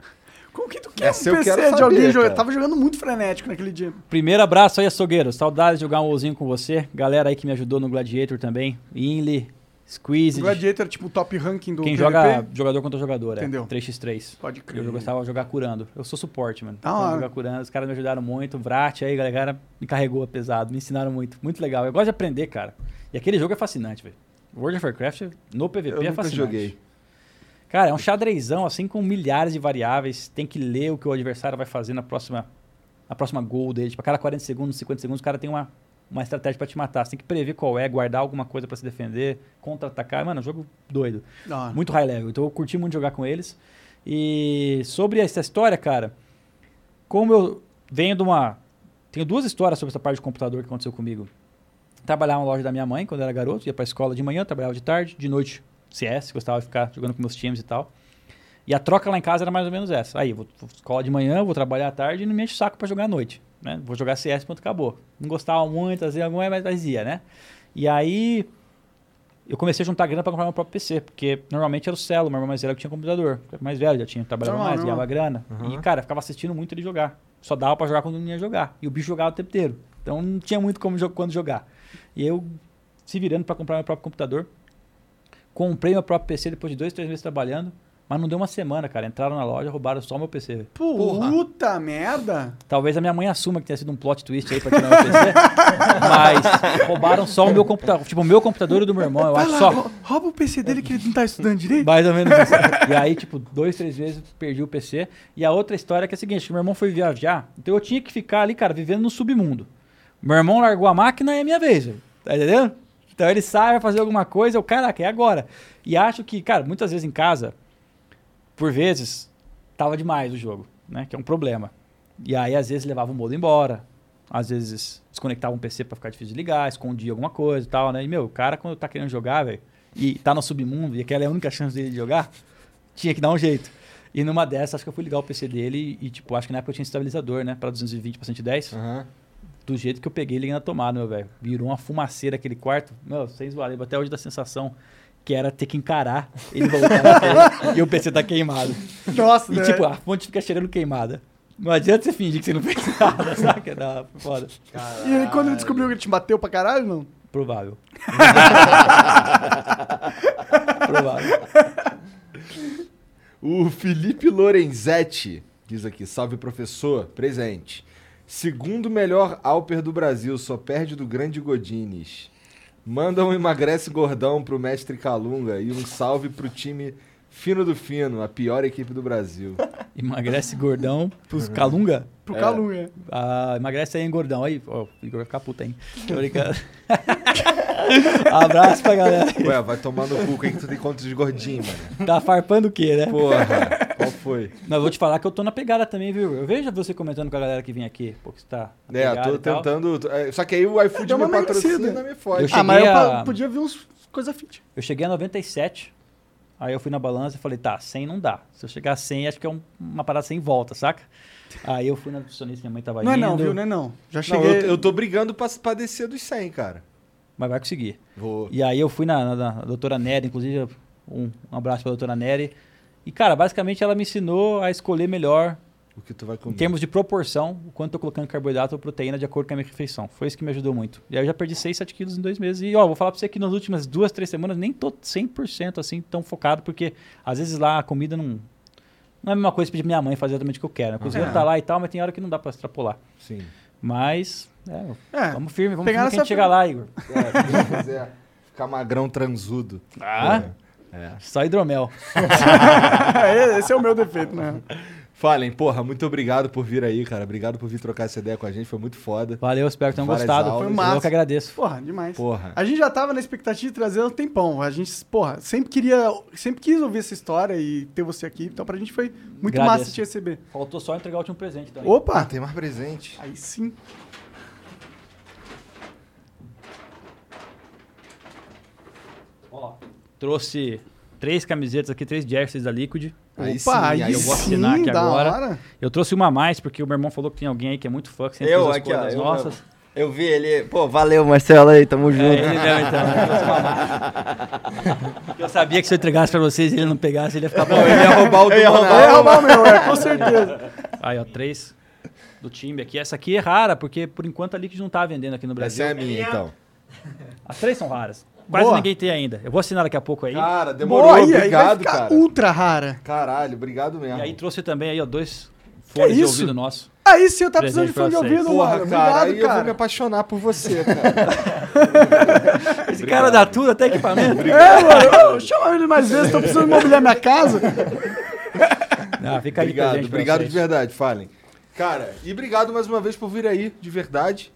Como que tu quer Essa um eu PC quero de saber, alguém jogando? cara. Tava jogando muito frenético naquele dia. Primeiro abraço aí, açougueiro. Saudades de jogar um WoWzinho com você. Galera aí que me ajudou no Gladiator também. Inly, Squeeze. O Gladiator é tipo o top ranking do Quem PVP. joga jogador contra jogador, Entendeu. é. 3x3. Pode crer. Eu gostava de jogar curando. Eu sou suporte, mano. Então, hora. jogar curando. Os caras me ajudaram muito. Vrat aí, galera me carregou pesado. Me ensinaram muito. Muito legal. Eu gosto de aprender, cara. E aquele jogo é fascinante, velho. World of Warcraft no PVP Eu é nunca fascinante. joguei. Cara, é um xadrezão, assim, com milhares de variáveis. Tem que ler o que o adversário vai fazer na próxima, na próxima gol dele. Tipo, a cada 40 segundos, 50 segundos, o cara tem uma, uma estratégia pra te matar. Você tem que prever qual é, guardar alguma coisa pra se defender, contra-atacar. Mano, é um jogo doido. Muito high level. Então eu curti muito jogar com eles. E sobre essa história, cara, como eu venho de uma. Tenho duas histórias sobre essa parte de computador que aconteceu comigo. Trabalhava na loja da minha mãe quando eu era garoto, ia pra escola de manhã, trabalhava de tarde, de noite CS, gostava de ficar jogando com meus times e tal. E a troca lá em casa era mais ou menos essa. Aí, vou, vou escola de manhã, vou trabalhar à tarde e não me enche o saco pra jogar à noite. Né? Vou jogar CS, ponto, acabou. Não gostava muito, às vezes alguma, mas, mas ia, né? E aí, eu comecei a juntar grana pra comprar meu próprio PC, porque normalmente era o Celo, meu irmão mais velho que tinha computador. Mais velho, já tinha trabalhado Normal, mais, ganhava grana. E, cara, ficava assistindo muito ele jogar. Só dava pra jogar quando não ia jogar. E o bicho jogava o tempo inteiro. Então não tinha muito como quando jogar. E eu, se virando pra comprar meu próprio computador, comprei meu próprio PC depois de dois, três meses trabalhando. Mas não deu uma semana, cara. Entraram na loja, roubaram só meu PC. Puta merda. Talvez a minha mãe assuma que tenha sido um plot twist aí pra tirar meu PC. *laughs* mas roubaram só o meu computador. Tipo, o meu computador e o do meu irmão. Eu Vai acho lá, só. rou- rouba o PC dele que ele não tá estudando direito. Mais ou menos isso. E aí, tipo, dois, três vezes perdi o PC. E a outra história é que é a seguinte: meu irmão foi viajar, então eu tinha que ficar ali, cara, vivendo no submundo. Meu irmão largou a máquina e é minha vez, velho. tá entendendo? Então ele sai, vai fazer alguma coisa, eu, caraca, é agora. E acho que, cara, muitas vezes em casa, por vezes, tava demais o jogo, né? Que é um problema. E aí, às vezes, levava o modo embora. Às vezes, desconectava um PC pra ficar difícil de ligar, escondia alguma coisa e tal, né? E, meu, o cara, quando tá querendo jogar, velho, e tá no submundo, e aquela é a única chance dele de jogar, tinha que dar um jeito. E numa dessas, acho que eu fui ligar o PC dele e, tipo, acho que na época eu tinha estabilizador, né? Pra 220 pra 110. Do jeito que eu peguei, liguei na tomada, meu velho. Virou uma fumaceira aquele quarto. Meu, sem zoar, lembro até hoje da sensação que era ter que encarar ele voltar na tela e o PC tá queimado. Nossa, E né? tipo, a fonte fica cheirando queimada. Não adianta você fingir que você não fez *laughs* nada, saca? Não, foda. E ele, quando ele descobriu que ele te bateu pra caralho, não? Provável. *laughs* Provável. O Felipe Lorenzetti diz aqui: salve professor, presente. Segundo melhor Alper do Brasil, só perde do grande Godines. Manda um emagrece gordão pro mestre Calunga e um salve pro time Fino do Fino, a pior equipe do Brasil. *laughs* Emagrece gordão pros Calunga? Pro É. Calunga. Ah, emagrece aí, hein, gordão. Aí, ó, o Igor vai ficar puta, hein? Tô brincando. *laughs* Abraço pra galera. Ué, vai tomar no cu, quem que tu tem contra de gordinho, mano? Tá farpando o quê, né? Porra, qual foi? Mas eu vou te falar que eu tô na pegada também, viu? Eu vejo você comentando com a galera que vem aqui. Pô, que você tá na É, tô e tentando. é, Só que aí o iFood Deu me uma patrocina me fode. Eu Ah, mas eu a- podia ver uns coisa fit. Eu cheguei a 97, aí eu fui na balança e falei, tá, 100 não dá. Se eu chegar a 100, acho que é um- uma parada sem volta, saca? Aí eu fui na nutricionista, minha mãe tava Não é indo. não, viu? Não é não. Já Não, cheguei... eu, eu tô brigando pra, pra descer dos 100, cara. Mas vai conseguir. Vou. E aí eu fui na, na, na doutora Nery, inclusive um, um abraço pra doutora Nery. E, cara, basicamente ela me ensinou a escolher melhor, O que tu vai em comer. termos de proporção, o quanto eu tô colocando carboidrato ou proteína de acordo com a minha refeição. Foi isso que me ajudou muito. E aí eu já perdi 6, 7 quilos em dois meses. E, ó, vou falar pra você que nas últimas duas, três semanas nem tô 100% assim tão focado, porque às vezes lá a comida não... Não é a mesma coisa pedir minha mãe fazer exatamente o que eu quero. A cozinha É. tá lá e tal, mas tem hora que não dá pra extrapolar. Sim. Mas, é, É, vamos firme, vamos pegar firme que a gente nessa chega lá, Igor. É, se quiser ficar magrão transudo. Ah, É. só hidromel. *laughs* Esse é o meu defeito, né? Falem, porra, muito obrigado por vir aí, cara. Obrigado por vir trocar essa ideia com a gente, foi muito foda. Valeu, espero que tenham Várias gostado. aulas. Foi massa. Eu que agradeço. Porra, demais. Porra. A gente já tava na expectativa de trazer um tempão. A gente, porra, sempre queria, sempre quis ouvir essa história e ter você aqui. Então pra gente foi muito Agradeço. massa te receber. Faltou só entregar o último presente. Então. Opa! Ah, tem mais presente. Aí sim. Trouxe três camisetas aqui, três jerseys da Liquid. Aí Opa, sim, aí aí eu vou sim, assinar aqui da agora. hora. Eu trouxe uma a mais, porque o meu irmão falou que tem alguém aí que é muito fã, que sempre Eu, usa as aqui, ó. Eu, nossas. eu vi ele. Pô, valeu, Marcelo aí, tamo junto. É, ele então. Eu trouxe uma a mais. *laughs* Eu sabia que se eu entregasse pra vocês e ele não pegasse, ele ia ficar bom. Ele ia roubar o do Eu ia roubar. Vai roubar o meu, é, com certeza. *laughs* Aí, ó, três do time aqui. Essa aqui é rara, porque por enquanto a Liquid não tá vendendo aqui no Essa Brasil. é a minha, então. As três são raras. Quase Boa. ninguém tem ainda. Eu vou assinar daqui a pouco aí. Cara, demorou, Boa, aí, aí vai obrigado, ficar cara. ultra rara. Caralho, obrigado mesmo. E aí trouxe também aí, ó, dois fones de isso? ouvido nosso. Aí sim, eu tava precisando de fone de ouvido, Porra, mano. cara, Obrigado, aí eu vou me cara. apaixonar por você, *laughs* cara. Esse cara dá tudo, até equipamento. É, mano, eu chamo ele mais vezes, tô precisando mobiliar minha casa. Ah, fica aí de obrigado, obrigado vocês. de verdade, falem. Cara, e obrigado mais uma vez por vir aí, de verdade.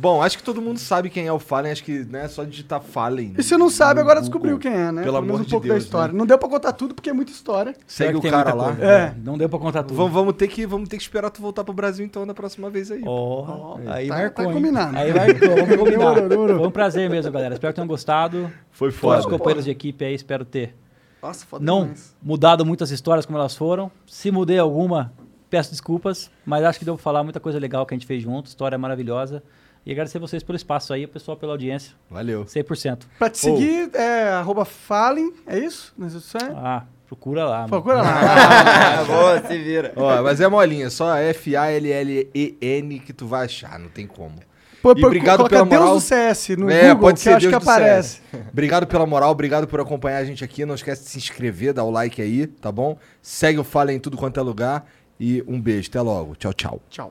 Bom, acho que todo mundo sabe quem é o Fallen, acho que né, é só digitar Fallen. E se não sabe, agora no descobriu Google. quem é, né? Pelo menos amor um de pouco Deus, da história. né? Não deu pra contar tudo, porque é muita história. Segue o cara lá. coisa, É. né? Não deu pra contar tudo. Vamos, vamos ter que, vamos ter que esperar tu voltar pro Brasil então da próxima vez aí. Ó, aí tá- marcou, tá combinado. Aí marcou, vamos *laughs* combinar. Foi um prazer mesmo, galera. Espero que tenham gostado. Foi Todos foda. os companheiros de equipe aí, espero ter Nossa, foda não demais. mudado muitas histórias como elas foram. Se mudei alguma, peço desculpas, mas acho que deu pra falar muita coisa legal que a gente fez junto, história maravilhosa. E agradecer vocês pelo espaço aí, o pessoal pela audiência. Valeu. 100%. Pra te seguir, é arroba Fallen, é isso? Nas redes sociais? Ah, procura lá. mano. Procura lá. *laughs* Boa, se vira. Ó, mas é molinha, só F-A-L-L-E-N que tu vai achar, não tem como. Pô, E obrigado pela Deus moral. do CS no é, Google, pode que ser eu acho Deus que aparece. CS. *laughs* Obrigado pela moral, obrigado por acompanhar a gente aqui. Não esquece de se inscrever, dar o like aí, tá bom? Segue o Fallen em tudo quanto é lugar. E um beijo, até logo. Tchau, tchau. Tchau.